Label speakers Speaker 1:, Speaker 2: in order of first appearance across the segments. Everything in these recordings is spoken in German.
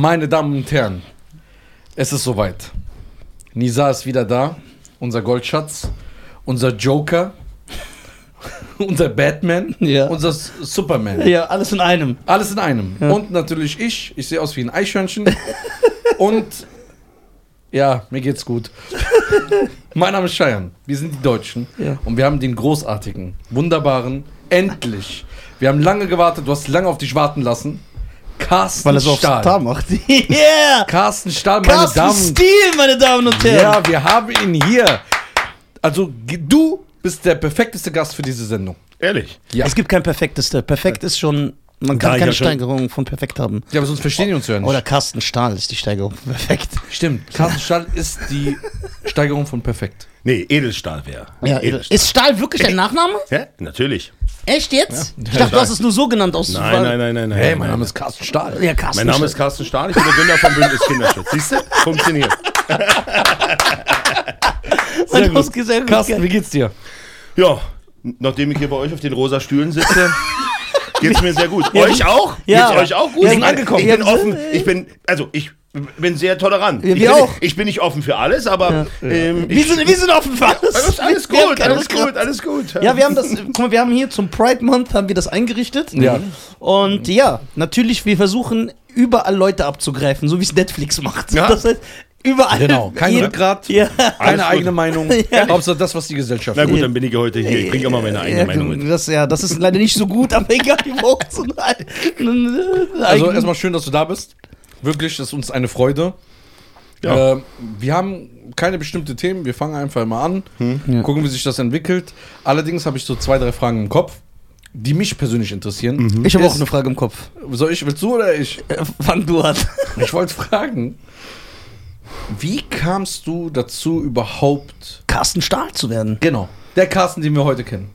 Speaker 1: Meine Damen und Herren, es ist soweit. Nisa ist wieder da, unser Goldschatz, unser Joker, unser Batman,
Speaker 2: Ja.
Speaker 1: unser Superman.
Speaker 2: Ja, alles in einem.
Speaker 1: Alles in einem.
Speaker 2: Ja.
Speaker 1: Und natürlich ich. Ich sehe aus wie ein Eichhörnchen. Und ja, mir geht's gut. mein Name ist Cheyenne. Wir sind die Deutschen.
Speaker 2: Ja.
Speaker 1: Und wir haben den großartigen, wunderbaren, endlich. Wir haben lange gewartet. Du hast lange auf dich warten lassen. Carsten
Speaker 2: Weil er so auf
Speaker 1: Stahl.
Speaker 2: Star macht. yeah!
Speaker 1: Carsten Stahl, meine
Speaker 2: Carsten
Speaker 1: Damen.
Speaker 2: Stil, meine Damen und Herren.
Speaker 1: Ja, wir haben ihn hier. Also, du bist der perfekteste Gast für diese Sendung.
Speaker 3: Ehrlich.
Speaker 1: Ja.
Speaker 2: Es gibt kein perfekteste. Perfekt ist schon, man kann keine
Speaker 3: ja schon-
Speaker 2: Steigerung von perfekt haben.
Speaker 1: Ja, aber sonst verstehen die uns ja nicht.
Speaker 2: Oder Carsten Stahl ist die Steigerung. Perfekt.
Speaker 1: Stimmt. Carsten Stahl ist die Steigerung von perfekt.
Speaker 3: Nee, Edelstahl wäre.
Speaker 2: Ja, ist Stahl wirklich dein Nachname?
Speaker 3: Ja, natürlich.
Speaker 2: Echt jetzt? Ich dachte, du hast es nur so genannt aus
Speaker 3: Nein, nein, nein, nein, nein.
Speaker 1: Hey, mein. Name ist Carsten Stahl.
Speaker 2: Ja, Carsten
Speaker 3: Mein Name ist Carsten Stahl, ich bin der Gründer vom Bündnis Kinderschutz. Siehst du? Funktioniert.
Speaker 2: Sehr
Speaker 1: gut.
Speaker 2: Sehr gut.
Speaker 1: Carsten, wie geht's dir?
Speaker 3: Ja, nachdem ich hier bei euch auf den rosa Stühlen sitze, geht's mir sehr gut.
Speaker 2: Ja.
Speaker 3: euch auch?
Speaker 2: Ja.
Speaker 3: Geht's euch auch gut?
Speaker 2: Wir
Speaker 3: ich
Speaker 2: sind
Speaker 3: meine,
Speaker 2: angekommen.
Speaker 3: Ich bin
Speaker 2: Ja.
Speaker 3: offen. Ich bin, also ich bin sehr tolerant.
Speaker 2: Ja,
Speaker 3: ich
Speaker 2: wir
Speaker 3: bin,
Speaker 2: auch.
Speaker 3: Ich bin nicht offen für alles, aber ähm,
Speaker 2: Wir
Speaker 3: ich,
Speaker 2: sind, wir sind offen für alles.
Speaker 3: alles, alles
Speaker 2: Wir haben
Speaker 3: gut, alles gut, alles gut.
Speaker 2: Ja, wir haben das, guck mal, wir haben hier zum Pride Month haben wir das eingerichtet.
Speaker 1: Ja.
Speaker 2: Und ja, natürlich, wir versuchen überall Leute abzugreifen, so wie es Netflix macht.
Speaker 3: Ja.
Speaker 2: Das heißt, überall.
Speaker 1: Genau. Kein Rückgrat,
Speaker 2: Ja.
Speaker 1: keine
Speaker 3: Alles gut.
Speaker 1: eigene Meinung.
Speaker 2: Ja.
Speaker 1: Hauptsache das, was die Gesellschaft
Speaker 3: Na gut,
Speaker 1: will.
Speaker 3: dann bin ich ja heute hier. Ich bringe mal meine eigene
Speaker 2: ja,
Speaker 3: Meinung mit.
Speaker 2: Das, ja, das ist leider nicht so gut, aber egal, wir brauchen eine
Speaker 1: Also erstmal schön, dass du da bist. Wirklich, das ist uns eine Freude.
Speaker 3: Ja.
Speaker 1: Äh, wir haben keine bestimmte Themen, wir fangen einfach mal an,
Speaker 2: Ja.
Speaker 1: gucken, wie sich das entwickelt. Allerdings habe ich so zwei, drei Fragen im Kopf, die mich persönlich interessieren.
Speaker 2: Ich habe auch eine Frage im Kopf.
Speaker 1: Soll ich, willst du oder ich?
Speaker 2: Äh, Fang du an.
Speaker 1: Ich wollte fragen, wie kamst du dazu überhaupt,
Speaker 2: Carsten Stahl zu werden.
Speaker 1: genau, der Carsten, den wir heute kennen?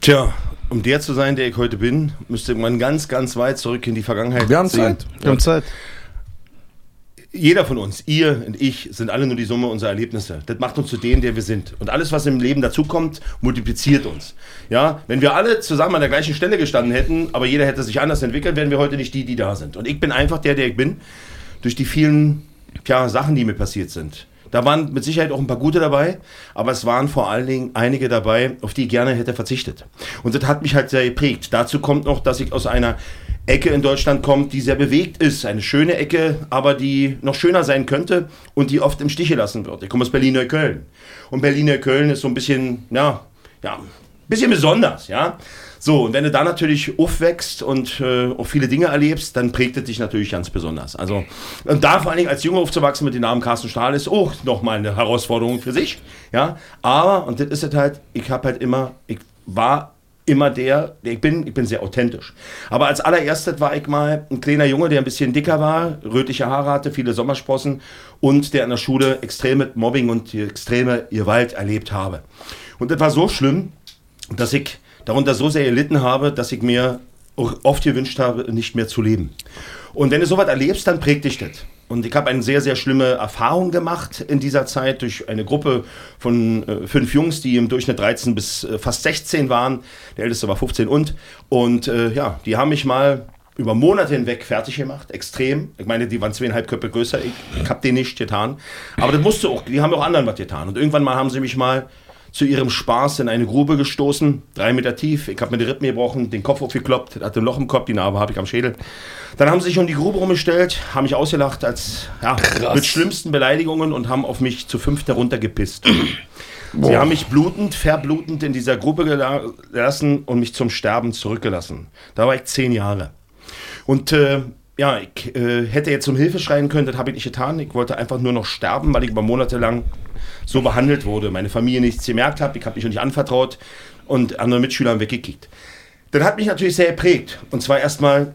Speaker 3: Tja, um der zu sein, der ich heute bin, müsste man ganz, ganz weit zurück in die Vergangenheit
Speaker 1: Wir haben
Speaker 3: sehen.
Speaker 1: Zeit.
Speaker 2: Wir haben Zeit.
Speaker 3: Jeder von uns, ihr und ich, sind alle nur die Summe unserer Erlebnisse. Das macht uns zu denen, der wir sind. Und alles, was im Leben dazukommt, multipliziert uns. Ja, wenn wir alle zusammen an der gleichen Stelle gestanden hätten, aber jeder hätte sich anders entwickelt, wären wir heute nicht die, die da sind. Und ich bin einfach der, der ich bin, durch die vielen tja, Sachen, die mir passiert sind. Da waren mit Sicherheit auch ein paar gute dabei, aber es waren vor allen Dingen einige dabei, auf die ich gerne hätte verzichtet. Und das hat mich halt sehr geprägt. Dazu kommt noch, dass ich aus einer Ecke in Deutschland komme, die sehr bewegt ist. Eine schöne Ecke, aber die noch schöner sein könnte und die oft im Stich gelassen wird. Ich komme aus Berlin-Neukölln. Und Berlin-Neukölln ist so ein bisschen, ja, ja, ein bisschen besonders, ja. So, und wenn du da natürlich aufwächst und äh, auch viele Dinge erlebst, dann prägt es dich natürlich ganz besonders. Also, und da vor allen Dingen als Junge aufzuwachsen mit dem Namen Carsten Stahl ist auch nochmal eine Herausforderung für sich, ja. Aber, und das ist es halt, ich habe halt immer, ich war immer der, der ich bin, ich bin sehr authentisch. Aber als allererstes war ich mal ein kleiner Junge, der ein bisschen dicker war, rötliche Haare hatte, viele Sommersprossen und der in der Schule extreme Mobbing und extreme Gewalt erlebt habe. Und das war so schlimm, dass ich darunter so sehr gelitten habe, dass ich mir oft gewünscht habe, nicht mehr zu leben. Und wenn du sowas erlebst, dann prägt dich das. Und ich habe eine sehr, sehr schlimme Erfahrung gemacht in dieser Zeit durch eine Gruppe von äh, fünf Jungs, die im Durchschnitt 13 bis äh, fast 16 waren. Der älteste war 15 und. Und äh, ja, die haben mich mal über Monate hinweg fertig gemacht, extrem. Ich meine, die waren zweieinhalb Köpfe größer, ich, ich habe die nicht getan. Aber das musste auch, die haben auch anderen was getan. Und irgendwann mal haben sie mich mal zu ihrem Spaß in eine Grube gestoßen, drei Meter tief. Ich habe mir die Rippen gebrochen, den Kopf aufgekloppt, hatte ein Loch im Kopf, die Narbe habe ich am Schädel. Dann haben sie sich um die Grube rumgestellt, haben mich ausgelacht als ja, mit schlimmsten Beleidigungen und haben auf mich zu fünft heruntergepisst. Sie haben mich blutend, verblutend in dieser Grube gela- gelassen und mich zum Sterben zurückgelassen. Da war ich zehn Jahre. Und äh, ja, ich äh, hätte jetzt um Hilfe schreien können, das habe ich nicht getan. Ich wollte einfach nur noch sterben, weil ich über Monate lang so behandelt wurde. Meine Familie nichts gemerkt hat, ich habe mich auch nicht anvertraut und andere Mitschüler haben weggekickt. Das hat mich natürlich sehr geprägt. Und zwar erstmal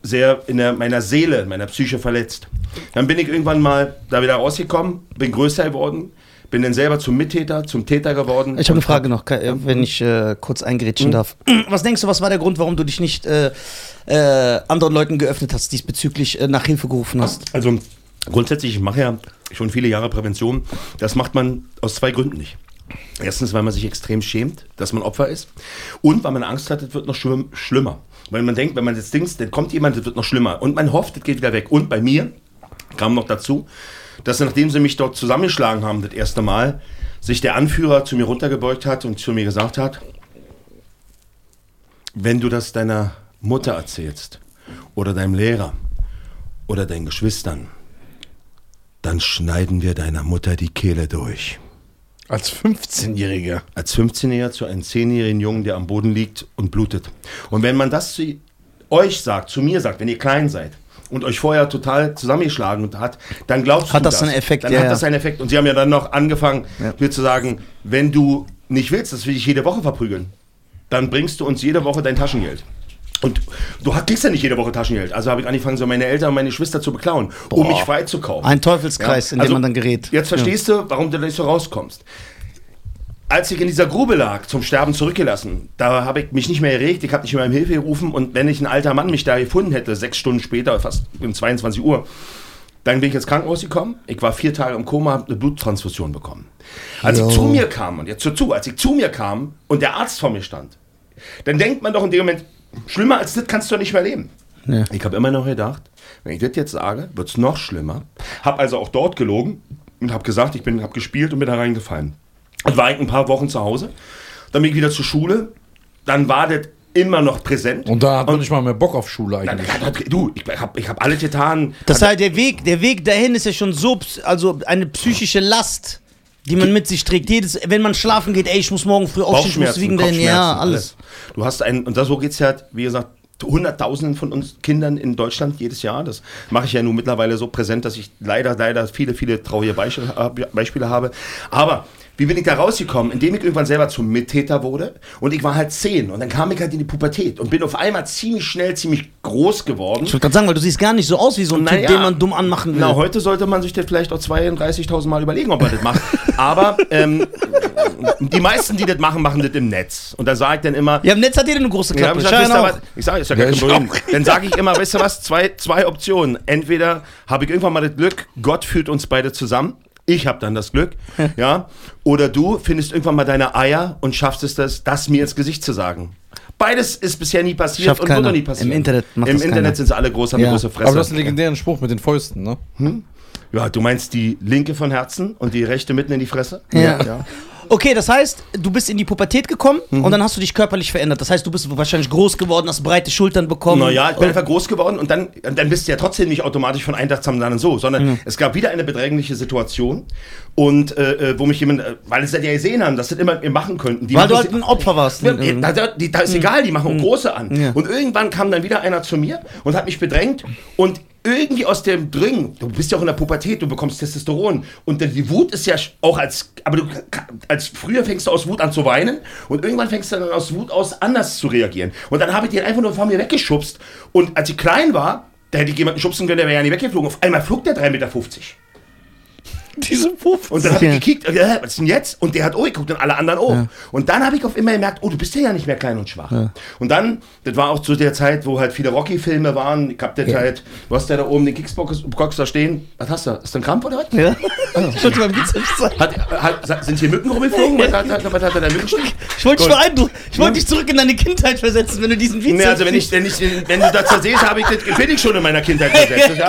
Speaker 3: sehr in der, meiner Seele, in meiner Psyche verletzt. Dann bin ich irgendwann mal da wieder rausgekommen, bin größer geworden, bin dann selber zum Mittäter, zum Täter geworden.
Speaker 2: Ich habe eine Frage noch, wenn ich äh, kurz eingrätschen darf. Was denkst du, was war der Grund, warum du dich nicht äh, äh, anderen Leuten geöffnet hast, diesbezüglich äh, nach Hilfe gerufen hast?
Speaker 3: Also grundsätzlich, ich mache ja schon viele Jahre Prävention. Das macht man aus zwei Gründen nicht. Erstens, weil man sich extrem schämt, dass man Opfer ist. Und weil man Angst hat, es wird noch schlimm, schlimmer. Weil man denkt, wenn man jetzt denkt, dann kommt jemand, das wird noch schlimmer. Und man hofft, das geht wieder weg. Und bei mir kam noch dazu, dass nachdem sie mich dort zusammengeschlagen haben, das erste Mal, sich der Anführer zu mir runtergebeugt hat und zu mir gesagt hat, wenn du das deiner Mutter erzählst oder deinem Lehrer oder deinen Geschwistern, dann schneiden wir deiner Mutter die Kehle durch.
Speaker 1: Als 15-Jähriger.
Speaker 3: Als 15-Jähriger zu einem 10-jährigen Jungen, der am Boden liegt und blutet. Und wenn man das zu euch sagt, zu mir sagt, wenn ihr klein seid und euch vorher total zusammengeschlagen hat, dann glaubst
Speaker 2: Hat
Speaker 3: du
Speaker 2: das einen Effekt,
Speaker 3: Dann
Speaker 2: ja,
Speaker 3: hat das einen Effekt. Und sie haben ja dann noch angefangen,
Speaker 2: Ja.
Speaker 3: mir zu sagen, wenn du nicht willst, dass wir dich jede Woche verprügeln, dann bringst du uns jede Woche dein Taschengeld. Und du kriegst ja nicht jede Woche Taschengeld. Also habe ich angefangen, so meine Eltern und meine Geschwister zu beklauen, um mich freizukaufen.
Speaker 2: Ein Teufelskreis, in dem
Speaker 3: also
Speaker 2: man dann gerät.
Speaker 3: Jetzt verstehst du, warum du da nicht so rauskommst. Als ich in dieser Grube lag, zum Sterben zurückgelassen, da habe ich mich nicht mehr erregt, ich habe nicht mehr um Hilfe gerufen und wenn ich ein alter Mann mich da gefunden hätte, sechs Stunden später, fast um 22 Uhr, dann bin ich ins Krankenhaus gekommen. Ich war vier Tage im Koma, habe eine Bluttransfusion bekommen. Als
Speaker 2: Jo.
Speaker 3: ich zu mir kam, und jetzt zu, als ich zu mir kam und der Arzt vor mir stand, dann denkt man doch in dem Moment, schlimmer als das kannst du nicht mehr leben.
Speaker 2: Ja.
Speaker 3: Ich habe immer noch gedacht, wenn ich das jetzt sage, wird es noch schlimmer. Habe also auch dort gelogen und habe gesagt, ich bin, habe gespielt und bin da reingefallen. Und war ich ein paar Wochen zu Hause. Dann bin ich wieder zur Schule. Dann war das immer noch präsent.
Speaker 1: Und da hat man nicht mal mehr Bock auf Schule eigentlich.
Speaker 3: du, ich habe ich hab alles getan.
Speaker 2: Das heißt, der Weg, der Weg dahin ist ja schon so, also eine psychische Last, die man mit sich trägt. Jedes, wenn man schlafen geht, ey, ich muss morgen früh aufstehen, ich muss dahin,
Speaker 3: Kopfschmerzen,
Speaker 2: ja, alles.
Speaker 3: Du hast ein, und da so geht es ja, wie gesagt, Hunderttausenden von uns Kindern in Deutschland jedes Jahr. Das mache ich ja nun mittlerweile so präsent, dass ich leider, leider viele, viele traurige Beispiele, hab- Beispiele habe. Aber wie bin ich da rausgekommen? Indem ich irgendwann selber zum Mittäter wurde und ich war halt zehn und dann kam ich halt in die Pubertät und bin auf einmal ziemlich schnell, ziemlich groß geworden.
Speaker 2: Ich wollte gerade sagen, weil du siehst gar nicht so aus wie so ein Typ,
Speaker 3: Naja.
Speaker 2: den man dumm anmachen will.
Speaker 3: Na, heute sollte man sich das vielleicht auch 32.000 Mal überlegen, ob man das macht. Aber ähm, die meisten, die das machen, machen das im Netz. Und da sage ich dann immer,
Speaker 2: ja, im Netz hat jeder eine große
Speaker 3: ja,
Speaker 2: Klappe.
Speaker 3: ich sag,
Speaker 2: Schein
Speaker 3: was?
Speaker 2: auch.
Speaker 3: ich sage, ist ja
Speaker 1: Ja,
Speaker 3: kein
Speaker 1: ich
Speaker 3: Problem. Dann sage ich immer, wisst ihr was? Zwei, zwei Optionen. Entweder habe ich irgendwann mal das Glück, Gott führt uns beide zusammen. Ich habe dann das Glück, ja. Oder du findest irgendwann mal deine Eier und schaffst es, das, das mir ins Gesicht zu sagen. Beides ist bisher nie passiert
Speaker 2: Schafft
Speaker 3: und wird
Speaker 2: keiner.
Speaker 3: noch nie passieren.
Speaker 2: Im Internet macht
Speaker 3: Im
Speaker 2: das
Speaker 3: Internet
Speaker 2: keiner.
Speaker 3: sind sie alle groß, haben
Speaker 2: Ja.
Speaker 3: große Fresse.
Speaker 1: Aber du hast einen legendären Spruch mit den Fäusten, ne?
Speaker 3: ja, du meinst die linke von Herzen und die rechte mitten in die Fresse?
Speaker 2: Ja. Okay, das heißt, du bist in die Pubertät gekommen
Speaker 3: Mhm.
Speaker 2: und dann hast du dich körperlich verändert. Das heißt, du bist wahrscheinlich groß geworden, hast breite Schultern bekommen.
Speaker 3: Naja, ich bin einfach groß geworden und dann, dann bist du ja trotzdem nicht automatisch von einem Tag zum anderen so, sondern es gab wieder eine bedrängliche Situation und äh, äh, wo mich jemand, äh, weil es ja gesehen haben, dass das immer machen könnten. Die
Speaker 2: Weil du halt ein Opfer warst.
Speaker 3: Ja, da, da, die, da ist egal, die machen große an.
Speaker 2: Ja.
Speaker 3: Und irgendwann kam dann wieder einer zu mir und hat mich bedrängt und irgendwie aus dem Dringen, du bist ja auch in der Pubertät, du bekommst Testosteron und die Wut ist ja auch als, aber du als früher fängst du aus Wut an zu weinen und irgendwann fängst du dann aus Wut aus anders zu reagieren. Und dann habe ich den einfach nur von mir weggeschubst und als ich klein war, da hätte ich jemanden schubsen können, der wäre ja nicht weggeflogen. Auf einmal flog der 3,50 Meter.
Speaker 1: Diese Puff.
Speaker 3: Und dann habe
Speaker 2: Ja.
Speaker 3: ich gekickt, äh, was ist denn jetzt? Und der hat auch geguckt und alle anderen auch. Und dann habe ich auf immer gemerkt, oh, du bist ja, ja nicht mehr klein und schwach. Und dann, das war auch zu der Zeit, wo halt viele Rocky-Filme waren. Ich hab das halt, du hast ja da oben den Kickbox Box da stehen. Was hast du? Ist das ein Krampf oder was?
Speaker 2: Ja. Zeigen.
Speaker 3: Hat, hat, sind hier Mücken rumgeflogen? Was hat, hat, was hat er da Mückenstich?
Speaker 2: Ich wollte dich. Ich wollte dich zurück in deine Kindheit versetzen, wenn du diesen Bizeps
Speaker 3: Nee, also wenn, ich, wenn, ich, wenn du das siehst, habe ich das, bin ich schon in meiner Kindheit versetzt. Ja?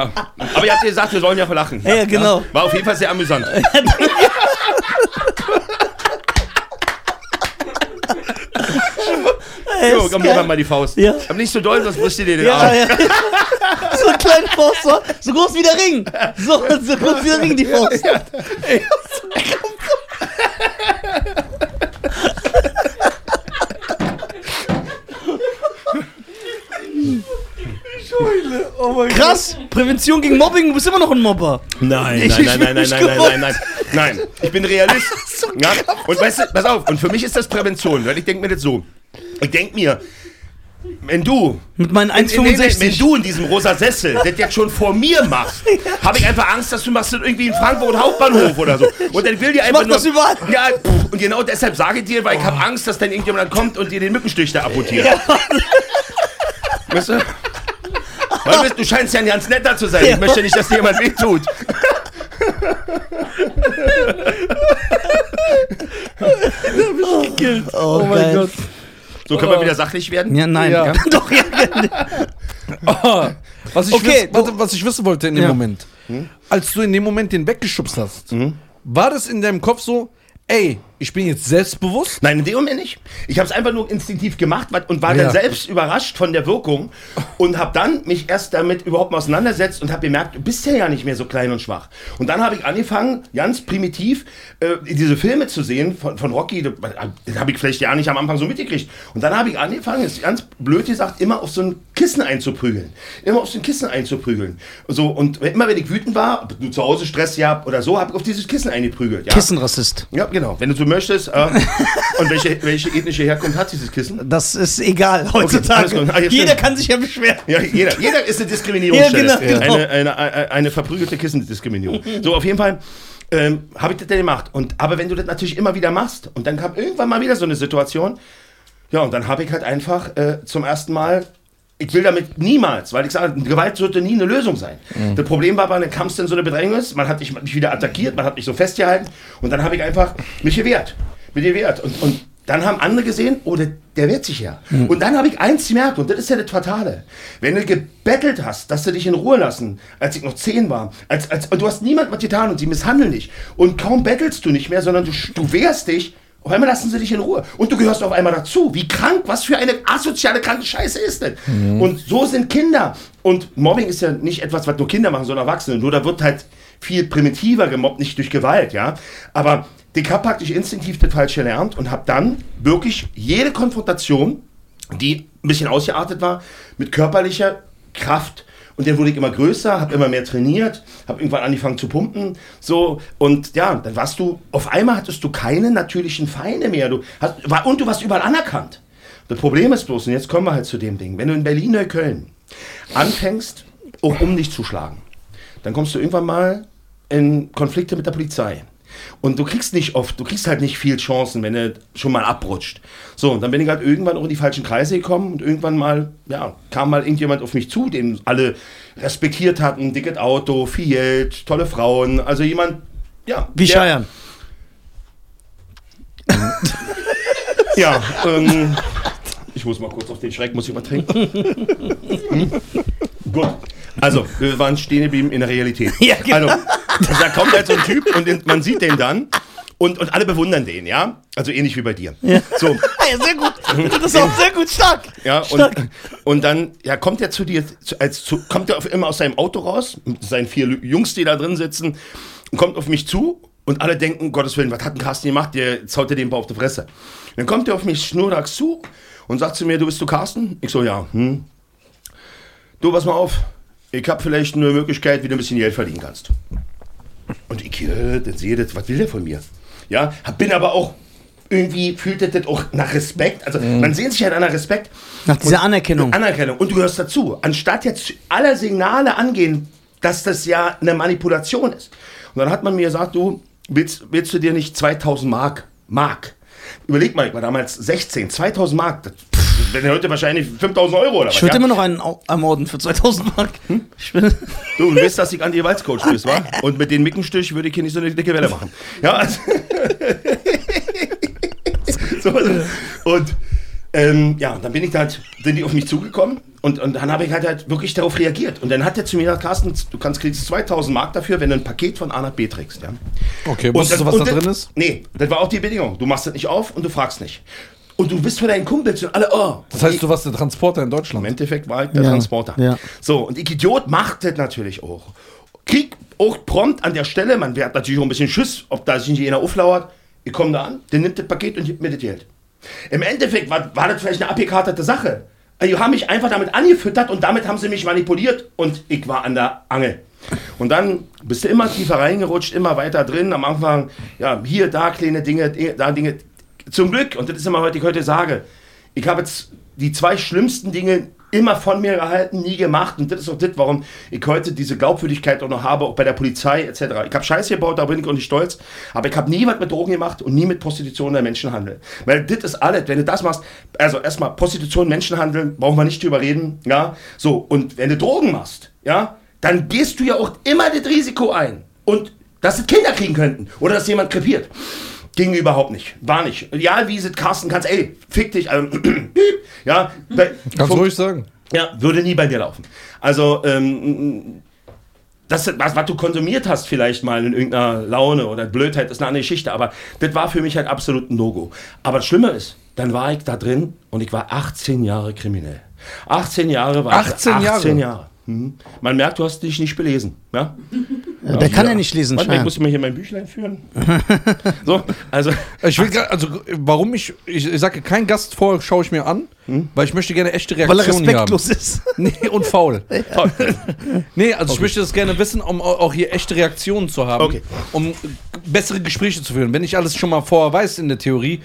Speaker 3: Ja. Aber ihr habt ja gesagt, wir sollen ja verlachen.
Speaker 2: Ja, genau.
Speaker 3: War auf jeden Fall sehr amüsant. Jo, komm, mir mal die Faust.
Speaker 2: Ja.
Speaker 3: Aber nicht so doll, sonst brichst du dir den
Speaker 2: Ja,
Speaker 3: Arm.
Speaker 2: ja. So ein kleiner Faust, so, so groß wie der Ring. So, so groß wie der Ring, die Faust. Krass, Prävention gegen Mobbing, du bist immer noch ein Mobber.
Speaker 3: Nein,
Speaker 2: Ich-
Speaker 3: nein,
Speaker 2: ich
Speaker 3: nein, nein, nein, nein, nein,
Speaker 2: gewollt.
Speaker 3: nein, nein, nein. Ich bin Realist. Ja? Und weißt du, pass auf, und für mich ist das Prävention, weil ich denke mir das so. Ich denke mir, wenn du,
Speaker 2: Mit meinen
Speaker 3: nee, nee, wenn
Speaker 2: 1,65.
Speaker 3: du in diesem rosa Sessel das jetzt schon vor mir machst, habe ich einfach Angst, dass du machst das irgendwie in Frankfurt Hauptbahnhof oder so. Und dann will dir einfach
Speaker 2: mach das überall.
Speaker 3: Ja, pff, und genau deshalb sage ich dir, weil ich habe Angst, dass dann irgendjemand kommt und dir den Mückenstich da amputiert. Weißt du? Weil du, bist- du scheinst ja ein ganz netter zu sein. Ich möchte nicht, dass dir jemand wehtut.
Speaker 2: Oh,
Speaker 1: mein
Speaker 2: geil.
Speaker 1: Gott.
Speaker 3: So können wir wieder sachlich werden.
Speaker 2: Ja, nein.
Speaker 1: Ja.
Speaker 2: Doch, ja.
Speaker 1: Oh, was, ich
Speaker 2: Okay,
Speaker 1: wiss, warte, was ich wissen wollte in dem
Speaker 2: Ja.
Speaker 1: Moment, als du in dem Moment den weggeschubst hast, war das in deinem Kopf so, ey, ich bin jetzt selbstbewusst?
Speaker 3: Nein, in dem Moment nicht. Ich habe es einfach nur instinktiv gemacht und war
Speaker 1: Ja.
Speaker 3: dann selbst überrascht von der Wirkung und habe dann mich erst damit überhaupt mal auseinandersetzt und habe gemerkt, du bist ja ja nicht mehr so klein und schwach. Und dann habe ich angefangen, ganz primitiv äh, diese Filme zu sehen von, von Rocky. Das, habe ich vielleicht ja nicht am Anfang so mitgekriegt. Und dann habe ich angefangen, ist ganz blöd gesagt, immer auf so ein Kissen einzuprügeln. Immer auf ein Kissen einzuprügeln. So, und immer wenn ich wütend war, ob du zu Hause Stress gehabt oder so, habe ich auf dieses Kissen eingeprügelt. Ja?
Speaker 2: Kissenrassist.
Speaker 3: Ja, genau. Wenn du so möchtest. Äh, und welche, welche ethnische Herkunft hat dieses Kissen?
Speaker 2: Das ist egal heutzutage.
Speaker 3: gut. Ah,
Speaker 2: Jeder kann sich ja beschweren.
Speaker 3: Ja, jeder, jeder ist eine Diskriminierungsstelle.
Speaker 2: Ja, genau, genau.
Speaker 3: Eine, eine, eine, eine verprügelte Kissendiskriminierung. So, auf jeden Fall ähm, habe ich das dann gemacht. Und, aber wenn du das natürlich immer wieder machst und dann kam irgendwann mal wieder so eine Situation, ja, und dann habe ich halt einfach äh, zum ersten Mal, ich will damit niemals, weil ich sage, Gewalt sollte nie eine Lösung sein. Das Problem war, dann kam es in so eine Bedrängnis, man hat mich, mich wieder attackiert, man hat mich so festgehalten und dann habe ich einfach mich gewehrt. Mich gewehrt. Und, und dann haben andere gesehen, oh, der, der wehrt sich ja. Und dann habe ich eins gemerkt, und das ist ja das Fatale. Wenn du gebettelt hast, dass sie dich in Ruhe lassen, als ich noch zehn war, als, als, und du hast niemand was getan und sie misshandeln dich, und kaum bettelst du nicht mehr, sondern du, du wehrst dich, auf einmal lassen sie dich in Ruhe. Und du gehörst auf einmal dazu. Wie krank, was für eine asoziale, kranke Scheiße ist denn? Und so sind Kinder. Und Mobbing ist ja nicht etwas, was nur Kinder machen, sondern Erwachsene. Nur da wird halt viel primitiver gemobbt, nicht durch Gewalt, ja. Aber ich habe praktisch instinktiv das falsch gelernt und habe dann wirklich jede Konfrontation, die ein bisschen ausgeartet war, mit körperlicher Kraft und dann wurde ich immer größer, habe immer mehr trainiert, habe irgendwann angefangen zu pumpen, so und ja, dann warst du auf einmal hattest du keine natürlichen Feinde mehr, du hast, war, und du warst überall anerkannt. Das Problem ist bloß und jetzt kommen wir halt zu dem Ding, wenn du in Berlin Neukölln anfängst, um dich zu schlagen, dann kommst du irgendwann mal in Konflikte mit der Polizei. Und du kriegst nicht oft, du kriegst halt nicht viel Chancen, wenn du schon mal abrutscht. So, und dann bin ich halt irgendwann auch in die falschen Kreise gekommen und irgendwann mal, ja, kam mal irgendjemand auf mich zu, den alle respektiert hatten, dickes Auto, viel Geld, tolle Frauen, also jemand, ja.
Speaker 2: Wie
Speaker 3: der-
Speaker 2: Scheiern.
Speaker 3: Ja, ähm, ich muss mal kurz auf den Schreck, muss ich mal trinken. Hm? Gut. Also, wir waren stehen geblieben in der Realität.
Speaker 2: Ja, genau.
Speaker 3: Also, da kommt halt so ein Typ und den, man sieht den dann und, und alle bewundern den, ja? Also ähnlich wie bei dir. So,
Speaker 2: Ja, sehr gut. Das ist auch sehr gut stark.
Speaker 3: ja,
Speaker 2: stark.
Speaker 3: und, und dann ja, kommt er zu dir, als zu, kommt er auf, immer aus seinem Auto raus, mit seinen vier Jungs, die da drin sitzen, und kommt auf mich zu und alle denken, um Gottes Willen, was hat ein Carsten gemacht? Der zaut dir den auf die Fresse. Dann kommt er auf mich schnurrags zu und sagt zu mir, du bist du Carsten? Ich so, ja. Hm. Du, pass mal auf, ich habe vielleicht eine Möglichkeit, wie du ein bisschen Geld verdienen kannst. Und ich äh, dann sehe das, was will der von mir? Ja, bin aber auch irgendwie fühlt das auch nach Respekt. Also man sehnt sich halt nach Respekt.
Speaker 2: Nach dieser Anerkennung.
Speaker 3: Anerkennung. Und du gehörst dazu. Anstatt jetzt aller Signale angehen, dass das ja eine Manipulation ist. Und dann hat man mir gesagt, du, willst, willst du dir nicht 2000 Mark, Mark, überleg mal, ich war damals 16, 2000 Mark, das pff, wären heute wahrscheinlich 5000 Euro oder was.
Speaker 2: Ich würde
Speaker 3: ja?
Speaker 2: immer noch einen ermorden für 2000 Mark. Bin,
Speaker 3: Du, du weißt, dass ich Anti-Gewaltscoach bist, wa? Und mit den Mickenstich würde ich hier nicht so eine dicke Welle machen. Ja, also so, und ähm, ja, dann bin ich da halt, sind die auf mich zugekommen und, und dann habe ich halt, halt wirklich darauf reagiert. Und dann hat er zu mir gesagt, Carsten, du kannst kriegst 2000 Mark dafür, wenn du ein Paket von A nach B trägst. Ja?
Speaker 1: Okay,
Speaker 3: Und
Speaker 1: wusstest du, was
Speaker 3: und
Speaker 1: da
Speaker 3: das-
Speaker 1: drin ist?
Speaker 3: Nee, das war auch die Bedingung. Du machst das nicht auf und du fragst nicht. Und du bist für deinen Kumpels und alle, oh.
Speaker 1: Das heißt, du warst der Transporter in
Speaker 3: Im
Speaker 1: Deutschland.
Speaker 3: Endeffekt war ich der
Speaker 2: Ja,
Speaker 3: Transporter.
Speaker 2: ja.
Speaker 3: So, und ich Idiot macht das natürlich auch. Krieg auch prompt an der Stelle, man hat natürlich auch ein bisschen Schiss, ob da sich nicht einer auflauert. Ich komme da an, der nimmt das Paket und gibt mir das Geld. Im Endeffekt war, war das vielleicht eine abgekartete Sache. Also, Die haben mich einfach damit angefüttert und damit haben sie mich manipuliert und ich war an der Angel. Und dann bist du immer tiefer reingerutscht, immer weiter drin. Am Anfang, ja, hier, da kleine Dinge, da Dinge. Zum Glück, und das ist immer, was ich heute sage, ich habe jetzt die zwei schlimmsten Dinge immer von mir gehalten, nie gemacht. Und das ist auch das, warum ich heute diese Glaubwürdigkeit auch noch habe, auch bei der Polizei etc. Ich habe Scheiße gebaut, da bin ich auch nicht stolz. Aber ich habe nie was mit Drogen gemacht und nie mit Prostitution oder Menschenhandel. Weil das ist alles, wenn du das machst, also erstmal Prostitution, Menschenhandel, brauchen wir nicht drüber reden. Ja, so. Und wenn du Drogen machst, ja, dann gehst du ja auch immer das Risiko ein. Und dass es Kinder kriegen könnten oder dass jemand krepiert. Ging überhaupt nicht. War nicht. Ja, wie sie Carsten kannst, ey, fick dich. Ähm, ja,
Speaker 1: Kannst ruhig sagen.
Speaker 3: ja, würde nie bei dir laufen. Also, ähm, das, was, was du konsumiert hast, vielleicht mal in irgendeiner Laune oder Blödheit, ist eine andere Geschichte, aber das war für mich halt absolut ein No-Go. Aber das Schlimme ist, dann war ich da drin und ich war 18 Jahre kriminell. 18 Jahre war
Speaker 1: 18
Speaker 3: ich,
Speaker 1: Jahre?
Speaker 3: 18 Jahre. Mhm. Man merkt, du hast dich nicht belesen. Ja?
Speaker 2: Der kann ja nicht lesen,
Speaker 3: Warte mal, ich muss mal hier mein Büchlein führen. so, also,
Speaker 1: Ich will grad, also warum ich, ich, ich sage kein Gast vor, schaue ich mir an, weil ich möchte gerne echte
Speaker 2: Weil er
Speaker 1: Reaktionen haben.
Speaker 2: respektlos ist.
Speaker 1: Nee, und faul. nee, also ich möchte das gerne wissen, um au- auch hier echte Reaktionen zu haben,
Speaker 3: Okay.
Speaker 1: um bessere Gespräche zu führen. Wenn ich alles schon mal vorher weiß in der Theorie,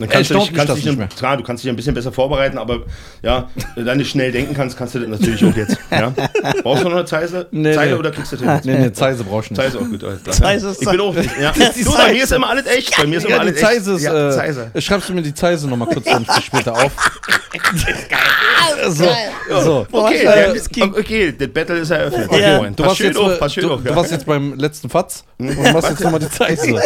Speaker 3: Dann kannst du
Speaker 1: erstaunt
Speaker 3: dich, kannst dich
Speaker 1: nicht
Speaker 3: ein,
Speaker 1: mehr.
Speaker 3: klar, du kannst dich ein bisschen besser vorbereiten, aber ja, wenn du nicht schnell denken kannst, kannst du das natürlich auch jetzt. Ja? Brauchst du noch eine Zeile,
Speaker 1: Nee,
Speaker 3: Zeile
Speaker 1: nee.
Speaker 3: oder kriegst du das hin?
Speaker 1: Nee, nee, Zeise brauchst du nicht.
Speaker 3: Zeise auch gut. Alles klar.
Speaker 2: Zeise ist
Speaker 3: ich bin auch nicht. Ja. Du, bei mir
Speaker 2: Zeise.
Speaker 3: ist immer alles echt. Bei mir ist immer
Speaker 1: Ja, die
Speaker 3: alles
Speaker 1: Zeise ist,
Speaker 3: echt. Ja,
Speaker 1: äh,
Speaker 3: Zeise.
Speaker 1: schreibst du mir die Zeise nochmal kurz später auf. so, so.
Speaker 3: Okay,
Speaker 2: Äh,
Speaker 3: okay, das Battle ist eröffnet.
Speaker 2: Ja.
Speaker 3: Okay, Freund.
Speaker 1: Du warst,
Speaker 3: schön
Speaker 1: jetzt,
Speaker 3: auf,
Speaker 1: äh,
Speaker 3: pass schön
Speaker 1: du,
Speaker 3: auf.
Speaker 1: du warst jetzt beim letzten Fatz und machst jetzt nochmal die Zeise.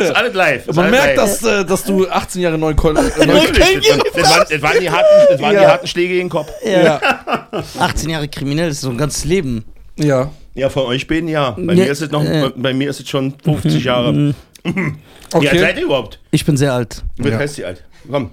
Speaker 3: Ist alles live. ist
Speaker 1: Man
Speaker 3: alles
Speaker 1: merkt,
Speaker 3: live.
Speaker 1: dass, äh, dass du 18 Jahre Neukölln. Äh,
Speaker 3: Natürlich,
Speaker 1: Neukölln
Speaker 3: Das, waren- das, die harten, das waren die
Speaker 1: Ja.
Speaker 3: harten Schläge gegen den Kopf.
Speaker 1: ja.
Speaker 2: 18 Jahre kriminell, ist so ein ganzes Leben.
Speaker 1: ja.
Speaker 3: Ja, von euch beiden ja. Bei, mir, ist es noch,
Speaker 2: äh.
Speaker 3: bei mir ist es schon 50 Jahre. Wie alt seid
Speaker 1: Okay.
Speaker 3: ihr überhaupt?
Speaker 2: Ich bin sehr alt.
Speaker 3: Wie
Speaker 1: Ja.
Speaker 3: heißt die alt? Komm.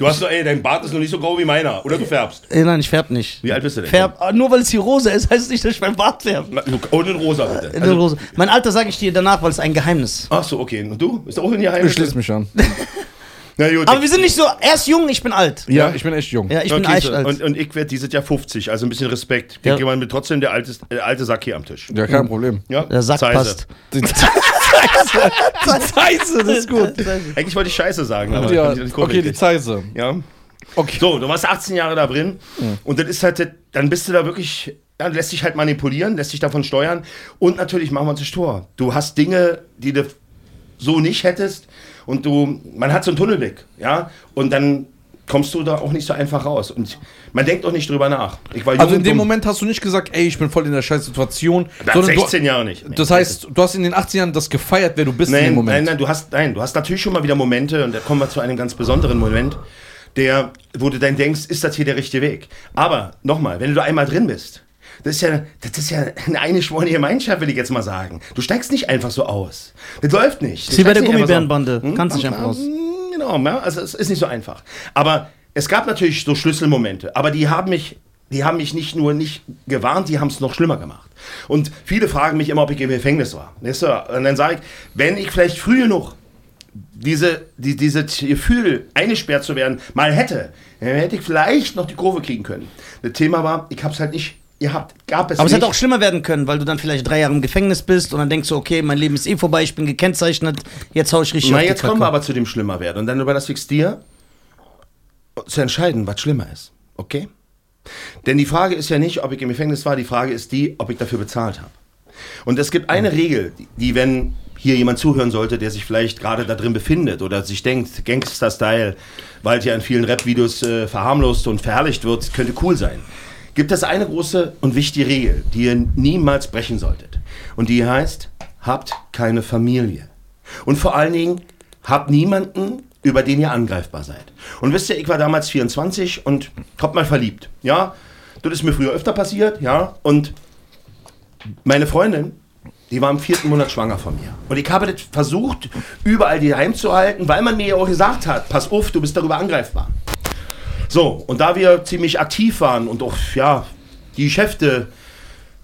Speaker 3: Du hast doch, ey, dein Bart ist noch nicht so grau wie meiner. Oder du färbst.
Speaker 2: Äh, nein, ich färb nicht.
Speaker 3: Wie alt bist du denn?
Speaker 2: Färb, ah, nur weil es hier rosa ist, heißt es nicht, dass ich mein Bart färbe.
Speaker 3: Na, du- Und in rosa, bitte.
Speaker 2: Nur rosa. Mein Alter sage ich dir danach, weil es ein Geheimnis.
Speaker 3: Ach so, okay. Und du? Ist auch in die
Speaker 1: Ich
Speaker 3: Heim?
Speaker 1: schließe mich an.
Speaker 3: Na gut.
Speaker 2: Aber wir sind nicht so, er ist jung, ich bin alt.
Speaker 1: Ja, ich bin echt jung.
Speaker 2: Ja, ich bin
Speaker 3: okay,
Speaker 2: echt
Speaker 3: so,
Speaker 2: alt.
Speaker 3: und, und ich werde dieses Jahr 50, also ein bisschen Respekt. Ich
Speaker 2: Ja.
Speaker 3: denke mal, mit trotzdem der alte, der alte Sack hier am Tisch.
Speaker 1: Ja, kein Problem.
Speaker 3: Ja,
Speaker 2: Der Sack
Speaker 3: Zeise.
Speaker 2: passt.
Speaker 1: Zeise, die Zeise, das ist gut.
Speaker 3: Eigentlich wollte ich Scheiße sagen, aber
Speaker 1: Ja,
Speaker 3: ich
Speaker 1: okay, die. Zeise.
Speaker 3: Ja.
Speaker 1: Okay.
Speaker 3: So, du warst 18 Jahre da drin und das ist halt, dann bist du da wirklich, dann lässt dich halt manipulieren, lässt dich davon steuern und natürlich machen wir uns das Tor. Du hast Dinge, die du so nicht hättest und du, man hat so einen Tunnelblick, ja, und dann kommst du da auch nicht so einfach raus und man denkt auch nicht drüber nach. Ich war jung
Speaker 1: Also in dem. Moment hast du nicht gesagt, ey, ich bin voll in der scheiß Situation.
Speaker 3: Nach
Speaker 1: sondern
Speaker 3: 16 Jahre nicht.
Speaker 1: Du, das heißt, du hast in den 18 Jahren das gefeiert, wer du bist in dem
Speaker 3: Nein,
Speaker 1: Moment.
Speaker 3: nein, nein, du hast, nein, du hast natürlich schon mal wieder Momente und da kommen wir zu einem ganz besonderen Moment, der, wo du dann denkst, ist das hier der richtige Weg? Aber nochmal, wenn du einmal drin bist, das ist ja, das ist ja eine eingeschworene Gemeinschaft, will ich jetzt mal sagen. Du steigst nicht einfach so aus. Das läuft nicht. Du
Speaker 2: Sie bei
Speaker 3: steigst
Speaker 2: der
Speaker 3: einfach so-
Speaker 2: Gummibärenbande. Kannst nicht einfach aus.
Speaker 3: Mm, Genau, ja, also es ist nicht so einfach. Aber es gab natürlich so Schlüsselmomente, aber die haben mich, die haben mich nicht nur nicht gewarnt, die haben es noch schlimmer gemacht. Und viele fragen mich immer, ob ich im Gefängnis war. Und dann sage ich, wenn ich vielleicht früh genug diese, die, dieses Gefühl, eingesperrt zu werden, mal hätte, dann hätte ich vielleicht noch die Kurve kriegen können. Das Thema war, ich habe es halt nicht gehabt. Gab es
Speaker 2: Aber es
Speaker 3: nicht.
Speaker 2: hätte auch schlimmer werden können, weil du dann vielleicht drei Jahre im Gefängnis bist und dann denkst du, okay, mein Leben ist eh vorbei, ich bin gekennzeichnet, jetzt hau ich richtig
Speaker 3: Na,
Speaker 2: auf
Speaker 3: jetzt kommen wir aber zu dem schlimmer werden. Und dann überlasse ich es dir, zu entscheiden, was schlimmer ist. Okay? Denn die Frage ist ja nicht, ob ich im Gefängnis war, die Frage ist die, ob ich dafür bezahlt habe. Und es gibt eine Regel, die, wenn hier jemand zuhören sollte, der sich vielleicht gerade da drin befindet oder sich denkt, Gangster-Style, weil ja in vielen Rap-Videos äh, verharmlost und verherrlicht wird, könnte cool sein. Gibt es eine große und wichtige Regel, die ihr niemals brechen solltet. Und die heißt, habt keine Familie. Und vor allen Dingen, habt niemanden, über den ihr angreifbar seid. Und wisst ihr, ich war damals 24 und hab mal verliebt. Ja, das ist mir früher öfter passiert, ja. Und meine Freundin, die war im vierten Monat schwanger von mir. Und ich habe das versucht, überall die heimzuhalten, weil man mir ja auch gesagt hat, pass auf, du bist darüber angreifbar. So, und da wir ziemlich aktiv waren und auch, ja, die Geschäfte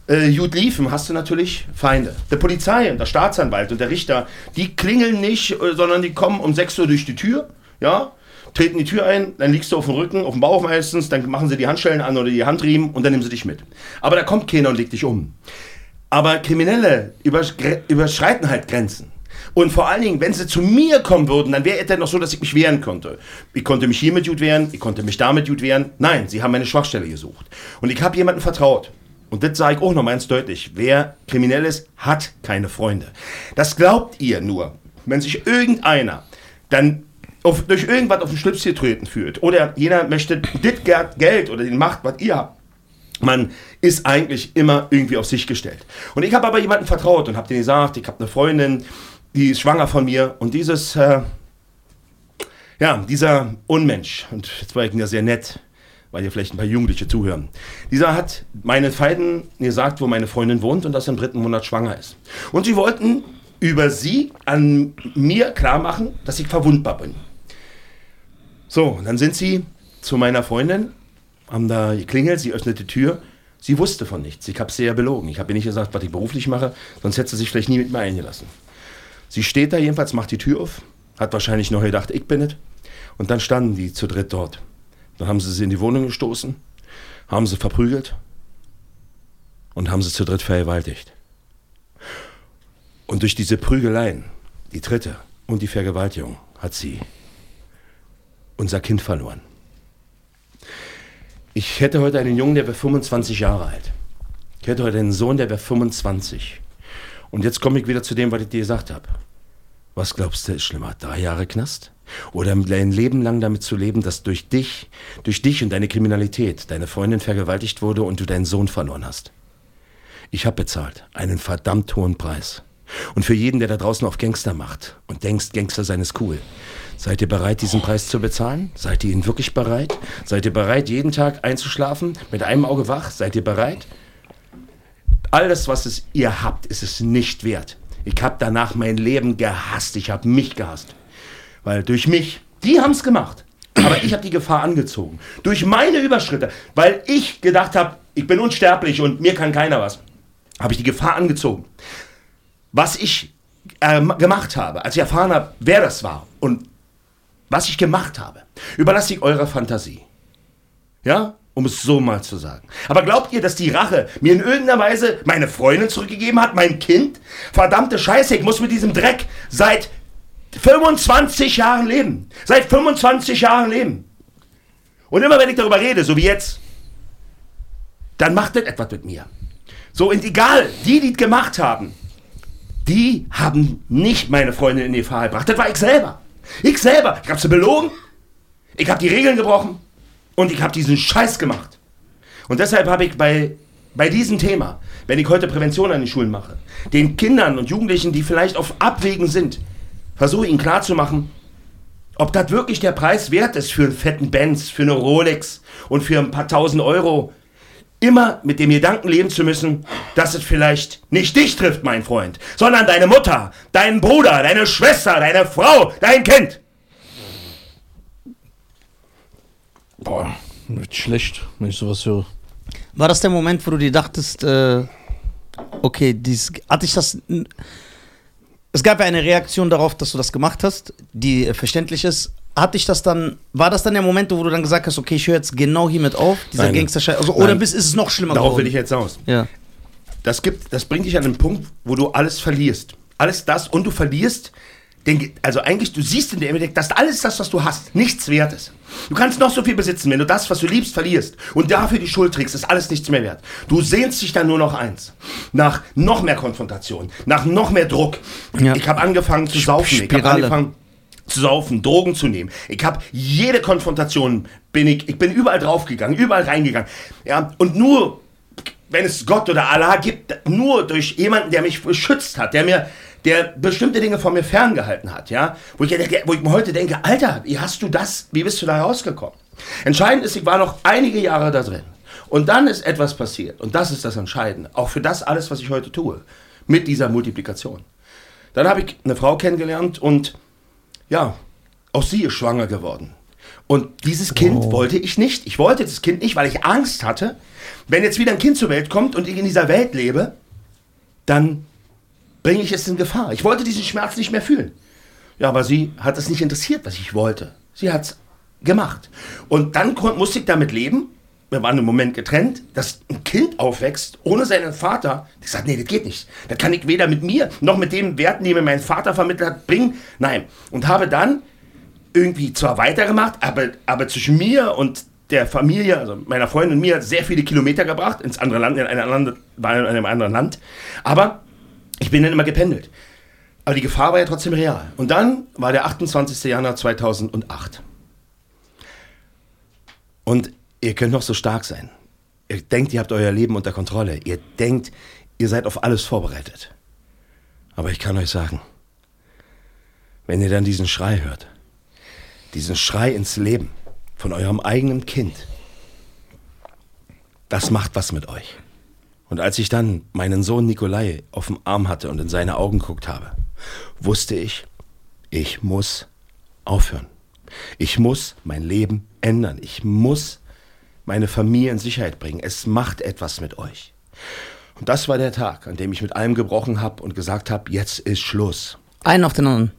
Speaker 3: äh, gut liefen, hast du natürlich Feinde. Der Polizei und der Staatsanwalt und der Richter, die klingeln nicht, äh, sondern die kommen um 6 Uhr durch die Tür, ja, treten die Tür ein, dann liegst du auf dem Rücken, auf dem Bauch meistens, dann machen sie die Handschellen an oder die Handriemen und dann nehmen sie dich mit. Aber da kommt keiner und legt dich um. Aber Kriminelle überschre- überschreiten halt Grenzen. Und vor allen Dingen, wenn sie zu mir kommen würden, dann wäre es dann noch so, dass ich mich wehren konnte. Ich konnte mich hiermit gut wehren, ich konnte mich damit gut wehren. Nein, sie haben meine Schwachstelle gesucht. Und ich habe jemandem vertraut. Und das sage ich auch noch mal ganz deutlich. Wer kriminell ist, hat keine Freunde. Das glaubt ihr nur, wenn sich irgendeiner dann auf, durch irgendwas auf den Schlips getreten fühlt oder jener möchte das Geld oder die Macht, was ihr habt, Man ist eigentlich immer irgendwie auf sich gestellt. Und ich habe aber jemandem vertraut und habe denen gesagt, ich habe eine Freundin, die ist schwanger von mir und dieses, äh, ja, dieser Unmensch, und jetzt war ich ja sehr nett, weil hier vielleicht ein paar Jugendliche zuhören, dieser hat meinen Feinden gesagt, wo meine Freundin wohnt und dass sie im dritten Monat schwanger ist. Und sie wollten über sie an mir klar machen, dass ich verwundbar bin. So, und dann sind sie zu meiner Freundin, haben da geklingelt, sie öffnete die Tür. Sie wusste von nichts. Ich habe sie ja belogen. Ich habe ihr nicht gesagt, was ich beruflich mache, sonst hätte sie sich vielleicht nie mit mir eingelassen. Sie steht da jedenfalls, macht die Tür auf, hat wahrscheinlich noch gedacht, ich bin es. Und dann standen die zu dritt dort. Dann haben sie sie in die Wohnung gestoßen, haben sie verprügelt und haben sie zu dritt vergewaltigt. Und durch diese Prügeleien, die dritte und die Vergewaltigung, hat sie unser Kind verloren. Ich hätte heute einen Jungen, der wäre 25 Jahre alt. Ich hätte heute einen Sohn, der wäre 25. Und jetzt komme ich wieder zu dem, was ich dir gesagt habe. Was glaubst du ist schlimmer? Drei Jahre Knast? Oder ein Leben lang damit zu leben, dass durch dich, durch dich und deine Kriminalität deine Freundin vergewaltigt wurde und du deinen Sohn verloren hast? Ich habe bezahlt. Einen verdammt hohen Preis. Und für jeden, der da draußen auf Gangster macht und denkst, Gangster sein ist cool. Seid ihr bereit, diesen Preis zu bezahlen? Seid ihr ihn wirklich bereit? Seid ihr bereit, jeden Tag einzuschlafen, mit einem Auge wach? Seid ihr bereit? Alles, was es ihr habt, ist es nicht wert. Ich habe danach mein Leben gehasst. Ich habe mich gehasst. Weil durch mich, die haben es gemacht. Aber ich habe die Gefahr angezogen. Durch meine Überschritte, weil ich gedacht habe, ich bin unsterblich und mir kann keiner was, habe ich die Gefahr angezogen. Was ich äh, gemacht habe, als ich erfahren habe, wer das war und was ich gemacht habe, überlasse ich eurer Fantasie. Ja? Um es so mal zu sagen. Aber glaubt ihr, dass die Rache mir in irgendeiner Weise meine Freundin zurückgegeben hat, mein Kind? Verdammte Scheiße, ich muss mit diesem Dreck seit 25 Jahren leben. Seit 25 Jahren leben. Und immer wenn ich darüber rede, so wie jetzt, dann macht das etwas mit mir. So, und egal, die, die es gemacht haben, die haben nicht meine Freundin in die Gefahr gebracht. Das war ich selber. Ich selber. Ich habe sie belogen. Ich habe die Regeln gebrochen. Und ich habe diesen Scheiß gemacht. Und deshalb habe ich bei, bei diesem Thema, wenn ich heute Prävention an den Schulen mache, den Kindern und Jugendlichen, die vielleicht auf Abwägen sind, versuche ihnen klarzumachen, ob das wirklich der Preis wert ist für einen fetten Benz, für eine Rolex und für ein paar tausend Euro. Immer mit dem Gedanken leben zu müssen, dass es vielleicht nicht dich trifft, mein Freund, sondern deine Mutter, deinen Bruder, deine Schwester, deine Frau, dein Kind.
Speaker 1: Boah, wird schlecht, wenn ich sowas höre.
Speaker 2: War das der Moment, wo du dir dachtest, äh, okay, dies, hatte ich das. Es gab ja eine Reaktion darauf, dass du das gemacht hast, die äh, verständlich ist. Hatte ich das dann, war das dann der Moment, wo du dann gesagt hast, okay, ich höre jetzt genau hiermit auf, dieser
Speaker 3: Nein.
Speaker 2: Gangster-Scheiß, also, oder
Speaker 3: Nein.
Speaker 2: bis, ist es noch schlimmer
Speaker 3: Darauf
Speaker 2: geworden?
Speaker 3: will ich jetzt aus.
Speaker 2: Ja.
Speaker 3: Das, gibt, das bringt dich an den Punkt, wo du alles verlierst. Alles das und du verlierst, den, also eigentlich, du siehst in der Immediate, dass alles das, was du hast, nichts wert ist. Du kannst noch so viel besitzen, wenn du das, was du liebst, verlierst und dafür die Schuld trägst, ist alles nichts mehr wert. Du sehnst dich dann nur noch eins. Nach noch mehr Konfrontation, nach noch mehr Druck.
Speaker 2: Ja.
Speaker 3: Ich habe angefangen zu saufen. Ich habe angefangen zu saufen, Drogen zu nehmen. Ich habe jede Konfrontation bin ich, ich bin überall draufgegangen, überall reingegangen. Ja, und nur wenn es Gott oder Allah gibt, nur durch jemanden, der mich beschützt hat, der mir, der bestimmte Dinge von mir ferngehalten hat, ja, wo ich, wo ich mir heute denke, Alter, wie hast du das, wie bist du da rausgekommen? Entscheidend ist, ich war noch einige Jahre da drin. Und dann ist etwas passiert. Und das ist das Entscheidende. Auch für das alles, was ich heute tue. Mit dieser Multiplikation. Dann habe ich eine Frau kennengelernt und ja, auch sie ist schwanger geworden. Und dieses Kind wollte ich nicht. Ich wollte das Kind nicht, weil ich Angst hatte, wenn jetzt wieder ein Kind zur Welt kommt und ich in dieser Welt lebe, dann bringe ich es in Gefahr. Ich wollte diesen Schmerz nicht mehr fühlen. Ja, aber sie hat es nicht interessiert, was ich wollte. Sie hat es gemacht. Und dann musste ich damit leben. Wir waren im Moment getrennt, dass ein Kind aufwächst ohne seinen Vater. Ich sagte, nee, das geht nicht. Das kann ich weder mit mir noch mit den Werten, die mir mein Vater vermittelt hat, bringen. Nein. Und habe dann irgendwie zwar weitergemacht, aber, aber zwischen mir und der Familie, also meiner Freundin und mir, sehr viele Kilometer gebracht, ins andere Land, in, ein Land, war in einem anderen Land. Aber ich bin dann immer gependelt. Aber die Gefahr war ja trotzdem real. Und dann war der 28. Januar 2008. Und ihr könnt noch so stark sein. Ihr denkt, ihr habt euer Leben unter Kontrolle. Ihr denkt, ihr seid auf alles vorbereitet. Aber ich kann euch sagen, wenn ihr dann diesen Schrei hört, diesen Schrei ins Leben von eurem eigenen Kind, das macht was mit euch. Und als ich dann meinen Sohn Nikolai auf dem Arm hatte und in seine Augen geguckt habe, wusste ich, ich muss aufhören. Ich muss mein Leben ändern. Ich muss meine Familie in Sicherheit bringen. Es macht etwas mit euch. Und das war der Tag, an dem ich mit allem gebrochen habe und gesagt habe, jetzt ist Schluss.
Speaker 2: Einen auf den anderen.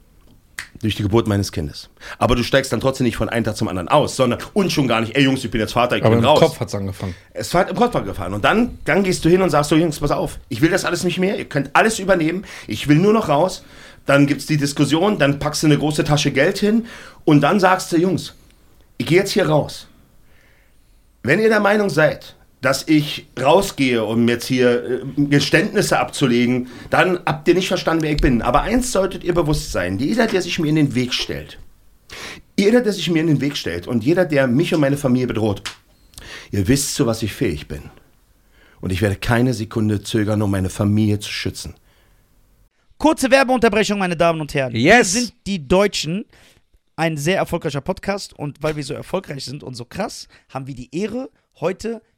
Speaker 3: Durch die Geburt meines Kindes. Aber du steigst dann trotzdem nicht von einem Tag zum anderen aus, sondern und schon gar nicht, ey Jungs, ich bin jetzt Vater, ich
Speaker 1: Aber
Speaker 3: bin
Speaker 1: im
Speaker 3: raus.
Speaker 1: Kopf hat's angefangen.
Speaker 3: Es halt im Kopf angefahren. Und dann, dann gehst du hin und sagst so, Jungs, pass auf, ich will das alles nicht mehr, ihr könnt alles übernehmen, ich will nur noch raus. Dann gibt's die Diskussion, dann packst du eine große Tasche Geld hin und dann sagst du, Jungs, ich gehe jetzt hier raus. Wenn ihr der Meinung seid, dass ich rausgehe, um jetzt hier äh, Geständnisse abzulegen, dann habt ihr nicht verstanden, wer ich bin. Aber eins solltet ihr bewusst sein, jeder, der sich mir in den Weg stellt, jeder, der sich mir in den Weg stellt und jeder, der mich und meine Familie bedroht, ihr wisst, zu was ich fähig bin. Und ich werde keine Sekunde zögern, um meine Familie zu schützen.
Speaker 2: Kurze Werbeunterbrechung, meine Damen und Herren.
Speaker 1: Yes.
Speaker 2: Wir sind die Deutschen. Ein sehr erfolgreicher Podcast und weil wir so erfolgreich sind und so krass, haben wir die Ehre, heute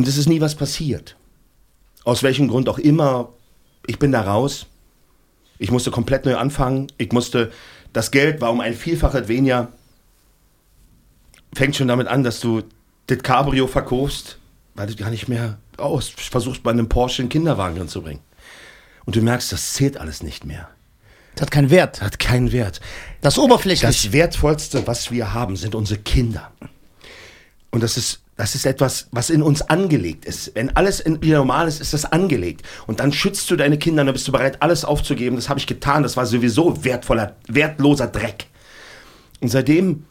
Speaker 3: Und es ist nie was passiert. Aus welchem Grund auch immer, ich bin da raus. Ich musste komplett neu anfangen. Ich musste, das Geld war um ein Vielfaches weniger. Fängt schon damit an, dass du das Cabrio verkaufst, weil du gar nicht mehr aus versuchst, bei einem Porsche einen Kinderwagen drin zu bringen. Und du merkst, das zählt alles nicht mehr.
Speaker 2: Das hat keinen Wert.
Speaker 3: Das hat keinen Wert.
Speaker 2: Das ist oberflächlich.
Speaker 3: Das Wertvollste, was wir haben, sind unsere Kinder. Und das ist, das ist etwas, was in uns angelegt ist. Wenn alles in, wieder normal ist, ist das angelegt. Und dann schützt du deine Kinder, dann bist du bereit, alles aufzugeben. Das habe ich getan. Das war sowieso wertvoller, wertloser Dreck. Und seitdem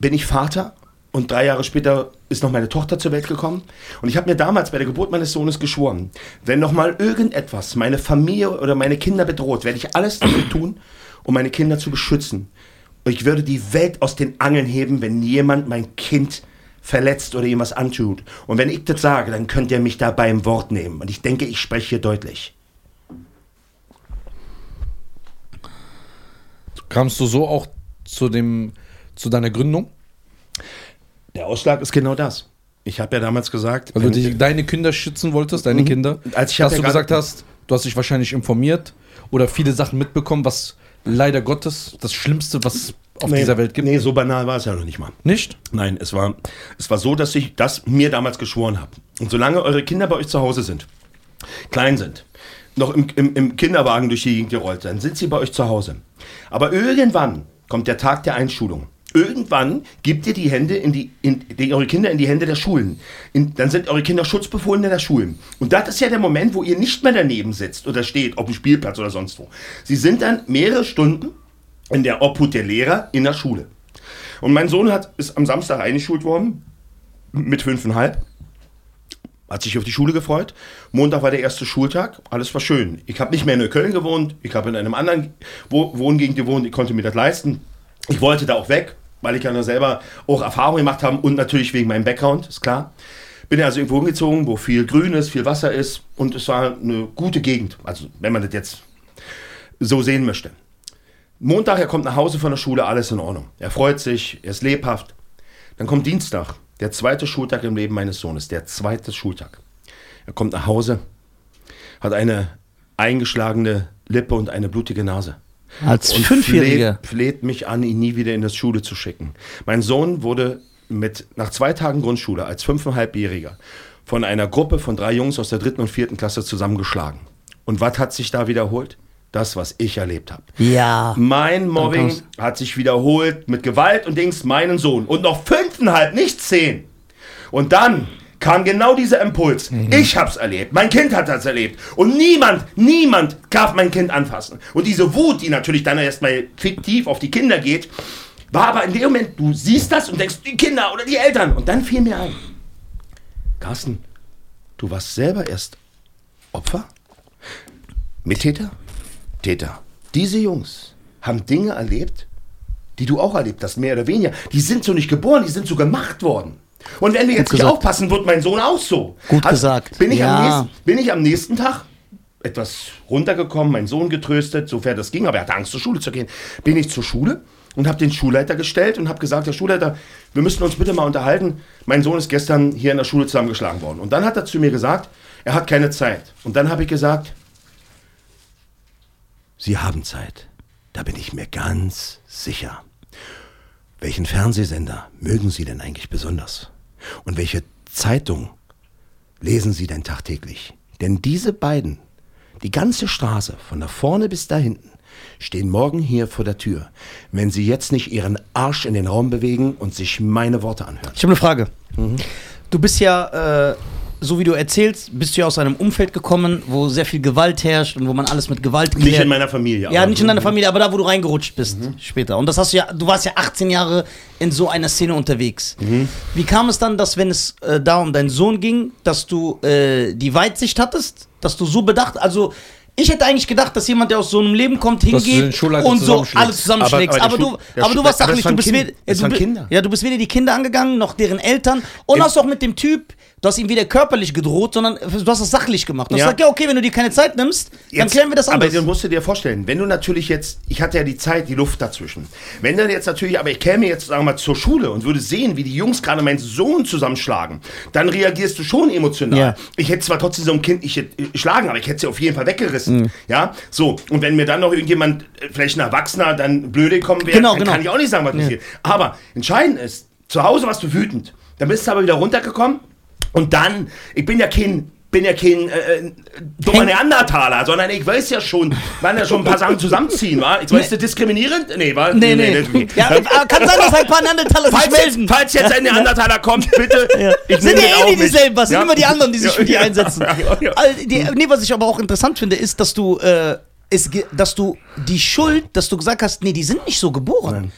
Speaker 3: bin ich Vater und drei Jahre später ist noch meine Tochter zur Welt gekommen. Und ich habe mir damals bei der Geburt meines Sohnes geschworen, wenn noch mal irgendetwas meine Familie oder meine Kinder bedroht, werde ich alles dafür tun, um meine Kinder zu beschützen. Und ich würde die Welt aus den Angeln heben, wenn jemand mein Kind verletzt oder ihm was antut. Und wenn ich das sage, dann könnt ihr mich da beim Wort nehmen. Und ich denke, ich spreche hier deutlich.
Speaker 1: Kamst du so auch zu dem, zu deiner Gründung?
Speaker 3: Der Ausschlag ist genau das. Ich habe ja damals gesagt,
Speaker 1: Weil du die, deine Kinder schützen wolltest, deine Kinder.
Speaker 3: Als ich
Speaker 1: dass
Speaker 3: ja
Speaker 1: du gesagt hast, du hast dich wahrscheinlich informiert oder viele Sachen mitbekommen, was leider Gottes das Schlimmste, was auf
Speaker 3: nee,
Speaker 1: dieser Welt gibt.
Speaker 3: Nee, so banal war es ja noch nicht mal.
Speaker 1: Nicht?
Speaker 3: Nein, es war, es war so, dass ich das mir damals geschworen habe. Und solange eure Kinder bei euch zu Hause sind, klein sind, noch im, im, im Kinderwagen durch die Gegend gerollt sind, sind sie bei euch zu Hause. Aber irgendwann kommt der Tag der Einschulung. Irgendwann gebt ihr die Hände in die, in, die, eure Kinder in die Hände der Schulen. In, dann sind eure Kinder Schutzbefohlene der Schulen. Und das ist ja der Moment, wo ihr nicht mehr daneben sitzt oder steht, auf dem Spielplatz oder sonst wo. Sie sind dann mehrere Stunden in der Obhut der Lehrer in der Schule. Und mein Sohn hat, ist am Samstag eingeschult worden, mit fünfeinhalb. Hat sich auf die Schule gefreut. Montag war der erste Schultag. Alles war schön. Ich habe nicht mehr in Neukölln gewohnt. Ich habe in einem anderen Wo Wohngegend gewohnt. Ich konnte mir das leisten. Ich wollte da auch weg, weil ich ja noch selber auch Erfahrung gemacht habe und natürlich wegen meinem Background, ist klar. Bin also irgendwo hingezogen, wo viel Grün ist, viel Wasser ist und es war eine gute Gegend. Also, wenn man das jetzt so sehen möchte. Montag, er kommt nach Hause von der Schule, alles in Ordnung. Er freut sich, er ist lebhaft. Dann kommt Dienstag, der zweite Schultag im Leben meines Sohnes, der zweite Schultag. Er kommt nach Hause, hat eine eingeschlagene Lippe und eine blutige Nase.
Speaker 2: Als
Speaker 3: Und
Speaker 2: Fünfjähriger.
Speaker 3: Fleht, fleht mich an, ihn nie wieder in das Schule zu schicken. Mein Sohn wurde mit, nach zwei Tagen Grundschule als fünfeinhalbjähriger von einer Gruppe von drei Jungs aus der dritten und vierten Klasse zusammengeschlagen. Und was hat sich da wiederholt? Das, was ich erlebt habe.
Speaker 2: Ja.
Speaker 3: Mein Mobbing hat sich wiederholt mit Gewalt und Dings meinen Sohn. Und noch fünfeinhalb, nicht zehn. Und dann kam genau dieser Impuls. Ich hab's erlebt. Mein Kind hat das erlebt. Und niemand, niemand darf mein Kind anfassen. Und diese Wut, die natürlich dann erstmal fiktiv auf die Kinder geht, war aber in dem Moment, du siehst das und denkst, die Kinder oder die Eltern. Und dann fiel mir ein, Carsten, du warst selber erst Opfer? Mittäter? Täter. Diese Jungs haben Dinge erlebt, die du auch erlebt hast, mehr oder weniger. Die sind so nicht geboren, die sind so gemacht worden. Und wenn wir jetzt nicht
Speaker 2: gesagt.
Speaker 3: aufpassen, wird mein Sohn auch so.
Speaker 2: Gut gesagt.
Speaker 3: Bin ich, am
Speaker 2: Ja.
Speaker 3: nächsten, bin ich am nächsten Tag etwas runtergekommen, meinen Sohn getröstet, sofern das ging, aber er hatte Angst, zur Schule zu gehen. Bin ich zur Schule und habe den Schulleiter gestellt und habe gesagt, Herr Schulleiter, wir müssen uns bitte mal unterhalten. Mein Sohn ist gestern hier in der Schule zusammengeschlagen worden. Und dann hat er zu mir gesagt, er hat keine Zeit. Und dann habe ich gesagt, Sie haben Zeit. Da bin ich mir ganz sicher. Welchen Fernsehsender mögen Sie denn eigentlich besonders? Und welche Zeitung lesen Sie denn tagtäglich? Denn diese beiden, die ganze Straße, von da vorne bis da hinten, stehen morgen hier vor der Tür, wenn Sie jetzt nicht Ihren Arsch in den Raum bewegen und sich meine Worte anhören.
Speaker 2: Ich habe eine Frage.
Speaker 3: Mhm.
Speaker 2: Du bist ja, äh, so wie du erzählst, bist du ja aus einem Umfeld gekommen, wo sehr viel Gewalt herrscht und wo man alles mit Gewalt
Speaker 3: Nicht
Speaker 2: klärt.
Speaker 3: in meiner Familie.
Speaker 2: Ja,
Speaker 3: aber- Mhm.
Speaker 2: nicht in deiner Familie, aber da, wo du reingerutscht bist später. Und das hast du ja, du warst ja 18 Jahre in so einer Szene unterwegs.
Speaker 3: Mhm.
Speaker 2: Wie kam es dann, dass wenn es äh, da um deinen Sohn ging, dass du äh, die Weitsicht hattest, dass du so bedacht, also ich hätte eigentlich gedacht, dass jemand, der aus so einem Leben kommt, hingeht und so
Speaker 1: zusammenschlägst.
Speaker 2: alle zusammenschlägst.
Speaker 3: Aber-
Speaker 2: Aber,
Speaker 3: aber
Speaker 2: du, aber warst sachlich. Du bist, weder, du, ja, du bist weder die Kinder angegangen, noch deren Eltern und
Speaker 3: Im-
Speaker 2: hast auch mit dem Typ, du hast ihm weder körperlich gedroht, sondern du hast es sachlich gemacht. Du hast
Speaker 3: Ja.
Speaker 2: gesagt, ja, okay, wenn du dir keine Zeit nimmst, dann
Speaker 3: Jetzt-
Speaker 2: klären wir das anders.
Speaker 3: Aber du musst dir vorstellen, wenn du natürlich jetzt, ich hatte ja die Zeit, die Luft dazwischen. Wenn dann jetzt natürlich, aber ich käme jetzt, sagen wir mal, zur Schule und würde sehen, wie die Jungs gerade meinen Sohn zusammenschlagen, dann reagierst du schon emotional.
Speaker 2: Ja.
Speaker 3: Ich hätte zwar trotzdem so ein Kind nicht äh, schlagen, aber ich hätte sie auf jeden Fall weggerissen.
Speaker 2: Mhm.
Speaker 3: Ja, so. Und wenn mir dann noch irgendjemand, äh, vielleicht ein Erwachsener, dann blöde kommen wäre,
Speaker 2: Genau,
Speaker 3: dann
Speaker 2: genau.
Speaker 3: kann ich auch nicht sagen, was passiert. Aber entscheidend ist, zu Hause warst du wütend. Dann bist du aber wieder runtergekommen und dann, ich bin ja kein bin ja kein äh, äh, dummer Neandertaler, sondern ich weiß ja schon, wann ja schon ein paar Sachen zusammenziehen, war. Ich weiß, das diskriminierend? Nee, war?
Speaker 2: Nee, nee.
Speaker 3: nee.
Speaker 2: Ja, äh, kann sein, dass ein paar Neandertaler sich
Speaker 3: Falls
Speaker 2: melden.
Speaker 3: jetzt, falls jetzt ein Neandertaler kommt, bitte. Ich
Speaker 2: Sind ja eh
Speaker 3: mit.
Speaker 2: dieselben, was sind
Speaker 3: Ja.
Speaker 2: immer die anderen, die sich
Speaker 3: Ja,
Speaker 2: für die
Speaker 3: ja,
Speaker 2: einsetzen.
Speaker 3: ja, ja, ja.
Speaker 2: Die, nee, was ich aber auch interessant finde, ist, dass du, äh, es, dass du die Schuld, dass du gesagt hast, nee, die sind nicht so geboren.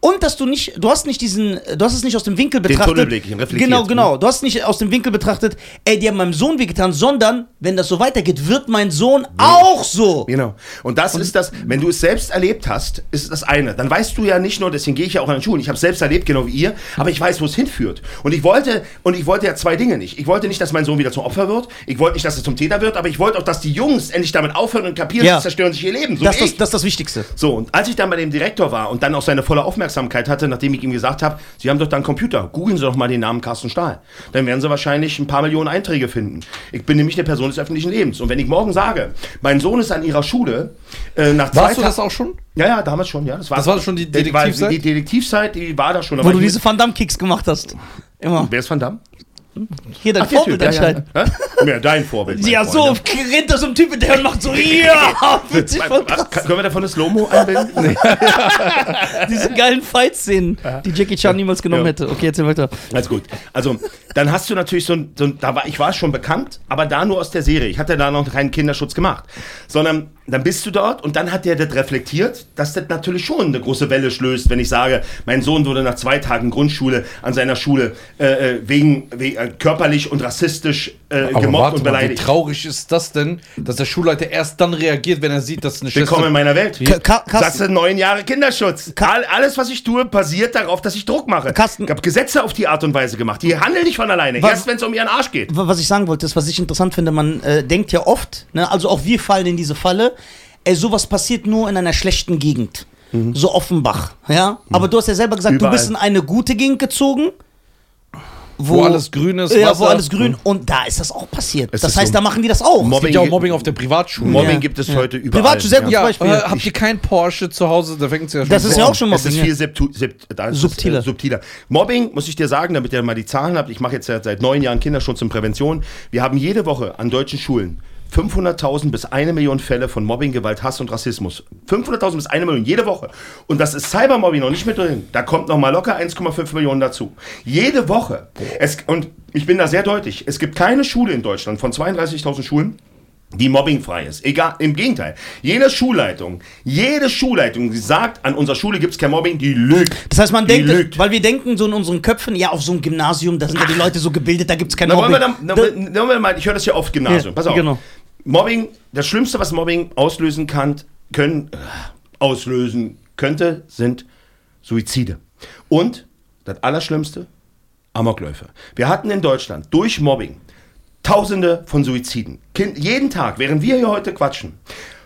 Speaker 2: Und dass du nicht, du hast nicht diesen, du hast es nicht aus dem Winkel betrachtet.
Speaker 3: Tunnelblick, reflektiert.
Speaker 2: Genau, genau. Du hast nicht aus dem Winkel betrachtet, ey, die haben meinem Sohn wehgetan, sondern, wenn das so weitergeht, wird mein Sohn auch so.
Speaker 3: Genau. Und das ist das, wenn du es selbst erlebt hast, ist das eine. Dann weißt du ja nicht nur, deswegen gehe ich ja auch an den Schulen. Ich habe es selbst erlebt, genau wie ihr, aber ich weiß, wo es hinführt. Und ich wollte, und ich wollte ja zwei Dinge nicht. Ich wollte nicht, dass mein Sohn wieder zum Opfer wird. Ich wollte nicht, dass er zum Täter wird, aber ich wollte auch, dass die Jungs endlich damit aufhören und kapieren,
Speaker 2: Ja.
Speaker 3: sie zerstören sich ihr Leben. So
Speaker 2: Das, das, das ist das Wichtigste.
Speaker 3: So, und als ich dann bei dem Direktor war und dann auch seine volle Aufmerksamkeit hatte, nachdem ich ihm gesagt habe, Sie haben doch da einen Computer, googeln Sie doch mal den Namen Carsten Stahl. Dann werden Sie wahrscheinlich ein paar Millionen Einträge finden. Ich bin nämlich eine Person des öffentlichen Lebens. Und wenn ich morgen sage, mein Sohn ist an Ihrer Schule, äh, nach zwei
Speaker 1: Warst du das auch schon?
Speaker 3: Ja, ja, damals schon, ja. Das war,
Speaker 1: Das war schon die
Speaker 3: Die,
Speaker 1: Detektivzeit?
Speaker 3: die Detektivzeit, die war da schon.
Speaker 2: Wo du diese Van Damme-Kicks gemacht hast. Immer.
Speaker 3: Wer ist Van Damme?
Speaker 2: Hier dein
Speaker 3: Ach, der
Speaker 2: Vorbild
Speaker 3: Typ, ja, ja.
Speaker 2: anscheinend.
Speaker 3: Hä? Ja, dein Vorbild.
Speaker 2: Ja, so
Speaker 3: Freund,
Speaker 2: rennt da so ein Typ hinterher und macht so, ja, fühlt sich
Speaker 3: ja.
Speaker 2: krass.
Speaker 3: Können wir davon eine Slow-Mo einbinden?
Speaker 2: Diese geilen Fight-Szenen, die Jackie Chan niemals genommen
Speaker 3: Ja.
Speaker 2: hätte. Okay, erzähl weiter.
Speaker 3: Alles gut. Also, dann hast du natürlich so ein, so ein da war, ich war schon bekannt, aber da nur aus der Serie. Ich hatte da noch keinen Kinderschutz gemacht. Sondern dann bist du dort und dann hat der das reflektiert, dass das natürlich schon eine große Welle schlöst, wenn ich sage, mein Sohn wurde nach zwei Tagen Grundschule an seiner Schule äh, äh, wegen, wegen äh, körperlich und rassistisch äh, gemobbt
Speaker 1: warte
Speaker 3: und
Speaker 1: mal, wie
Speaker 3: beleidigt.
Speaker 1: traurig ist das denn, dass der Schulleiter erst dann reagiert, wenn er sieht, dass eine
Speaker 3: Willkommen in meiner Welt.
Speaker 2: Ka- Ka-
Speaker 3: Das sind neun Jahre Kinderschutz. All, alles, was ich tue, basiert darauf, dass ich Druck mache.
Speaker 2: Carsten-
Speaker 3: ich habe Gesetze auf die Art und Weise gemacht. Die handeln nicht von alleine.
Speaker 2: Was-
Speaker 3: Erst wenn es um ihren Arsch geht.
Speaker 2: wa- was ich sagen wollte, ist, was ich interessant finde, man äh, denkt ja oft, ne, also auch wir fallen in diese Falle, ey, sowas passiert nur in einer schlechten Gegend. So Offenbach, ja. Aber du hast ja selber gesagt,
Speaker 3: Überall.
Speaker 2: du bist in eine gute Gegend gezogen.
Speaker 1: Wo alles grün ist,
Speaker 2: Ja, wo
Speaker 1: Wasser.
Speaker 2: alles grün. Und da ist das auch passiert.
Speaker 3: Es
Speaker 2: das
Speaker 3: ist
Speaker 2: heißt,
Speaker 3: so-
Speaker 2: da machen die das auch.
Speaker 3: Mobbing-
Speaker 1: Es gibt ja auch Mobbing auf der Privatschule.
Speaker 3: Mobbing
Speaker 2: Ja.
Speaker 3: gibt es heute überall.
Speaker 2: Privatschule, sehr.
Speaker 1: Ja,
Speaker 2: Beispiel.
Speaker 1: äh, habt ihr kein Porsche zu Hause? Da fängt es ja schon
Speaker 2: Das ist ja auch schon
Speaker 3: Es ist
Speaker 2: Mobbing.
Speaker 3: viel
Speaker 2: ja.
Speaker 3: subtu- sub- da ist
Speaker 2: Subtiler.
Speaker 3: äh, subtiler. Mobbing, muss ich dir sagen, damit ihr mal die Zahlen habt. Ich mache jetzt seit, seit neun Jahren Kinderschutz und Prävention. Wir haben jede Woche an deutschen Schulen 500.000 bis eine Million Fälle von Mobbing, Gewalt, Hass und Rassismus. 500.000 bis eine Million jede Woche. Und das ist Cybermobbing noch nicht mit drin. Da kommt noch mal locker 1,5 Millionen dazu. Jede Woche. Es, und ich bin da sehr deutlich. Es gibt keine Schule in Deutschland von 32.000 Schulen, die mobbingfrei ist. Egal, im Gegenteil. Jede Schulleitung, jede Schulleitung, die sagt, an unserer Schule gibt es kein Mobbing, die lügt.
Speaker 2: Das heißt, man
Speaker 3: Die
Speaker 2: denkt,
Speaker 3: lügt.
Speaker 2: weil wir denken so in unseren Köpfen, ja, auf so einem Gymnasium, da sind ja die Leute so gebildet, da gibt es kein
Speaker 3: Na, wollen
Speaker 2: Mobbing.
Speaker 3: wir, dann,
Speaker 2: Da-
Speaker 3: wollen wir mal, ich höre das ja oft Gymnasium.
Speaker 2: Ja,
Speaker 3: Pass auf.
Speaker 2: genau.
Speaker 3: Mobbing, das Schlimmste, was Mobbing auslösen kann, können, äh, auslösen könnte, sind Suizide. Und das Allerschlimmste, Amokläufe. Wir hatten in Deutschland durch Mobbing Tausende von Suiziden. Kind, jeden Tag, während wir hier heute quatschen,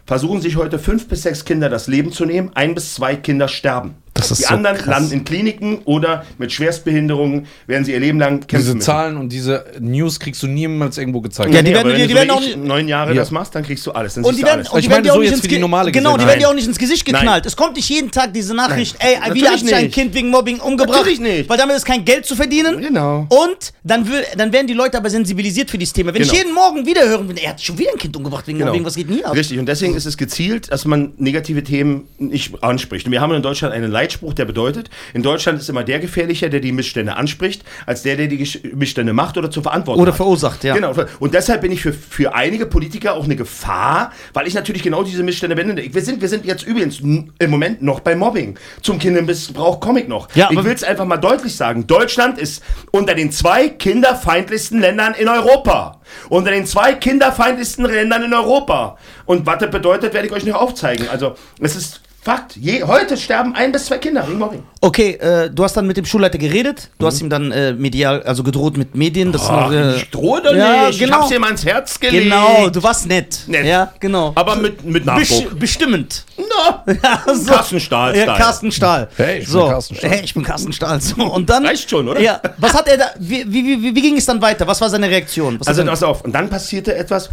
Speaker 3: versuchen sich heute fünf bis sechs Kinder das Leben zu nehmen. Ein bis zwei Kinder sterben.
Speaker 2: Das ist
Speaker 3: Die
Speaker 2: so
Speaker 3: anderen
Speaker 2: krass.
Speaker 3: landen in Kliniken oder mit Schwerstbehinderungen werden sie ihr Leben lang kämpfen
Speaker 1: Diese
Speaker 3: müssen.
Speaker 1: Zahlen und diese News kriegst du niemals irgendwo gezeigt.
Speaker 2: Ja, die
Speaker 3: Nee,
Speaker 2: werden
Speaker 3: aber
Speaker 2: dir-
Speaker 3: wenn
Speaker 2: die
Speaker 3: du
Speaker 2: werden
Speaker 3: so
Speaker 2: auch
Speaker 3: ich
Speaker 2: nicht-
Speaker 3: neun Jahre
Speaker 1: Ja.
Speaker 3: das machst, dann kriegst du alles. Dann
Speaker 2: Und die werden,
Speaker 3: alles.
Speaker 2: und
Speaker 1: Ich
Speaker 2: die werden
Speaker 1: meine
Speaker 2: dir auch
Speaker 1: so
Speaker 2: nicht
Speaker 1: jetzt
Speaker 2: ins
Speaker 1: für die normale
Speaker 2: Genau, die werden dir auch
Speaker 3: Nein.
Speaker 2: nicht ins Gesicht
Speaker 3: Nein.
Speaker 2: geknallt. Es kommt nicht jeden Tag diese Nachricht, ey, wieder
Speaker 3: Natürlich
Speaker 2: hat sich ein. Kind wegen Mobbing umgebracht.
Speaker 3: Natürlich nicht.
Speaker 2: Weil damit ist kein Geld zu verdienen.
Speaker 3: Genau.
Speaker 2: Und dann, will, dann werden die Leute aber sensibilisiert für dieses Thema. Wenn ich
Speaker 3: Genau.
Speaker 2: jeden Morgen wieder hören will, er hat schon wieder ein Kind umgebracht wegen Mobbing, was geht hier ab?
Speaker 3: Richtig, und deswegen ist es gezielt, dass man negative Themen nicht anspricht. Und wir haben in Deutschland einen Leitspruch, der bedeutet, in Deutschland ist immer der gefährlicher, der die Missstände anspricht, als der, der die Missstände macht oder zur Verantwortung
Speaker 2: Oder
Speaker 3: hat.
Speaker 2: verursacht, ja.
Speaker 3: Genau. Und deshalb bin ich für, für einige Politiker auch eine Gefahr, weil ich natürlich genau diese Missstände bende. Wir sind, wir sind jetzt übrigens im Moment noch bei Mobbing. Zum Kindermissbrauch komme ich noch.
Speaker 2: Ja,
Speaker 3: ich will es einfach mal deutlich sagen. Deutschland ist unter den zwei kinderfeindlichsten Ländern in Europa. Unter den zwei kinderfeindlichsten Ländern in Europa. Und was das bedeutet, werde ich euch noch aufzeigen. Also, es ist Fakt. Je, heute sterben ein bis zwei Kinder wegen Mobbing.
Speaker 2: Okay, äh, du hast dann mit dem Schulleiter geredet, du hast ihm dann äh, medial, also gedroht mit Medien. Das ist noch, äh,
Speaker 3: ich drohe doch
Speaker 2: ja,
Speaker 3: nicht. Ich
Speaker 2: genau.
Speaker 3: hab's dir mal ins Herz gelegt.
Speaker 2: Genau, du warst nett.
Speaker 3: Nett.
Speaker 2: Ja, genau.
Speaker 3: Aber mit, mit Nachdruck.
Speaker 2: bestimmend.
Speaker 3: Na,
Speaker 2: Ja, so.
Speaker 3: Carsten Stahl.
Speaker 2: Ja. Carsten Stahl.
Speaker 1: Hey, ich bin
Speaker 2: so.
Speaker 1: Carsten Stahl.
Speaker 2: Hey, ich bin Carsten Stahl. So, und dann.
Speaker 3: Reicht schon, oder?
Speaker 2: Ja. Was hat er da. Wie, wie, wie, wie ging es dann weiter? Was war seine Reaktion? Was
Speaker 3: Also pass auf. Und dann passierte etwas,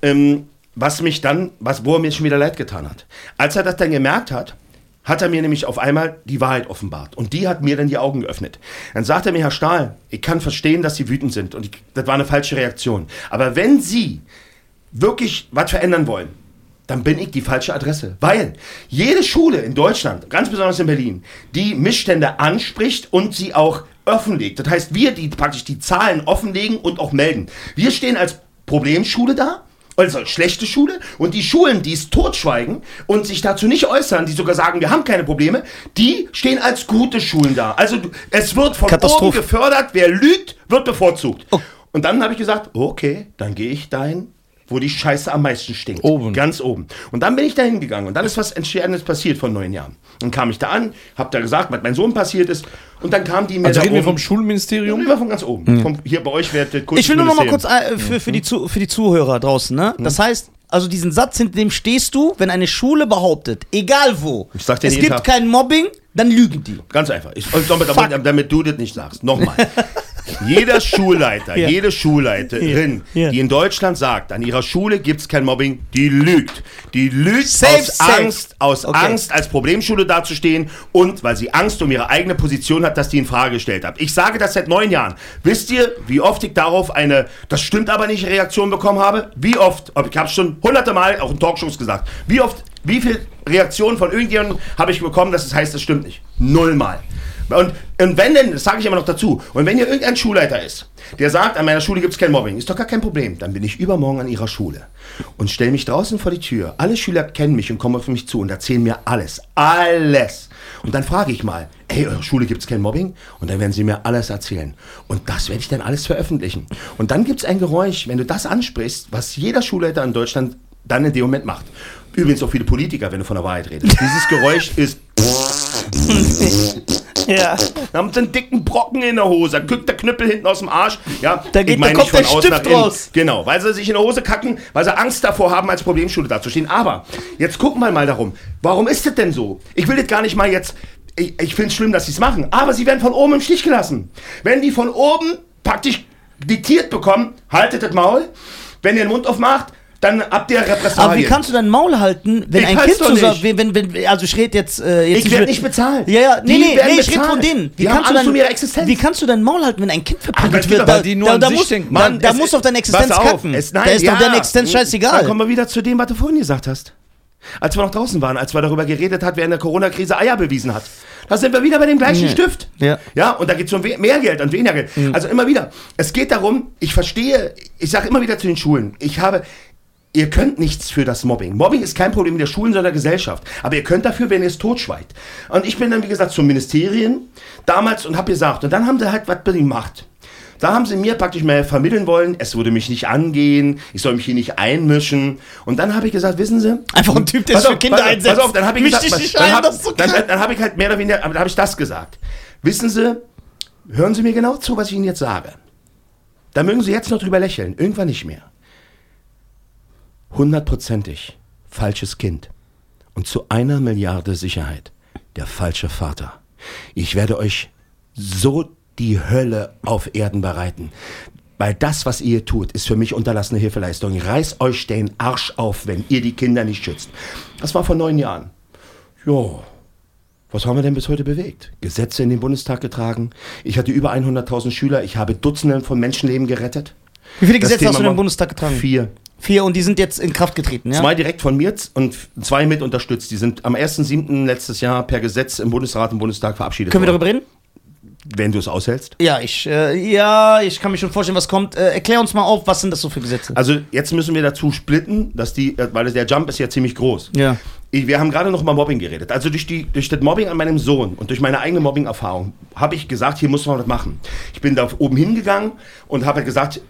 Speaker 3: ähm, was mich dann, was, wo er mir schon wieder leid getan hat. Als er das dann gemerkt hat, hat er mir nämlich auf einmal die Wahrheit offenbart. Und die hat mir dann die Augen geöffnet. Dann sagt er mir, Herr Stahl, ich kann verstehen, dass Sie wütend sind. Und ich, das war eine falsche Reaktion. Aber wenn Sie wirklich was verändern wollen, dann bin ich die falsche Adresse. Weil jede Schule in Deutschland, ganz besonders in Berlin, die Missstände anspricht und sie auch offenlegt. Das heißt, wir, die praktisch die Zahlen offenlegen und auch melden. Wir stehen als Problemschule da, also schlechte Schule, und die Schulen, die es totschweigen und sich dazu nicht äußern, die sogar sagen, wir haben keine Probleme, die stehen als gute Schulen da. Also es wird von oben gefördert, wer lügt, wird bevorzugt.
Speaker 2: Oh.
Speaker 3: Und dann habe ich gesagt, okay, dann gehe ich dahin, wo die Scheiße am meisten stinkt.
Speaker 1: Oben.
Speaker 3: Ganz oben. Und dann bin ich da hingegangen und dann ist was Entscheidendes passiert vor neun Jahren. Dann kam ich da an, habe da gesagt, was mein Sohn passiert ist und dann kam die mir
Speaker 1: Also
Speaker 3: da
Speaker 1: reden wir
Speaker 3: oben-
Speaker 1: vom Schulministerium?
Speaker 3: Reden wir von ganz oben. Vom, hier bei euch wird
Speaker 2: ich will nur noch mal kurz äh, für, für, die Zu, für die Zuhörer draußen, ne?
Speaker 3: Mhm.
Speaker 2: Das heißt, also diesen Satz, hinter dem stehst du, wenn eine Schule behauptet, egal wo, es gibt
Speaker 3: Tag.
Speaker 2: kein Mobbing, dann lügen die.
Speaker 3: Ganz einfach. Ich, damit, damit, damit du das nicht sagst. Nochmal. Jeder Schulleiter,
Speaker 2: Ja.
Speaker 3: jede Schulleiterin,
Speaker 2: Ja.
Speaker 3: Die in Deutschland sagt, an ihrer Schule gibt es kein Mobbing, die lügt. Die lügt
Speaker 2: Safe,
Speaker 3: aus
Speaker 2: safe.
Speaker 3: Angst, aus
Speaker 2: Okay.
Speaker 3: Angst, als Problemschule dazustehen und weil sie Angst um ihre eigene Position hat, dass die in Frage gestellt hat. Ich sage das seit neun Jahren. Wisst ihr, wie oft ich darauf eine, das stimmt aber nicht, Reaktion bekommen habe? Wie oft? Ich habe schon hunderte Mal auch in Talkshows gesagt. Wie oft, wie viel Reaktionen von irgendjemandem habe ich bekommen, dass es heißt, das stimmt nicht? Nullmal. Und, und wenn denn, das sage ich immer noch dazu, und wenn hier irgendein Schulleiter ist, der sagt, an meiner Schule gibt es kein Mobbing, ist doch gar kein Problem, dann bin ich übermorgen an ihrer Schule und stelle mich draußen vor die Tür. Alle Schüler kennen mich und kommen auf mich zu und erzählen mir alles. Alles. Und dann frage ich mal, ey, eure Schule gibt es kein Mobbing? Und dann werden sie mir alles erzählen. Und das werde ich dann alles veröffentlichen. Und dann gibt es ein Geräusch, wenn du das ansprichst, was jeder Schulleiter in Deutschland dann in dem Moment macht. Übrigens auch viele Politiker, wenn du von der Wahrheit redest. Dieses Geräusch ist
Speaker 2: Ja.
Speaker 3: da haben sie einen dicken Brocken in der Hose. Da guckt der Knüppel hinten aus dem Arsch. Ja,
Speaker 2: Da geht-
Speaker 3: ich meine
Speaker 2: da kommt
Speaker 3: nicht
Speaker 2: der Stift raus.
Speaker 3: Genau, weil sie sich in der Hose kacken, weil sie Angst davor haben, als Problemschule dazustehen. Aber jetzt gucken wir mal darum. Warum ist das denn so? Ich will das gar nicht mal jetzt. Ich, ich finde es schlimm, dass sie es machen. Aber sie werden von oben im Stich gelassen. Wenn die von oben praktisch diktiert bekommen, haltet das Maul. Wenn ihr den Mund aufmacht, dann habt ihr Repressalien.
Speaker 2: Aber wie kannst du dein Maul halten, wenn
Speaker 3: Ich
Speaker 2: ein Kind
Speaker 3: nicht.
Speaker 2: wenn, wenn, wenn, also ich rede jetzt, äh, jetzt
Speaker 3: Ich werde nicht bezahlt.
Speaker 2: Ja, ja, nee,
Speaker 3: Die
Speaker 2: nee, nee, ich rede von denen. Wie
Speaker 3: Die haben
Speaker 2: kannst, du dein,
Speaker 3: um ihre Existenz.
Speaker 2: wie kannst du dein Maul halten, wenn ein Kind verprügelt wird?
Speaker 1: weil die nur
Speaker 2: da,
Speaker 1: sich
Speaker 2: muss,
Speaker 1: denken.
Speaker 2: da,
Speaker 3: Mann,
Speaker 2: da
Speaker 3: es-
Speaker 2: musst du auf deine Existenz
Speaker 3: auf,
Speaker 2: kacken.
Speaker 3: Es, nein,
Speaker 2: da ist
Speaker 3: ja.
Speaker 2: doch deine Existenz
Speaker 3: Dann
Speaker 2: scheißegal.
Speaker 3: kommen wir wieder zu dem, was du vorhin gesagt hast. Als wir noch draußen waren, als wir darüber geredet hat, wer in der Corona-Krise Eier bewiesen hat. Da sind wir wieder bei dem gleichen
Speaker 2: Ja.
Speaker 3: Stift.
Speaker 2: Ja.
Speaker 3: Ja, und da geht es um mehr Geld und weniger Geld. Also immer wieder. Es geht darum, ich verstehe, ich sage immer wieder zu den Schulen, ich habe, ihr könnt nichts für das Mobbing. Mobbing ist kein Problem der Schulen, sondern der Gesellschaft. Aber ihr könnt dafür, wenn ihr es totschweigt. Und ich bin dann, wie gesagt, zum Ministerien damals und habe gesagt, und dann haben sie halt was gemacht. Da haben sie mir praktisch mal vermitteln wollen, es würde mich nicht angehen, ich soll mich hier nicht einmischen. Und dann habe ich gesagt, wissen Sie...
Speaker 2: Einfach ein Typ, der sich für Kinder
Speaker 3: pass auf,
Speaker 2: einsetzt.
Speaker 3: Pass auf, dann habe ich
Speaker 2: Misch
Speaker 3: gesagt,
Speaker 2: nicht
Speaker 3: dann
Speaker 2: ein,
Speaker 3: hab-
Speaker 2: so
Speaker 3: dann, dann habe ich halt mehr oder weniger, aber da habe ich das gesagt. Wissen Sie, hören Sie mir genau zu, was ich Ihnen jetzt sage. Da mögen Sie jetzt noch drüber lächeln, irgendwann nicht mehr. Hundertprozentig falsches Kind. Und zu einer Milliarde Sicherheit der falsche Vater. Ich werde euch so die Hölle auf Erden bereiten. Weil das, was ihr tut, ist für mich unterlassene Hilfeleistung. Reißt euch den Arsch auf, wenn ihr die Kinder nicht schützt. Das war vor neun Jahren. Jo, was haben wir denn bis heute bewegt? Gesetze in den Bundestag getragen. Ich hatte über 100.000 Schüler. Ich habe Dutzende von Menschenleben gerettet.
Speaker 2: Wie viele Gesetze hast du in den Bundestag getragen?
Speaker 3: Vier.
Speaker 2: Vier und die sind jetzt in Kraft getreten, ja?
Speaker 3: Zwei direkt von mir und zwei mit unterstützt. Die sind am 1.7. letztes Jahr per Gesetz im Bundesrat und Bundestag verabschiedet
Speaker 2: Können wir darüber reden?
Speaker 3: Wenn du es aushältst.
Speaker 2: Ja, ich, äh, ja, ich kann mir schon vorstellen, was kommt. Äh, erklär uns mal auf, was sind das so für Gesetze?
Speaker 3: Also jetzt müssen wir dazu splitten, dass die, äh, weil der Jump ist ja ziemlich groß.
Speaker 2: Ja.
Speaker 3: Ich, wir haben gerade noch mal Mobbing geredet. Also durch, die, durch das Mobbing an meinem Sohn und durch meine eigene Mobbing-Erfahrung habe ich gesagt, hier muss man was machen. Ich bin da oben hingegangen und habe gesagt,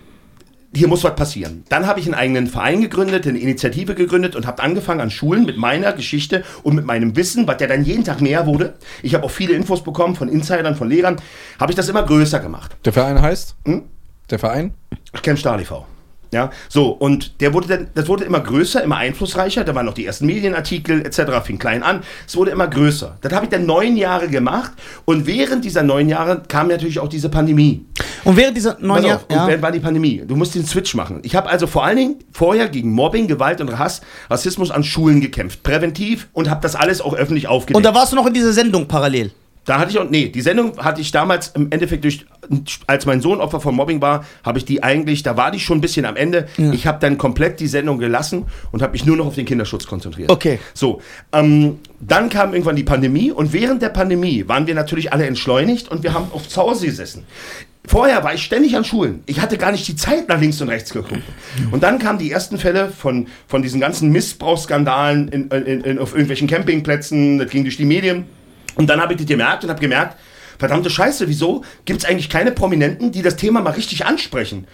Speaker 3: hier muss was passieren. Dann habe ich einen eigenen Verein gegründet, eine Initiative gegründet und habe angefangen an Schulen mit meiner Geschichte und mit meinem Wissen, was ja dann jeden Tag mehr wurde. Ich habe auch viele Infos bekommen von Insidern, von Lehrern, habe ich das immer größer gemacht.
Speaker 1: Der Verein heißt?
Speaker 3: Hm?
Speaker 1: Der Verein?
Speaker 3: Camp Stahl e.V. Ja, so, und der wurde dann, das wurde immer größer, immer einflussreicher. Da waren noch die ersten Medienartikel etc., fing klein an. Es wurde immer größer. Das habe ich dann neun Jahre gemacht. Und während dieser neun Jahre kam natürlich auch diese Pandemie.
Speaker 2: Und während dieser neun Jahre.
Speaker 3: auf, und während war die Pandemie. Du musst den Switch machen. Ich habe also vor allen Dingen vorher gegen Mobbing, Gewalt und Hass, Rassismus an Schulen gekämpft. Präventiv und habe das alles auch öffentlich aufgedeckt.
Speaker 2: Und da warst du noch in dieser Sendung parallel.
Speaker 3: Da hatte ich auch, nee, die Sendung hatte ich damals im Endeffekt durch, als mein Sohn Opfer von Mobbing war, habe ich die eigentlich, da war die schon ein bisschen am Ende. Ich habe dann komplett die Sendung gelassen und habe mich nur noch auf den Kinderschutz konzentriert.
Speaker 2: Okay.
Speaker 3: So, ähm, dann kam irgendwann die Pandemie und während der Pandemie waren wir natürlich alle entschleunigt und wir haben auf zu Hause gesessen. Vorher war ich ständig an Schulen. Ich hatte gar nicht die Zeit, nach links und rechts zu gucken. Und dann kamen die ersten Fälle von, von diesen ganzen Missbrauchsskandalen in, in, in, auf irgendwelchen Campingplätzen. Das ging durch die Medien. Und dann habe ich das gemerkt und habe gemerkt, verdammte Scheiße, wieso gibt es eigentlich keine Prominenten, die das Thema mal richtig ansprechen?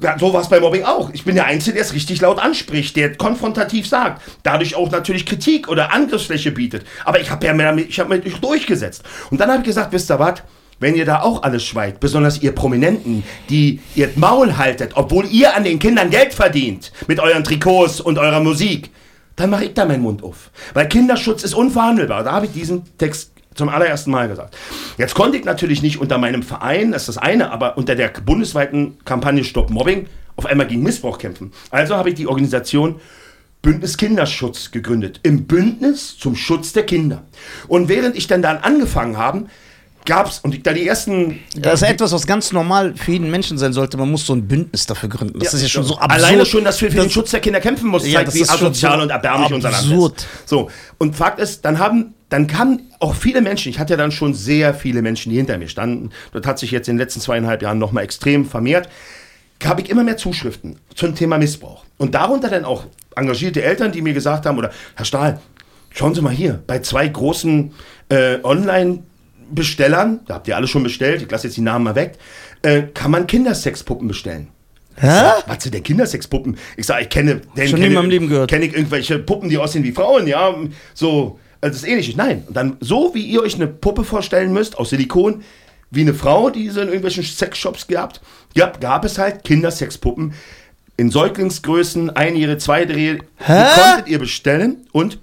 Speaker 3: Ja, so war es bei Mobbing auch. Ich bin der Einzige, der es richtig laut anspricht, der konfrontativ sagt, dadurch auch natürlich Kritik oder Angriffsfläche bietet. Aber ich habe ja mehr, hab mich durchgesetzt. Und dann habe ich gesagt, wisst ihr was? Wenn ihr da auch alles schweigt, besonders ihr Prominenten, die ihr Maul haltet, obwohl ihr an den Kindern Geld verdient mit euren Trikots und eurer Musik, dann mache ich da meinen Mund auf. Weil Kinderschutz ist unverhandelbar. Da habe ich diesen Text Zum allerersten Mal gesagt. Jetzt konnte ich natürlich nicht unter meinem Verein, das ist das eine, aber unter der bundesweiten Kampagne Stop Mobbing auf einmal gegen Missbrauch kämpfen. Also habe ich die Organisation Bündnis Kinderschutz gegründet. Im Bündnis zum Schutz der Kinder. Und während ich dann dann angefangen habe, gab es, und da die ersten.
Speaker 2: Das ist etwas, was ganz normal für jeden Menschen sein sollte. Man muss so ein Bündnis dafür gründen. Das ist ja schon so absurd.
Speaker 3: Alleine schon, dass wir für
Speaker 2: Das-
Speaker 3: den Schutz der Kinder kämpfen mussten,
Speaker 2: Ja,
Speaker 3: zeigt,
Speaker 2: das
Speaker 3: wie asozial
Speaker 2: so
Speaker 3: und erbärmlich unser Land ist. So, und Fakt ist, dann haben, dann kamen auch viele Menschen, ich hatte ja dann schon sehr viele Menschen, die hinter mir standen, das hat sich jetzt in den letzten zweieinhalb Jahren nochmal extrem vermehrt, habe ich immer mehr Zuschriften zum Thema Missbrauch. Und darunter dann auch engagierte Eltern, die mir gesagt haben, oder Herr Stahl, schauen Sie mal hier, bei zwei großen äh, Online-Bestellern, da habt ihr alle schon bestellt, ich lasse jetzt die Namen mal weg, äh, kann man Kindersexpuppen bestellen.
Speaker 2: Hä?
Speaker 3: Was sind denn Kindersexpuppen? Ich sage, ich kenne, denn
Speaker 2: Schon nie in Leben gehört.
Speaker 3: Kenne ich irgendwelche Puppen, die aussehen wie Frauen, ja, so, also das ist ähnlich. Nein, und dann so wie ihr euch eine Puppe vorstellen müsst aus Silikon, wie eine Frau, die sie in irgendwelchen Sexshops gehabt, ja, gab es halt Kindersexpuppen in Säuglingsgrößen, einjährige, zweijährige, die konntet ihr bestellen und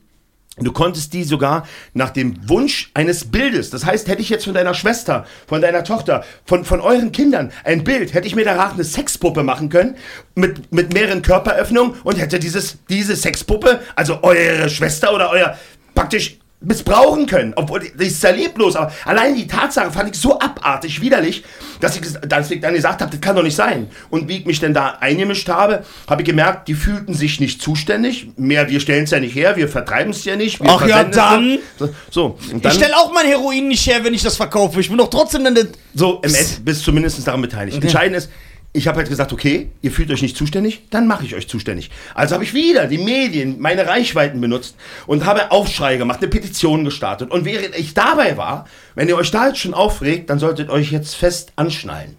Speaker 3: Du konntest die sogar nach dem Wunsch eines Bildes. Das heißt, hätte ich jetzt von deiner Schwester, von deiner Tochter, von, von euren Kindern ein Bild, hätte ich mir danach eine Sexpuppe machen können mit, mit mehreren Körperöffnungen und hätte dieses, diese Sexpuppe, also eure Schwester oder euer, praktisch missbrauchen können. Obwohl, die ist sehr leblos, aber allein die Tatsache fand ich so abartig, widerlich, dass ich, dass ich dann gesagt habe, das kann doch nicht sein. Und wie ich mich denn da eingemischt habe, habe ich gemerkt, die fühlten sich nicht zuständig. Mehr, wir stellen es ja nicht her, wir vertreiben es ja nicht. Wir
Speaker 2: Ach ja, dann.
Speaker 3: nur. So, und
Speaker 2: Ich
Speaker 3: dann,
Speaker 2: stelle auch mein Heroin nicht her, wenn ich das verkaufe. Ich bin doch trotzdem dann.
Speaker 3: so End bist zumindest daran beteiligt. Entscheidend ist, ich habe halt gesagt, okay, ihr fühlt euch nicht zuständig, dann mache ich euch zuständig. Also habe ich wieder die Medien, meine Reichweiten benutzt und habe Aufschrei gemacht, eine Petition gestartet. Und während ich dabei war, wenn ihr euch da jetzt schon aufregt, dann solltet euch jetzt fest anschnallen.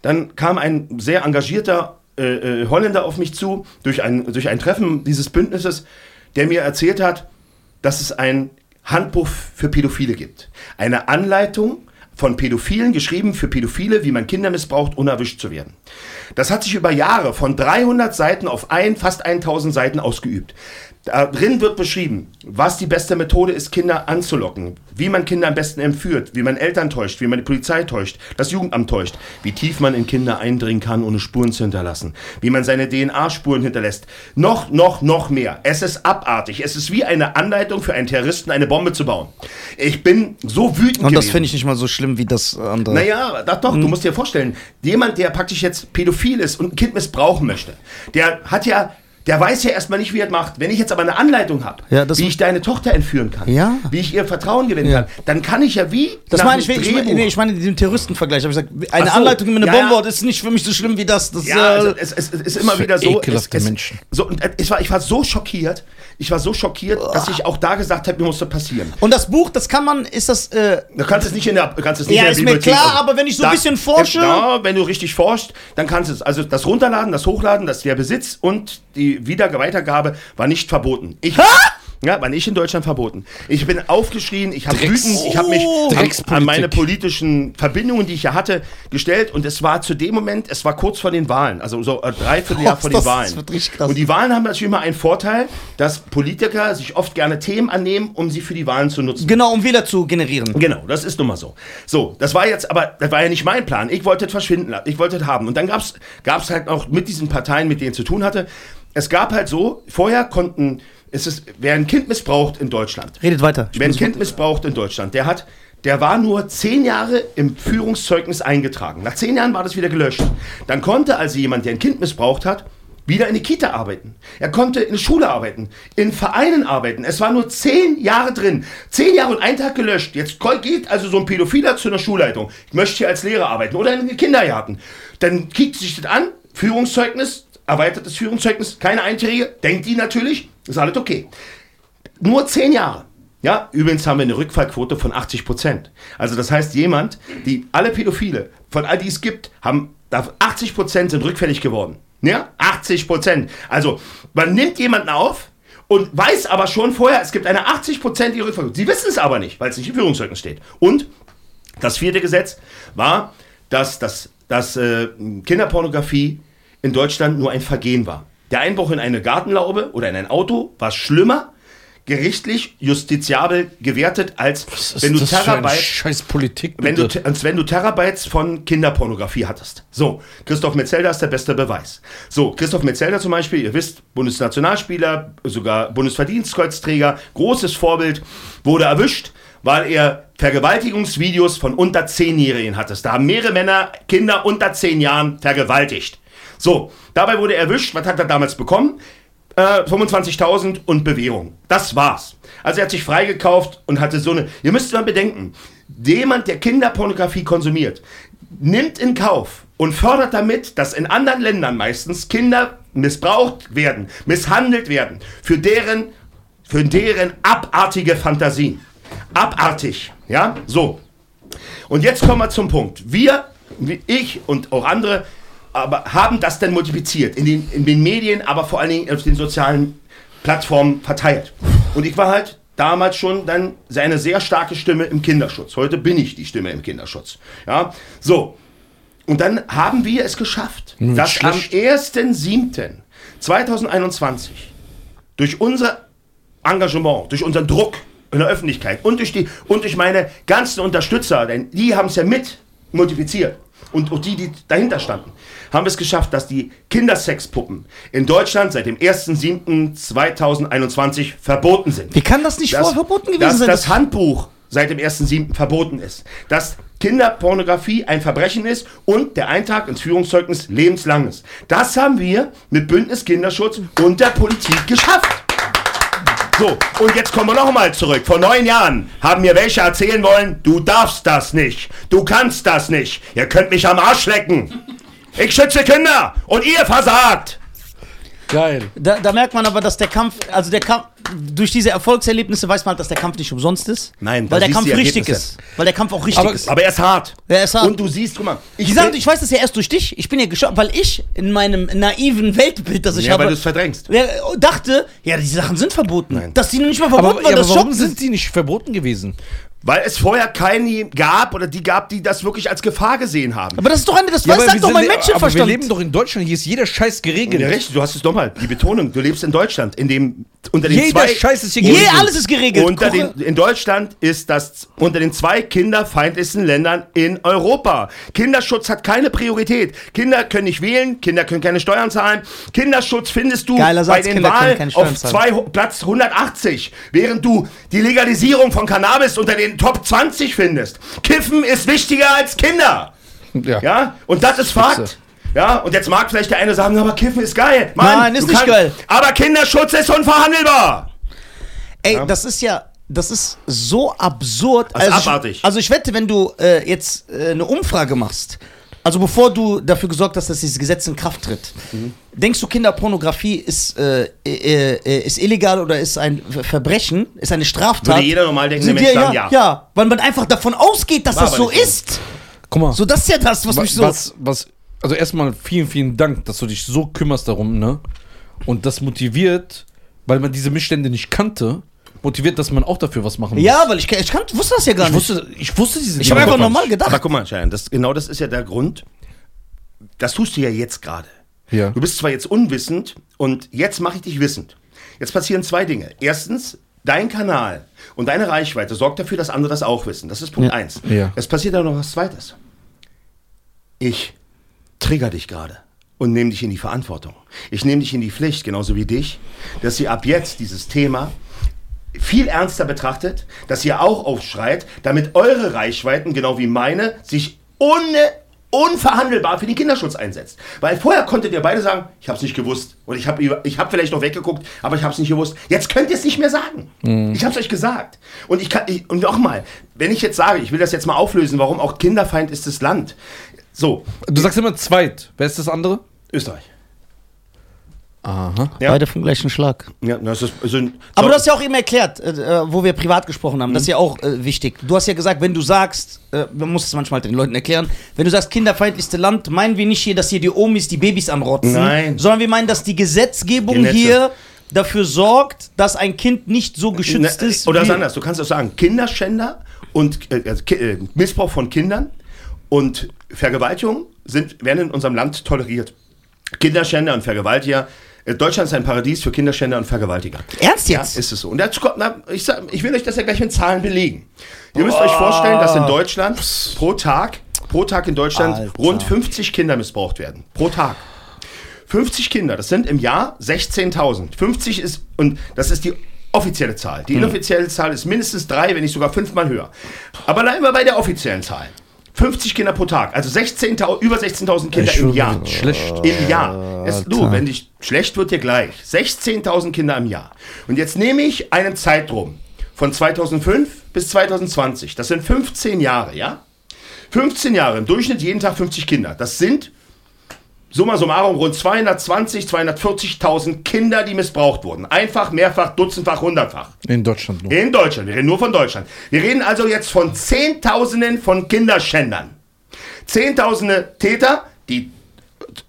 Speaker 3: Dann kam ein sehr engagierter äh, äh, Holländer auf mich zu, durch ein, durch ein Treffen dieses Bündnisses, der mir erzählt hat, dass es ein Handbuch für Pädophile gibt. Eine Anleitung von Pädophilen, geschrieben für Pädophile, wie man Kinder missbraucht, unerwischt zu werden. Das hat sich über Jahre von 300 Seiten auf ein, fast 1000 Seiten ausgeübt. Darin wird beschrieben, was die beste Methode ist, Kinder anzulocken, wie man Kinder am besten entführt, wie man Eltern täuscht, wie man die Polizei täuscht, das Jugendamt täuscht, wie tief man in Kinder eindringen kann, ohne Spuren zu hinterlassen, wie man seine DNA-Spuren hinterlässt. Noch, noch, noch mehr. Es ist abartig. Es ist wie eine Anleitung für einen Terroristen, eine Bombe zu bauen. Ich bin so wütend
Speaker 2: Und das finde ich nicht mal so schlimm wie das andere.
Speaker 3: Naja, doch, doch, du musst dir vorstellen, jemand, der praktisch jetzt pädophil ist und ein Kind missbrauchen möchte, der hat ja, der weiß ja erstmal nicht, wie er es macht. Wenn ich jetzt aber eine Anleitung habe,
Speaker 2: Ja,
Speaker 3: wie ich deine Tochter entführen kann,
Speaker 2: Ja.
Speaker 3: wie ich ihr Vertrauen gewinnen
Speaker 2: Ja.
Speaker 3: kann, dann kann ich ja wie
Speaker 2: Das
Speaker 3: nach
Speaker 2: meine ich, ich, meine, nee, ich meine den Terroristenvergleich. Hab ich gesagt, eine
Speaker 3: so.
Speaker 2: Anleitung mit einer. Bombe ist nicht für mich so schlimm wie das. das
Speaker 3: Ja,
Speaker 2: äh,
Speaker 3: also es, es, es ist immer wieder so.
Speaker 1: ekelhafte
Speaker 3: es, es,
Speaker 1: Menschen.
Speaker 3: So, und es war, ich war so schockiert, ich war so schockiert, dass ich auch da gesagt habe, mir muss das passieren.
Speaker 2: und das Buch, das kann man, ist das, äh,
Speaker 3: Du kannst es nicht in der, du kannst es nicht
Speaker 2: Ja,
Speaker 3: in der
Speaker 2: ist mir
Speaker 3: Bibliothek.
Speaker 2: klar,
Speaker 3: also,
Speaker 2: aber wenn ich so ein bisschen forsche-
Speaker 3: Ja, wenn du richtig forschst, dann kannst du es. Also das Runterladen, das Hochladen, das der Besitz und die Wieder Weitergabe war nicht verboten. Ich, ja, war nicht in Deutschland verboten. Ich bin aufgeschrien, ich habe wütend, ich habe mich
Speaker 2: Oh.
Speaker 3: an, an meine politischen Verbindungen, die ich ja hatte, gestellt und es war zu dem Moment, es war kurz vor den Wahlen, also so ein Dreivierteljahr
Speaker 2: Was,
Speaker 3: vor den Wahlen.
Speaker 2: das richtig krass.
Speaker 3: Und die Wahlen haben natürlich immer einen Vorteil, dass Politiker sich oft gerne Themen annehmen, um sie für die Wahlen zu nutzen.
Speaker 2: genau, um Wähler zu generieren.
Speaker 3: Genau, das ist nun mal so. So, das war jetzt aber, das war ja nicht mein Plan. Ich wollte es verschwinden lassen. Ich wollte es haben. Und dann gab es halt auch mit diesen Parteien, mit denen es zu tun hatte. Es gab halt so, vorher konnten, es ist, wer ein Kind missbraucht in Deutschland,
Speaker 2: Redet weiter.
Speaker 3: Wer ein Kind missbraucht in Deutschland, der hat, der war nur zehn Jahre im Führungszeugnis eingetragen. Nach zehn Jahren war das wieder gelöscht. Dann konnte also jemand, der ein Kind missbraucht hat, wieder in die Kita arbeiten. Er konnte in der Schule arbeiten, in Vereinen arbeiten. Es war nur zehn Jahre drin. Zehn Jahre und ein Tag gelöscht. Jetzt geht also so ein Pädophiler zu einer Schulleitung. Ich möchte hier als Lehrer arbeiten oder in den Kindergarten. Dann kickt sich das an, Führungszeugnis, erweitertes Führungszeugnis, keine Einträge, denkt die natürlich, ist alles okay. Nur zehn Jahre. Ja, übrigens haben wir eine Rückfallquote von 80 Prozent. Also das heißt, jemand, die alle Pädophile, von all die es gibt, haben, da 80 Prozent sind rückfällig geworden. Ja, 80 Prozent. Also man nimmt jemanden auf und weiß aber schon vorher, es gibt eine 80 Prozent Rückfallquote. Sie wissen es aber nicht, weil es nicht im Führungszeugnis steht. Und das vierte Gesetz war, dass, dass, dass äh, Kinderpornografie in Deutschland nur ein Vergehen war. Der Einbruch in eine Gartenlaube oder in ein Auto war schlimmer gerichtlich justiziabel gewertet, als wenn du
Speaker 1: das für eine
Speaker 3: Terabyte
Speaker 1: scheiß Politik,
Speaker 3: wenn du, als wenn du Terabytes von Kinderpornografie hattest. So, Christoph Metzelder ist der beste Beweis. So, Christoph Metzelder zum Beispiel, ihr wisst, Bundesnationalspieler, sogar Bundesverdienstkreuzträger, großes Vorbild, wurde erwischt, weil er Vergewaltigungsvideos von unter 10-Jährigen hatte. Da haben mehrere Männer Kinder unter 10 Jahren vergewaltigt. So, dabei wurde er erwischt. Was hat er damals bekommen? Äh, 25.000 und Bewährung. Das war's. Also er hat sich freigekauft und hatte so eine. Ihr müsst mal bedenken, jemand, der Kinderpornografie konsumiert, nimmt in Kauf und fördert damit, dass in anderen Ländern meistens Kinder missbraucht werden, misshandelt werden, für deren, für deren abartige Fantasien. Abartig, ja? So. Und jetzt kommen wir zum Punkt. Wir, ich und auch andere, aber haben das dann multipliziert in den, in den Medien, aber vor allen Dingen auf den sozialen Plattformen verteilt. Und ich war halt damals schon dann seine sehr starke Stimme im Kinderschutz. Heute bin ich die Stimme im Kinderschutz. Ja, so. Und dann haben wir es geschafft, dass am
Speaker 1: schlecht.
Speaker 3: 1.7.2021 durch unser Engagement, durch unseren Druck in der Öffentlichkeit und durch, die, und durch meine ganzen Unterstützer, denn die haben es ja mit multipliziert und auch die, die dahinter standen, haben es geschafft, dass die Kindersexpuppen in Deutschland seit dem 1.7.2021 verboten sind.
Speaker 2: Wie kann das nicht
Speaker 3: Dass-
Speaker 2: vorher verboten gewesen
Speaker 3: dass
Speaker 2: sein?
Speaker 3: das Handbuch seit dem 1.7. verboten ist. Dass Kinderpornografie ein Verbrechen ist und der Eintrag ins Führungszeugnis lebenslang ist. Das haben wir mit Bündnis Kinderschutz und der Politik geschafft. So, und jetzt kommen wir nochmal zurück. Vor neun Jahren haben mir welche erzählen wollen, du darfst das nicht, du kannst das nicht, ihr könnt mich am Arsch lecken. Ich schütze Kinder und ihr versagt.
Speaker 1: Geil.
Speaker 2: Da, da merkt man aber, dass der Kampf, also der Kampf, durch diese Erfolgserlebnisse weiß man halt, dass der Kampf nicht umsonst ist.
Speaker 3: Nein,
Speaker 2: weil der Kampf richtig ist. Weil der Kampf auch richtig
Speaker 1: Aber-
Speaker 2: ist.
Speaker 3: Aber er ist hart.
Speaker 2: Er ist hart.
Speaker 3: Und du siehst, guck mal,
Speaker 2: Ich, sag, ich weiß das ja erst durch dich. Ich bin ja geschockt, weil ich in meinem naiven Weltbild, das ich
Speaker 3: ja,
Speaker 2: habe,
Speaker 3: weil du es verdrängst.
Speaker 2: ja, dachte, ja, die Sachen sind verboten.
Speaker 3: Nein.
Speaker 2: Dass die nicht mal
Speaker 1: Aber,
Speaker 2: verboten
Speaker 1: ja,
Speaker 2: waren,
Speaker 1: aber
Speaker 2: das
Speaker 1: warum sind die nicht verboten gewesen?
Speaker 3: Weil es vorher keine gab oder die gab, die das wirklich als Gefahr gesehen haben.
Speaker 2: Aber das ist doch eine, das
Speaker 1: Ja,
Speaker 2: weiß, sagt doch mein
Speaker 1: sind- Aber wir
Speaker 2: Menschenverstand.
Speaker 1: leben doch in Deutschland, hier ist jeder Scheiß geregelt.
Speaker 3: Ja, richtig, du hast es doch mal. Die Betonung, du lebst in Deutschland, in dem unter den
Speaker 1: Jeder
Speaker 3: zwei
Speaker 1: Scheiß ist hier
Speaker 2: Je,
Speaker 1: geregelt.
Speaker 2: alles ist geregelt.
Speaker 3: unter
Speaker 2: Koche-
Speaker 3: den, in Deutschland ist das unter den zwei kinderfeindlichsten Ländern in Europa. Kinderschutz hat keine Priorität. Kinder können nicht wählen, Kinder können keine Steuern zahlen. Kinderschutz findest du
Speaker 2: Geiler
Speaker 3: bei
Speaker 2: Satz,
Speaker 3: den
Speaker 2: Kinder
Speaker 3: Wahlen auf zwei, Platz 180, während du die Legalisierung von Cannabis unter den Top 20 findest. Kiffen ist wichtiger als Kinder.
Speaker 1: Ja.
Speaker 3: Ja, und das ist Fakt.
Speaker 1: Spitze.
Speaker 3: Ja, und jetzt mag vielleicht der eine sagen, aber Kiffen ist geil. Mann,
Speaker 2: Nein, ist nicht geil.
Speaker 3: Aber Kinderschutz ist unverhandelbar.
Speaker 2: Ey, das ist ja, das ist so absurd.
Speaker 3: Ist
Speaker 2: also,
Speaker 3: abartig.
Speaker 2: Ich, also ich wette, wenn du äh, jetzt äh, eine Umfrage machst, also bevor du dafür gesorgt hast, dass dieses Gesetz in Kraft tritt,
Speaker 3: Mhm.
Speaker 2: denkst du, Kinderpornografie ist, äh, äh, äh, ist illegal oder ist ein Ver- Verbrechen, ist eine Straftat?
Speaker 3: Würde jeder normal denkende
Speaker 2: Sind
Speaker 3: Mensch
Speaker 2: ja,
Speaker 3: ja.
Speaker 2: ja, weil man einfach davon ausgeht, dass
Speaker 3: War
Speaker 2: das so ist.
Speaker 1: Guck mal.
Speaker 2: So, das ist ja das, was
Speaker 1: Wa-
Speaker 2: mich so...
Speaker 1: was, was, also erstmal vielen, vielen Dank, dass du dich so kümmerst darum, ne? Und das motiviert, weil man diese Missstände nicht kannte, motiviert, dass man auch dafür was machen muss.
Speaker 2: ja, weil ich, ich kann, wusste das ja gar
Speaker 1: ich
Speaker 2: nicht.
Speaker 1: wusste, ich wusste diese
Speaker 2: Ich hab
Speaker 1: Dinge
Speaker 2: einfach normal gedacht.
Speaker 3: Aber guck mal, Schein, das, genau das ist ja der Grund. Das tust du ja jetzt gerade.
Speaker 1: Ja.
Speaker 3: Du bist zwar jetzt unwissend und jetzt mache ich dich wissend. Jetzt passieren zwei Dinge. Erstens, dein Kanal und deine Reichweite sorgt dafür, dass andere das auch wissen. Das ist Punkt
Speaker 2: Ja.
Speaker 3: eins.
Speaker 1: Ja.
Speaker 3: Es passiert aber noch was Zweites. Ich trigger dich gerade und nehme dich in die Verantwortung. Ich nehme dich in die Pflicht, genauso wie dich, dass ihr ab jetzt dieses Thema viel ernster betrachtet, dass ihr auch aufschreit, damit eure Reichweiten, genau wie meine, sich ohne unverhandelbar für den Kinderschutz einsetzt. Weil vorher konntet ihr beide sagen, ich habe es nicht gewusst und ich habe ich hab vielleicht noch weggeguckt, aber ich habe es nicht gewusst. Jetzt könnt ihr es nicht mehr sagen. Ich habe es euch gesagt. Und ich kann ich, und nochmal, wenn ich jetzt sage, ich will das jetzt mal auflösen, warum auch Kinderfeind ist das Land. So,
Speaker 1: Du sagst immer zweit. Wer ist das andere?
Speaker 3: Österreich.
Speaker 1: Aha.
Speaker 3: Ja.
Speaker 2: Beide vom gleichen Schlag.
Speaker 3: Ja, das ist, also,
Speaker 2: Aber du hast ja auch eben erklärt, äh, äh, wo wir privat gesprochen haben. Das ist ja auch äh, wichtig. Du hast ja gesagt, wenn du sagst, äh, man muss es manchmal den Leuten erklären, wenn du sagst, kinderfeindlichste Land, meinen wir nicht hier, dass hier die Omis die Babys anrotzen.
Speaker 3: Nein.
Speaker 2: Sondern wir meinen, dass die Gesetzgebung
Speaker 3: Gesetze.
Speaker 2: hier dafür sorgt, dass ein Kind nicht so geschützt
Speaker 3: Ne,
Speaker 2: ist.
Speaker 3: Oder was anderes. Du kannst auch sagen, Kinderschänder und äh, also, äh, Missbrauch von Kindern und Vergewaltigung sind, werden in unserem Land toleriert. Kinderschänder und Vergewaltiger Deutschland ist ein Paradies für Kinderschänder und Vergewaltiger.
Speaker 2: Ernst
Speaker 3: Ja,
Speaker 2: jetzt?
Speaker 3: ist es so. Und dazu kommt, na, ich, sag, ich will euch das ja gleich mit Zahlen belegen. Ihr müsst euch vorstellen, dass in Deutschland pro Tag, pro Tag in Deutschland
Speaker 2: Alter.
Speaker 3: rund 50 Kinder missbraucht werden. Pro Tag. 50 Kinder, das sind im Jahr 16.000. 50 ist, und das ist die offizielle Zahl. Die inoffizielle Zahl ist mindestens drei, wenn nicht sogar fünfmal höher. Aber bleiben wir bei der offiziellen Zahl. 50 Kinder pro Tag, also 16.000 über 16.000 Kinder im Jahr.
Speaker 1: Schlecht.
Speaker 3: Im Jahr. Es, du, wenn dich schlecht wird dir gleich. 16.000 Kinder im Jahr. Und jetzt nehme ich einen Zeitraum von 2005 bis 2020. Das sind 15 Jahre, ja? 15 Jahre, im Durchschnitt jeden Tag 50 Kinder. Das sind summa summarum rund 220, 240.000 Kinder, die missbraucht wurden. Einfach, mehrfach, dutzendfach, hundertfach.
Speaker 1: In Deutschland nur.
Speaker 3: In Deutschland. Wir reden nur von Deutschland. Wir reden also jetzt von Zehntausenden von Kinderschändern. Zehntausende Täter, die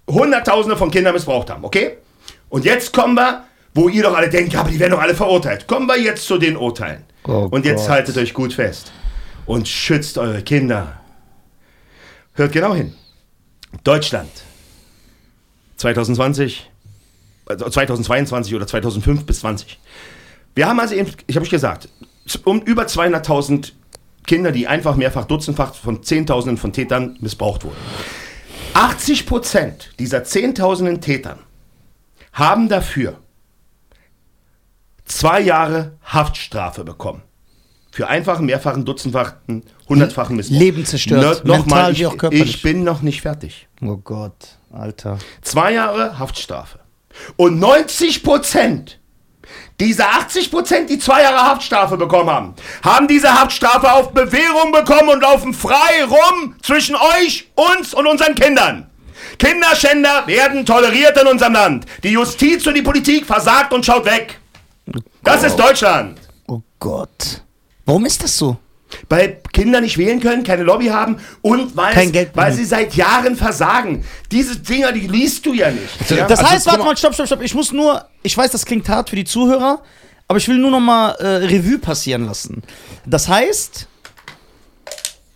Speaker 3: Hunderttausende von Kindern missbraucht haben, okay? Und jetzt kommen wir, wo ihr doch alle denkt, ja, aber die werden doch alle verurteilt. Kommen wir jetzt zu den Urteilen.
Speaker 2: Oh
Speaker 3: Und jetzt
Speaker 2: Gott.
Speaker 3: haltet euch gut fest. Und schützt eure Kinder. Hört genau hin. Deutschland. 2020, also 2022 oder 2005 bis 20. Wir haben also eben, ich habe euch gesagt, um über 200.000 Kinder, die einfach mehrfach dutzendfach von Zehntausenden von Tätern missbraucht wurden. 80 Prozent dieser Zehntausenden Tätern haben dafür zwei Jahre Haftstrafe bekommen. Für einfachen, mehrfachen, dutzendfachen, hundertfachen Missbrauch.
Speaker 2: Leben zerstört,
Speaker 3: No,
Speaker 2: mental
Speaker 3: Nochmal, ich,
Speaker 2: körperlich.
Speaker 3: ich bin noch nicht fertig.
Speaker 2: Oh Gott, Alter.
Speaker 3: Zwei Jahre Haftstrafe. Und 90 Prozent dieser 80 Prozent, die zwei Jahre Haftstrafe bekommen haben, haben diese Haftstrafe auf Bewährung bekommen und laufen frei rum zwischen euch, uns und unseren Kindern. Kinderschänder werden toleriert in unserem Land. Die Justiz und die Politik versagt und schaut weg. Das ist Deutschland.
Speaker 2: Oh Gott. Warum ist das so?
Speaker 3: Weil Kinder nicht wählen können, keine Lobby haben und weil,
Speaker 2: Kein
Speaker 3: es-
Speaker 2: Geld
Speaker 3: weil sie seit Jahren versagen. Diese Dinger, die liest du ja nicht. Ja?
Speaker 2: Das
Speaker 1: Also,
Speaker 2: heißt, warte
Speaker 1: mal-
Speaker 2: stopp, stopp, stopp. Ich muss nur, ich weiß, das klingt hart für die Zuhörer, aber ich will nur noch mal äh, Revue passieren lassen. Das heißt,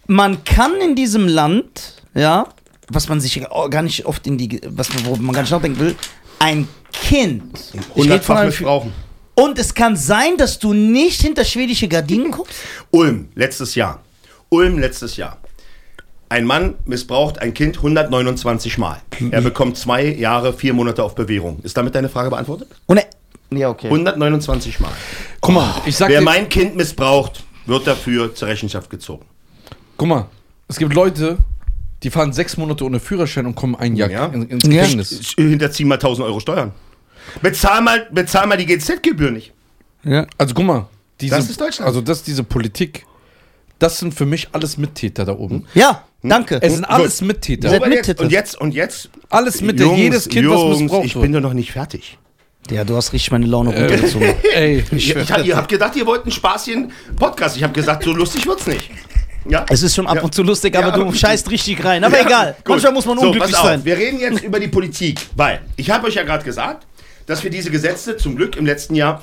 Speaker 2: man kann in diesem Land, ja, was man sich gar nicht oft in die, was man, wo man gar nicht nachdenken will, ein Kind. Ich red von
Speaker 3: Hundertfach
Speaker 2: einem,
Speaker 3: missbrauchen.
Speaker 2: Und es kann sein, dass du nicht hinter schwedische Gardinen guckst.
Speaker 3: Ulm, letztes Jahr. Ulm, letztes Jahr. Ein Mann missbraucht ein Kind 129 Mal. Er bekommt zwei Jahre, vier Monate auf Bewährung. Ist damit deine Frage beantwortet?
Speaker 2: Und er, ja, okay.
Speaker 3: 129 Mal.
Speaker 1: Guck mal, ich sag
Speaker 3: Wer
Speaker 1: dir,
Speaker 3: mein Kind missbraucht, wird dafür zur Rechenschaft gezogen.
Speaker 1: guck mal, es gibt Leute, die fahren sechs Monate ohne Führerschein und kommen ein Jahr
Speaker 3: Ja.
Speaker 1: in, ins
Speaker 2: Ja.
Speaker 1: Gefängnis.
Speaker 3: Hinterzieh mal 1000 Euro Steuern. Bezahl mal, bezahl mal die GZ-Gebühr nicht.
Speaker 2: ja.
Speaker 1: Also guck mal, diese,
Speaker 3: Das ist Deutschland.
Speaker 1: Also das, diese Politik, das sind für mich alles Mittäter da oben.
Speaker 2: ja, danke.
Speaker 1: Es sind alles
Speaker 3: Gut.
Speaker 1: Mittäter.
Speaker 2: Seid Mittäter.
Speaker 3: und jetzt, und jetzt.
Speaker 1: Alles Mittäter, jedes Kind, was
Speaker 3: Jungs,
Speaker 1: missbraucht
Speaker 3: ich
Speaker 1: wird.
Speaker 3: bin doch noch nicht fertig.
Speaker 2: Ja, du hast richtig meine Laune runtergezogen.
Speaker 1: Ey,
Speaker 3: Ich, ich, ihr habt gedacht, ihr wollt einen spaßigen Podcast. Ich habe gesagt, so lustig wird's nicht. Ja?
Speaker 2: Es ist schon ab
Speaker 3: Ja.
Speaker 2: und zu lustig, aber
Speaker 3: Ja,
Speaker 2: du
Speaker 3: aber-
Speaker 2: scheißt richtig rein. Aber
Speaker 3: Ja,
Speaker 2: egal.
Speaker 3: gut.
Speaker 2: Manchmal muss man
Speaker 3: So,
Speaker 2: unglücklich
Speaker 3: pass auf,
Speaker 2: sein.
Speaker 3: Wir reden jetzt über die Politik, weil ich habe euch ja gerade gesagt, dass wir diese Gesetze zum Glück im letzten Jahr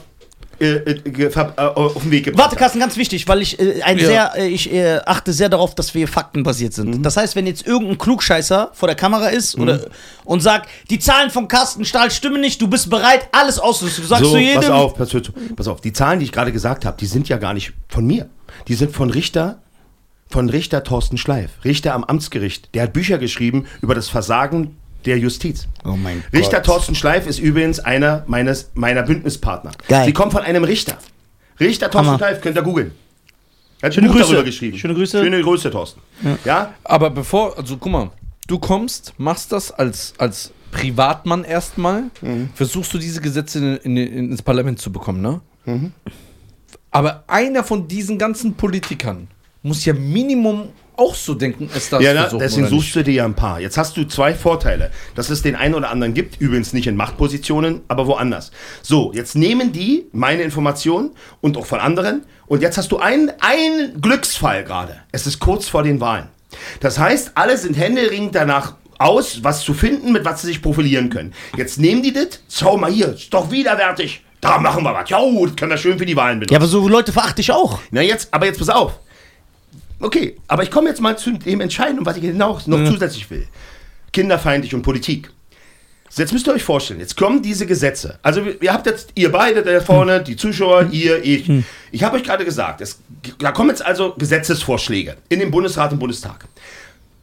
Speaker 3: äh, äh, äh, auf den Weg gebracht
Speaker 2: Warte, Carsten, ganz wichtig, weil ich äh, ein
Speaker 1: Ja.
Speaker 2: sehr, äh, ich äh, achte sehr darauf, dass wir faktenbasiert sind.
Speaker 3: Mhm.
Speaker 2: Das heißt, wenn jetzt irgendein Klugscheißer vor der Kamera ist oder und sagt, die Zahlen von Carsten Stahl stimmen nicht, du bist bereit, alles auszurüsten. Du sagst
Speaker 3: so,
Speaker 2: zu jedem.
Speaker 3: pass auf, pass, auf, pass auf. Die Zahlen, die ich gerade gesagt habe, die sind ja gar nicht von mir. Die sind von Richter, von Richter Thorsten Schleif, Richter am Amtsgericht. Der hat Bücher geschrieben über das Versagen der Justiz.
Speaker 2: Oh mein
Speaker 3: Richter
Speaker 2: Gott.
Speaker 3: Thorsten Schleif ist übrigens einer meines, meiner Bündnispartner.
Speaker 2: Geil.
Speaker 3: Sie kommt von einem Richter. Richter Thorsten
Speaker 2: Hammer.
Speaker 3: Schleif, könnt ihr googeln. Er hat
Speaker 2: Schöne
Speaker 3: ein Buch
Speaker 2: Grüße.
Speaker 3: darüber geschrieben.
Speaker 2: Schöne Grüße.
Speaker 3: Schöne Grüße, Thorsten. Ja?
Speaker 1: Aber bevor, also guck mal, du kommst, machst das als, als Privatmann erstmal,
Speaker 3: Mhm.
Speaker 1: versuchst du diese Gesetze in, in, ins Parlament zu bekommen, ne?
Speaker 3: Mhm.
Speaker 1: Aber einer von diesen ganzen Politikern muss ja Minimum auch so denken, es das
Speaker 3: Ja, na, deswegen suchst du dir ja ein paar. Jetzt hast du zwei Vorteile, dass es den einen oder anderen gibt, übrigens nicht in Machtpositionen, aber woanders. So, jetzt nehmen die meine Informationen und auch von anderen und jetzt hast du einen, einen Glücksfall gerade. Es ist kurz vor den Wahlen. Das heißt, alle sind händeringend danach aus, was zu finden, mit was sie sich profilieren können. Jetzt nehmen die das, schau mal hier, ist doch widerwärtig. Da machen wir was. Ja, das können wir schön für die Wahlen benutzen.
Speaker 2: Ja, aber so Leute verachte ich auch.
Speaker 3: Na jetzt, aber jetzt pass auf. Okay, aber ich komme jetzt mal zu dem Entscheidenden, was ich genau noch zusätzlich will. Kinderfeindlich und Politik. So, Jetzt müsst ihr euch vorstellen, jetzt kommen diese Gesetze. Also ihr habt jetzt, ihr beide da vorne, die Zuschauer, ihr, ich. Ich habe euch gerade gesagt, es, da kommen jetzt also Gesetzesvorschläge in den Bundesrat und Bundestag.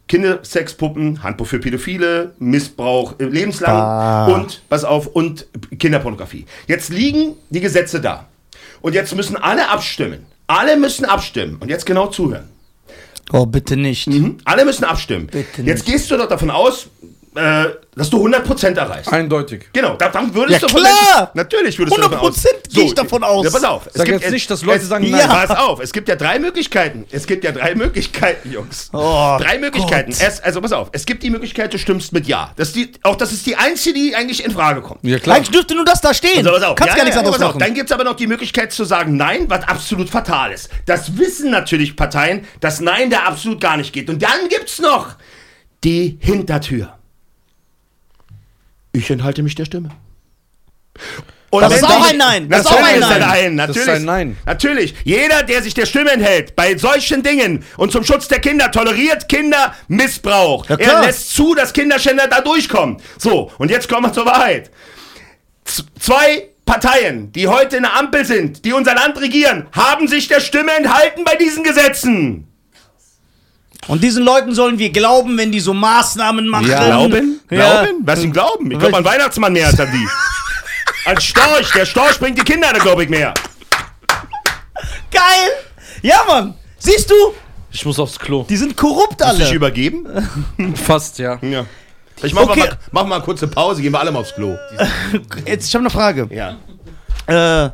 Speaker 3: Kindersexpuppen, Handbuch für Pädophile, Missbrauch äh, lebenslang
Speaker 2: Ah.
Speaker 3: und, pass auf, und Kinderpornografie. Jetzt liegen die Gesetze da. Und jetzt müssen alle abstimmen. Alle müssen abstimmen. Und jetzt genau zuhören.
Speaker 2: Oh, bitte nicht.
Speaker 3: Mhm. Alle müssen abstimmen.
Speaker 2: Bitte
Speaker 3: Jetzt gehst du doch davon aus, äh, dass du 100% erreichst.
Speaker 1: Eindeutig.
Speaker 3: Genau, da, dann würdest
Speaker 2: Ja,
Speaker 3: du von
Speaker 2: klar!
Speaker 3: Natürlich würdest du davon aus.
Speaker 2: 100% gehe ich davon aus.
Speaker 3: Ja, pass auf.
Speaker 1: Sag jetzt nicht, dass Leute sagen
Speaker 3: nein.
Speaker 2: nein.
Speaker 3: Pass auf, es gibt ja drei Möglichkeiten. Es gibt ja drei Möglichkeiten, Jungs.
Speaker 2: Oh,
Speaker 3: drei Möglichkeiten.
Speaker 2: Gott.
Speaker 3: Erst, also pass auf, es gibt die Möglichkeit, du stimmst mit Ja. Das ist die, auch das ist die einzige, die eigentlich in Frage kommt.
Speaker 1: Ja, klar.
Speaker 2: Eigentlich dürfte nur das da stehen.
Speaker 3: Also, pass auf.
Speaker 2: Kannst
Speaker 3: Ja,
Speaker 2: gar nichts
Speaker 3: ja,
Speaker 2: anderes
Speaker 3: pass auf.
Speaker 2: machen.
Speaker 3: Dann gibt es aber noch die Möglichkeit zu sagen Nein, was absolut fatal ist. Das wissen natürlich Parteien, dass Nein da absolut gar nicht geht. Und dann gibt es noch die Hintertür. Ich enthalte mich der Stimme. Und
Speaker 2: Das ist auch ein Nein. Das ist
Speaker 3: Natürlich
Speaker 2: auch ein
Speaker 3: ist
Speaker 2: Nein.
Speaker 1: Das ist
Speaker 3: Natürlich.
Speaker 1: ein Nein.
Speaker 3: Natürlich. Jeder, der sich der Stimme enthält, bei solchen Dingen und zum Schutz der Kinder toleriert Kindermissbrauch.
Speaker 2: Ja,
Speaker 3: er lässt zu, dass Kinderschänder da durchkommen. So, und jetzt kommen wir zur Wahrheit. Z zwei Parteien, die heute in der Ampel sind, die unser Land regieren, haben sich der Stimme enthalten bei diesen Gesetzen.
Speaker 2: Und diesen Leuten sollen wir glauben, wenn die so Maßnahmen machen.
Speaker 1: Ja.
Speaker 3: Glauben?
Speaker 2: Ja.
Speaker 3: Glauben? Was sie glauben? Ich glaube an Weihnachtsmann mehr als an die. Als Storch. Der Storch bringt die Kinder, da glaube ich mehr.
Speaker 2: Geil! Ja, Mann! Siehst du?
Speaker 1: Ich muss aufs Klo.
Speaker 2: Die sind korrupt
Speaker 3: Muss ich
Speaker 2: alle.
Speaker 3: übergeben?
Speaker 1: Fast, ja.
Speaker 3: Ja. Ich mach,
Speaker 2: Okay.
Speaker 3: mal, mach mal eine kurze Pause, gehen wir alle mal aufs Klo.
Speaker 2: Jetzt, ich habe eine Frage.
Speaker 3: Ja.
Speaker 2: Äh,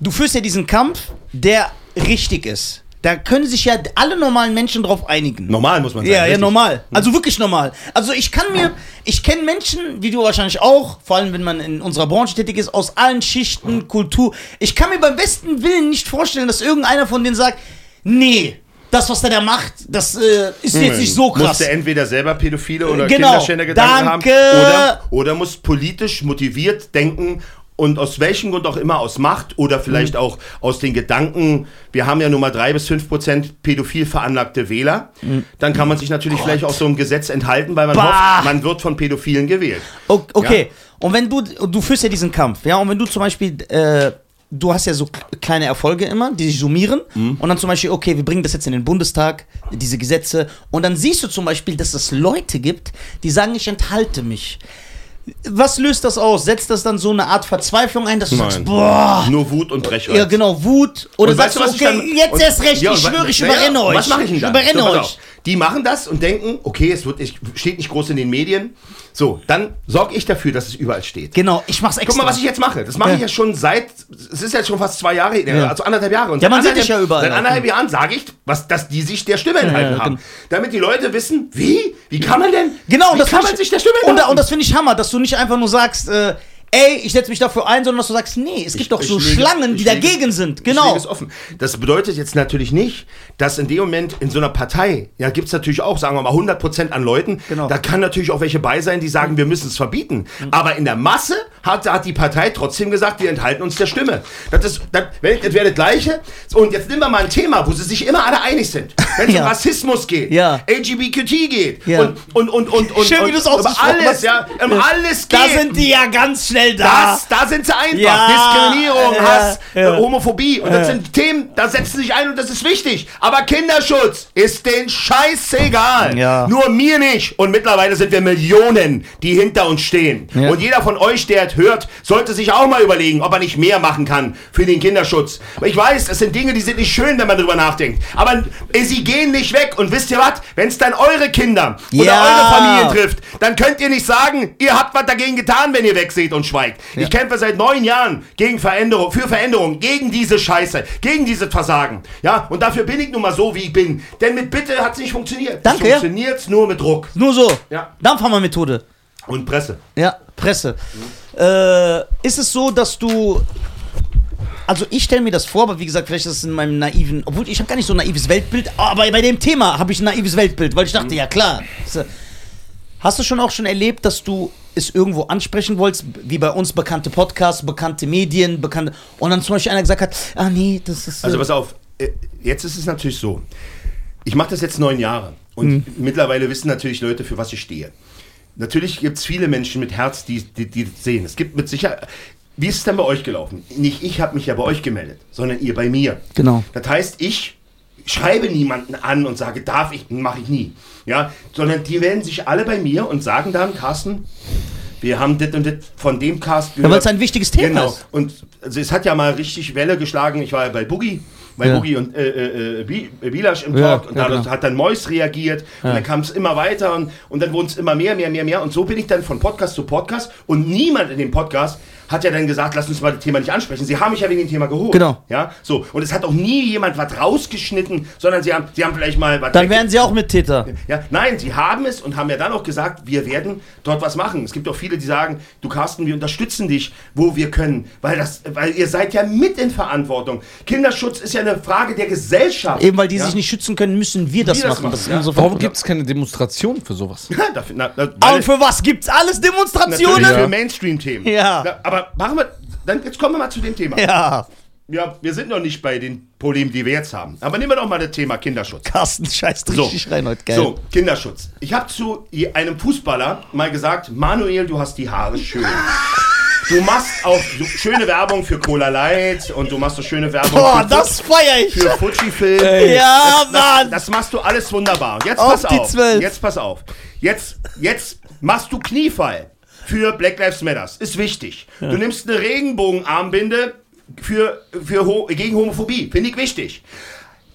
Speaker 2: du führst ja diesen Kampf, der richtig ist. Da können sich ja alle normalen Menschen drauf einigen.
Speaker 3: Normal muss man sagen.
Speaker 2: Ja, ja,
Speaker 3: richtig.
Speaker 2: normal. Also wirklich normal. Also ich kann mir, ich kenne Menschen, wie du wahrscheinlich auch, vor allem wenn man in unserer Branche tätig ist, aus allen Schichten, Kultur. Ich kann mir beim besten Willen nicht vorstellen, dass irgendeiner von denen sagt, nee, das, was der da macht, das äh, ist jetzt nicht so krass.
Speaker 3: Musste entweder selber Pädophile oder
Speaker 2: Genau.
Speaker 3: Kinderschändergedanken
Speaker 2: Danke.
Speaker 3: haben oder, oder muss politisch motiviert denken und aus welchem Grund auch immer, aus Macht oder vielleicht
Speaker 2: Mhm.
Speaker 3: auch aus den Gedanken, wir haben ja nur mal drei bis fünf Prozent pädophil veranlagte Wähler, dann kann man sich natürlich vielleicht auch so einem Gesetz enthalten, weil man
Speaker 2: Mhm. Bah.
Speaker 3: hofft, man wird von Pädophilen gewählt.
Speaker 2: Okay, und wenn du, du führst ja diesen Kampf, ja, und wenn du zum Beispiel, äh, du hast ja so kleine Erfolge immer, die sich summieren, und dann zum Beispiel, okay, wir bringen das jetzt in den Bundestag, diese Gesetze, und dann siehst du zum Beispiel, dass es Leute gibt, die sagen, ich enthalte mich. Was löst das aus? Setzt das dann so eine Art Verzweiflung ein, dass du sagst, boah,
Speaker 3: Nur Wut und Brechreiz.
Speaker 2: ja genau, Wut, oder
Speaker 3: Und
Speaker 2: sagst du,
Speaker 3: weißt du, was ich
Speaker 2: okay,
Speaker 3: dann-
Speaker 2: jetzt
Speaker 3: und-
Speaker 2: erst recht,
Speaker 3: Ja,
Speaker 2: ich schwöre, ich
Speaker 3: naja,
Speaker 2: überrenne
Speaker 3: und
Speaker 2: euch.
Speaker 3: Was mache ich denn
Speaker 2: Ich
Speaker 3: dann?
Speaker 2: überrenne
Speaker 3: So, pass
Speaker 2: euch.
Speaker 3: auf. Die machen das und denken, okay, es wird, ich, steht nicht groß in den Medien. So, dann sorge ich dafür, dass es überall steht.
Speaker 2: Genau, ich mach's extra.
Speaker 3: Guck mal, was ich jetzt mache. Das mache
Speaker 2: Ja.
Speaker 3: ich ja schon seit, es ist jetzt schon fast zwei Jahre,
Speaker 2: Ja.
Speaker 3: also anderthalb Jahre. Und
Speaker 2: Ja, man sieht dich ja überall
Speaker 3: Seit anderthalb
Speaker 2: ne?
Speaker 3: Jahren sage ich, was, dass die sich der Stimme enthalten
Speaker 2: ja,
Speaker 3: haben.
Speaker 2: genau.
Speaker 3: Damit die Leute wissen, wie? Wie kann man denn?
Speaker 2: Genau,
Speaker 3: wie
Speaker 2: das
Speaker 3: kann man
Speaker 2: ich-
Speaker 3: sich der Stimme
Speaker 2: und,
Speaker 3: enthalten?
Speaker 2: und das finde ich Hammer, dass du nicht einfach nur sagst, äh, ey, ich setze mich dafür ein, sondern dass du sagst, nee, es gibt doch
Speaker 3: ich
Speaker 2: so
Speaker 3: lege-
Speaker 2: Schlangen,
Speaker 3: ich
Speaker 2: die
Speaker 3: lege-
Speaker 2: dagegen sind.
Speaker 3: Ich
Speaker 2: Genau.
Speaker 3: es offen. Das bedeutet jetzt natürlich nicht, dass in dem Moment in so einer Partei, ja, gibt es natürlich auch, sagen wir mal, 100% an Leuten.
Speaker 2: Genau.
Speaker 3: Da kann natürlich auch welche bei sein, die sagen, wir müssen es verbieten. Aber in der Masse hat, hat die Partei trotzdem gesagt, wir enthalten uns der Stimme. Das, ist, das, das wäre das Gleiche. Und jetzt nehmen wir mal ein Thema, wo sie sich immer alle einig sind. Wenn es
Speaker 2: Ja.
Speaker 3: um Rassismus geht,
Speaker 2: Ja.
Speaker 3: LGBT geht
Speaker 2: Ja.
Speaker 3: und, und, und, und, und,
Speaker 2: Schön, wie
Speaker 3: und
Speaker 2: du es
Speaker 3: über
Speaker 2: ausgesprochen
Speaker 3: alles, ja, um alles geht.
Speaker 2: Da sind die ja ganz schnell da.
Speaker 3: Das, da sind sie einfach.
Speaker 2: Ja,
Speaker 3: Diskriminierung,
Speaker 2: ja,
Speaker 3: Hass,
Speaker 2: ja.
Speaker 3: äh, Homophobie. Und das sind Themen, da setzen sie sich ein und das ist wichtig. Aber Kinderschutz ist den scheißegal. Nur mir nicht. Und mittlerweile sind wir Millionen, die hinter uns stehen. Und jeder von euch, der es hört, sollte sich auch mal überlegen, ob er nicht mehr machen kann für den Kinderschutz. Ich weiß, es sind Dinge, die sind nicht schön, wenn man drüber nachdenkt. Aber äh, sie gehen nicht weg. Und wisst ihr was? Wenn es dann eure Kinder oder eure Familien trifft, dann könnt ihr nicht sagen, ihr habt was dagegen getan, wenn ihr wegseht und schweigt. Ich kämpfe seit neun Jahren gegen Veränderung, für Veränderung, gegen diese Scheiße, gegen dieses Versagen. Ja, und dafür bin ich nun mal so, wie ich bin. Denn mit Bitte hat es nicht funktioniert.
Speaker 2: Danke,
Speaker 3: es
Speaker 2: ja.
Speaker 3: funktioniert nur mit Druck
Speaker 2: Nur so.
Speaker 3: Ja.
Speaker 2: Dampfhammermethode.
Speaker 3: und Presse.
Speaker 2: Ja, Presse. Äh, ist es so, dass du. Also ich stelle mir das vor, aber wie gesagt, vielleicht ist es in meinem naiven, obwohl ich habe gar nicht so ein naives Weltbild, aber bei dem Thema habe ich ein naives Weltbild, weil ich dachte, ja klar. Hast du schon auch schon erlebt, dass du es irgendwo ansprechen wolltest, wie bei uns bekannte Podcasts, bekannte Medien, bekannte und dann zum Beispiel einer gesagt hat, ah nee, das ist.
Speaker 3: Also
Speaker 2: äh,
Speaker 3: pass auf, äh, jetzt ist es natürlich so. Ich mache das jetzt neun Jahre und mittlerweile wissen natürlich Leute, für was ich stehe. natürlich gibt es viele Menschen mit Herz, die, die, die das sehen. Es gibt mit Sicherheit. Wie ist es denn bei euch gelaufen? Nicht ich habe mich ja bei euch gemeldet, sondern ihr bei mir.
Speaker 2: Genau.
Speaker 3: Das heißt, ich schreibe niemanden an und sage, darf ich, mache ich nie. Ja, sondern die melden sich alle bei mir und sagen dann, Carsten, wir haben das und das von dem Cast
Speaker 2: Ja, weil es ein wichtiges Thema
Speaker 3: Genau.
Speaker 2: ist.
Speaker 3: Und also es hat ja mal richtig Welle geschlagen. Ich war ja bei Boogie, bei
Speaker 2: Ja.
Speaker 3: Boogie und äh, äh, äh, Bilasch im
Speaker 2: Ja,
Speaker 3: Talk und
Speaker 2: ja,
Speaker 3: da
Speaker 2: genau.
Speaker 3: hat dann Mois reagiert und dann kam es immer weiter und, und dann wurden es immer mehr, mehr, mehr, mehr und so bin ich dann von Podcast zu Podcast und niemand in dem Podcast hat ja dann gesagt, lass uns mal das Thema nicht ansprechen. Sie haben mich ja wegen dem Thema geholt.
Speaker 2: Genau.
Speaker 3: Ja, so. Und es hat auch nie jemand was rausgeschnitten, sondern sie haben, sie haben vielleicht mal was
Speaker 2: Dann wären sie auch Mittäter.
Speaker 3: ja, nein, sie haben es und haben ja dann auch gesagt, wir werden dort was machen. Es gibt auch viele, die sagen, du Carsten, wir unterstützen dich, wo wir können, weil das, weil ihr seid ja mit in Verantwortung. Kinderschutz ist ja eine Frage der Gesellschaft.
Speaker 2: Eben weil die
Speaker 3: ja?
Speaker 2: sich nicht schützen können, müssen wir das
Speaker 3: Wir das
Speaker 2: machen.
Speaker 3: machen,
Speaker 2: Das
Speaker 3: ja.
Speaker 1: Warum gibt es keine Demonstration für sowas?
Speaker 3: Ja, dafür, na, na,
Speaker 2: Und für was gibt's alles Demonstrationen?
Speaker 3: natürlich
Speaker 1: Ja.
Speaker 3: für Mainstream-Themen.
Speaker 2: Ja.
Speaker 3: Na, aber machen wir, dann jetzt kommen wir mal zu dem Thema.
Speaker 2: Ja,
Speaker 3: Ja, wir sind noch nicht bei den Problemen, die wir jetzt haben. Aber nehmen wir doch mal das Thema Kinderschutz.
Speaker 2: Carsten scheißt
Speaker 3: So.
Speaker 2: richtig rein heute, geil.
Speaker 3: So, Kinderschutz. Ich habe zu einem Fußballer mal gesagt, Manuel, du hast die Haare schön. Du machst auch so schöne Werbung für Cola Light und du machst so schöne Werbung
Speaker 2: Boah,
Speaker 3: für,
Speaker 2: das feier ich.
Speaker 3: für Fujifilm.
Speaker 2: Ja,
Speaker 3: das,
Speaker 2: Mann.
Speaker 3: Das machst du alles wunderbar. Und Jetzt
Speaker 2: Auf
Speaker 3: pass auf.
Speaker 2: Zwölf.
Speaker 3: Jetzt pass auf. Jetzt, jetzt machst du Kniefall für Black Lives Matters. Ist wichtig. Du nimmst eine Regenbogenarmbinde für, für gegen Homophobie. Finde ich wichtig.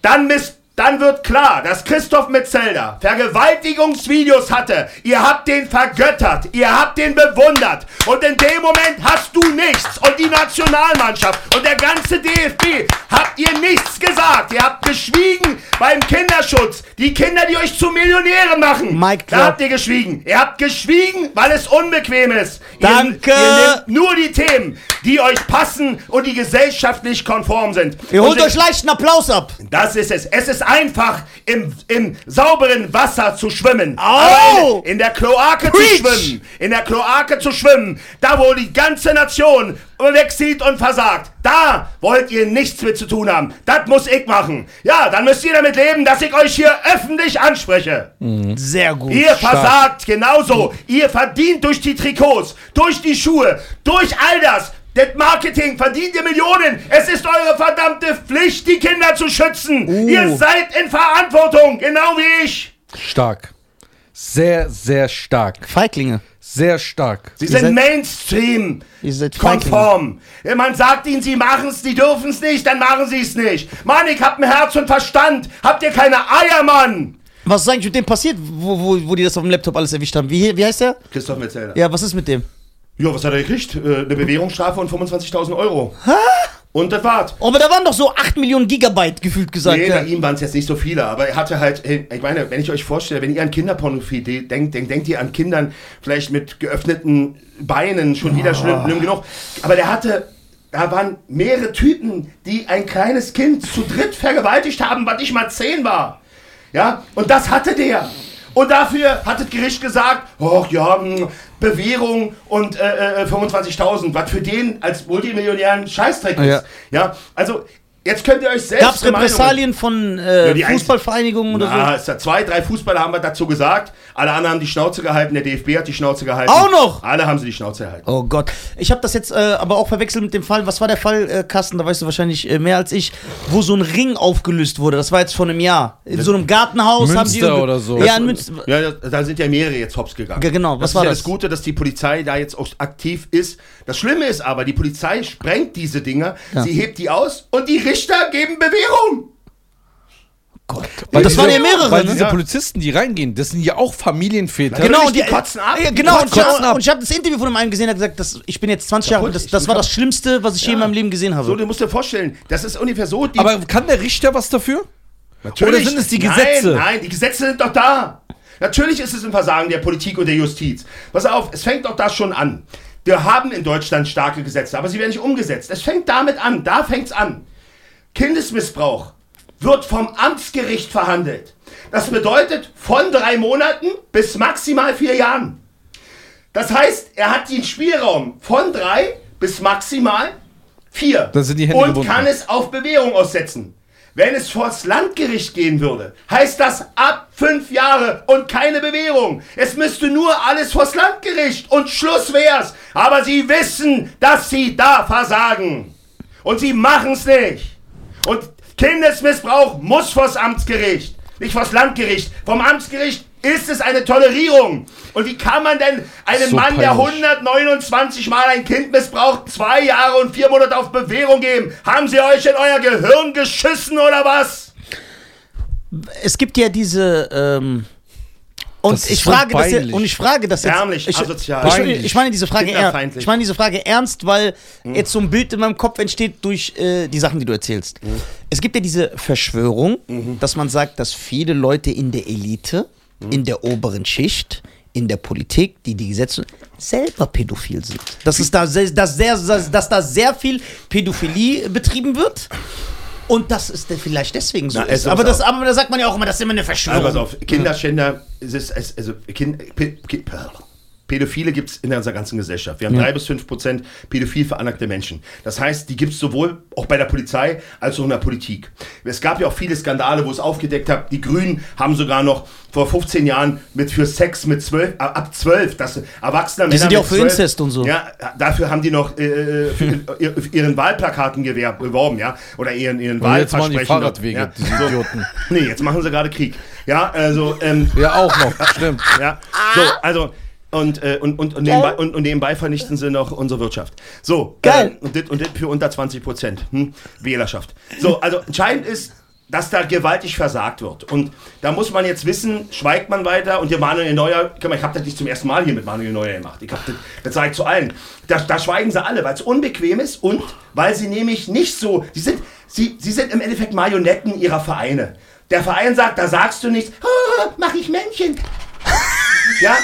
Speaker 3: Dann misst dann wird klar, dass Christoph Metzelder Vergewaltigungsvideos hatte. Ihr habt den vergöttert, ihr habt den bewundert. Und in dem Moment hast du nichts. Und die Nationalmannschaft und der ganze DFB habt ihr nichts gesagt. Ihr habt geschwiegen beim Kinderschutz. Die Kinder, die euch zu Millionären machen.
Speaker 2: Mic
Speaker 3: da habt ihr geschwiegen. Ihr habt geschwiegen, weil es unbequem ist. Ihr,
Speaker 2: Danke.
Speaker 3: Ihr nehmt nur die Themen, die euch passen und die gesellschaftlich konform sind.
Speaker 2: Ihr holt euch leichten Applaus ab.
Speaker 3: das ist es. Es ist einfach, im, im sauberen Wasser zu schwimmen. Aber in, in der Kloake
Speaker 2: Preach!
Speaker 3: zu schwimmen. In der Kloake zu schwimmen. Da, wo die ganze Nation wegzieht und versagt. Da wollt ihr nichts mit zu tun haben. Das muss ich machen. Ja, dann müsst ihr damit leben, dass ich euch hier öffentlich anspreche.
Speaker 2: Sehr gut.
Speaker 3: Ihr versagt genauso. Ihr verdient durch die Trikots, durch die Schuhe, durch all das. Das Marketing verdient ihr Millionen. Es ist eure verdammte Pflicht, die Kinder zu schützen.
Speaker 2: Uh.
Speaker 3: Ihr seid in Verantwortung, genau wie ich.
Speaker 1: Stark. Sehr, sehr stark.
Speaker 2: Feiglinge.
Speaker 1: Sehr stark.
Speaker 3: Sie sind Mainstream.
Speaker 2: Feiglinge.
Speaker 3: Konform. Man sagt ihnen, sie machen es, die dürfen es nicht, dann machen sie es nicht. Mann, ich hab ein Herz und Verstand. Habt ihr keine Eier, Mann?
Speaker 2: Was ist eigentlich mit dem passiert, wo, wo, wo die das auf dem Laptop alles erwischt haben? Wie, wie heißt der?
Speaker 3: Christoph Metzelder.
Speaker 2: Ja, was ist mit dem?
Speaker 3: Ja, was hat er gekriegt? Äh, Eine Bewährungsstrafe von 25.000 Euro. Und das war's.
Speaker 2: Oh, aber da waren doch so 8 Millionen Gigabyte gefühlt gesagt.
Speaker 3: Nee,
Speaker 2: ja.
Speaker 3: bei ihm waren es jetzt nicht so viele, aber er hatte halt, hey, ich meine, wenn ich euch vorstelle, wenn ihr an Kinderpornografie de- denkt, denkt, denkt ihr an Kindern vielleicht mit geöffneten Beinen, schon wieder schlimm, schlimm genug. Aber der hatte, da waren mehrere Typen, die ein kleines Kind zu dritt vergewaltigt haben, was nicht mal zehn war. Ja, und das hatte der. Und dafür hat das Gericht gesagt, oh ja, mh, Bewährung und äh, äh, 25.000, was für den als Multimillionär ein Scheißdreck ist.
Speaker 2: Ja.
Speaker 3: Ja, also jetzt könnt ihr euch selbst
Speaker 2: Gab es Repressalien von äh,
Speaker 3: Ja,
Speaker 2: Fußballvereinigungen oder
Speaker 3: Na, es hat zwei, drei Fußballer haben wir dazu gesagt. Alle anderen haben die Schnauze gehalten. Der DFB hat die Schnauze gehalten.
Speaker 2: Auch noch?
Speaker 3: Alle haben sie die Schnauze gehalten.
Speaker 2: Oh Gott. Ich habe das jetzt äh, aber auch verwechselt mit dem Fall. Was war der Fall, äh, Carsten? Da weißt du wahrscheinlich äh, mehr als ich, wo so ein Ring aufgelöst wurde. Das war jetzt vor einem Jahr. In so einem Gartenhaus haben die.
Speaker 1: Münster oder so.
Speaker 2: Ja, in Münster.
Speaker 3: Ja, da- da sind ja mehrere jetzt hops gegangen.
Speaker 2: Ja, genau. Was
Speaker 3: das
Speaker 2: war
Speaker 3: ist ja
Speaker 2: das?
Speaker 3: das Gute, dass die Polizei da jetzt auch aktiv ist. Das Schlimme ist aber, die Polizei sprengt diese Dinger,
Speaker 2: Ja.
Speaker 3: sie hebt die aus und die Richter geben Bewährung.
Speaker 2: Gott.
Speaker 1: Weil
Speaker 2: das waren ja mehrere.
Speaker 1: Weil
Speaker 2: ne?
Speaker 1: diese
Speaker 3: Ja.
Speaker 1: Polizisten, die reingehen, das sind ja auch Familienväter.
Speaker 3: Genau.
Speaker 2: Genau, und
Speaker 3: die kotzen ab.
Speaker 2: Ja,
Speaker 3: Die
Speaker 2: genau, und,
Speaker 1: kotzen
Speaker 2: ich-
Speaker 1: ab.
Speaker 2: und ich habe das Interview von einem gesehen, der hat gesagt, das, ich bin jetzt 20 Jahre alt, das, das war das. Schlimmste, was ich je in
Speaker 3: Ja.
Speaker 2: meinem Leben gesehen habe.
Speaker 3: So, du musst dir vorstellen, das ist ungefähr so. Die,
Speaker 1: Aber kann der Richter was dafür?
Speaker 3: Natürlich.
Speaker 1: Oder sind es die Gesetze?
Speaker 3: Nein, nein, die Gesetze sind doch da. Natürlich ist es ein Versagen der Politik und der Justiz. Pass auf, es fängt doch das schon an. Wir haben in Deutschland starke Gesetze, aber sie werden nicht umgesetzt. Es fängt damit an, da fängt's an. Kindesmissbrauch wird vom Amtsgericht verhandelt. Das bedeutet von drei Monaten bis maximal vier Jahren. Das heißt, er hat den Spielraum von drei bis maximal vier.
Speaker 1: Da sind die Hände
Speaker 3: und
Speaker 1: gebunden.
Speaker 3: kann es auf Bewährung aussetzen. Wenn es vors Landgericht gehen würde, heißt das ab fünf Jahre und keine Bewährung. Es müsste nur alles vors Landgericht und Schluss wär's. Aber sie wissen, dass sie da versagen. Und sie machen's nicht. Und Kindesmissbrauch muss vors Amtsgericht, nicht vors Landgericht. Vom Amtsgericht ist es eine Tolerierung. Und wie kann man denn einem
Speaker 1: So
Speaker 3: Mann, der
Speaker 1: peinlich.
Speaker 3: 129 Mal ein Kind missbraucht, zwei Jahre und vier Monate auf Bewährung geben? Haben sie euch in euer Gehirn geschissen oder was?
Speaker 2: Es gibt ja diese. Ähm, und ich
Speaker 1: so
Speaker 2: frage das jetzt,
Speaker 1: peinlich.
Speaker 2: und ich frage das jetzt.
Speaker 3: Ärmlich,
Speaker 2: ich,
Speaker 3: asozial.
Speaker 2: Ich, ich meine diese Frage ernst. Ich meine diese Frage ernst, weil
Speaker 3: Hm.
Speaker 2: jetzt so ein Bild in meinem Kopf entsteht durch äh, die Sachen, die du erzählst.
Speaker 3: Hm.
Speaker 2: Es gibt ja diese Verschwörung,
Speaker 3: Mhm.
Speaker 2: dass man sagt, dass viele Leute in der Elite,
Speaker 3: Hm.
Speaker 2: in der oberen Schicht, in der Politik, die die Gesetze selber pädophil sind. Dass es da sehr, dass sehr, dass, dass da sehr viel Pädophilie betrieben wird. Und das ist vielleicht deswegen so
Speaker 3: Na,
Speaker 2: ist. Aber, das, aber da sagt man ja auch immer, das ist immer eine
Speaker 3: Also,
Speaker 2: Verschwörung.
Speaker 3: pass auf, Kinderschänder, es ist, es, also kind, P, P, Pädophile gibt es in unserer ganzen Gesellschaft. Wir haben drei bis fünf Prozent pädophil veranlagte Menschen. Das heißt, die gibt es sowohl auch bei der Polizei als auch in der Politik. Es gab ja auch viele Skandale, wo es aufgedeckt hat. Die Grünen haben sogar noch vor 15 Jahren mit für Sex mit 12, äh, ab 12, das Erwachsene
Speaker 2: Die sind ja auch für
Speaker 3: 12,
Speaker 2: Inzest und so.
Speaker 3: Ja, dafür haben die noch äh, für ihr- für ihren Wahlplakaten gewerb, beworben, ja, oder ihren, ihren
Speaker 1: Und jetzt machen die
Speaker 3: Wahlversprechen.
Speaker 1: Fahrradwege,
Speaker 3: ja.
Speaker 1: diese
Speaker 3: So.
Speaker 1: Idioten.
Speaker 3: Nee, jetzt machen sie gerade Krieg. Ja, also, ähm,
Speaker 1: Ja, auch noch, stimmt.
Speaker 3: ja, so, also, und, äh, und, und, und, nebenbei, und, und nebenbei vernichten sie noch unsere Wirtschaft. So,
Speaker 2: Geil.
Speaker 3: Äh, und, das, und für unter 20 Prozent hm, Wählerschaft. So, also entscheidend ist, dass da gewaltig versagt wird. Und da muss man jetzt wissen, schweigt man weiter und der Manuel Neuer, ich habe das nicht zum ersten Mal hier mit Manuel Neuer gemacht. Ich habe das, das sage ich zu allen. Da, da schweigen sie alle, weil es unbequem ist und weil sie nämlich nicht so, sie sind, sie, sie sind im Endeffekt Marionetten ihrer Vereine. Der Verein sagt, da sagst du nichts, oh, mach ich Männchen. Ja?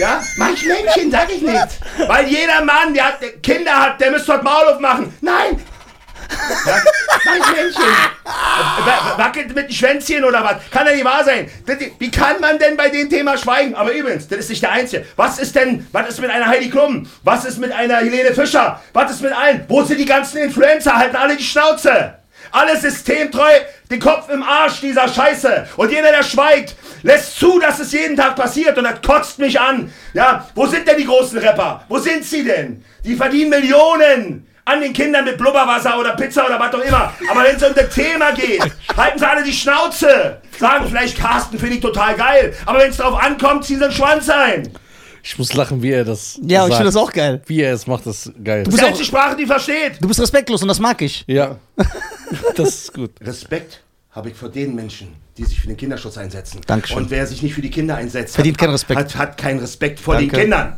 Speaker 3: Ja? Mach ich Männchen, sag ich nicht. Weil jeder Mann, der, Kinder hat, der müsste dort Maul aufmachen. Nein! Ja? Mach Männchen. Wa- Wackelt mit dem Schwänzchen oder was? Kann ja nicht wahr sein. Wie kann man denn bei dem Thema schweigen? Aber übrigens, das ist nicht der Einzige. Was ist denn, was ist mit einer Heidi Klum? Was ist mit einer Helene Fischer? Was ist mit allen? Wo sind die ganzen Influencer? Halten alle die Schnauze. Alle systemtreu, den Kopf im Arsch dieser Scheiße. Und jeder, der schweigt, lässt zu, dass es jeden Tag passiert. Und das kotzt mich an. Ja, wo sind denn die großen Rapper? Wo sind sie denn? Die verdienen Millionen an den Kindern mit Blubberwasser oder Pizza oder was auch immer. Aber wenn es um das Thema geht, halten sie alle die Schnauze. Sagen vielleicht, Carsten finde ich total geil. Aber wenn es drauf ankommt, ziehen sie den Schwanz ein.
Speaker 1: Ich muss lachen, wie er das
Speaker 2: ja, und ich
Speaker 1: sagt.
Speaker 2: finde das auch geil.
Speaker 1: Wie er es macht, das geil.
Speaker 3: Das ist die einzige Sprache, die versteht.
Speaker 2: Du bist respektlos und das mag ich.
Speaker 1: Ja, das ist gut.
Speaker 3: Respekt habe ich vor den Menschen, die sich für den Kinderschutz einsetzen.
Speaker 2: Dankeschön.
Speaker 3: Und wer sich nicht für die Kinder einsetzt,
Speaker 2: Verdient
Speaker 3: hat,
Speaker 2: keinen Respekt.
Speaker 3: Hat, hat keinen Respekt vor
Speaker 2: Danke.
Speaker 3: den Kindern.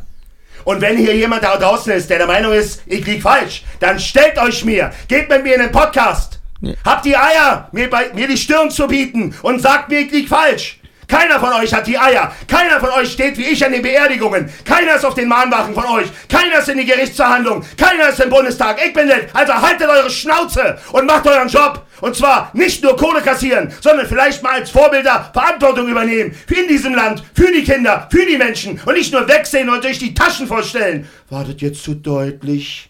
Speaker 3: Und wenn hier jemand da draußen ist, der der Meinung ist, ich lieg falsch, dann stellt euch mir, geht mit mir in den Podcast.
Speaker 2: Ja.
Speaker 3: Habt die Eier, mir, bei, mir die Stirn zu bieten und sagt mir, ich lieg falsch. Keiner von euch hat die Eier. Keiner von euch steht wie ich an den Beerdigungen. Keiner ist auf den Mahnwachen von euch. Keiner ist in die Gerichtsverhandlung. Keiner ist im Bundestag. Ich bin das. Also haltet eure Schnauze und macht euren Job. Und zwar nicht nur Kohle kassieren, sondern vielleicht mal als Vorbilder Verantwortung übernehmen. Für in diesem Land, für die Kinder, für die Menschen. Und nicht nur wegsehen und euch die Taschen vorstellen. Wartet jetzt zu deutlich.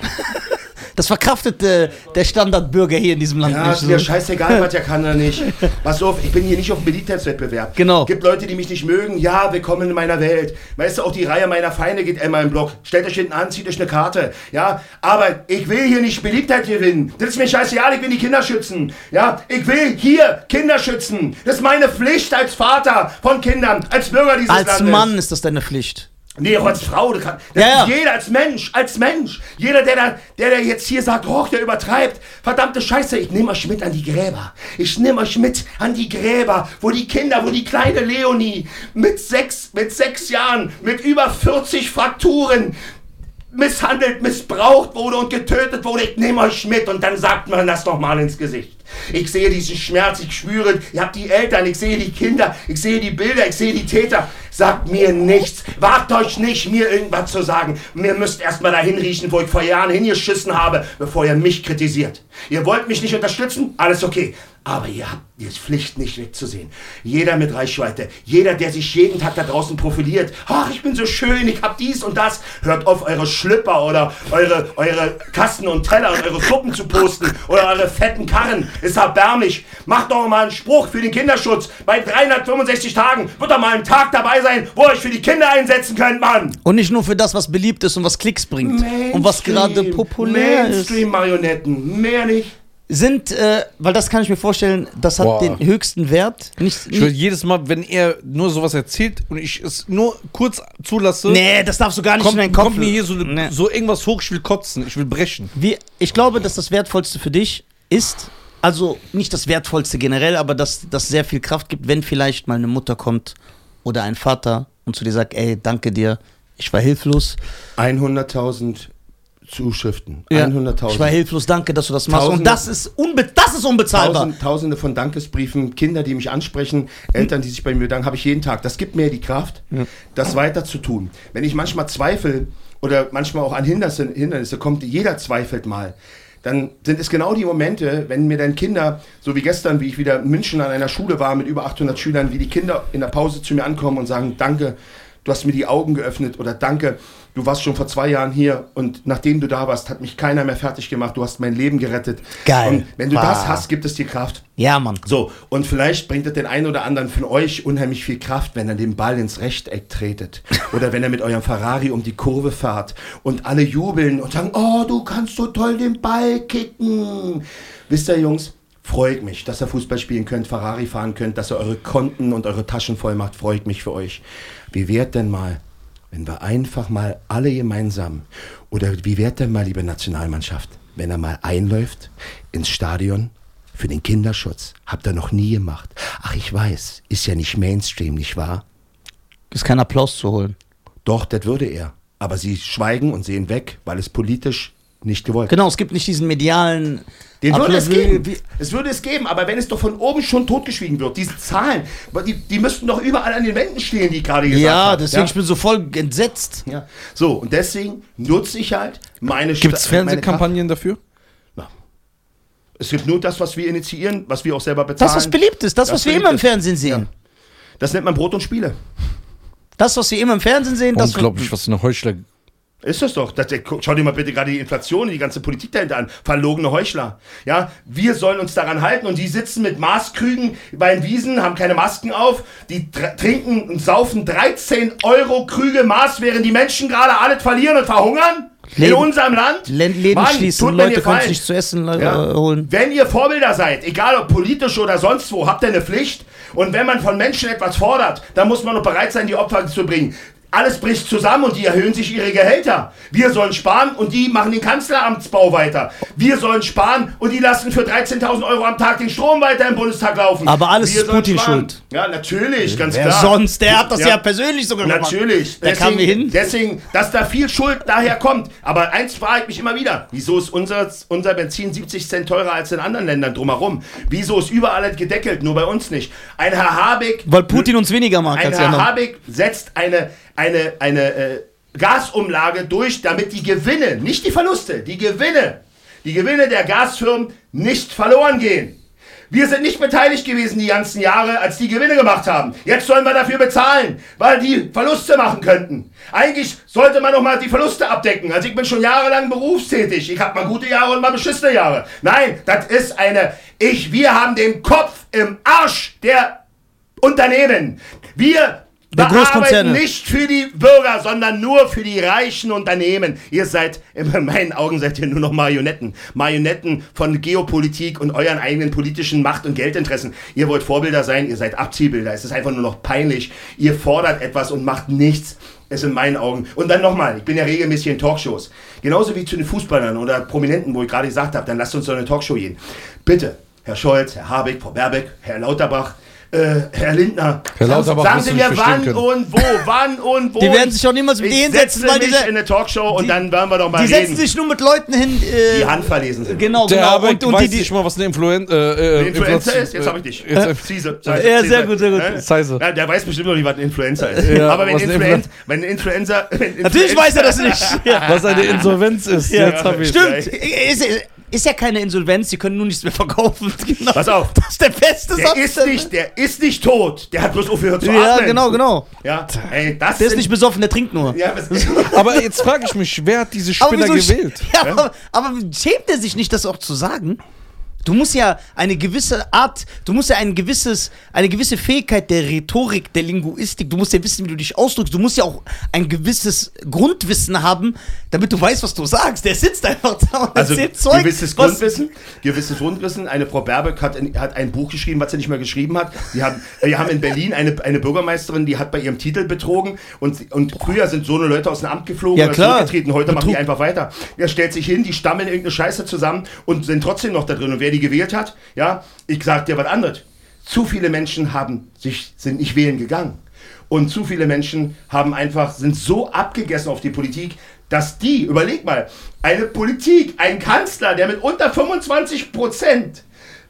Speaker 2: Das verkraftet äh, der Standardbürger hier in diesem Land
Speaker 3: Ja,
Speaker 2: nicht.
Speaker 3: mir
Speaker 2: so.
Speaker 3: scheißegal, was der kann oder nicht. Pass auf, ich bin hier nicht auf dem Beliebtheitswettbewerb.
Speaker 2: Genau.
Speaker 3: Gibt Leute, die mich nicht mögen. Ja, willkommen in meiner Welt. Weißt du, auch die Reihe meiner Feinde geht einmal im Block. Stellt euch hinten an, zieht euch eine Karte. Ja, aber ich will hier nicht Beliebtheit gewinnen. Das ist mir scheißegal, ich will die Kinder schützen. Ja, ich will hier Kinder schützen. Das ist meine Pflicht als Vater von Kindern, als Bürger dieses
Speaker 2: Als
Speaker 3: Landes.
Speaker 2: Mann ist das deine Pflicht.
Speaker 3: Nee, auch als Frau. Das kann, das
Speaker 2: Ja, ja.
Speaker 3: jeder als Mensch, als Mensch. Jeder, der, da, der, der jetzt hier sagt, oh, der übertreibt. Verdammte Scheiße, ich nehme euch mit an die Gräber. Ich nehme euch mit an die Gräber, wo die Kinder, wo die kleine Leonie mit sechs, mit sechs Jahren, mit über 40 Frakturen, misshandelt, missbraucht wurde und getötet wurde. Ich nehme euch mit und dann sagt man das noch mal ins Gesicht. Ich sehe diesen Schmerz, ich spüre, ihr habt die Eltern, ich sehe die Kinder, ich sehe die Bilder, ich sehe die Täter. Sagt mir nichts. Wagt euch nicht, mir irgendwas zu sagen. Mir müsst erstmal dahin riechen, wo ich vor Jahren hingeschissen habe, bevor ihr mich kritisiert. Ihr wollt mich nicht unterstützen? Alles okay. Aber ihr habt die Pflicht nicht wegzusehen. Jeder mit Reichweite, jeder, der sich jeden Tag da draußen profiliert. Ach, ich bin so schön, ich hab dies und das. Hört auf, eure Schlüpper oder eure, eure Kasten und Teller und eure Suppen zu posten oder eure fetten Karren. Ist erbärmlich. Macht doch mal einen Spruch für den Kinderschutz. Bei 365 Tagen wird doch mal ein Tag dabei sein, wo ihr euch für die Kinder einsetzen könnt, Mann.
Speaker 2: Und nicht nur für das, was beliebt ist und was Klicks bringt. Und was gerade populär ist.
Speaker 3: Mainstream-Marionetten, mehr nicht.
Speaker 2: Sind, äh, weil das kann ich mir vorstellen, das hat
Speaker 1: Boah.
Speaker 2: den höchsten Wert. Nicht,
Speaker 1: Ich will
Speaker 2: nicht,
Speaker 1: jedes Mal, wenn er nur sowas erzählt und ich es nur kurz zulasse,
Speaker 2: nee, das darfst du gar nicht
Speaker 1: kommt,
Speaker 2: in deinen Kopf.
Speaker 1: kommt mir hier so,
Speaker 2: Nee.
Speaker 1: so irgendwas hoch, ich will kotzen, ich will brechen.
Speaker 2: Wie, ich glaube, dass das Wertvollste für dich ist, also nicht das Wertvollste generell, aber dass das sehr viel Kraft gibt, wenn vielleicht mal eine Mutter kommt oder ein Vater und zu dir sagt, ey, danke dir, ich war hilflos.
Speaker 3: 100.000 Zuschriften.
Speaker 2: Ja,
Speaker 3: 100.000.
Speaker 2: Ich war hilflos, danke, dass du das machst. Und
Speaker 3: Tausende-
Speaker 2: das ist, unbe das ist unbezahlbar.
Speaker 3: Tausend, Tausende von Dankesbriefen, Kinder, die mich ansprechen, Eltern, die sich bei mir bedanken, habe ich jeden Tag. Das gibt mir die Kraft, das weiter zu tun. Wenn ich manchmal zweifle oder manchmal auch an Hindernisse, Hindernisse kommt, jeder zweifelt mal. Dann sind es genau die Momente, wenn mir dann Kinder, so wie gestern, wie ich wieder in München an einer Schule war mit über 800 Schülern, wie die Kinder in der Pause zu mir ankommen und sagen, danke, du hast mir die Augen geöffnet oder danke, du warst schon vor zwei Jahren hier und nachdem du da warst, hat mich keiner mehr fertig gemacht, du hast mein Leben gerettet.
Speaker 2: Geil.
Speaker 3: Und wenn du
Speaker 2: Wow.
Speaker 3: das hast, gibt es dir Kraft.
Speaker 2: Ja, Mann.
Speaker 3: So, und vielleicht bringt es den einen oder anderen von euch unheimlich viel Kraft, wenn er den Ball ins Rechteck tretet. Oder wenn er mit eurem Ferrari um die Kurve fahrt und alle jubeln und sagen, oh, du kannst so toll den Ball kicken. Wisst ihr, Jungs, freut mich, dass ihr Fußball spielen könnt, Ferrari fahren könnt, dass ihr eure Konten und eure Taschen voll macht, freut mich für euch. Wie wärt denn mal, wenn wir einfach mal alle gemeinsam, oder wie wärt denn mal, liebe Nationalmannschaft, wenn er mal einläuft ins Stadion für den Kinderschutz. Habt ihr noch nie gemacht. Ach, ich weiß, ist ja nicht Mainstream, nicht wahr?
Speaker 2: Ist kein Applaus zu holen.
Speaker 3: Doch, das würde er. Aber sie schweigen und sehen weg, weil es politisch nicht gewollt
Speaker 2: Genau, es gibt nicht diesen medialen.
Speaker 3: Den würde es geben. Es würde es geben, aber wenn es doch von oben schon totgeschwiegen wird, diese Zahlen, die, die müssten doch überall an den Wänden stehen, die ich gerade gesagt
Speaker 2: Ja,
Speaker 3: habe.
Speaker 2: deswegen, ich bin so voll entsetzt.
Speaker 3: ja. So, und deswegen nutze ich halt meine
Speaker 1: Gibt es. Fernsehkampagnen dafür?
Speaker 3: Na. Es gibt nur das, was wir initiieren, was wir auch selber bezahlen.
Speaker 2: Das, was beliebt ist, das,
Speaker 3: Das
Speaker 2: was wir immer im
Speaker 3: ist.
Speaker 2: Fernsehen sehen.
Speaker 3: Ja. Das nennt man Brot und Spiele.
Speaker 2: Das, was wir immer im Fernsehen sehen, das.
Speaker 1: Unglaublich, was eine Heuchler.
Speaker 3: Ist das doch. Das, schau dir mal bitte gerade die Inflation, die ganze Politik dahinter an. Verlogene Heuchler. Ja, wir sollen uns daran halten und die sitzen mit Maßkrügen bei den Wiesen, haben keine Masken auf, die tr- trinken und saufen 13 Euro Krüge Maß, während die Menschen gerade alles verlieren und verhungern? in
Speaker 2: Läden-
Speaker 3: unserem Land?
Speaker 2: Läden,
Speaker 3: Mann,
Speaker 2: schließen,
Speaker 3: tut
Speaker 2: Leute können sich zu essen äh,
Speaker 3: Ja.
Speaker 2: holen.
Speaker 3: Wenn ihr Vorbilder seid, egal ob politisch oder sonst wo, habt ihr eine Pflicht. Und wenn man von Menschen etwas fordert, dann muss man auch bereit sein, die Opfer zu bringen. Alles bricht zusammen und die erhöhen sich ihre Gehälter. Wir sollen sparen und die machen den Kanzleramtsbau weiter. Wir sollen sparen und die lassen für 13.000 Euro am Tag den Strom weiter im Bundestag laufen.
Speaker 2: Aber alles
Speaker 3: Wir
Speaker 2: ist Putin
Speaker 3: sparen.
Speaker 2: schuld.
Speaker 3: Ja, natürlich, ganz
Speaker 2: Wer
Speaker 3: klar.
Speaker 2: sonst? Der hat das ja,
Speaker 3: Ja.
Speaker 2: persönlich sogar gemacht.
Speaker 3: Natürlich.
Speaker 2: Da kamen wir hin.
Speaker 3: Deswegen, dass da viel Schuld daher kommt. Aber eins frage ich mich immer wieder. Wieso ist unser, unser Benzin 70 Cent teurer als in anderen Ländern drumherum? Wieso ist überall gedeckelt, nur bei uns nicht? Ein Herr Habeck...
Speaker 2: Weil Putin uns weniger mag
Speaker 3: Ein Herr. Habeck setzt eine, eine, eine äh, Gasumlage durch, damit die Gewinne, nicht die Verluste, die Gewinne, die Gewinne der Gasfirmen nicht verloren gehen. Wir sind nicht beteiligt gewesen die ganzen Jahre, als die Gewinne gemacht haben. Jetzt sollen wir dafür bezahlen, weil die Verluste machen könnten. Eigentlich sollte man doch mal die Verluste abdecken. Also ich bin schon jahrelang berufstätig. Ich habe mal gute Jahre und mal beschissene Jahre. Nein, das ist eine... Ich, wir haben den Kopf im Arsch der Unternehmen. Wir
Speaker 2: Der Großkonzerne.
Speaker 3: nicht für die Bürger, sondern nur für die reichen Unternehmen. Ihr seid, in meinen Augen seid ihr nur noch Marionetten. Marionetten von Geopolitik und euren eigenen politischen Macht- und Geldinteressen. Ihr wollt Vorbilder sein, ihr seid Abziehbilder. Es ist einfach nur noch peinlich. Ihr fordert etwas und macht nichts. Ist in meinen Augen. Und dann nochmal, ich bin ja regelmäßig in Talkshows. Genauso wie zu den Fußballern oder Prominenten, wo ich gerade gesagt habe, dann lasst uns doch eine Talkshow gehen. Bitte, Herr Scholz, Herr Habeck, Frau Baerbeck, Herr Lauterbach, äh, Herr Lindner.
Speaker 1: Herr Lauterbach
Speaker 3: sagen Sie mir, wann
Speaker 1: können.
Speaker 3: und wo, wann und wo.
Speaker 2: Die werden sich doch niemals mit
Speaker 3: ich
Speaker 2: dir hinsetzen,
Speaker 3: setze
Speaker 2: weil diese-
Speaker 3: in eine Talkshow und
Speaker 2: die-
Speaker 3: dann werden wir doch mal
Speaker 2: Die
Speaker 3: reden,
Speaker 2: setzen sich nur mit Leuten hin. Äh,
Speaker 3: die handverlesen sind.
Speaker 2: Genau,
Speaker 1: Der
Speaker 2: genau. Und, und
Speaker 1: weiß
Speaker 2: die, die,
Speaker 1: nicht mal, was eine Influen äh, äh,
Speaker 3: Influencer
Speaker 1: Inflation-
Speaker 3: ist? Jetzt habe ich dich.
Speaker 1: äh, Jetzt, äh,
Speaker 3: Ziese.
Speaker 2: Ja, sehr gut, sehr gut.
Speaker 3: Äh?
Speaker 1: Zeise.
Speaker 3: Ja, der weiß bestimmt noch nicht, was ein Influencer ist.
Speaker 1: Ja,
Speaker 3: Aber wenn, Influen
Speaker 1: Influ-
Speaker 3: wenn ein Influencer... Wenn
Speaker 2: Natürlich
Speaker 3: Influencer-
Speaker 2: weiß er das nicht.
Speaker 1: Was eine Insolvenz ist. Jetzt.
Speaker 2: Stimmt. Ist, ist ja keine Insolvenz, sie können nur nichts mehr verkaufen. Genau.
Speaker 3: Pass auf.
Speaker 2: Das ist der beste
Speaker 3: Der
Speaker 2: Satz.
Speaker 3: ist nicht, der ist nicht tot. Der hat bloß aufgehört zu
Speaker 2: Ja,
Speaker 3: atmen.
Speaker 2: genau, genau.
Speaker 3: Ja, ey, das
Speaker 2: Der ist nicht besoffen, der trinkt nur.
Speaker 3: Ja,
Speaker 1: Aber jetzt frage ich mich, wer hat diese Spinner gewählt?
Speaker 2: Ja, aber, aber schämt er sich nicht, das auch zu sagen? Du musst ja eine gewisse Art, du musst ja ein gewisses, eine gewisse Fähigkeit der Rhetorik, der Linguistik, du musst ja wissen, wie du dich ausdrückst, du musst ja auch ein gewisses Grundwissen haben, damit du weißt, was du sagst. Der sitzt einfach da und
Speaker 3: also
Speaker 2: erzählt Zeug.
Speaker 3: gewisses
Speaker 2: was-
Speaker 3: Grundwissen, gewisses Grundwissen. Eine Frau Baerbock hat, hat ein Buch geschrieben, was sie nicht mehr geschrieben hat. Wir haben, wir haben in Berlin eine, eine Bürgermeisterin, die hat bei ihrem Titel betrogen und, und früher sind so eine Leute aus dem Amt geflogen
Speaker 2: Ja,
Speaker 3: oder zurückgetreten. Heute machen die
Speaker 2: Betrug.
Speaker 3: einfach weiter. Er stellt sich hin, die stammeln irgendeine Scheiße zusammen und sind trotzdem noch da drin. Und wer die gewählt hat, ja, ich sag dir was anderes. Zu viele Menschen haben sich, sind nicht wählen gegangen. Und zu viele Menschen haben einfach, sind so abgegessen auf die Politik, dass die, überleg mal, eine Politik, ein Kanzler, der mit unter 25 Prozent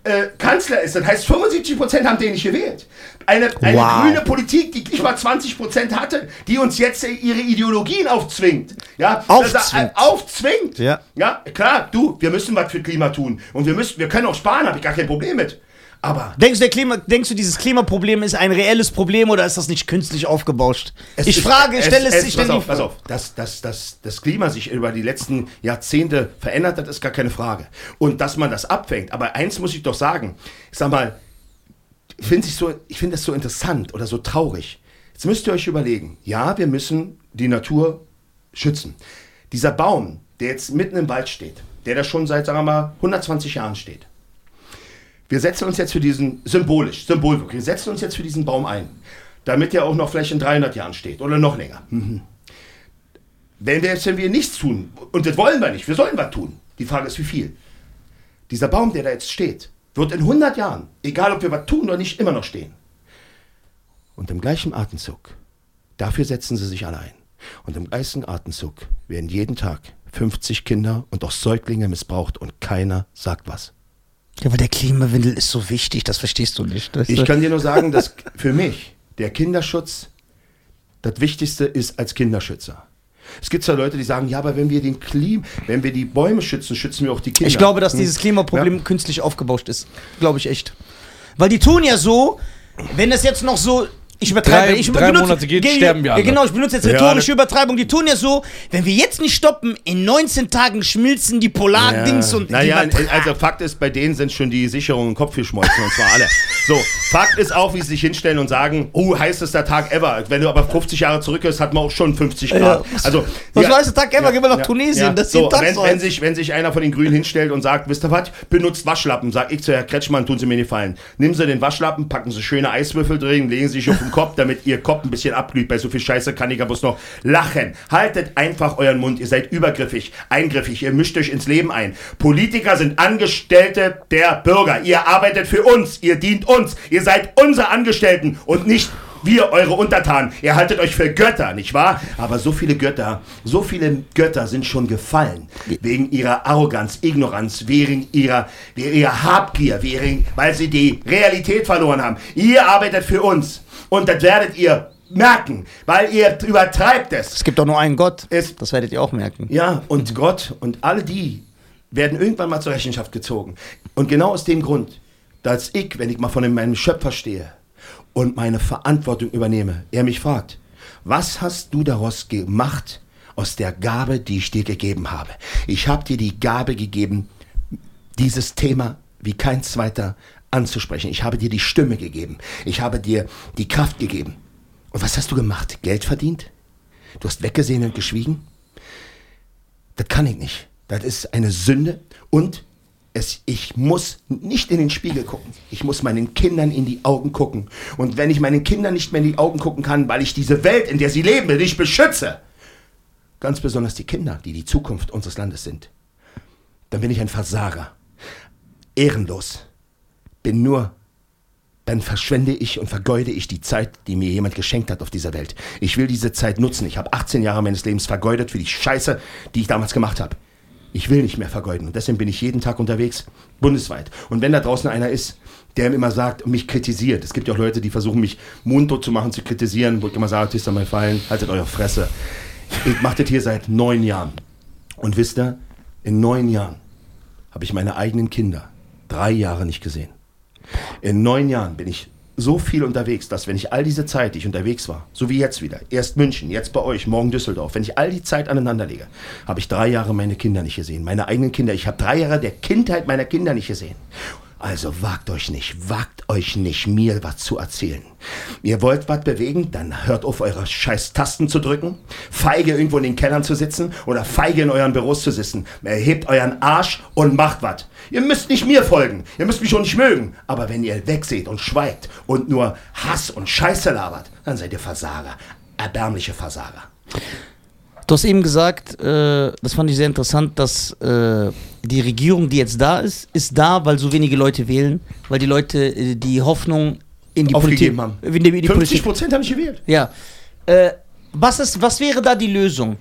Speaker 3: äh, Kanzler ist, das heißt 75 Prozent haben den nicht gewählt. Eine, eine
Speaker 2: Wow.
Speaker 3: grüne Politik, die nicht mal 20 Prozent hatte, die uns jetzt äh, ihre Ideologien aufzwingt. Ja,
Speaker 2: Aufzwingt.
Speaker 3: Das, äh, aufzwingt.
Speaker 2: Ja.
Speaker 3: ja, klar, du, wir müssen was für Klima tun. Und wir müssen, wir können auch sparen, habe ich gar kein Problem mit. Aber
Speaker 2: Denkst du, der Klima, denkst du, dieses Klimaproblem ist ein reelles Problem oder ist das nicht künstlich aufgebauscht?
Speaker 3: Es
Speaker 2: ich
Speaker 3: ist-
Speaker 2: frage, ich stelle es, ich
Speaker 3: pass
Speaker 2: stelle
Speaker 3: auf, pass auf, dass, dass, dass das Klima sich über die letzten Jahrzehnte verändert hat, ist gar keine Frage. Und dass man das abfängt. Aber eins muss ich doch sagen, ich sag mal, ich finde so, ich finde das so interessant oder so traurig. Jetzt müsst ihr euch überlegen, ja, wir müssen die Natur schützen. Dieser Baum, der jetzt mitten im Wald steht, der da schon seit, sagen wir mal, 120 Jahren steht. Wir setzen uns jetzt für diesen, symbolisch, Symbolwirkung, wir setzen uns jetzt für diesen Baum ein, damit er auch noch vielleicht in 300 Jahren steht oder noch länger. Mhm. Wenn wir jetzt, wenn wir nichts tun, und das wollen wir nicht, wir sollen was tun. Die Frage ist, wie viel? Dieser Baum, der da jetzt steht, wird in 100 Jahren, egal ob wir was tun oder nicht, immer noch stehen. Und im gleichen Atemzug, dafür setzen sie sich alle ein. Und im gleichen Atemzug werden jeden Tag 50 Kinder und auch Säuglinge missbraucht und keiner sagt was.
Speaker 2: Ja, aber der Klimawandel ist so wichtig, das verstehst du nicht. weißt
Speaker 3: Ich kann dir nur sagen, dass für mich der Kinderschutz das Wichtigste ist als Kinderschützer. Es gibt zwar Leute, die sagen, ja, aber wenn wir den Klim, wenn wir die Bäume schützen, schützen wir auch die Kinder.
Speaker 2: Ich glaube, dass
Speaker 3: Hm.
Speaker 2: dieses Klimaproblem
Speaker 3: Ja.
Speaker 2: künstlich aufgebauscht ist. Glaube ich echt. Weil die tun ja so, wenn das jetzt noch so. Ich übertreibe.
Speaker 1: Drei-
Speaker 2: ich
Speaker 1: drei Monate geht,
Speaker 2: ge-
Speaker 1: sterben wir alle.
Speaker 2: Ja, genau, ich benutze jetzt
Speaker 3: Ja,
Speaker 2: rhetorische
Speaker 3: das-
Speaker 2: Übertreibung. Die tun ja so, wenn wir jetzt nicht stoppen, in 19 Tagen schmilzen die Polardings und. die
Speaker 3: Naja, also Fakt ist, bei denen sind schon die Sicherungen im Kopf geschmolzen und zwar alle. So, Fakt ist auch, wie sie sich hinstellen und sagen, oh, heißester Tag ever. Wenn du aber 50 Jahre zurück bist, hat man auch schon 50 Grad.
Speaker 2: Ja.
Speaker 3: Also,
Speaker 2: Was
Speaker 3: ja,
Speaker 2: der Tag ever? Gehen wir nach Tunesien, das ist
Speaker 3: so,
Speaker 2: Tag
Speaker 3: wenn,
Speaker 2: so
Speaker 3: wenn, sich, wenn sich einer von den Grünen hinstellt und sagt, wisst ihr was, benutzt Waschlappen, sag ich zu Herr Kretschmann, tun Sie mir nicht fallen. Nehmen Sie den Waschlappen, packen Sie schöne Eiswürfel drin, legen Sie sich auf den Kopf, damit Ihr Kopf ein bisschen abglüht. Bei so viel Scheiße kann ich ja bloß noch lachen. Haltet einfach euren Mund, ihr seid übergriffig, eingriffig, ihr mischt euch ins Leben ein. Politiker sind Angestellte der Bürger. Ihr arbeitet für uns, ihr dient uns, ihr seid unsere Angestellten und nicht wir, eure Untertanen, ihr haltet euch für Götter, nicht wahr? Aber so viele Götter, so viele Götter sind schon gefallen. Wegen ihrer Arroganz, Ignoranz, wegen ihrer, wegen ihrer Habgier, wegen, weil sie die Realität verloren haben. Ihr arbeitet für uns. Und das werdet ihr merken, weil ihr übertreibt es.
Speaker 2: es gibt doch nur einen Gott.
Speaker 3: Es-
Speaker 2: das werdet ihr auch merken.
Speaker 3: Ja, und Gott und alle die werden irgendwann mal zur Rechenschaft gezogen. Und genau aus dem Grund, dass ich, wenn ich mal von meinem Schöpfer stehe und meine Verantwortung übernehme, er mich fragt, was hast du daraus gemacht aus der Gabe, die ich dir gegeben habe? Ich habe dir die Gabe gegeben, dieses Thema wie kein zweiter anzusprechen. Ich habe dir die Stimme gegeben. Ich habe dir die Kraft gegeben. Und was hast du gemacht? Geld verdient? Du hast weggesehen und geschwiegen? Das kann ich nicht. Das ist eine Sünde und es, ich muss nicht in den Spiegel gucken. Ich muss meinen Kindern in die Augen gucken. Und wenn ich meinen Kindern nicht mehr in die Augen gucken kann, weil ich diese Welt, in der sie leben, nicht beschütze, ganz besonders die Kinder, die die Zukunft unseres Landes sind, dann bin ich ein Versager. Ehrenlos. Bin nur, dann verschwende ich und vergeude ich die Zeit, die mir jemand geschenkt hat auf dieser Welt. Ich will diese Zeit nutzen. Ich habe 18 Jahre meines Lebens vergeudet für die Scheiße, die ich damals gemacht habe. Ich will nicht mehr vergeuden und deswegen bin ich jeden Tag unterwegs, bundesweit. Und wenn da draußen einer ist, der immer sagt und mich kritisiert, es gibt ja auch Leute, die versuchen mich mundtot zu machen, zu kritisieren, wo ich immer sage, ist mal fallen, haltet eure Fresse. Ich mache das hier seit neun Jahren. Und wisst ihr, in neun Jahren habe ich meine eigenen Kinder drei Jahre nicht gesehen. In neun Jahren bin ich so viel unterwegs, dass wenn ich all diese Zeit, die ich unterwegs war, so wie jetzt wieder, erst München, jetzt bei euch, morgen Düsseldorf, wenn ich all die Zeit aneinander lege, habe ich drei Jahre meine Kinder nicht gesehen, meine eigenen Kinder. Ich habe drei Jahre der Kindheit meiner Kinder nicht gesehen. Also wagt euch nicht, wagt euch nicht, mir was zu erzählen. Ihr wollt was bewegen, dann hört auf, eure scheiß Tasten zu drücken, feige irgendwo in den Kellern zu sitzen oder feige in euren Büros zu sitzen. Erhebt euren Arsch und macht was. Ihr müsst nicht mir folgen, ihr müsst mich schon nicht mögen. Aber wenn ihr wegseht und schweigt und nur Hass und Scheiße labert, dann seid ihr Versager, erbärmliche Versager.
Speaker 2: Du hast eben gesagt, äh, das fand ich sehr interessant, dass äh, die Regierung, die jetzt da ist, ist da, weil so wenige Leute wählen, weil die Leute äh, die Hoffnung in die
Speaker 3: Aufgegeben
Speaker 2: Politik
Speaker 3: haben.
Speaker 2: In die, in die
Speaker 3: 50
Speaker 2: Politik.
Speaker 3: Prozent haben nicht gewählt.
Speaker 2: Ja. Äh, was, ist, was wäre da die Lösung?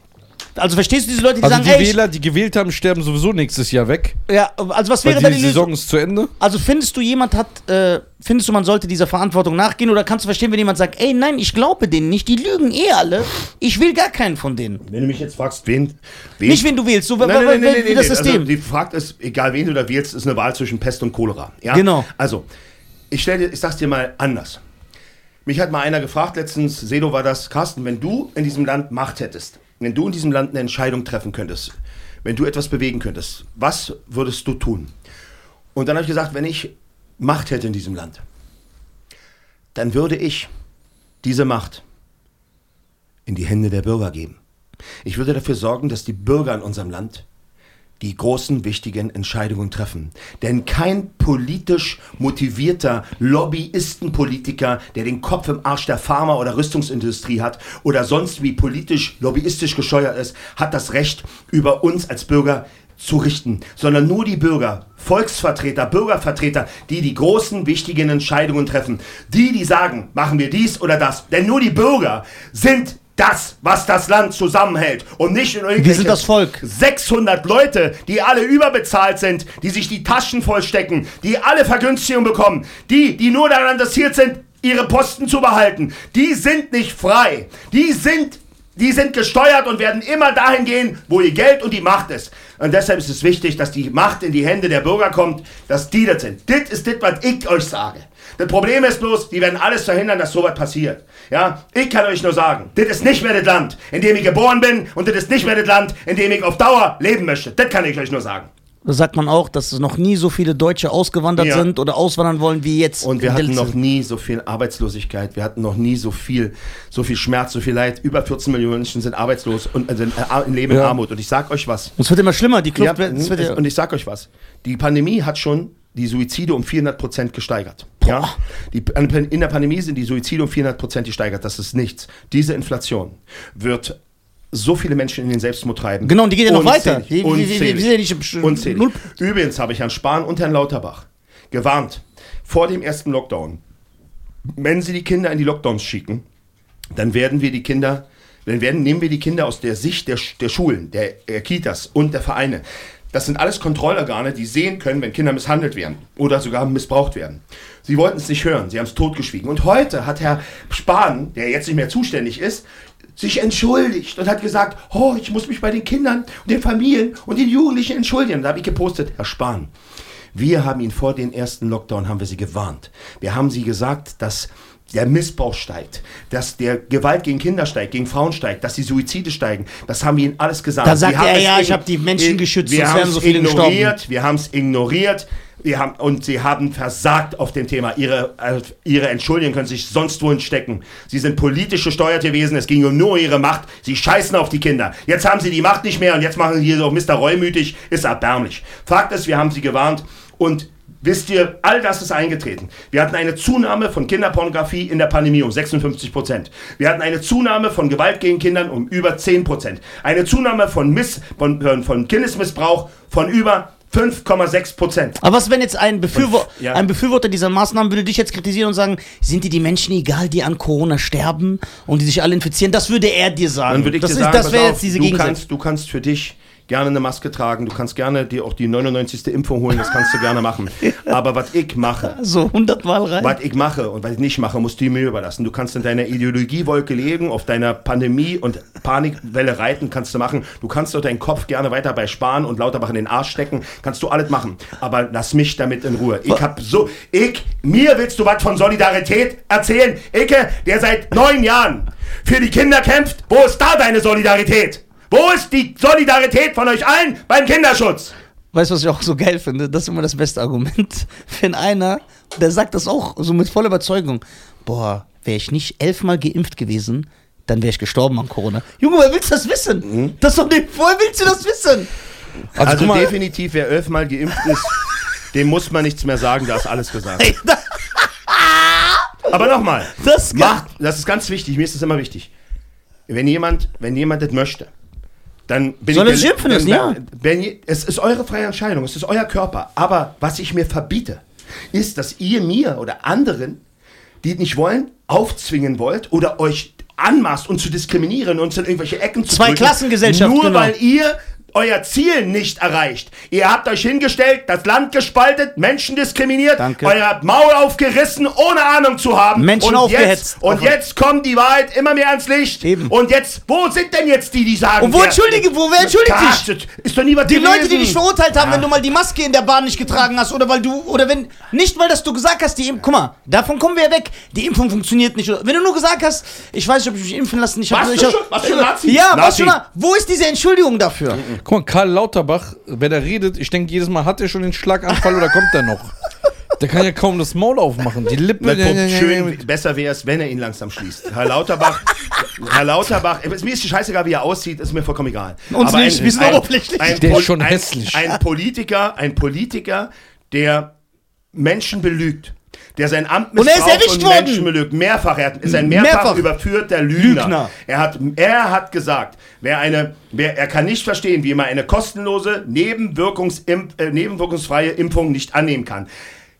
Speaker 2: Also verstehst du diese Leute, die
Speaker 1: Also
Speaker 2: sagen,
Speaker 1: die
Speaker 2: ey,
Speaker 1: Wähler, die gewählt haben, sterben sowieso nächstes Jahr weg.
Speaker 2: ja, also was wäre da
Speaker 1: die? Saison ist zu Ende.
Speaker 2: Also findest du, jemand hat, äh, findest du, man sollte dieser Verantwortung nachgehen oder kannst du verstehen, wenn jemand sagt, ey, nein, ich glaube denen nicht, die lügen eh alle, ich will gar keinen von denen.
Speaker 3: Wenn du mich jetzt fragst, wen... wen
Speaker 2: Nicht, wen du wählst, so
Speaker 3: Nein, nein, nein, nein,
Speaker 2: wie das. System.
Speaker 3: Also, die Frage ist, egal wen du da wählst, ist eine Wahl zwischen Pest und Cholera. Ja?
Speaker 2: Genau.
Speaker 3: Also, ich, stell dir, ich sag's dir mal anders. Mich hat mal einer gefragt letztens, Sedo war das, Carsten, wenn du in diesem Land Macht hättest, wenn du in diesem Land eine Entscheidung treffen könntest, wenn du etwas bewegen könntest, was würdest du tun? Und dann habe ich gesagt, wenn ich Macht hätte in diesem Land, dann würde ich diese Macht in die Hände der Bürger geben. Ich würde dafür sorgen, dass die Bürger in unserem Land die großen, wichtigen Entscheidungen treffen. Denn kein politisch motivierter Lobbyistenpolitiker, der den Kopf im Arsch der Pharma- oder Rüstungsindustrie hat oder sonst wie politisch, lobbyistisch gescheuert ist, hat das Recht, über uns als Bürger zu richten, sondern nur die Bürger, Volksvertreter, Bürgervertreter, die die großen, wichtigen Entscheidungen treffen. Die, die sagen, machen wir dies oder das. Denn nur die Bürger sind das, was das Land zusammenhält und nicht in irgendwelche
Speaker 2: Wir sind das Volk.
Speaker 3: 600 Leute, die alle überbezahlt sind, die sich die Taschen vollstecken, die alle Vergünstigungen bekommen, die, die nur daran interessiert sind, ihre Posten zu behalten, die sind nicht frei. Die sind, die sind gesteuert und werden immer dahin gehen, wo ihr Geld und die Macht ist. Und deshalb ist es wichtig, dass die Macht in die Hände der Bürger kommt, dass die das sind. Das ist das, was ich euch sage. Das Problem ist bloß, die werden alles verhindern, dass sowas passiert. Ja, ich kann euch nur sagen, das ist nicht mehr das Land, in dem ich geboren bin und das ist nicht mehr das Land, in dem ich auf Dauer leben möchte. Das kann ich euch nur sagen.
Speaker 2: Da sagt man auch, dass es noch nie so viele Deutsche ausgewandert
Speaker 3: Ja.
Speaker 2: sind oder auswandern wollen wie jetzt.
Speaker 3: Und wir hatten noch nie so viel Arbeitslosigkeit, wir hatten noch nie so viel, so viel Schmerz, so viel Leid. Über 14 Millionen Menschen sind arbeitslos und äh, sind, äh, leben in
Speaker 1: Ja.
Speaker 3: Armut. Und ich sag euch was.
Speaker 2: Und es wird immer schlimmer, die Kluft
Speaker 3: Ja,
Speaker 2: wird,
Speaker 3: und ich sag euch was. Die Pandemie hat schon die Suizide um 400 Prozent gesteigert. Ja? Die, in der Pandemie sind die Suizide um 400 Prozent gesteigert. Das ist nichts. Diese Inflation wird so viele Menschen in den Selbstmord treiben.
Speaker 2: Genau, und die geht ja noch weiter.
Speaker 3: Unzählig,
Speaker 2: Die-
Speaker 3: unzählig,
Speaker 2: ja nicht im-
Speaker 3: unzählig.
Speaker 2: null-
Speaker 3: Übrigens habe ich Herrn Spahn und Herrn Lauterbach gewarnt vor dem ersten Lockdown. Wenn sie die Kinder in die Lockdowns schicken, dann werden wir die Kinder, dann werden, nehmen wir die Kinder aus der Sicht der, der Schulen, der, äh, Kitas und der Vereine. Das sind alles Kontrollorgane, die sehen können, wenn Kinder misshandelt werden oder sogar missbraucht werden. Sie wollten es nicht hören, sie haben es totgeschwiegen. Und heute hat Herr Spahn, der jetzt nicht mehr zuständig ist, sich entschuldigt und hat gesagt, oh, ich muss mich bei den Kindern und den Familien und den Jugendlichen entschuldigen. Da habe ich gepostet, Herr Spahn, wir haben ihn vor den ersten Lockdown, haben wir sie gewarnt. Wir haben sie gesagt, dass der Missbrauch steigt, dass der Gewalt gegen Kinder steigt, gegen Frauen steigt, dass die Suizide steigen. Das haben wir ihnen alles gesagt.
Speaker 2: Da sagt er, ja, ich hab die Menschen geschützt,
Speaker 3: wir haben es
Speaker 2: so
Speaker 3: ignoriert, wir haben es ignoriert. Wir haben, und sie haben versagt auf dem Thema. Ihre, äh, ihre Entschuldigungen können sich sonst wohin stecken. Sie sind politisch gesteuert gewesen. Es ging um nur ihre Macht. Sie scheißen auf die Kinder. Jetzt haben sie die Macht nicht mehr und jetzt machen sie hier so Mr. Reumütig. Ist erbärmlich. Fakt ist, wir haben sie gewarnt und Wisst ihr, all das ist eingetreten. Wir hatten eine Zunahme von Kinderpornografie in der Pandemie um 56 Prozent. Wir hatten eine Zunahme von Gewalt gegen Kindern um über 10 Prozent. Eine Zunahme von, Miss, von, von Kindesmissbrauch von über 5,6 Prozent.
Speaker 2: Aber was, wenn jetzt ein, Befürwor
Speaker 3: ja.
Speaker 2: ein Befürworter dieser Maßnahmen würde dich jetzt kritisieren und sagen, sind dir die Menschen egal, die an Corona sterben und die sich alle infizieren? Das würde er dir sagen.
Speaker 3: Dann würde ich
Speaker 2: das
Speaker 3: dir
Speaker 2: ist,
Speaker 3: sagen,
Speaker 2: das wäre jetzt diese
Speaker 3: du
Speaker 2: Gegensätze.
Speaker 3: kannst, du kannst für dich gerne eine Maske tragen, du kannst gerne dir auch die 99. Impfung holen, das kannst du gerne machen. Aber was ich mache,
Speaker 2: So hundertmal rein.
Speaker 3: was ich mache und was ich nicht mache, musst du mir überlassen. Du kannst in deiner Ideologiewolke leben, auf deiner Pandemie und Panikwelle reiten, kannst du machen. Du kannst doch deinen Kopf gerne weiter bei Sparen und Lauterbach in den Arsch stecken, kannst du alles machen. Aber lass mich damit in Ruhe. Ich hab so, ich, mir willst du was von Solidarität erzählen? Icke, der seit neun Jahren für die Kinder kämpft, wo ist da deine Solidarität? Wo ist die Solidarität von euch allen beim Kinderschutz?
Speaker 2: Weißt du, was ich auch so geil finde? Das ist immer das beste Argument. Wenn einer, der sagt das auch so mit voller Überzeugung, boah, wäre ich nicht elfmal geimpft gewesen, dann wäre ich gestorben an Corona. Junge, woher willst du das wissen? Das ist doch nicht, woher willst du das wissen?
Speaker 1: Also,
Speaker 3: Also,
Speaker 1: guck mal,
Speaker 3: definitiv, wer elfmal geimpft ist, dem muss man nichts mehr sagen, da ist alles gesagt.
Speaker 2: Ey, das,
Speaker 3: Aber nochmal,
Speaker 2: das
Speaker 3: macht, das ist ganz wichtig, mir ist das immer wichtig. Wenn jemand, wenn jemand das möchte, dann bin
Speaker 2: Soll
Speaker 3: ich
Speaker 2: er sich impfen lassen, ja.
Speaker 3: Wenn, es ist eure freie Entscheidung, es ist euer Körper. Aber was ich mir verbiete, ist, dass ihr mir oder anderen, die es nicht wollen, aufzwingen wollt oder euch anmaßt, uns zu diskriminieren, uns in irgendwelche Ecken zu drücken,
Speaker 2: Zweiklassengesellschaft,
Speaker 3: Nur
Speaker 2: genau.
Speaker 3: weil ihr euer Ziel nicht erreicht. Ihr habt euch hingestellt, das Land gespaltet, Menschen diskriminiert,
Speaker 2: Danke.
Speaker 3: euer Maul aufgerissen, ohne Ahnung zu haben.
Speaker 2: Menschen
Speaker 3: und
Speaker 2: aufgehetzt.
Speaker 3: Jetzt, und
Speaker 2: Auf-
Speaker 3: jetzt kommt die Wahrheit immer mehr ans Licht.
Speaker 2: Eben.
Speaker 3: Und jetzt, wo sind denn jetzt die, die sagen...
Speaker 2: Und wo entschuldige, wo, wer entschuldigt sich?
Speaker 3: Ist doch nie was
Speaker 2: Die
Speaker 3: gewesen.
Speaker 2: Leute, die dich verurteilt haben,
Speaker 3: Ja.
Speaker 2: wenn du mal die Maske in der Bahn nicht getragen hast oder weil du, oder wenn, nicht weil das du gesagt hast, die Impfung, guck mal, davon kommen wir ja weg, die Impfung funktioniert nicht. Wenn du nur gesagt hast, ich weiß nicht, ob ich mich impfen lassen, ich hab,
Speaker 3: Warst
Speaker 2: ich
Speaker 3: du
Speaker 2: hab,
Speaker 3: schon- du schon Nazi?
Speaker 2: Ja, was
Speaker 3: Nazi.
Speaker 2: schon, wo ist diese Entschuldigung dafür?
Speaker 1: Guck mal, Karl Lauterbach, wenn er redet, ich denke jedes Mal, hat er schon den Schlaganfall oder kommt er noch? Der kann ja kaum das Maul aufmachen. Die Lippe.
Speaker 3: Na, guck, schön, besser wäre es, wenn er ihn langsam schließt. Herr Lauterbach, Herr Lauterbach, es- mir ist scheißegal, wie er aussieht, ist mir vollkommen egal.
Speaker 2: Uns nicht, wir sind oberflächlich.
Speaker 1: Der ist schon
Speaker 3: ein,
Speaker 1: hässlich.
Speaker 3: Ein Politiker, ein Politiker, der Menschen belügt. Der sein Amt
Speaker 2: Und er ist
Speaker 3: missbraucht
Speaker 2: erwischt
Speaker 3: und
Speaker 2: worden.
Speaker 3: Menschen belügt. Mehrfach. Er ist ein mehrfach,
Speaker 2: Mehrfach.
Speaker 3: überführter Lügner.
Speaker 2: Lügner.
Speaker 3: Er, hat, er hat gesagt, wer eine, wer, er kann nicht verstehen, wie man eine kostenlose, nebenwirkungsimp, äh, nebenwirkungsfreie Impfung nicht annehmen kann.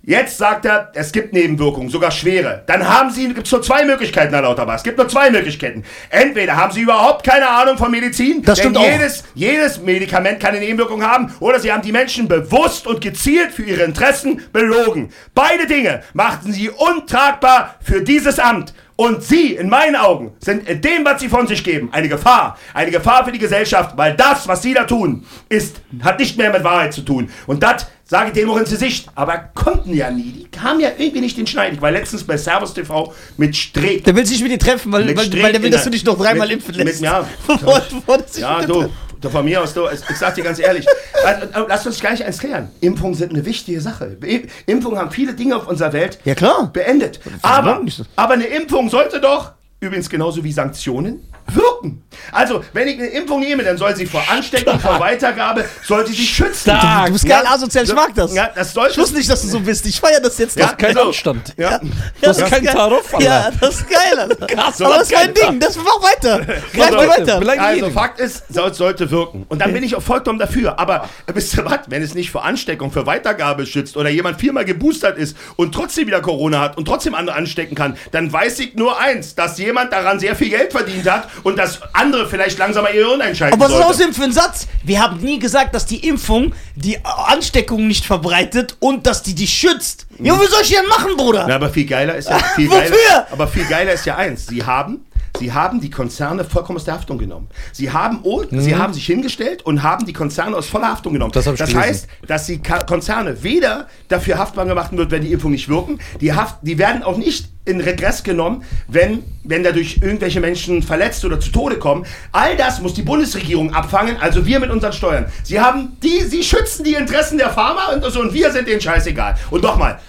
Speaker 3: Jetzt sagt er, es gibt Nebenwirkungen, sogar schwere. Dann haben Sie, gibt es nur zwei Möglichkeiten, Herr Lauterbach. Es gibt nur zwei Möglichkeiten. Entweder haben Sie überhaupt keine Ahnung von Medizin,
Speaker 2: Das
Speaker 3: denn
Speaker 2: stimmt auch.
Speaker 3: jedes, jedes Medikament kann eine Nebenwirkung haben, oder Sie haben die Menschen bewusst und gezielt für ihre Interessen belogen. Beide Dinge machten Sie untragbar für dieses Amt. Und Sie, in meinen Augen, sind in dem, was Sie von sich geben, eine Gefahr. Eine Gefahr für die Gesellschaft, weil das, was Sie da tun, ist, hat nicht mehr mit Wahrheit zu tun. Und das sage denen auch ins Gesicht. Aber konnten ja nie. Die kamen ja irgendwie nicht in den Schneid. Ich war letztens bei Servus TV mit Streeck.
Speaker 2: Der will sich mit dir treffen, weil,
Speaker 3: Mit
Speaker 2: weil,
Speaker 3: Streeck
Speaker 2: weil der will, dass du dich noch dreimal
Speaker 3: mit-
Speaker 2: impfen
Speaker 3: mit-
Speaker 2: lässt.
Speaker 3: ja.
Speaker 2: Bevor- bevor
Speaker 3: Ja,
Speaker 2: mit
Speaker 3: du, du von mir aus, du, ich, sag dir ganz ehrlich, also, äh, lass uns gleich eins klären. Impfungen sind eine wichtige Sache. Impfungen haben viele Dinge auf unserer Welt
Speaker 2: Ja, klar.
Speaker 3: beendet. Aber, aber eine Impfung sollte doch, übrigens genauso wie Sanktionen, wirken. Also, wenn ich eine Impfung nehme, dann soll sie vor Ansteckung, vor Weitergabe, soll sie sich schützen.
Speaker 1: Stark.
Speaker 2: Du bist geil asozial, ich mag das.
Speaker 3: Ja, das sollte
Speaker 2: Ich wusste nicht, dass du so bist. Ich feier das jetzt.
Speaker 3: Ja,
Speaker 2: doch.
Speaker 1: Kein. Anstand.
Speaker 3: Ja.
Speaker 1: Du hast
Speaker 2: das ist
Speaker 1: keinen
Speaker 2: geil.
Speaker 1: Tarif, Alter.
Speaker 2: Ja, das ist geil, Alter.
Speaker 1: Krass,
Speaker 2: Aber das ist
Speaker 1: geil.
Speaker 2: Ding. Das mach weiter.
Speaker 3: So,
Speaker 2: mal weiter.
Speaker 3: Also. Fakt ist, es sollte wirken. Und dann bin ich auch vollkommen dafür. Aber äh, wisst ihr was, wenn es nicht vor Ansteckung, für Weitergabe schützt oder jemand viermal geboostert ist und trotzdem wieder Corona hat und trotzdem andere anstecken kann, dann weiß ich nur eins, dass jemand daran sehr viel Geld verdient hat und dass andere vielleicht langsam mal ihr Hirn einschalten
Speaker 2: Aber was ist
Speaker 3: sollte.
Speaker 2: außerdem für ein Satz? Wir haben nie gesagt, dass die Impfung die Ansteckung nicht verbreitet und dass die dich schützt. Ja, wie soll ich denn machen, Bruder?
Speaker 3: Na, aber viel geiler ist ja viel
Speaker 2: Wofür?
Speaker 3: geiler, aber viel geiler ist ja eins, sie haben Sie haben die Konzerne vollkommen aus der Haftung genommen. Sie haben, oh, sie haben sich hingestellt und haben die Konzerne aus voller Haftung genommen.
Speaker 1: Mhm. Das
Speaker 3: das heißt, dass die Konzerne weder dafür haftbar gemacht wird, wenn die Impfung nicht wirken, die, Haft, die werden auch nicht in Regress genommen, wenn, wenn dadurch irgendwelche Menschen verletzt oder zu Tode kommen. All das muss die Bundesregierung abfangen, also wir mit unseren Steuern. Sie haben die, sie schützen die Interessen der Pharma und, so, und wir sind denen scheißegal. Und nochmal,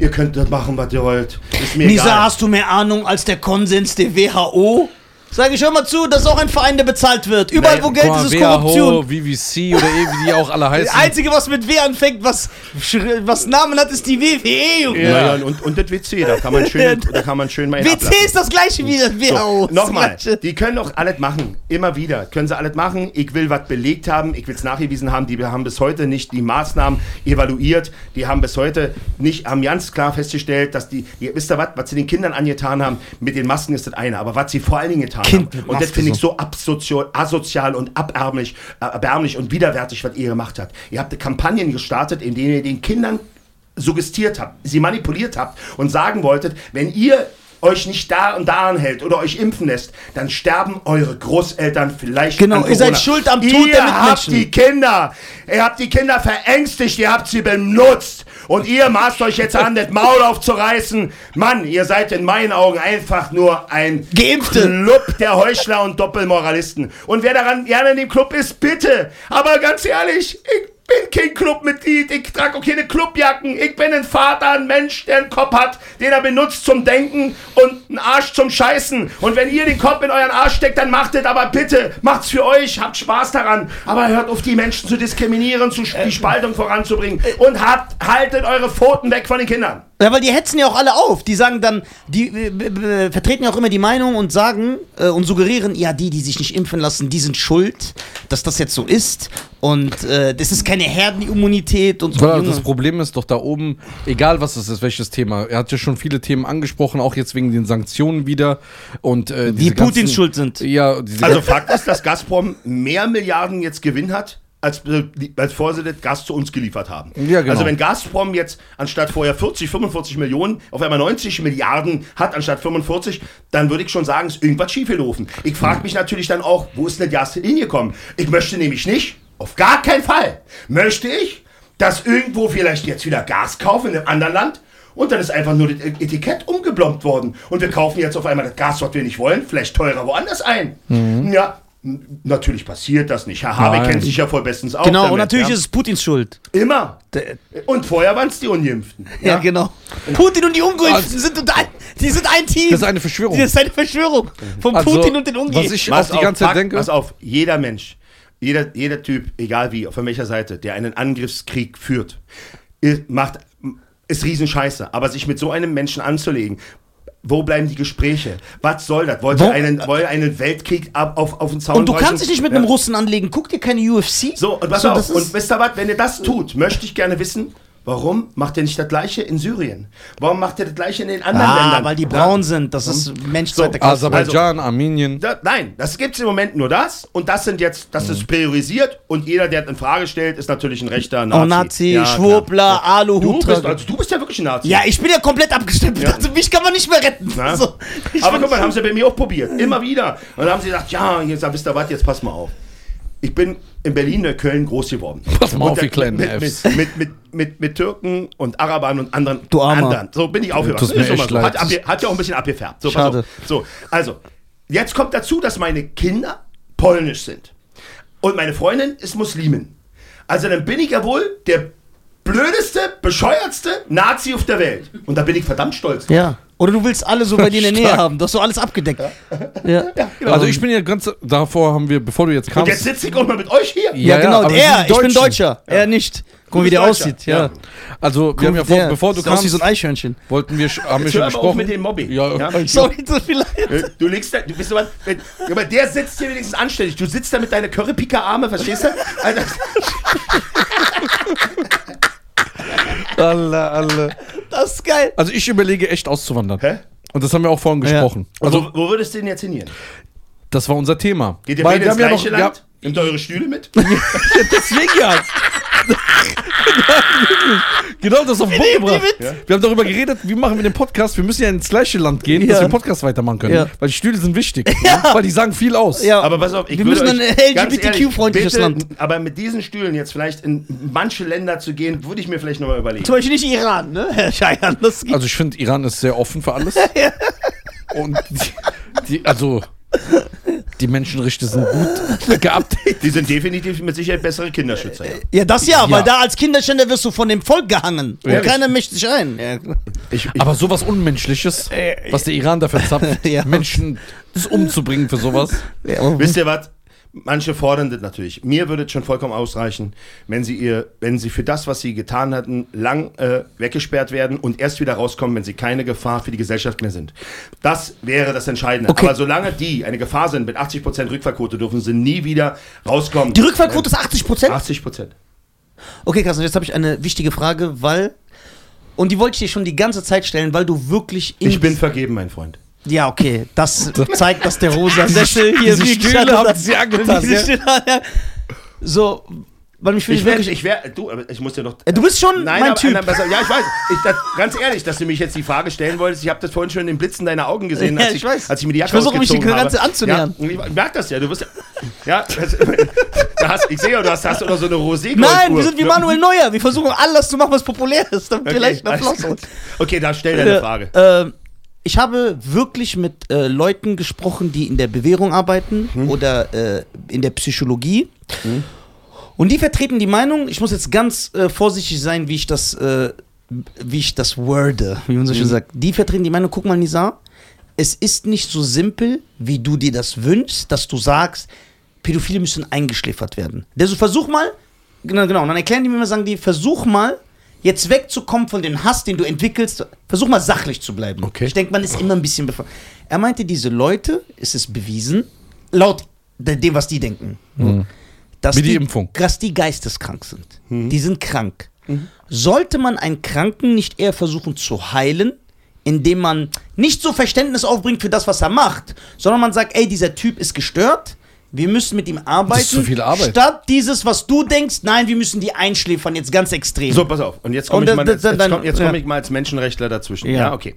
Speaker 3: ihr könnt das machen, was ihr wollt. Ist mir
Speaker 2: Nisa,
Speaker 3: egal.
Speaker 2: hast du mehr Ahnung als der Konsens der WHO? Sag ich, hör mal zu, das ist auch ein Verein, der bezahlt wird. Überall,
Speaker 3: Nee,
Speaker 2: wo Geld
Speaker 1: mal,
Speaker 2: ist, ist Korruption.
Speaker 1: VVC oder eh, wie die auch alle
Speaker 2: Das
Speaker 1: heißen.
Speaker 2: Einzige, was mit W anfängt, was, was Namen hat, ist die WWE, Junge.
Speaker 3: Ja, ja, und, und das WC, da kann man schön, da kann man schön mal
Speaker 2: WC
Speaker 3: ablassen.
Speaker 2: ist das gleiche wie das WHO.
Speaker 3: So, Nochmal,
Speaker 2: Das
Speaker 3: die können doch alles machen. Immer wieder. Können sie alles machen. Ich will was belegt haben. Ich will es nachgewiesen haben. Die haben bis heute nicht die Maßnahmen evaluiert. Die haben bis heute nicht, haben ganz klar festgestellt, dass die, die wisst ihr was, was sie den Kindern angetan haben, mit den Masken ist das eine. Aber was sie vor allen Dingen getan getan
Speaker 2: Kind
Speaker 3: haben. Und das finde ich
Speaker 2: so.
Speaker 3: so asozial, asozial und abärmlich, äh, erbärmlich und widerwärtig, was ihr gemacht habt. Ihr habt Kampagnen gestartet, in denen ihr den Kindern suggestiert habt, sie manipuliert habt und sagen wolltet, wenn ihr euch nicht da und daran hält oder euch impfen lässt, dann sterben eure Großeltern vielleicht
Speaker 2: Genau,
Speaker 3: an
Speaker 2: ihr seid schuld am Tod
Speaker 3: ihr
Speaker 2: der
Speaker 3: habt
Speaker 2: Mitmenschen.
Speaker 3: die Kinder, ihr habt die Kinder verängstigt, ihr habt sie benutzt und ihr maßt euch jetzt an, das Maul aufzureißen. Mann, ihr seid in meinen Augen einfach nur ein
Speaker 2: Geimpfte.
Speaker 3: Club der Heuchler und Doppelmoralisten. Und wer daran gerne in dem Club ist, bitte. Aber ganz ehrlich, ich bin kein Clubmitglied, ich trage auch keine Clubjacken. Ich bin ein Vater, ein Mensch, der einen Kopf hat, den er benutzt zum Denken und einen Arsch zum Scheißen. Und wenn ihr den Kopf in euren Arsch steckt, dann macht es, aber bitte, macht's für euch, habt Spaß daran. Aber hört auf, die Menschen zu diskriminieren, zu, die Spaltung voranzubringen. Und habt, haltet eure Pfoten weg von den Kindern.
Speaker 2: Ja, weil die hetzen ja auch alle auf. Die sagen dann, die äh, vertreten ja auch immer die Meinung und sagen äh, und suggerieren, ja, die, die sich nicht impfen lassen, die sind schuld, dass das jetzt so ist. Und äh, das ist keine Herdenimmunität und so. Junge.
Speaker 1: das Problem ist doch da oben, egal was es ist, welches Thema. Er hat ja schon viele Themen angesprochen, auch jetzt wegen den Sanktionen wieder. Und, äh,
Speaker 2: die Putins
Speaker 1: ganzen-
Speaker 2: schuld sind.
Speaker 1: Ja, diese
Speaker 3: Also Fakt ist, dass Gazprom mehr Milliarden jetzt Gewinn hat, als, äh, als das Gas zu uns geliefert haben.
Speaker 1: Ja, genau.
Speaker 3: Also wenn Gazprom jetzt anstatt vorher 40, 45 Millionen auf einmal 90 Milliarden hat anstatt 45, dann würde ich schon sagen, ist irgendwas schiefgelaufen. Ich frage mich natürlich dann auch, wo ist denn Gas hingekommen? Ich möchte nämlich nicht, auf gar keinen Fall, möchte ich, dass irgendwo vielleicht jetzt wieder Gas kaufen in einem anderen Land und dann ist einfach nur das Etikett umgeblombt worden. Und wir kaufen jetzt auf einmal das Gas, was wir nicht wollen, vielleicht teurer woanders ein. Ja, n- natürlich passiert das nicht. Herr Habeck
Speaker 1: Nein.
Speaker 3: kennt sich ja voll bestens aus.
Speaker 2: Genau,
Speaker 3: damit,
Speaker 2: und natürlich
Speaker 3: ja.
Speaker 2: ist es Putins Schuld.
Speaker 3: Immer.
Speaker 2: Der-
Speaker 3: Und vorher waren es die Ungeimpften.
Speaker 2: Ja, genau. Putin und die Ungeimpften sind, unter ein, die sind ein Team.
Speaker 1: Das ist eine Verschwörung.
Speaker 2: Das ist eine Verschwörung von
Speaker 1: Also,
Speaker 2: Putin und den
Speaker 1: was
Speaker 2: Ungeimpften.
Speaker 1: ich-
Speaker 3: Pass
Speaker 1: auch die ganze Zeit denke-
Speaker 3: Pass auf, jeder Mensch, jeder, jeder Typ, egal wie, von welcher Seite, der einen Angriffskrieg führt, macht, ist Riesenscheiße. Aber sich mit so einem Menschen anzulegen, wo bleiben die Gespräche? Was soll das? Wollt
Speaker 2: Wo-
Speaker 3: ihr einen, wollt einen Weltkrieg ab, auf, auf den Zaun
Speaker 2: Und du kannst dich nicht mit
Speaker 3: Ja.
Speaker 2: einem Russen anlegen. Guck dir keine UFC.
Speaker 3: So, und pass
Speaker 2: So,
Speaker 3: auf, und wisst ihr was, wenn ihr das tut, möchte ich gerne wissen, warum macht ihr nicht das Gleiche in Syrien? Warum macht ihr das Gleiche in den anderen
Speaker 2: Ah,
Speaker 3: Ländern?
Speaker 2: weil die
Speaker 3: Ja.
Speaker 2: braun sind. Das ist Mensch
Speaker 3: So,
Speaker 2: zweiter Klasse.
Speaker 1: Aserbaidschan, Armenien.
Speaker 3: Da, nein, das gibt es im Moment nur das und das sind jetzt, das
Speaker 2: Mhm.
Speaker 3: ist priorisiert und jeder, der das in Frage stellt, ist natürlich ein rechter Nazi.
Speaker 2: Oh, Nazi,
Speaker 3: Ja,
Speaker 2: Schwurbler.
Speaker 3: Du
Speaker 2: Aluhut.
Speaker 3: bist, also, du bist ja wirklich ein Nazi.
Speaker 2: ja, ich bin ja komplett abgestempelt.
Speaker 3: Ja.
Speaker 2: Also mich kann man nicht mehr retten. So,
Speaker 3: Aber guck mal, haben sie bei mir auch probiert. Immer wieder. Und dann haben sie gesagt, ja, jetzt wisst ihr was, jetzt pass mal auf. Ich bin in Berlin, in Köln groß geworden.
Speaker 1: Pass mal auf,
Speaker 3: mit, mit, mit, mit, mit, mit Türken und Arabern und anderen.
Speaker 2: Du Armer.
Speaker 3: anderen. So bin ich aufgewachsen. Ist schon mal
Speaker 1: echt
Speaker 3: so.
Speaker 1: leid.
Speaker 3: Hat, hat ja auch ein bisschen abgefärbt. So,
Speaker 2: Schade.
Speaker 3: So, also, jetzt kommt dazu, dass meine Kinder polnisch sind. Und meine Freundin ist Muslimin. Also dann bin ich ja wohl der blödeste, bescheuertste Nazi auf der Welt. Und da bin ich verdammt stolz.
Speaker 2: Ja. Oder du willst alle so bei dir in der Nähe haben. Du hast so alles abgedeckt. Ja.
Speaker 1: Also ich bin ja ganz, davor haben wir, bevor du jetzt
Speaker 3: Und
Speaker 1: kamst,
Speaker 3: jetzt sitze ich auch mal mit euch hier.
Speaker 2: Ja, genau.
Speaker 1: aber
Speaker 2: er,
Speaker 1: wir sind
Speaker 2: ich bin
Speaker 1: Deutschen.
Speaker 2: Deutscher. Er nicht. Guck mal, wie der
Speaker 3: Deutscher.
Speaker 2: aussieht. Ja.
Speaker 3: Ja.
Speaker 1: also wir haben ja vor, bevor du
Speaker 2: sieht aus wie
Speaker 1: kamst,
Speaker 2: so ein Eichhörnchen.
Speaker 1: wollten wir, sch- haben wir
Speaker 3: Jetzt
Speaker 1: schon
Speaker 3: hör aber auf
Speaker 1: gesprochen.
Speaker 3: mit dem Mobbing.
Speaker 1: Ja,
Speaker 3: Ja?
Speaker 1: ja.
Speaker 2: Sorry, so viel
Speaker 3: Äh, Du legst da, du bist aber, wenn, aber der sitzt hier wenigstens anständig. Du sitzt da mit deiner Currypicker-Arme, verstehst du? Alter,
Speaker 1: Alle, alle.
Speaker 2: Das ist geil.
Speaker 1: Also ich überlege echt auszuwandern.
Speaker 3: Hä?
Speaker 1: Und das haben wir auch vorhin gesprochen. Also
Speaker 3: also, wo würdest du denn jetzt hingehen?
Speaker 1: das war unser Thema.
Speaker 3: Geht ihr
Speaker 1: Weil
Speaker 3: beide
Speaker 1: wir
Speaker 3: ins
Speaker 1: ja
Speaker 3: gleiche
Speaker 1: noch,
Speaker 3: Land? Nehmt ihr eure Stühle mit?
Speaker 1: Ja, deswegen ja. genau, das auf den Punkt gebracht. Ja. Wir haben darüber geredet, wie machen wir den Podcast. Wir müssen ja ins gleiche Land gehen, dass
Speaker 2: Ja.
Speaker 1: wir den Podcast weitermachen können.
Speaker 2: Ja.
Speaker 1: Weil die Stühle sind wichtig. Weil die sagen viel aus.
Speaker 2: Ja.
Speaker 3: Aber pass auf, ich
Speaker 2: Wir müssen ein LGBTQ-freundliches Land.
Speaker 3: Aber mit diesen Stühlen jetzt vielleicht in manche Länder zu gehen, würde ich mir vielleicht nochmal überlegen.
Speaker 2: Zum Beispiel nicht Iran, ne? Herr Scheiern.
Speaker 1: Also ich finde, Iran ist sehr offen für alles. Und die, die, also die Menschenrechte sind gut geupdatet.
Speaker 3: Die sind definitiv mit Sicherheit bessere Kinderschützer. Ja.
Speaker 2: Ja, das ja,
Speaker 1: Ja.
Speaker 2: weil da als Kinderschänder wirst du von dem Volk gehangen. Und
Speaker 3: Ehrlich?
Speaker 2: keiner mischt sich ein. Ja.
Speaker 3: Ich, ich,
Speaker 1: Aber sowas Unmenschliches, was der Iran dafür zapft,
Speaker 2: Ja.
Speaker 1: Menschen umzubringen für sowas.
Speaker 2: Ja,
Speaker 3: Wisst ihr was? Manche fordern das natürlich. Mir würde es schon vollkommen ausreichen, wenn sie ihr, wenn sie für das, was sie getan hatten, lang äh, weggesperrt werden und erst wieder rauskommen, wenn sie keine Gefahr für die Gesellschaft mehr sind. Das wäre das Entscheidende.
Speaker 2: Okay.
Speaker 3: Aber solange die eine Gefahr sind mit 80% Rückfahrquote, dürfen sie nie wieder rauskommen.
Speaker 2: Die Rückfallquote ist 80 Prozent?
Speaker 3: 80%.
Speaker 2: Okay, Carsten, jetzt habe ich eine wichtige Frage, weil. Und die wollte ich dir schon die ganze Zeit stellen, weil du wirklich.
Speaker 3: Ich bin vergeben, mein Freund.
Speaker 2: Ja, okay. Das zeigt, dass der rosa Sessel hier
Speaker 1: diese
Speaker 2: wie
Speaker 1: Stühle haben sie angetan,
Speaker 2: diese
Speaker 1: ja.
Speaker 2: Ja. So, weil mich
Speaker 3: Ich
Speaker 2: wirklich.
Speaker 3: ich wäre, du, ich muss dir noch.
Speaker 2: Äh, du bist schon
Speaker 3: Nein,
Speaker 2: mein
Speaker 3: aber,
Speaker 2: Typ.
Speaker 3: besser, ja, ich weiß. Ich, das, ganz ehrlich, dass du mich jetzt die Frage stellen wolltest. Ich habe das vorhin schon in den Blitzen deiner Augen gesehen,
Speaker 2: Ja,
Speaker 3: als,
Speaker 2: ich
Speaker 3: ich,
Speaker 2: weiß.
Speaker 3: als ich mir die Jacke
Speaker 2: Ich versuche, mich die Grenze
Speaker 3: habe.
Speaker 2: anzunähern.
Speaker 3: Ja, ich merke das ja. Du wirst ja. ja das, hast, ich sehe ja, du hast, hast noch so eine rosé
Speaker 2: Nein, wir sind wie Manuel Neuer. Wir versuchen alles zu machen, was populär ist, damit wir leicht nach.
Speaker 3: Okay, dann stell deine
Speaker 2: Äh,
Speaker 3: Frage.
Speaker 2: Ich habe wirklich mit äh, Leuten gesprochen, die in der Bewährung arbeiten
Speaker 3: Hm.
Speaker 2: oder äh, in der Psychologie. Und die vertreten die Meinung, ich muss jetzt ganz äh, vorsichtig sein, wie ich das, äh, wie ich das worde, wie man so
Speaker 3: Hm.
Speaker 2: schön sagt. Die vertreten die Meinung, guck mal, Nisa, es ist nicht so simpel, wie du dir das wünschst, dass du sagst, Pädophile müssen eingeschläfert werden. Also versuch mal, genau, genau, und dann erklären die mir immer, sagen die, versuch mal, jetzt wegzukommen von dem Hass, den du entwickelst, versuch mal sachlich zu bleiben.
Speaker 1: Okay.
Speaker 2: Ich denke, man ist immer ein bisschen bevor. Er meinte, diese Leute, es ist bewiesen, laut de- dem, was die denken, dass,
Speaker 1: Wie die
Speaker 2: die,
Speaker 1: Impfung.
Speaker 2: dass die geisteskrank sind. Die sind krank. Sollte man einen Kranken nicht eher versuchen zu heilen, indem man nicht so Verständnis aufbringt für das, was er macht, sondern man sagt, ey, dieser Typ ist gestört, wir müssen mit ihm arbeiten.
Speaker 1: zu viel Arbeit.
Speaker 2: Statt dieses, was du denkst, nein, wir müssen die einschläfern, jetzt ganz extrem.
Speaker 3: So, pass auf. Und jetzt komme ich,
Speaker 2: das-
Speaker 3: mal,
Speaker 2: das-
Speaker 3: jetzt, jetzt komm, jetzt
Speaker 2: ja.
Speaker 3: komm ich mal als Menschenrechtler dazwischen.
Speaker 2: Ja.
Speaker 3: Ja. okay.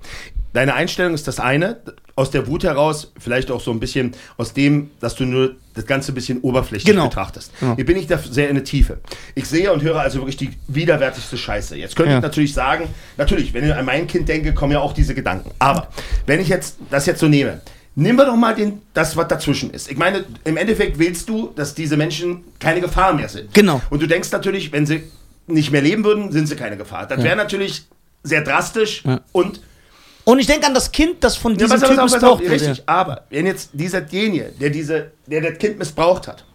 Speaker 3: Deine Einstellung ist das eine, aus der Wut heraus, vielleicht auch so ein bisschen aus dem, dass du nur das Ganze ein bisschen oberflächlich
Speaker 2: Genau.
Speaker 3: betrachtest.
Speaker 2: Genau.
Speaker 3: Hier bin ich da sehr in der Tiefe. Ich sehe und höre also wirklich die widerwärtigste Scheiße. Jetzt könnte
Speaker 2: Ja.
Speaker 3: ich natürlich sagen, natürlich, wenn ich an mein Kind denke, kommen ja auch diese Gedanken. Aber wenn ich jetzt das jetzt so nehme, Nehmen wir doch mal den, das, was dazwischen ist. Ich meine, im Endeffekt willst du, dass diese Menschen keine Gefahr mehr sind.
Speaker 2: Genau.
Speaker 3: Und du denkst natürlich, wenn sie nicht mehr leben würden, sind sie keine Gefahr. Das wäre natürlich sehr drastisch
Speaker 2: Ja.
Speaker 3: und
Speaker 2: Und ich denke an das Kind, das von
Speaker 3: ja,
Speaker 2: diesem
Speaker 3: pass auf,
Speaker 2: Typ
Speaker 3: pass auf, pass
Speaker 2: missbraucht wurde.
Speaker 3: richtig. Aber wenn jetzt dieser derjenige, der diese, der das Kind missbraucht hat,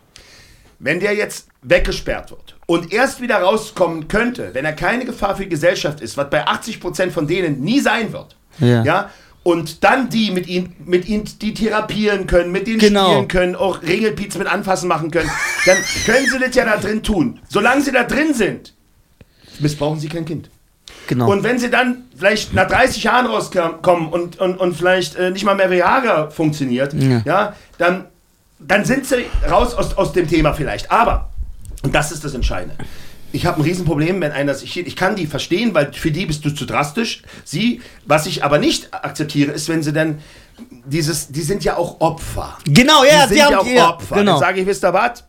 Speaker 3: wenn der jetzt weggesperrt wird und erst wieder rauskommen könnte, wenn er keine Gefahr für die Gesellschaft ist, was bei 80% von denen nie sein wird,
Speaker 2: Ja.
Speaker 3: ja, und dann die mit ihm, mit ihm die therapieren können, mit denen
Speaker 2: Genau.
Speaker 3: spielen können, auch Regelpiez mit anfassen machen können, dann können sie das ja da drin tun. Solange sie da drin sind, missbrauchen sie kein Kind.
Speaker 2: Genau.
Speaker 3: Und wenn sie dann vielleicht nach 30 Jahren rauskommen und, und, und vielleicht äh, nicht mal mehr Viagra funktioniert,
Speaker 2: Ja.
Speaker 3: ja, dann, dann sind sie raus aus, aus dem Thema vielleicht. Aber, und das ist das Entscheidende, ich habe ein Riesenproblem, wenn einer sich, ich kann die verstehen, weil für die bist du zu drastisch. Sie, was ich aber nicht akzeptiere, ist, wenn sie dann dieses, die sind ja auch Opfer.
Speaker 2: genau, ja,
Speaker 3: die sind
Speaker 2: die haben
Speaker 3: ja auch
Speaker 2: ja,
Speaker 3: Opfer.
Speaker 2: Genau.
Speaker 3: Dann sage ich, wisst ihr was?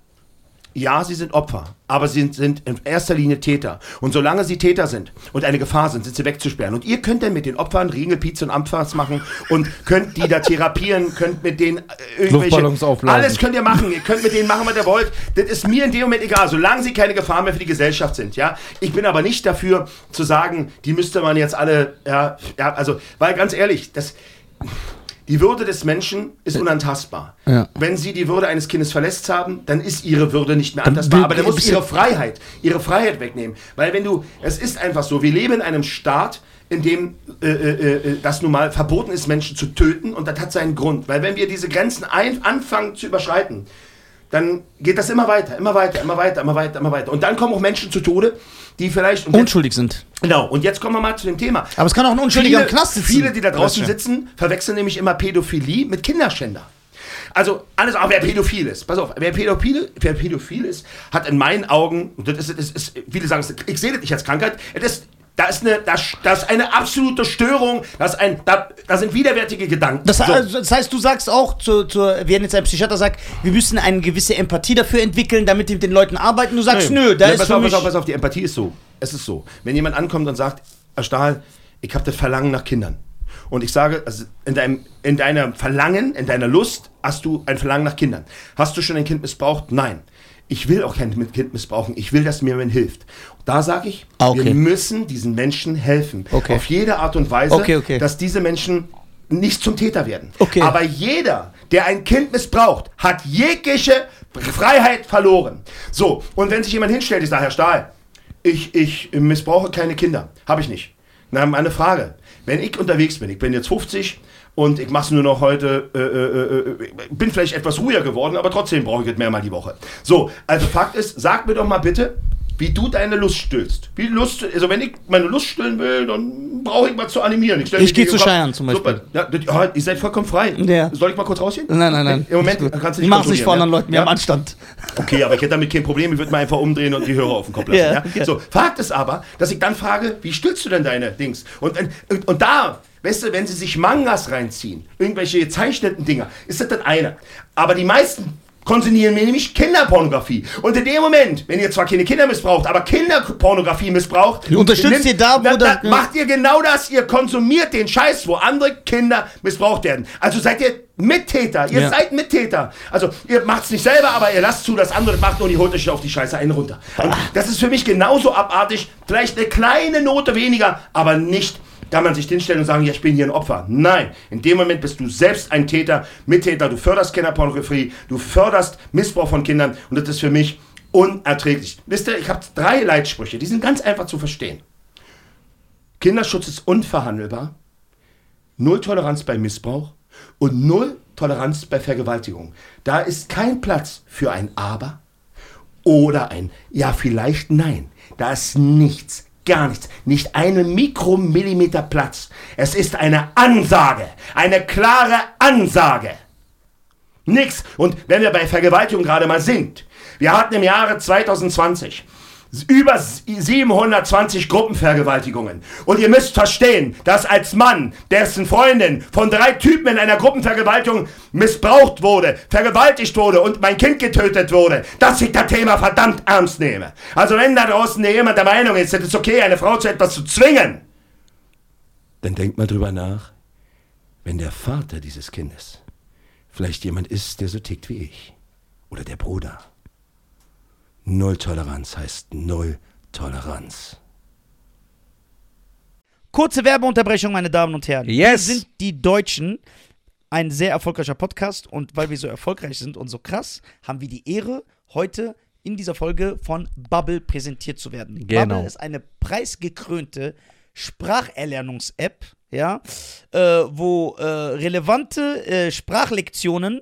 Speaker 3: Ja, sie sind Opfer, aber sie sind, sind in erster Linie Täter. Und solange sie Täter sind und eine Gefahr sind, sind sie wegzusperren. Und ihr könnt dann mit den Opfern Ringelpiez und Ampfers machen und könnt die da therapieren, könnt mit denen äh, irgendwelche... Alles könnt ihr machen. Ihr könnt mit denen machen, was ihr wollt. Das ist mir in dem Moment egal, solange sie keine Gefahr mehr für die Gesellschaft sind. Ja, Ich bin aber nicht dafür zu sagen, die müsste man jetzt alle... Ja, ja also, weil ganz ehrlich, das... Die Würde des Menschen ist unantastbar.
Speaker 2: Ja.
Speaker 3: Wenn sie die Würde eines Kindes verletzt haben, dann ist ihre Würde nicht mehr antastbar. Aber dann muss ihre Freiheit, ihre Freiheit wegnehmen. Weil wenn du, es ist einfach so, wir leben in einem Staat, in dem äh, äh, äh, das nun mal verboten ist, Menschen zu töten und das hat seinen Grund. Weil wenn wir diese Grenzen ein, anfangen zu überschreiten, dann geht das immer weiter, immer weiter, immer weiter, immer weiter, immer weiter. Und dann kommen auch Menschen zu Tode, die vielleicht... Und jetzt,
Speaker 2: Unschuldig sind.
Speaker 3: genau, und jetzt kommen wir mal zu dem Thema.
Speaker 2: Aber es kann auch ein Unschuldiger
Speaker 3: Viele,
Speaker 2: im Knast sitzen.
Speaker 3: viele, die da draußen sitzen, verwechseln nämlich immer Pädophilie mit Kinderschänder. Also alles, auch wer pädophil ist, pass auf, wer pädophil, wer pädophil ist, hat in meinen Augen, und das ist, das ist viele sagen, es- ich sehe das nicht als Krankheit, das ist, da ist eine, das, das ist eine absolute Störung, das, ein, da, da sind widerwärtige Gedanken.
Speaker 2: Das,
Speaker 3: So.
Speaker 2: also, das heißt, du sagst auch, zu, zu, wenn jetzt ein Psychiater sagt, wir müssen eine gewisse Empathie dafür entwickeln, damit wir mit den Leuten arbeiten. Du sagst, nö, da
Speaker 3: ja,
Speaker 2: ist
Speaker 3: pass
Speaker 2: für
Speaker 3: auf,
Speaker 2: mich...
Speaker 3: pass auf, pass auf, die Empathie ist so. Es ist so. Wenn jemand ankommt und sagt, Herr Stahl, ich habe das Verlangen nach Kindern. Und ich sage, also in, deinem, in deinem Verlangen, in deiner Lust hast du ein Verlangen nach Kindern. Hast du schon ein Kind missbraucht? Nein. Ich will auch kein Kind missbrauchen. Ich will, dass mir jemand hilft. Da sage ich,
Speaker 2: Ah, okay.
Speaker 3: wir müssen diesen Menschen helfen.
Speaker 2: Okay.
Speaker 3: Auf jede Art und Weise,
Speaker 2: Okay,
Speaker 3: dass diese Menschen nicht zum Täter werden.
Speaker 2: Okay.
Speaker 3: Aber jeder, der ein Kind missbraucht, hat jegliche Freiheit verloren. So, und wenn sich jemand hinstellt, ich sage, Herr Stahl, ich, ich missbrauche keine Kinder. Habe ich nicht. Na, meine Frage. Wenn ich unterwegs bin, ich bin jetzt 50 und ich mache es nur noch heute, äh, äh, äh, bin vielleicht etwas ruhiger geworden, aber trotzdem brauche ich es mehrmal die Woche. So, also Fakt ist, sag mir doch mal bitte, wie du deine Lust stillst. Wie Lust, also wenn ich meine Lust stillen will, dann brauche ich mal zu animieren.
Speaker 2: Ich
Speaker 3: mir
Speaker 2: geh
Speaker 3: die
Speaker 2: zu Cheyenne zum Beispiel.
Speaker 3: Super. Ja, ja, ihr seid vollkommen frei.
Speaker 2: Ja.
Speaker 3: Soll ich mal kurz rausgehen?
Speaker 2: Nein, nein, nein.
Speaker 3: Im Moment kannst du
Speaker 2: Ich
Speaker 3: nicht
Speaker 2: mach's nicht vor anderen Leuten, wir
Speaker 3: ja?
Speaker 2: haben Anstand.
Speaker 3: Okay, aber ich hätte damit kein Problem. Ich würde mal einfach umdrehen und die Hörer auf den Kopf lassen.
Speaker 2: Ja, okay.
Speaker 3: So, Fakt ist aber, dass ich dann frage, wie stützt du denn deine Dings? Und, und, und da, weißt du, wenn sie sich Mangas reinziehen, irgendwelche gezeichneten Dinger, ist das das eine. Aber die meisten konsumieren nämlich Kinderpornografie. Und in dem Moment, wenn ihr zwar keine Kinder missbraucht, aber Kinderpornografie missbraucht,
Speaker 2: Unterstützt
Speaker 3: nimmt-
Speaker 2: ihr da, wo
Speaker 3: na,
Speaker 2: das-
Speaker 3: na, macht ihr genau das, ihr konsumiert den Scheiß, wo andere Kinder missbraucht werden. Also seid ihr Mittäter, ihr
Speaker 2: Ja.
Speaker 3: seid Mittäter. Also ihr macht es nicht selber, aber ihr lasst zu, dass andere das machen und ihr holt euch auf die Scheiße einen runter. Und das ist für mich genauso abartig, vielleicht eine kleine Note weniger, aber nicht kann man sich hinstellen und sagen, ja, ich bin hier ein Opfer. Nein, in dem Moment bist du selbst ein Täter, Mittäter, du förderst Kinderpornografie, du förderst Missbrauch von Kindern und das ist für mich unerträglich. Wisst ihr, ich habe drei Leitsprüche, die sind ganz einfach zu verstehen. Kinderschutz ist unverhandelbar, Null Toleranz bei Missbrauch und Null Toleranz bei Vergewaltigung. Da ist kein Platz für ein Aber oder ein Ja, vielleicht nein. Da ist nichts, gar nichts, nicht einen Mikromillimeter Platz. Es ist eine Ansage, eine klare Ansage. Nix. Und wenn wir bei Vergewaltigung gerade mal sind, wir hatten im Jahre 2020 über 720 Gruppenvergewaltigungen. Und ihr müsst verstehen, dass als Mann, dessen Freundin von drei Typen in einer Gruppenvergewaltigung missbraucht wurde, vergewaltigt wurde und mein Kind getötet wurde, dass ich das Thema verdammt ernst nehme. Also wenn da draußen jemand der Meinung ist, es ist okay, eine Frau zu etwas zu zwingen, dann denkt mal drüber nach, wenn der Vater dieses Kindes vielleicht jemand ist, der so tickt wie ich. Oder der Bruder. Null Toleranz heißt Null Toleranz.
Speaker 2: Kurze Werbeunterbrechung, meine Damen und Herren.
Speaker 1: Yes.
Speaker 2: Wir sind die Deutschen. Ein sehr erfolgreicher Podcast und weil wir so erfolgreich sind und so krass, haben wir die Ehre, heute in dieser Folge von Bubble präsentiert zu werden.
Speaker 1: Genau.
Speaker 2: Bubble ist eine preisgekrönte Spracherlernungs-App, ja, äh, wo äh, relevante äh, Sprachlektionen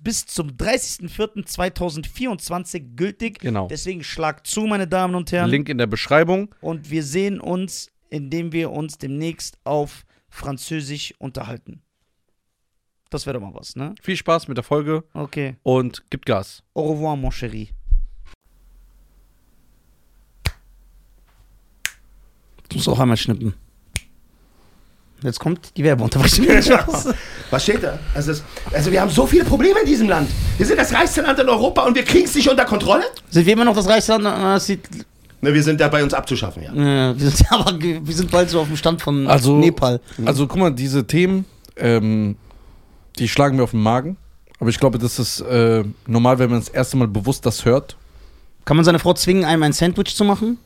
Speaker 2: bis zum 30.04.2024 gültig.
Speaker 1: Genau.
Speaker 2: Deswegen schlag zu, meine Damen und Herren.
Speaker 1: Link in der Beschreibung.
Speaker 2: Und wir sehen uns, indem wir uns demnächst auf Französisch unterhalten. Das wäre doch mal was, ne?
Speaker 1: Viel Spaß mit der Folge
Speaker 2: Okay.
Speaker 1: und gibt Gas.
Speaker 2: Au revoir, mon chéri. Du musst auch einmal schnippen. Jetzt kommt die Werbeunterbrechung.
Speaker 3: Was steht da? Also, also wir haben so viele Probleme in diesem Land. Wir sind das reichste Land in Europa und wir kriegen es nicht unter Kontrolle?
Speaker 2: Sind wir immer noch das reichste Land? Sieht,
Speaker 3: Ne, wir sind dabei, uns abzuschaffen, ja.
Speaker 2: äh, wir, sind, aber, wir sind bald so auf dem Stand von
Speaker 1: Also,
Speaker 2: Nepal.
Speaker 1: Also guck mal, diese Themen, ähm, die schlagen mir auf den Magen. Aber ich glaube, das ist äh, normal, wenn man das erste Mal bewusst das hört.
Speaker 2: Kann man seine Frau zwingen, einem ein Sandwich zu machen?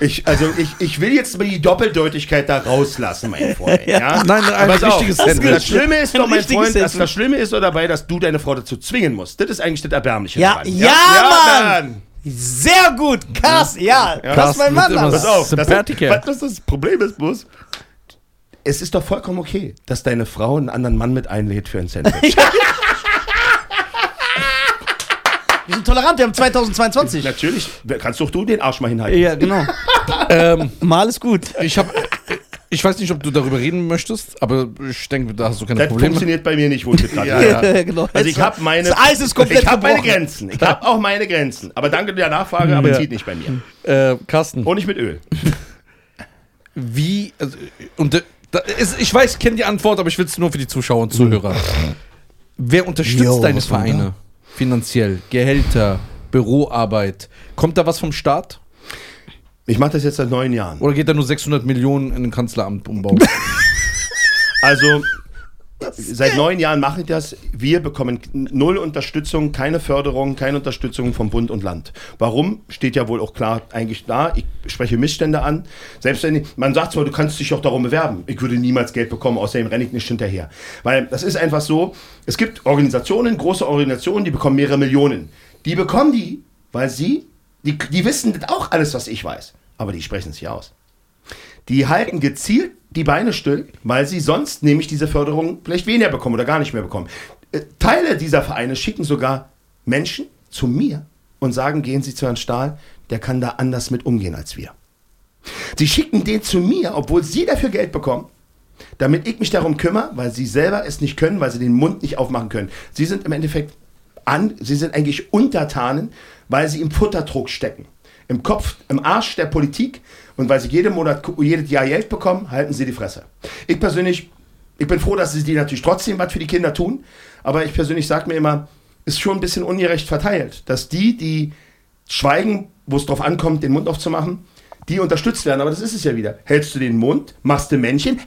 Speaker 3: Ich, also ich, ich will jetzt mal die Doppeldeutigkeit da rauslassen, mein Freund. ja.
Speaker 1: Nein, ein
Speaker 3: Aber pass auf,
Speaker 1: richtiges
Speaker 3: das,
Speaker 1: Sandwich.
Speaker 3: das Schlimme ist doch, mein Freund, dass das Schlimme ist doch dabei, dass du deine Frau dazu zwingen musst. Das ist eigentlich das Erbärmliche
Speaker 2: Ja,
Speaker 3: daran.
Speaker 2: ja, Mann!
Speaker 3: Mann!
Speaker 2: Sehr gut, Krass, ja. Das ist mein Mann.
Speaker 3: Pass auf, das, was das, das Problem ist bloß, es ist doch vollkommen okay, dass deine Frau einen anderen Mann mit einlädt für ein Sandwich.
Speaker 2: Wir sind tolerant, wir haben 2022.
Speaker 3: Natürlich, kannst doch du den Arsch mal hinhalten.
Speaker 2: Ja, genau.
Speaker 1: ähm,
Speaker 2: Mal ist gut.
Speaker 1: ich habe, ich weiß nicht, ob du darüber reden möchtest, aber ich denke, da hast du keine
Speaker 3: Das
Speaker 1: Probleme.
Speaker 3: funktioniert bei mir nicht, wo ich das gerade
Speaker 1: Ja, ja.
Speaker 2: genau.
Speaker 3: Also ich habe meine,
Speaker 2: Das Eis ist komplett
Speaker 3: ich habe meine. Grenzen. Ich habe auch meine Grenzen. Aber danke der Nachfrage, aber
Speaker 1: Ja.
Speaker 3: zieht nicht bei mir.
Speaker 1: Äh, Carsten,
Speaker 3: Und nicht mit Öl.
Speaker 1: wie, also, und äh, da ist, ich weiß, ich kenne die Antwort, aber ich will es nur für die Zuschauer und Zuhörer. Wer unterstützt
Speaker 2: Jo,
Speaker 1: deine Vereine finanziell? Gehälter, Büroarbeit? Kommt da was vom Staat?
Speaker 3: Ich mache das jetzt seit neun Jahren.
Speaker 1: Oder geht da nur 600 Millionen in den Kanzleramt umbauen?
Speaker 3: Also seit neun Jahren mache ich das. Wir bekommen null Unterstützung, keine Förderung, keine Unterstützung vom Bund und Land. Warum? Steht ja wohl auch klar eigentlich da. Ich spreche Missstände an. Selbst wenn ich, man sagt zwar, du kannst dich auch darum bewerben. Ich würde niemals Geld bekommen, außerdem renne ich nicht hinterher. Weil das ist einfach so, es gibt Organisationen, große Organisationen, die bekommen mehrere Millionen. Die bekommen die, weil sie, die, die wissen das auch alles, was ich weiß. Aber die sprechen es hier aus. Die halten gezielt die Beine still, weil sie sonst nämlich diese Förderung vielleicht weniger bekommen oder gar nicht mehr bekommen. Äh, Teile dieser Vereine schicken sogar Menschen zu mir und sagen, gehen Sie zu Herrn Stahl, der kann da anders mit umgehen als wir. Sie schicken den zu mir, obwohl sie dafür Geld bekommen, damit ich mich darum kümmere, weil sie selber es nicht können, weil sie den Mund nicht aufmachen können. Sie sind im Endeffekt an, sie sind eigentlich Untertanen, weil sie im Futterdruck stecken. Im Kopf, im Arsch der Politik und weil sie jeden Monat, jedes Jahr Geld bekommen, halten sie die Fresse. Ich persönlich, ich bin froh, dass sie die natürlich trotzdem was für die Kinder tun, aber ich persönlich sage mir immer, ist schon ein bisschen ungerecht verteilt, dass die, die schweigen, wo es drauf ankommt, den Mund aufzumachen, die unterstützt werden. Aber das ist es ja wieder. Hältst du den Mund, machst du Männchen,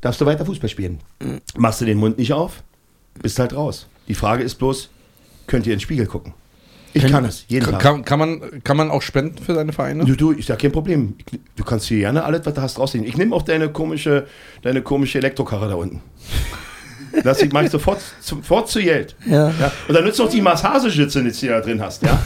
Speaker 3: darfst du weiter Fußball spielen. Machst du den Mund nicht auf, bist halt raus. Die Frage ist bloß, könnt ihr in den Spiegel gucken? Ich kann es, jeden
Speaker 1: kann,
Speaker 3: Tag.
Speaker 1: kann, kann, man, kann man auch spenden für deine Vereine?
Speaker 3: Du, du, ist ja kein Problem. Ich- Du kannst hier gerne alles, was du hast, rausnehmen. Ich nehme auch deine komische, deine komische Elektrokarre da unten. Das mach ich sofort, sofort zu Geld.
Speaker 2: Ja.
Speaker 3: Ja. Und dann nützt noch die Massageschütze, die du da drin hast. Ja?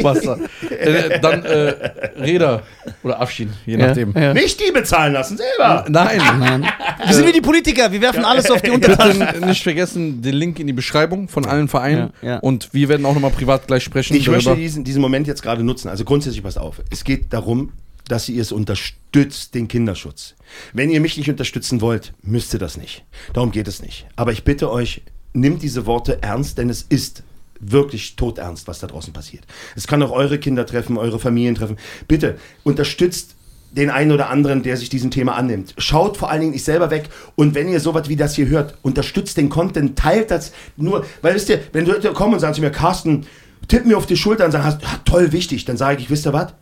Speaker 1: Wasser. äh, dann äh, Räder oder Afschied, je nachdem.
Speaker 2: Ja.
Speaker 3: Nicht die bezahlen lassen, selber.
Speaker 1: Nein.
Speaker 2: Nein. Wir sind wie die Politiker, wir werfen alles auf die Untertaschen.
Speaker 1: Nicht vergessen, den Link in die Beschreibung von allen Vereinen.
Speaker 2: Ja, ja.
Speaker 1: Und wir werden auch nochmal privat gleich sprechen.
Speaker 3: Ich möchte
Speaker 1: darüber.
Speaker 3: diesen, diesen Moment jetzt gerade nutzen. Also grundsätzlich pass auf. Es geht darum, dass ihr es unterstützt, den Kinderschutz. Wenn ihr mich nicht unterstützen wollt, müsst ihr das nicht. Darum geht es nicht. Aber ich bitte euch, nimmt diese Worte ernst, denn es ist wirklich todernst, was da draußen passiert. Es kann auch eure Kinder treffen, eure Familien treffen. Bitte unterstützt den einen oder anderen, der sich diesem Thema annimmt. Schaut vor allen Dingen nicht selber weg und wenn ihr sowas wie das hier hört, unterstützt den Content, teilt das nur, weil wisst ihr, wenn Leute kommen und sagen zu mir, Carsten, tipp mir auf die Schulter und sagen, ja, toll, wichtig, dann sage ich, wisst ihr was?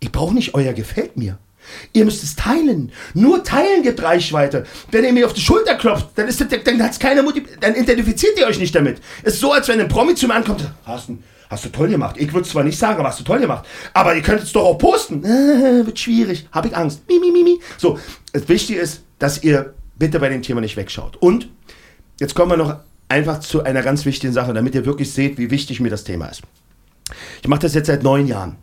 Speaker 3: Ich brauche nicht euer gefällt mir. Ihr müsst es teilen. Nur teilen gibt Reichweite. Wenn ihr mir auf die Schulter klopft, dann, ist das, dann hat's keine Motiv dann identifiziert ihr euch nicht damit. Es ist so, als wenn ein Promi zu mir ankommt, Carsten, hast du toll gemacht. Ich würde es zwar nicht sagen, aber hast du toll gemacht. Aber ihr könnt es doch auch posten. Äh, wird schwierig. Habe ich Angst. Mi, mi, mi, mi. So, das Wichtige ist, dass ihr bitte bei dem Thema nicht wegschaut. Und jetzt kommen wir noch einfach zu einer ganz wichtigen Sache, damit ihr wirklich seht, wie wichtig mir das Thema ist. Ich mache das jetzt seit neun Jahren.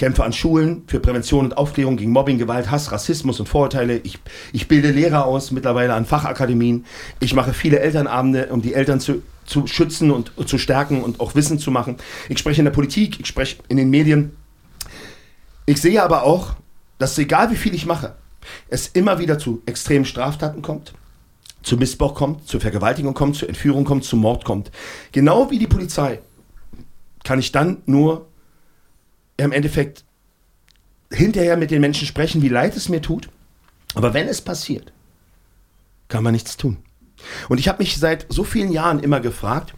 Speaker 3: Kämpfe an Schulen für Prävention und Aufklärung gegen Mobbing, Gewalt, Hass, Rassismus und Vorurteile. Ich, ich bilde Lehrer aus, mittlerweile an Fachakademien. Ich mache viele Elternabende, um die Eltern zu, zu schützen und zu stärken und auch Wissen zu machen. Ich spreche in der Politik, ich spreche in den Medien. Ich sehe aber auch, dass egal wie viel ich mache, es immer wieder zu extremen Straftaten kommt, zu Missbrauch kommt, zu Vergewaltigung kommt, zu Entführung kommt, zu Mord kommt. Genau wie die Polizei kann ich dann nur im Endeffekt hinterher mit den Menschen sprechen, wie leid es mir tut. Aber wenn es passiert, kann man nichts tun. Und ich habe mich seit so vielen Jahren immer gefragt,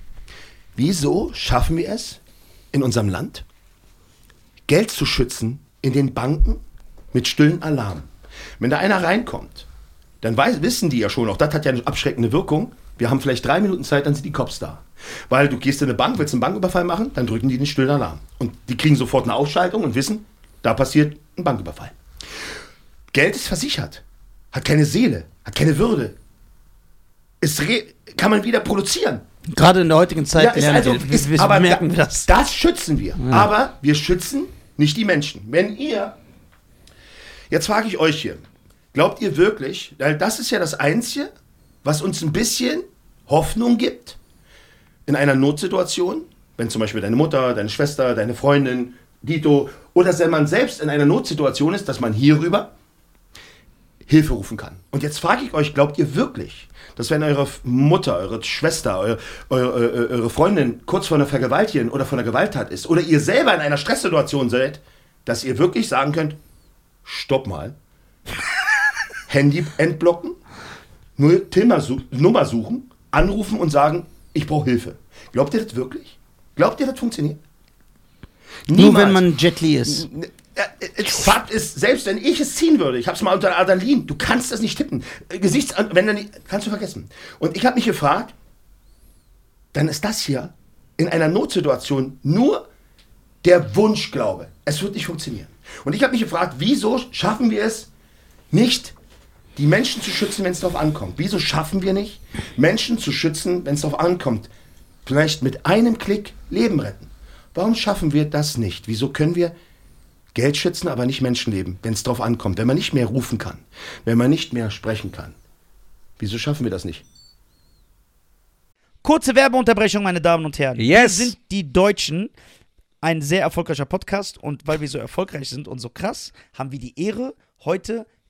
Speaker 3: wieso schaffen wir es in unserem Land, Geld zu schützen in den Banken mit stillen Alarm? Wenn da einer reinkommt, dann weiß, wissen die ja schon, auch das hat ja eine abschreckende Wirkung, wir haben vielleicht drei Minuten Zeit, dann sind die Cops da. Weil du gehst in eine Bank, willst einen Banküberfall machen, dann drücken die den stillen Alarm. Und die kriegen sofort eine Ausschaltung und wissen, da passiert ein Banküberfall. Geld ist versichert, hat keine Seele, hat keine Würde. Es kann man wieder produzieren.
Speaker 2: Gerade in der heutigen Zeit
Speaker 3: Ja, ist also,
Speaker 2: wir,
Speaker 3: ist,
Speaker 2: wir,
Speaker 3: aber
Speaker 2: merken
Speaker 3: da,
Speaker 2: wir das.
Speaker 3: Das schützen wir. Aber wir schützen nicht die Menschen. Wenn ihr, jetzt frage ich euch hier, glaubt ihr wirklich, weil das ist ja das Einzige, was uns ein bisschen Hoffnung gibt in einer Notsituation, wenn zum Beispiel deine Mutter, deine Schwester, deine Freundin, Dito, oder wenn man selbst in einer Notsituation ist, dass man hierüber Hilfe rufen kann. Und jetzt frage ich euch, glaubt ihr wirklich, dass wenn eure Mutter, eure Schwester, eure, eure, eure, Freundin kurz vor einer Vergewaltigung oder vor einer Gewalttat ist oder ihr selber in einer Stresssituation seid, dass ihr wirklich sagen könnt, stopp mal, Handy entblocken, nur Nummer suchen, anrufen und sagen, ich brauche Hilfe. Glaubt ihr das wirklich? Glaubt ihr, das funktioniert?
Speaker 2: Nur
Speaker 3: Niemals.
Speaker 2: wenn man Jet Li ist.
Speaker 3: Ja, äh, Fakt ist, selbst wenn ich es ziehen würde, ich habe es mal unter Adalin, du kannst das nicht tippen. Äh, Gesichts, wenn dann kannst du vergessen. Und ich habe mich gefragt, dann ist das hier in einer Notsituation nur der Wunschglaube. Es wird nicht funktionieren. Und ich habe mich gefragt, wieso schaffen wir es nicht, die Menschen zu schützen, wenn es darauf ankommt? Wieso schaffen wir nicht, Menschen zu schützen, wenn es darauf ankommt? Vielleicht mit einem Klick Leben retten. Warum schaffen wir das nicht? Wieso können wir Geld schützen, aber nicht Menschenleben, wenn es darauf ankommt, wenn man nicht mehr rufen kann, wenn man nicht mehr sprechen kann? Wieso schaffen wir das nicht?
Speaker 2: Kurze Werbeunterbrechung, meine Damen und Herren.
Speaker 1: Yes.
Speaker 2: Wir sind die Deutschen. Ein sehr erfolgreicher Podcast und weil wir so erfolgreich sind und so krass, haben wir die Ehre, heute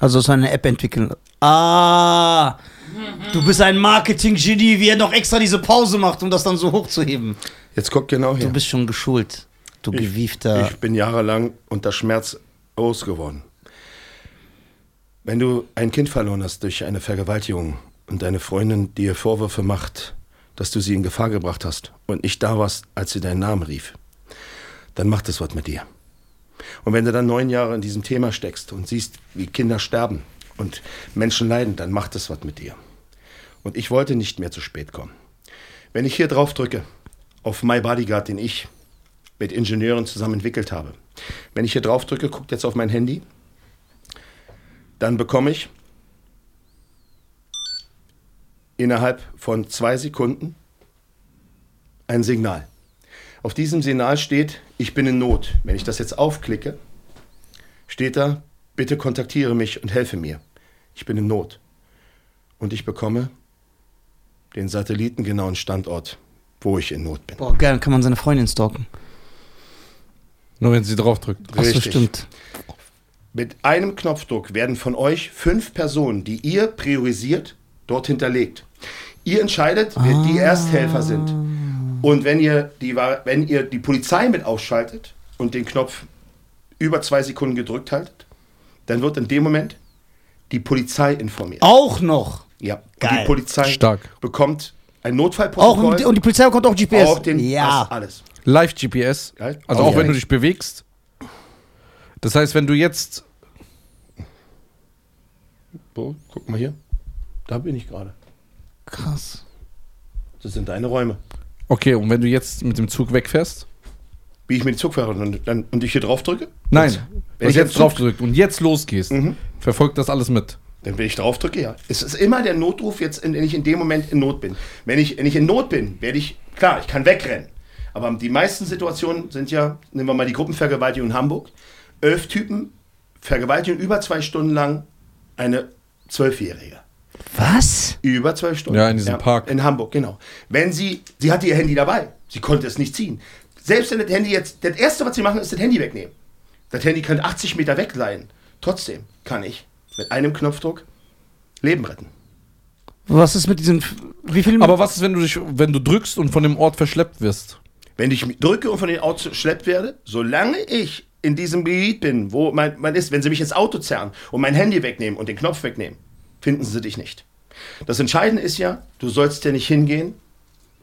Speaker 2: Also so eine App entwickeln. Ah, du bist ein Marketing-Genie, wie er noch extra diese Pause macht, um das dann so hochzuheben.
Speaker 3: Jetzt guck genau
Speaker 2: Du
Speaker 3: hier.
Speaker 2: bist schon geschult, du gewiefter.
Speaker 3: Ich bin jahrelang unter Schmerz groß geworden. Wenn du ein Kind verloren hast durch eine Vergewaltigung und deine Freundin dir Vorwürfe macht, dass du sie in Gefahr gebracht hast und nicht da warst, als sie deinen Namen rief, dann macht es was mit dir. Und wenn du dann neun Jahre in diesem Thema steckst und siehst, wie Kinder sterben und Menschen leiden, dann macht es was mit dir. Und ich wollte nicht mehr zu spät kommen. Wenn ich hier drauf drücke, auf My Bodyguard, den ich mit Ingenieuren zusammen entwickelt habe, wenn ich hier drauf drücke, guckt jetzt auf mein Handy, dann bekomme ich innerhalb von zwei Sekunden ein Signal. Auf diesem Signal steht, ich bin in Not. Wenn ich das jetzt aufklicke, steht da, bitte kontaktiere mich und helfe mir. Ich bin in Not. Und ich bekomme den satellitengenauen Standort, wo ich in Not bin.
Speaker 2: Boah, geil, dann kann man seine Freundin stalken.
Speaker 1: Nur wenn sie draufdrückt.
Speaker 2: Ach so,
Speaker 3: Richtig.
Speaker 2: stimmt.
Speaker 3: Mit einem Knopfdruck werden von euch fünf Personen, die ihr priorisiert, dort hinterlegt. Ihr entscheidet, wer die Ersthelfer sind. Und wenn ihr, die, wenn ihr die Polizei mit ausschaltet und den Knopf über zwei Sekunden gedrückt haltet, dann wird in dem Moment die Polizei informiert.
Speaker 2: Auch noch.
Speaker 3: Ja, und
Speaker 2: Geil.
Speaker 3: die Polizei
Speaker 1: Stark.
Speaker 3: bekommt ein
Speaker 2: Auch,
Speaker 3: Notfallprotokoll.
Speaker 2: und die Polizei bekommt auch GPS.
Speaker 3: auch den,
Speaker 2: ja.
Speaker 3: alles.
Speaker 1: Live GPS.
Speaker 3: Geil.
Speaker 1: Also
Speaker 3: Oh,
Speaker 1: auch
Speaker 3: ja.
Speaker 1: wenn du dich bewegst. Das heißt, wenn du jetzt.
Speaker 3: Wo? Guck mal hier. Da bin ich gerade.
Speaker 2: Krass.
Speaker 3: Das sind deine Räume.
Speaker 1: Okay, und wenn du jetzt mit dem Zug wegfährst?
Speaker 3: Wie ich mit dem Zug fahre und, dann, und ich hier drauf drücke?
Speaker 1: Nein.
Speaker 3: Wenn ich
Speaker 1: jetzt
Speaker 3: jetzt
Speaker 1: drauf drückt und jetzt losgehst,
Speaker 3: Mhm.
Speaker 1: verfolgt das alles mit.
Speaker 3: Dann wenn ich drauf drücke, ja. Es ist immer der Notruf, jetzt, wenn ich in dem Moment in Not bin. Wenn ich, wenn ich in Not bin, werde ich, klar, ich kann wegrennen. Aber die meisten Situationen sind ja, nehmen wir mal die Gruppenvergewaltigung in Hamburg. Elf Typen vergewaltigen über zwei Stunden lang eine Zwölfjährige.
Speaker 2: Was?
Speaker 3: Über zwölf Stunden.
Speaker 1: Ja, in diesem Park.
Speaker 3: In Hamburg, genau. Wenn sie, sie hatte ihr Handy dabei. Sie konnte es nicht ziehen. Selbst wenn das Handy jetzt, das Erste, was sie machen, ist das Handy wegnehmen. Das Handy kann 80 Meter weg sein. Trotzdem kann ich mit einem Knopfdruck Leben retten.
Speaker 2: Was ist mit diesen. Wie viel.
Speaker 1: Aber was ist, wenn du dich, wenn du drückst und von dem Ort verschleppt wirst?
Speaker 3: Wenn ich drücke und von den Autos geschleppt werde, solange ich in diesem Gebiet bin, wo man, man ist, wenn sie mich ins Auto zerren und mein Handy wegnehmen und den Knopf wegnehmen, finden sie dich nicht. Das Entscheidende ist ja, du sollst ja nicht hingehen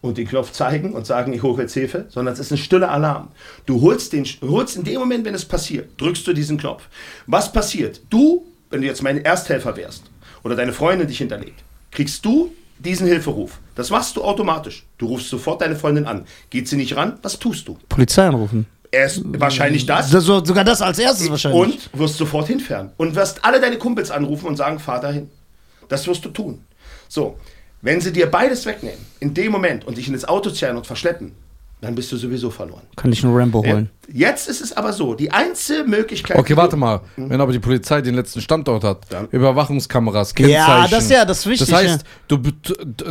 Speaker 3: und den Knopf zeigen und sagen, ich hole jetzt Hilfe, sondern es ist ein stiller Alarm. Du holst, den, holst in dem Moment, wenn es passiert, drückst du diesen Knopf. Was passiert? Du, wenn du jetzt mein Ersthelfer wärst oder deine Freundin dich hinterlegt, kriegst du diesen Hilferuf. Das machst du automatisch. Du rufst sofort deine Freundin an. Geht sie nicht ran? Was tust du?
Speaker 2: Polizei anrufen.
Speaker 3: Erst wahrscheinlich das.
Speaker 2: Das, so- sogar das als erstes wahrscheinlich.
Speaker 3: Und wirst sofort hinfahren. Und wirst alle deine Kumpels anrufen und sagen, fahr dahin. Das wirst du tun. So, wenn sie dir beides wegnehmen, in dem Moment und dich in das Auto zerren und verschleppen, dann bist du sowieso verloren.
Speaker 2: Kann ich nur Rambo holen.
Speaker 3: Jetzt ist es aber so, die einzige Möglichkeit...
Speaker 1: Okay, warte mal. Wenn aber die Polizei den letzten Standort hat,
Speaker 3: Dann-
Speaker 1: Überwachungskameras, Kennzeichen.
Speaker 2: das ist ja das Wichtige.
Speaker 1: Das heißt, du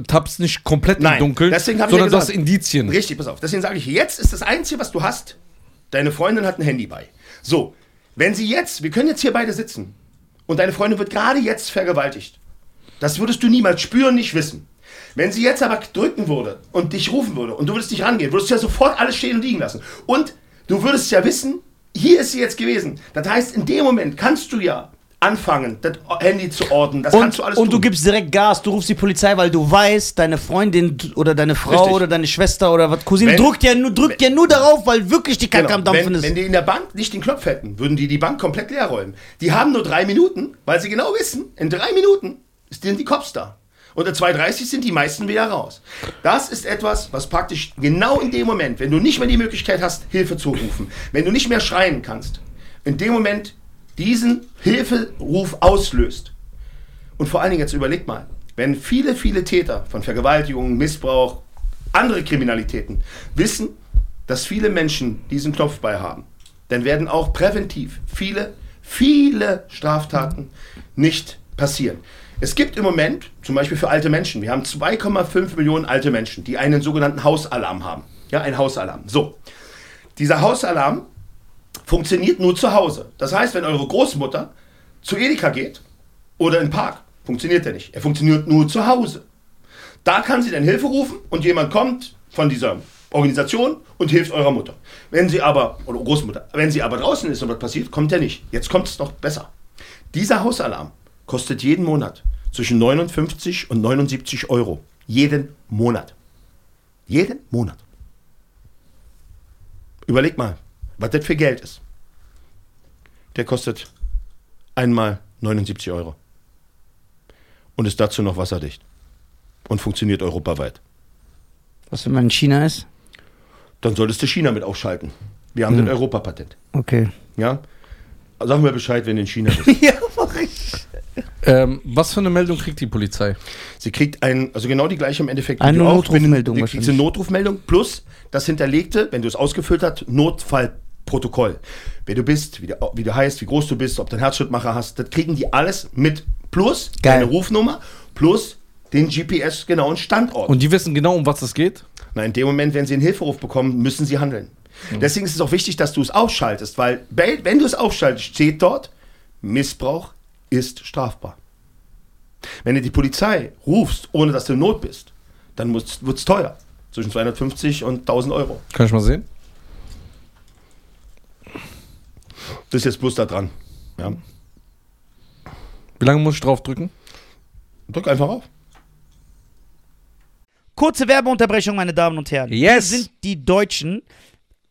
Speaker 1: tappst nicht komplett
Speaker 3: Nein,
Speaker 1: im Dunkeln,
Speaker 3: ich ja
Speaker 1: sondern du hast Indizien.
Speaker 3: Richtig, pass auf. Deswegen sage ich, jetzt ist das Einzige, was du hast, deine Freundin hat ein Handy bei. So, wenn sie jetzt, wir können jetzt hier beide sitzen und deine Freundin wird gerade jetzt vergewaltigt. Das würdest du niemals spüren, nicht wissen. Wenn sie jetzt aber drücken würde und dich rufen würde und du würdest nicht rangehen, würdest du ja sofort alles stehen und liegen lassen. Und du würdest ja wissen, hier ist sie jetzt gewesen. Das heißt, in dem Moment kannst du ja anfangen, das Handy zu ordnen. Das kannst
Speaker 2: Und,
Speaker 3: du alles
Speaker 2: und du
Speaker 3: tun.
Speaker 2: gibst direkt Gas, du rufst die Polizei, weil du weißt, deine Freundin oder deine Frau
Speaker 3: Richtig.
Speaker 2: oder deine Schwester oder was Cousine
Speaker 3: Wenn-
Speaker 2: drückt ja nur, drückt ja nur darauf, weil wirklich die Kacke
Speaker 3: Genau.
Speaker 2: am Dampfen
Speaker 3: wenn,
Speaker 2: ist.
Speaker 3: wenn die in der Bank nicht den Knopf hätten, würden die die Bank komplett leer räumen. Die haben nur drei Minuten, weil sie genau wissen, in drei Minuten sind die Cops da. In 2.30 sind die meisten wieder raus. Das ist etwas, was praktisch genau in dem Moment, wenn du nicht mehr die Möglichkeit hast, Hilfe zu rufen, wenn du nicht mehr schreien kannst, in dem Moment diesen Hilferuf auslöst. Und vor allen Dingen jetzt überleg mal, wenn viele, viele Täter von Vergewaltigung, Missbrauch, andere Kriminalitäten wissen, dass viele Menschen diesen Knopf bei haben, dann werden auch präventiv viele, viele Straftaten nicht passieren. Es gibt im Moment, zum Beispiel für alte Menschen, wir haben 2,5 Millionen alte Menschen, die einen sogenannten Hausalarm haben. Ja, ein Hausalarm. So. Dieser Hausalarm funktioniert nur zu Hause. Das heißt, wenn eure Großmutter zu Edeka geht oder in den Park, funktioniert der nicht. Er funktioniert nur zu Hause. Da kann sie dann Hilfe rufen und jemand kommt von dieser Organisation und hilft eurer Mutter. Wenn sie aber, oder Großmutter, wenn sie aber draußen ist und was passiert, kommt er nicht. Jetzt kommt es noch besser. Dieser Hausalarm kostet jeden Monat zwischen 59 und 79 Euro. Jeden Monat. Jeden Monat. Überleg mal, was das für Geld ist. Der kostet einmal 79 Euro. Und ist dazu noch wasserdicht. Und funktioniert europaweit.
Speaker 2: Was, wenn man in China ist?
Speaker 3: Dann solltest du China mit ausschalten. Wir haben
Speaker 2: Hm.
Speaker 3: den Europapatent.
Speaker 2: Okay.
Speaker 3: Ja? Sag mir Bescheid, wenn du in China bist.
Speaker 2: ja, mach ich.
Speaker 1: Ähm, was für eine Meldung kriegt die Polizei?
Speaker 3: Sie kriegt ein, also genau die gleiche im Endeffekt. wie
Speaker 2: Eine
Speaker 3: du auch.
Speaker 2: Notrufmeldung
Speaker 3: kriegt
Speaker 2: wahrscheinlich.
Speaker 3: eine Notrufmeldung plus das hinterlegte, wenn du es ausgefüllt hast, Notfallprotokoll. Wer du bist, wie du, wie du heißt, wie groß du bist, ob du einen Herzschrittmacher hast, das kriegen die alles mit plus
Speaker 2: Geil.
Speaker 3: deine Rufnummer plus den GPS-genauen Standort.
Speaker 1: Und die wissen genau, um was es geht?
Speaker 3: Na, in dem Moment, wenn sie einen Hilferuf bekommen, müssen sie handeln. Deswegen ist es auch wichtig, dass du es ausschaltest, weil wenn du es ausschaltest, steht dort, Missbrauch ist strafbar. Wenn du die Polizei rufst, ohne dass du in Not bist, dann wird es teuer. Zwischen 250 und 1000 Euro.
Speaker 1: Kann ich mal sehen?
Speaker 3: Das ist jetzt bloß da dran. Ja.
Speaker 1: Wie lange muss ich drauf drücken?
Speaker 3: Drück einfach auf.
Speaker 2: Kurze Werbeunterbrechung, meine Damen und Herren.
Speaker 1: Yes.
Speaker 2: Wir sind die Deutschen.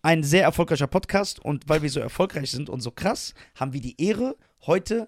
Speaker 2: Ein sehr erfolgreicher Podcast und weil wir so erfolgreich sind und so krass, haben wir die Ehre, heute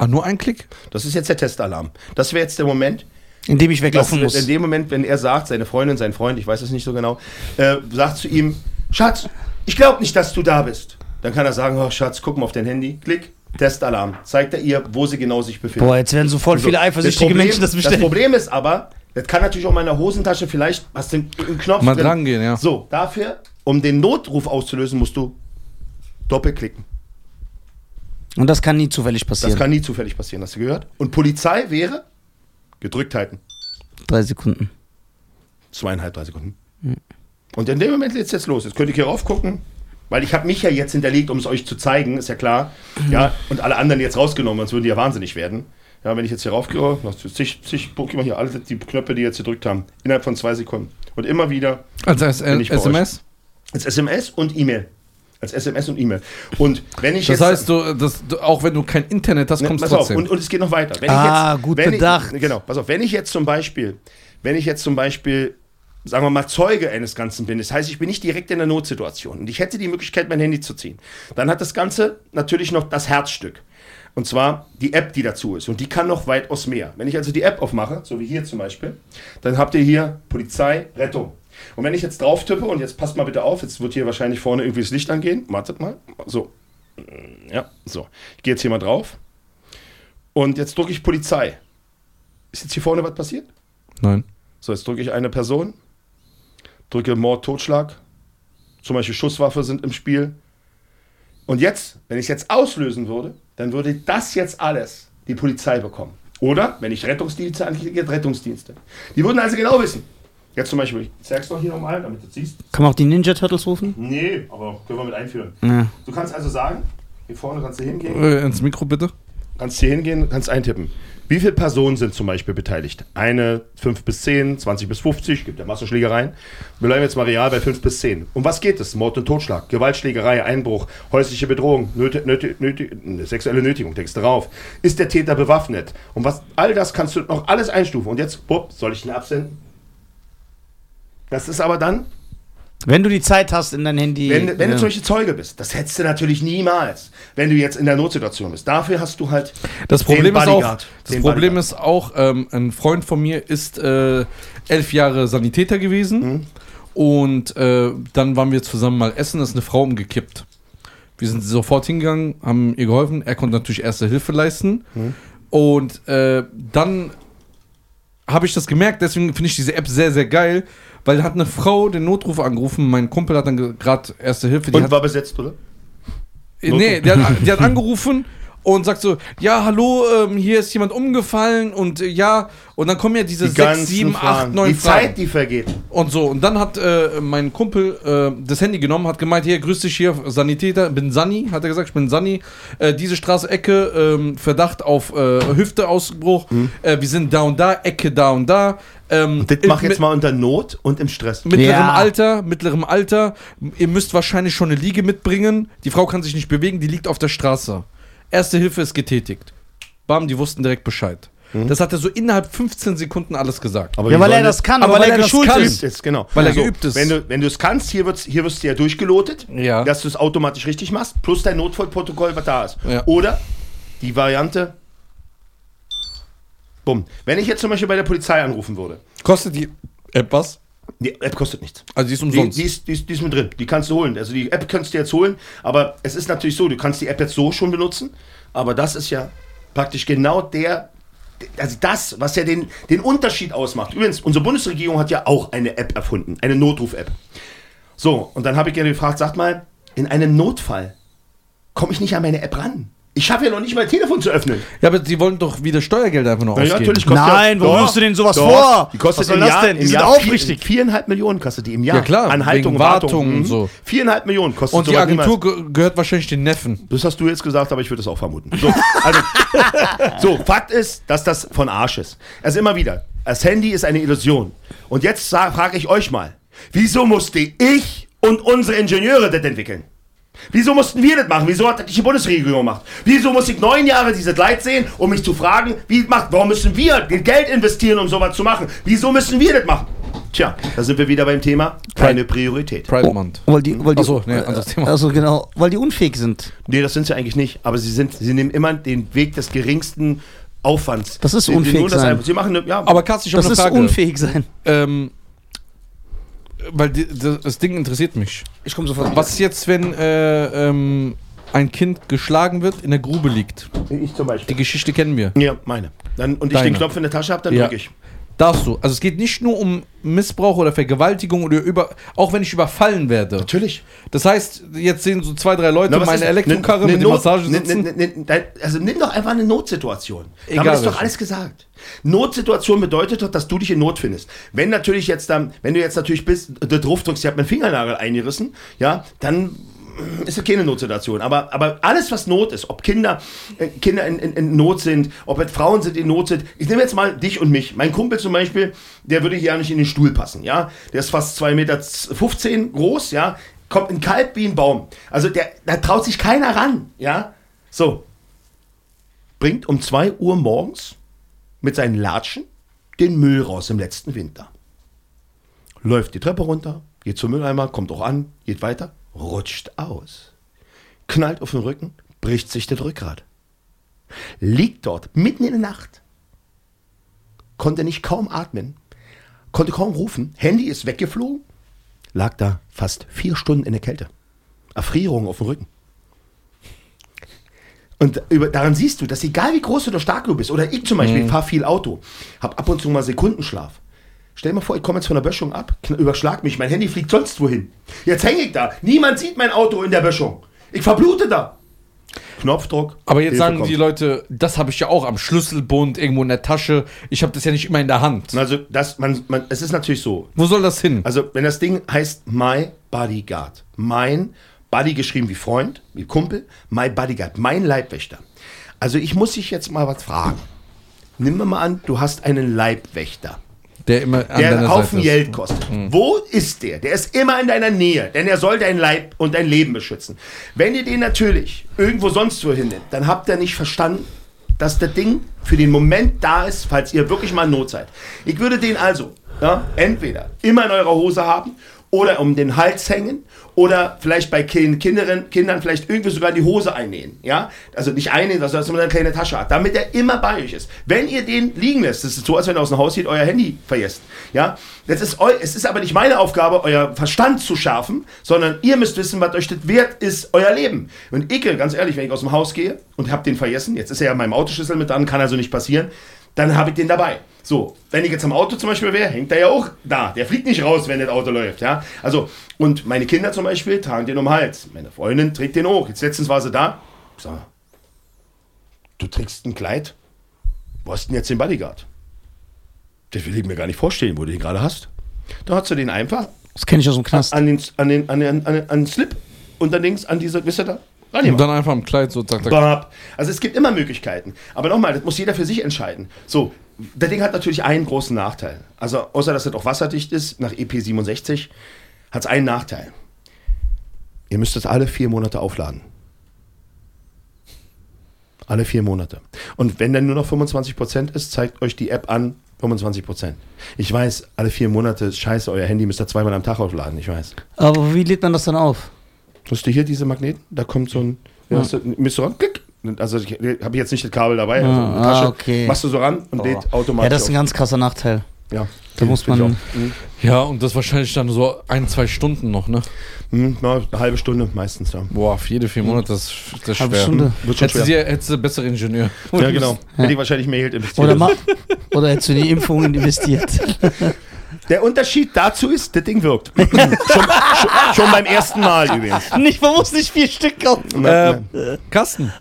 Speaker 4: Ah, nur ein Klick?
Speaker 3: Das ist jetzt der Testalarm. Das wäre jetzt der Moment,
Speaker 2: Indem ich
Speaker 3: dass
Speaker 2: weglaufen muss.
Speaker 3: in dem Moment, wenn er sagt, seine Freundin, sein Freund, ich weiß es nicht so genau, äh, sagt zu ihm, Schatz, ich glaube nicht, dass du da bist. Dann kann er sagen, oh Schatz, guck mal auf dein Handy, klick, Testalarm. Zeigt er ihr, wo sie genau sich befindet.
Speaker 2: Boah, jetzt werden so voll viele
Speaker 3: So,
Speaker 2: eifersüchtige
Speaker 3: Problem,
Speaker 2: Menschen das
Speaker 3: Das
Speaker 2: bestellen.
Speaker 3: Problem ist aber, das kann natürlich auch in meiner Hosentasche, vielleicht hast du einen, Knopf
Speaker 1: Mal dran gehen, ja.
Speaker 3: So, dafür, um den Notruf auszulösen, musst du doppelklicken.
Speaker 2: Und das kann nie zufällig passieren.
Speaker 3: Das kann nie zufällig passieren, hast du gehört? Und Polizei wäre gedrückt halten.
Speaker 2: Drei Sekunden.
Speaker 3: Zweieinhalb, drei Sekunden. Und in dem Moment geht's jetzt los. Jetzt könnt ihr hier rauf gucken, weil ich habe mich ja jetzt hinterlegt, um es euch zu zeigen, ist ja klar. Ja, und alle anderen jetzt rausgenommen, sonst würden die ja wahnsinnig werden. Ja, wenn ich jetzt hier raufgehe, zig, zig, mal hier, alle die Knöpfe, die jetzt gedrückt haben, innerhalb von zwei Sekunden. Und immer wieder
Speaker 1: Als S
Speaker 3: Bin ich bei
Speaker 1: SMS?
Speaker 3: als SMS und E-Mail. Als SMS und E-Mail. Und wenn ich
Speaker 1: Das
Speaker 3: jetzt.
Speaker 1: heißt, du, das, du, auch wenn du kein Internet hast,
Speaker 3: Ne,
Speaker 1: kommst du
Speaker 3: pass auf,
Speaker 1: trotzdem.
Speaker 3: und, und es geht noch weiter. Wenn
Speaker 2: Ah,
Speaker 3: ich jetzt,
Speaker 2: gut
Speaker 3: wenn
Speaker 2: bedacht.
Speaker 3: Ich, genau, pass auf, wenn ich jetzt zum Beispiel, wenn ich jetzt zum Beispiel, sagen wir mal, Zeuge eines Ganzen bin, das heißt, ich bin nicht direkt in der Notsituation und ich hätte die Möglichkeit, mein Handy zu ziehen, dann hat das Ganze natürlich noch das Herzstück. Und zwar die App, die dazu ist. Und die kann noch weitaus mehr. Wenn ich also die App aufmache, so wie hier zum Beispiel, dann habt ihr hier Polizei, Rettung. Und wenn ich jetzt drauf tippe, und jetzt passt mal bitte auf, jetzt wird hier wahrscheinlich vorne irgendwie das Licht angehen. Wartet mal. So. Ja, so. Ich gehe jetzt hier mal drauf. Und jetzt drücke ich Polizei. Ist jetzt hier vorne was passiert?
Speaker 1: Nein.
Speaker 3: So, jetzt drücke ich eine Person, drücke Mord, Totschlag, zum Beispiel Schusswaffe sind im Spiel. Und jetzt, wenn ich es jetzt auslösen würde, dann würde das jetzt alles die Polizei bekommen. Oder, wenn ich Rettungsdienste anklicke, Rettungsdienste. Die würden also genau wissen. Jetzt zum Beispiel, ich zeig's doch hier nochmal, damit du siehst.
Speaker 2: Kann man auch die Ninja Turtles rufen?
Speaker 3: Nee, aber können wir mit einführen.
Speaker 2: Ja.
Speaker 3: Du kannst also sagen, hier vorne kannst du hingehen,
Speaker 1: Äh, ins Mikro bitte.
Speaker 3: kannst hier hingehen, kannst eintippen. Wie viele Personen sind zum Beispiel beteiligt? Eine, 5 bis 10, 20 bis 50, gibt ja Massenschlägereien. Wir bleiben jetzt mal real bei 5 bis 10. Um was geht es? Mord und Totschlag, Gewaltschlägerei, Einbruch, häusliche Bedrohung, nöti, nöti, nöti, sexuelle Nötigung, denkst du drauf. Ist der Täter bewaffnet? Und was, all das kannst du noch alles einstufen. Und jetzt, bupp, soll ich den absenden? Das ist aber dann,
Speaker 2: Wenn du die Zeit hast in dein Handy.
Speaker 3: wenn, wenn
Speaker 2: ja.
Speaker 3: du zum Beispiel Zeuge bist. Das hättest du natürlich niemals, wenn du jetzt in der Notsituation bist. Dafür hast du halt
Speaker 1: Das
Speaker 3: den
Speaker 1: Problem ist auch,
Speaker 3: Bodyguard,
Speaker 1: das Problem ist auch, ähm, ein Freund von mir ist äh, elf Jahre Sanitäter gewesen
Speaker 3: Mhm.
Speaker 1: und äh, dann waren wir zusammen mal essen, da ist eine Frau umgekippt. Wir sind sofort hingegangen, haben ihr geholfen. Er konnte natürlich erste Hilfe leisten.
Speaker 3: Mhm.
Speaker 1: Und äh, dann habe ich das gemerkt, deswegen finde ich diese App sehr, sehr geil, weil da hat eine Frau den Notruf angerufen. Mein Kumpel hat dann gerade erste Hilfe. Die
Speaker 3: Und
Speaker 1: hat,
Speaker 3: war besetzt, oder?
Speaker 1: Nee, der hat, die hat angerufen und sagt so, ja, hallo, ähm, hier ist jemand umgefallen und äh, ja, und dann kommen ja diese
Speaker 3: Die
Speaker 1: sechs, sieben, acht,
Speaker 3: Fragen.
Speaker 1: neun
Speaker 3: Die
Speaker 1: Fragen.
Speaker 3: Zeit, die vergeht.
Speaker 1: Und so, und dann hat äh, mein Kumpel äh, das Handy genommen, hat gemeint, hier, grüß dich hier, Sanitäter, bin Sani, hat er gesagt, ich bin Sani. Äh, diese Straße, Ecke, ähm, Verdacht auf äh, Hüfteausbruch, äh, wir sind da und da, Ecke da und da. Ähm,
Speaker 3: Das mach jetzt mal unter Not und im Stress.
Speaker 1: Mittlerem
Speaker 2: Ja.
Speaker 1: Alter, mittlerem Alter. Ihr müsst wahrscheinlich schon eine Liege mitbringen. Die Frau kann sich nicht bewegen, die liegt auf der Straße. Erste Hilfe ist getätigt. Bam, die wussten direkt Bescheid. Das hat er so innerhalb 15 Sekunden alles gesagt.
Speaker 3: Aber
Speaker 2: Ja, weil er das kann,
Speaker 1: aber
Speaker 2: weil
Speaker 1: weil
Speaker 2: er
Speaker 1: das
Speaker 2: geschult ist.
Speaker 3: Ist, genau.
Speaker 1: Weil er geübt ist.
Speaker 3: Wenn du wenn du es kannst, hier, wird's, hier wirst du ja durchgelotet,
Speaker 1: Ja.
Speaker 3: dass du es automatisch richtig machst, plus dein Notfallprotokoll, was da ist.
Speaker 1: Ja.
Speaker 3: Oder die Variante, bumm. Wenn ich jetzt zum Beispiel bei der Polizei anrufen würde,
Speaker 1: Kostet die App was?
Speaker 3: Die App kostet nichts.
Speaker 1: Also die ist
Speaker 3: Die,
Speaker 1: umsonst.
Speaker 3: die, ist, die, ist, die ist mit drin. Die kannst du holen. Also die App kannst du jetzt holen. Aber es ist natürlich so, du kannst die App jetzt so schon benutzen. Aber das ist ja praktisch genau der, also das, was ja den, den Unterschied ausmacht. Übrigens, unsere Bundesregierung hat ja auch eine App erfunden, eine Notruf-App. So, und dann habe ich gerne gefragt, sagt mal, in einem Notfall komme ich nicht an meine App ran. Ich schaffe ja noch nicht mal ein Telefon zu öffnen.
Speaker 1: ja, aber die wollen doch wieder Steuergelder einfach noch
Speaker 3: Ja,
Speaker 1: ausgeben.
Speaker 3: natürlich kostet
Speaker 2: Nein,
Speaker 3: ja,
Speaker 2: warum wirfst du denen sowas
Speaker 3: doch.
Speaker 2: vor?
Speaker 3: Die kostet
Speaker 2: Was soll
Speaker 3: im
Speaker 2: das denn? Die
Speaker 3: im
Speaker 2: sind
Speaker 3: Jahr
Speaker 2: aufrichtig.
Speaker 3: Vier, viereinhalb Millionen kostet die im Jahr.
Speaker 1: Ja, klar,
Speaker 3: Anhaltung,
Speaker 1: wegen
Speaker 3: Wartung
Speaker 1: Wartung und
Speaker 3: mhm.
Speaker 1: so.
Speaker 3: Viereinhalb Millionen kostet
Speaker 1: Und die Agentur
Speaker 3: niemals.
Speaker 1: ge gehört wahrscheinlich den Neffen.
Speaker 3: Das hast du jetzt gesagt, aber ich würde es auch vermuten. So, also, so, Fakt ist, dass das von Arsch ist. Also immer wieder, das Handy ist eine Illusion. Und jetzt frage ich euch mal, wieso musste ich und unsere Ingenieure das entwickeln? Wieso mussten wir das machen? Wieso hat das nicht die Bundesregierung gemacht? Wieso muss ich neun Jahre dieses Leid sehen, um mich zu fragen, wie macht, warum müssen wir den Geld investieren, um sowas zu machen? Wieso müssen wir das machen? Tja, da sind wir wieder beim Thema keine Priorität.
Speaker 1: Pride Month.
Speaker 2: Weil die, weil die,
Speaker 1: Ach so, nee, anderes Thema.
Speaker 2: Also genau, weil die unfähig sind.
Speaker 3: Nee, das sind sie eigentlich nicht. Aber sie sind, sie nehmen immer den Weg des geringsten Aufwands.
Speaker 2: Das ist
Speaker 3: Sie-
Speaker 2: unfähig
Speaker 3: das
Speaker 2: sein.
Speaker 3: einfach- Sie machen ja,
Speaker 1: Aber Katz, ich habe
Speaker 2: Das
Speaker 1: eine
Speaker 2: ist
Speaker 1: Frage.
Speaker 2: unfähig sein.
Speaker 1: Ähm, weil die, das, das Ding interessiert mich.
Speaker 2: Ich komme sofort.
Speaker 1: Was jetzt, wenn äh, ähm, ein Kind geschlagen wird, in der Grube liegt?
Speaker 3: ich zum
Speaker 1: Die
Speaker 3: Beispiel.
Speaker 1: Geschichte kennen wir.
Speaker 3: Ja, meine. Dann, und ich
Speaker 1: Deine.
Speaker 3: den Knopf in der Tasche habe, dann
Speaker 1: Ja.
Speaker 3: drücke ich.
Speaker 1: Darfst du. Also es geht nicht nur um Missbrauch oder Vergewaltigung oder über, auch wenn ich überfallen werde.
Speaker 3: Natürlich.
Speaker 1: Das heißt, jetzt sehen so zwei, drei Leute
Speaker 3: Na,
Speaker 1: meine
Speaker 3: ist-
Speaker 1: Elektrokarre
Speaker 3: ne-
Speaker 1: mit
Speaker 3: ne
Speaker 1: dem
Speaker 3: Not- ne- ne- ne- dein- Also nimm doch einfach eine Notsituation.
Speaker 1: Egal
Speaker 3: wir das doch alles gesagt. Notsituation bedeutet doch, dass du dich in Not findest. Wenn natürlich jetzt dann, wenn du jetzt natürlich bist, der drauf drückst, ich habe meinen Fingernagel eingerissen, ja, dann ist ja keine Notsituation. Aber, aber alles, was Not ist, ob Kinder, äh, Kinder in, in, in Not sind, ob es Frauen sind, die in Not sind. Ich nehme jetzt mal dich und mich. Mein Kumpel zum Beispiel, der würde hier ja nicht in den Stuhl passen, ja. Der ist fast 2,15 Meter groß, ja. Kommt in Kalb wie ein Baum. Also der, da traut sich keiner ran, ja. So. Bringt um 2 Uhr morgens mit seinen Latschen den Müll raus im letzten Winter. Läuft die Treppe runter, geht zum Mülleimer, kommt auch an, geht weiter, rutscht aus. Knallt auf den Rücken, bricht sich das Rückgrat. Liegt dort mitten in der Nacht. Konnte nicht kaum atmen, konnte kaum rufen. Handy ist weggeflogen, lag da fast vier Stunden in der Kälte. Erfrierung auf dem Rücken. Und über, daran siehst du, dass egal wie groß oder stark du bist, oder ich zum Beispiel, ich fahre viel Auto, habe ab und zu mal Sekundenschlaf. Stell dir mal vor, ich komme jetzt von der Böschung ab, überschlag mich, mein Handy fliegt sonst wohin. Jetzt hänge ich da. Niemand sieht mein Auto in der Böschung. Ich verblute da. Knopfdruck.
Speaker 1: Aber jetzt
Speaker 3: Hilfe
Speaker 1: sagen
Speaker 3: kommt.
Speaker 1: die Leute, das habe ich ja auch am Schlüsselbund, irgendwo in der Tasche. Ich habe das ja nicht immer in der Hand.
Speaker 3: Also, das, man, man, es ist natürlich so.
Speaker 1: Wo soll das hin?
Speaker 3: Also, wenn das Ding heißt My Bodyguard, mein Buddy geschrieben wie Freund, wie Kumpel, My Bodyguard, mein Leibwächter. Also, ich muss dich jetzt mal was fragen. Nimm mir mal an, du hast einen Leibwächter.
Speaker 1: Der immer an
Speaker 3: der einen Haufen. Geld kostet. Wo ist der? Der ist immer in deiner Nähe, denn er soll dein Leib und dein Leben beschützen. Wenn ihr den natürlich irgendwo sonst wohin nimmt, dann habt ihr nicht verstanden, dass das Ding für den Moment da ist, falls ihr wirklich mal in Not seid. Ich würde den also ja, entweder immer in eurer Hose haben oder um den Hals hängen oder vielleicht bei Kin- Kindern, Kindern vielleicht irgendwie sogar die Hose einnähen. Ja? Also nicht einnähen, also dass man eine kleine Tasche hat, damit er immer bei euch ist. Wenn ihr den liegen lässt, das ist so, als wenn ihr aus dem Haus geht, euer Handy vergesst. Ja? Das ist es ist aber nicht meine Aufgabe, euer Verstand zu schärfen, sondern ihr müsst wissen, was euch das wert ist, euer Leben. Und ich, ganz ehrlich, wenn ich aus dem Haus gehe und habe den vergessen, jetzt ist er ja in meinem Autoschlüssel mit dran, kann also nicht passieren, dann habe ich den dabei. So, wenn ich jetzt am Auto zum Beispiel wäre, hängt er ja auch da. Der fliegt nicht raus, wenn das Auto läuft, ja. Also, und meine Kinder zum Beispiel tragen den um den Hals. Meine Freundin trägt den hoch. Jetzt letztens war sie da. Ich sag, du trägst ein Kleid, wo hast du denn jetzt den Bodyguard? Das will ich mir gar nicht vorstellen, wo du den gerade hast. Da hast du den einfach
Speaker 2: Das kenne ich aus dem Knast.
Speaker 3: an den, an den, an den, an den, an den Slip und dann links an diese, wisst ihr da?
Speaker 1: Und dann einfach am Kleid so zack, zack.
Speaker 3: Also es gibt immer Möglichkeiten. Aber nochmal, das muss jeder für sich entscheiden. So, der Ding hat natürlich einen großen Nachteil. Also außer dass es auch wasserdicht ist, nach E EP67, hat es einen Nachteil. Ihr müsst es alle vier Monate aufladen. Alle vier Monate. Und wenn dann nur noch 25% ist, zeigt euch die App an, 25%. Ich weiß, alle vier Monate ist scheiße, euer Handy müsst ihr zweimal am Tag aufladen, ich weiß.
Speaker 2: Aber wie lädt man das dann auf?
Speaker 3: Hast du hier diese Magneten? Da kommt so ein. Ja. Hast du, du ran? Klick. Also ich habe jetzt nicht das Kabel dabei. Also
Speaker 2: Ah,
Speaker 3: eine Tasche.
Speaker 2: ah, okay.
Speaker 3: Machst du so ran und lädt automatisch.
Speaker 2: Ja, das ist ein
Speaker 3: auf.
Speaker 2: ganz krasser Nachteil.
Speaker 3: ja.
Speaker 2: Da muss
Speaker 3: ich
Speaker 2: man.
Speaker 3: Mhm.
Speaker 1: Ja, und das wahrscheinlich dann so ein, zwei Stunden noch, ne?
Speaker 3: Na, eine halbe Stunde meistens. Ja,
Speaker 1: Boah, für jede vier Monate, das, das ist
Speaker 2: Halbe
Speaker 1: schwer.
Speaker 2: Stunde.
Speaker 3: Wird schon
Speaker 1: Hättest du,
Speaker 3: schwer.
Speaker 1: sie, hättest du bessere Ingenieur.
Speaker 3: Ja, genau. Hätte ich wahrscheinlich mehr Geld investiert.
Speaker 2: Oder, ma oder hättest du in die Impfungen investiert?
Speaker 3: Der Unterschied dazu ist, das Ding wirkt. schon, schon, schon beim ersten Mal übrigens.
Speaker 2: nicht, man muss nicht vier Stück kaufen.
Speaker 1: Äh, Carsten,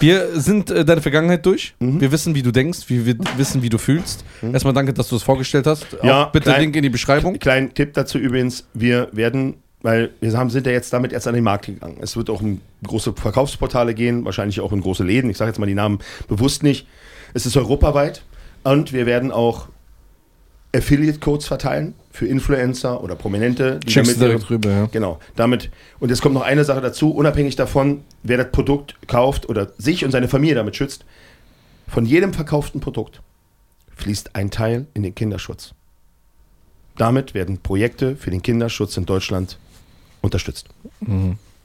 Speaker 1: wir sind äh, deine Vergangenheit durch.
Speaker 3: Mhm.
Speaker 1: Wir wissen, wie du denkst, wir, wir wissen, wie du fühlst. Erstmal danke, dass du es vorgestellt hast.
Speaker 3: Ja,
Speaker 1: Auch bitte
Speaker 3: klein-
Speaker 1: Link in die Beschreibung.
Speaker 3: Kleinen Tipp dazu übrigens, wir werden, weil wir haben, sind ja jetzt damit erst an den Markt gegangen. Es wird auch in große Verkaufsportale gehen, wahrscheinlich auch in große Läden. Ich sage jetzt mal die Namen bewusst nicht. Es ist europaweit und wir werden auch Affiliate-Codes verteilen für Influencer oder Prominente. Die
Speaker 1: Checkst du
Speaker 3: damit
Speaker 1: direkt rüber, ja.
Speaker 3: Genau, damit. Und jetzt kommt noch eine Sache dazu, unabhängig davon, wer das Produkt kauft oder sich und seine Familie damit schützt, von jedem verkauften Produkt fließt ein Teil in den Kinderschutz. Damit werden Projekte für den Kinderschutz in Deutschland unterstützt.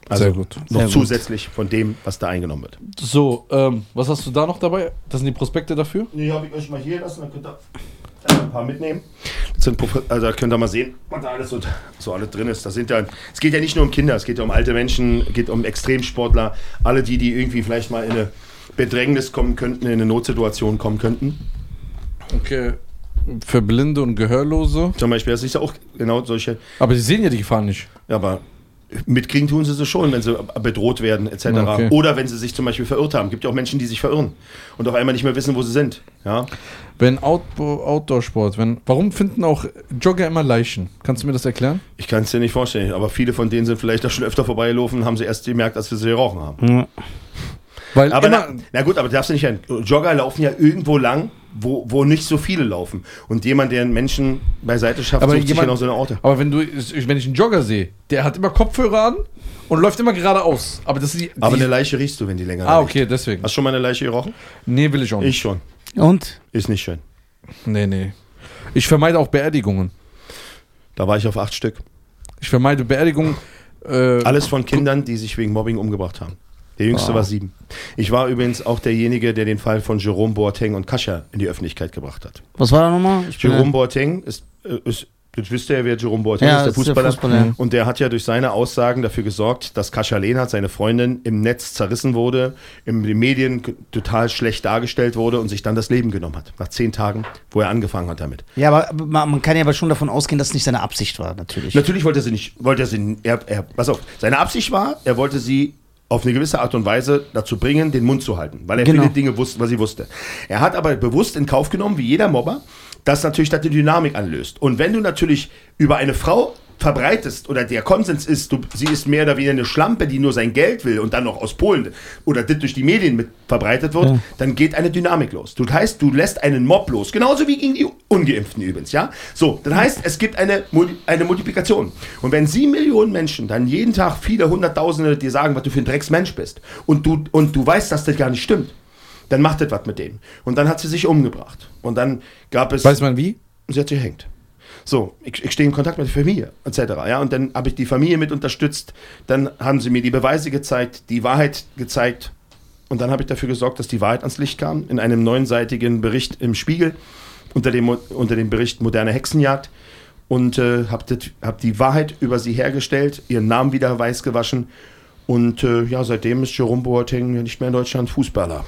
Speaker 3: Also
Speaker 1: Sehr gut.
Speaker 3: noch
Speaker 2: Sehr gut.
Speaker 3: zusätzlich von dem, was da eingenommen wird.
Speaker 1: So, ähm, was hast du da noch dabei? Das sind die Prospekte dafür?
Speaker 3: Nee, habe ich euch mal hier lassen, dann könnt ihr ein paar mitnehmen. Sind, also da könnt ihr mal sehen, was da alles so, so alles drin ist. Das sind ja, es geht ja nicht nur um Kinder, es geht ja um alte Menschen, es geht um Extremsportler, alle die, die irgendwie vielleicht mal in eine Bedrängnis kommen könnten, in eine Notsituation kommen könnten.
Speaker 1: Okay. Für Blinde und Gehörlose.
Speaker 3: Zum Beispiel, das ist ja auch genau solche,
Speaker 1: Aber die sehen ja die Gefahr nicht.
Speaker 3: ja, aber mitkriegen tun sie sie schon, wenn sie bedroht werden, etc.
Speaker 1: Okay.
Speaker 3: Oder wenn sie sich zum Beispiel verirrt haben. Gibt ja auch Menschen, die sich verirren und auf einmal nicht mehr wissen, wo sie sind. Ja?
Speaker 1: Wenn Outdoor- Outdoor-Sport, wenn. Warum finden auch Jogger immer Leichen? Kannst du mir das erklären?
Speaker 3: Ich kann es dir nicht vorstellen, aber viele von denen sind vielleicht auch schon öfter vorbeigelaufen und haben sie erst gemerkt, als wir sie gerochen haben.
Speaker 1: Weil
Speaker 3: Aber na, na gut, aber darfst du nicht. Jogger laufen ja irgendwo lang, wo, wo nicht so viele laufen. Und jemand, der einen Menschen beiseite schafft,
Speaker 1: Aber
Speaker 3: sucht sich
Speaker 1: jemand-
Speaker 3: genau so eine Orte.
Speaker 1: aber wenn du, wenn ich einen Jogger sehe, der hat immer Kopfhörer an und läuft immer geradeaus. Aber das ist die.
Speaker 3: Aber
Speaker 1: die,
Speaker 3: eine Leiche riechst du, wenn die länger
Speaker 1: Ah,
Speaker 3: riecht.
Speaker 1: okay, deswegen.
Speaker 3: Hast du schon mal eine Leiche gerochen?
Speaker 1: Nee, will ich auch nicht.
Speaker 3: Ich schon.
Speaker 2: Und?
Speaker 3: Ist nicht schön.
Speaker 1: Nee, nee. Ich vermeide auch Beerdigungen.
Speaker 3: Da war ich auf acht Stück.
Speaker 1: Ich vermeide Beerdigungen. Äh,
Speaker 3: Alles von Kindern, die sich wegen Mobbing umgebracht haben. Der jüngste
Speaker 1: Wow.
Speaker 3: war sieben. Ich war übrigens auch derjenige, der den Fall von Jerome Boateng und Kascha in die Öffentlichkeit gebracht hat.
Speaker 2: Was war da nochmal?
Speaker 3: Jerome Boateng ist, äh, ist das wisst ihr ja, wer Jerome Boateng
Speaker 2: Ja,
Speaker 3: ist, der
Speaker 2: das ist der
Speaker 3: Fußballer.
Speaker 2: Fußballer.
Speaker 3: Und der hat ja durch seine Aussagen dafür gesorgt, dass Kascha Lehnhardt, seine Freundin, im Netz zerrissen wurde, in den Medien total schlecht dargestellt wurde und sich dann das Leben genommen hat. Nach zehn Tagen, wo er angefangen hat damit.
Speaker 2: Ja, aber man kann ja aber schon davon ausgehen, dass es nicht seine Absicht war, natürlich.
Speaker 3: Natürlich wollte er sie nicht, wollte er sie, er, er, pass auf, seine Absicht war, er wollte sie auf eine gewisse Art und Weise dazu bringen, den Mund zu halten, weil er
Speaker 2: Genau.
Speaker 3: viele Dinge wusste, was sie wusste. Er hat aber bewusst in Kauf genommen, wie jeder Mobber, dass natürlich das die Dynamik anlöst. Und wenn du natürlich über eine Frau verbreitest oder der Konsens ist, du, sie ist mehr oder weniger eine Schlampe, die nur sein Geld will und dann noch aus Polen oder das durch die Medien mit verbreitet wird,
Speaker 2: Ja.
Speaker 3: dann geht eine Dynamik los. Das heißt, du lässt einen Mob los, genauso wie gegen die Ungeimpften übrigens, ja? So, das heißt, es gibt eine, eine Multiplikation. Und wenn sieben Millionen Menschen dann jeden Tag viele Hunderttausende dir sagen, was du für ein Drecksmensch bist und du, und du weißt, dass das gar nicht stimmt, dann macht das was mit denen. Und dann hat sie sich umgebracht. Und dann gab es...
Speaker 1: weiß man wie?
Speaker 3: Sie hat sich gehängt. So, ich, ich stehe in Kontakt mit der Familie, etc. Ja, und dann habe ich die Familie mit unterstützt. Dann haben sie mir die Beweise gezeigt, die Wahrheit gezeigt. Und dann habe ich dafür gesorgt, dass die Wahrheit ans Licht kam. In einem neunseitigen Bericht im Spiegel unter dem, unter dem Bericht Moderne Hexenjagd. Und äh, habe hab die Wahrheit über sie hergestellt, ihren Namen wieder weiß gewaschen. Und äh, ja, seitdem ist Jerome Boateng nicht mehr in Deutschland Fußballer.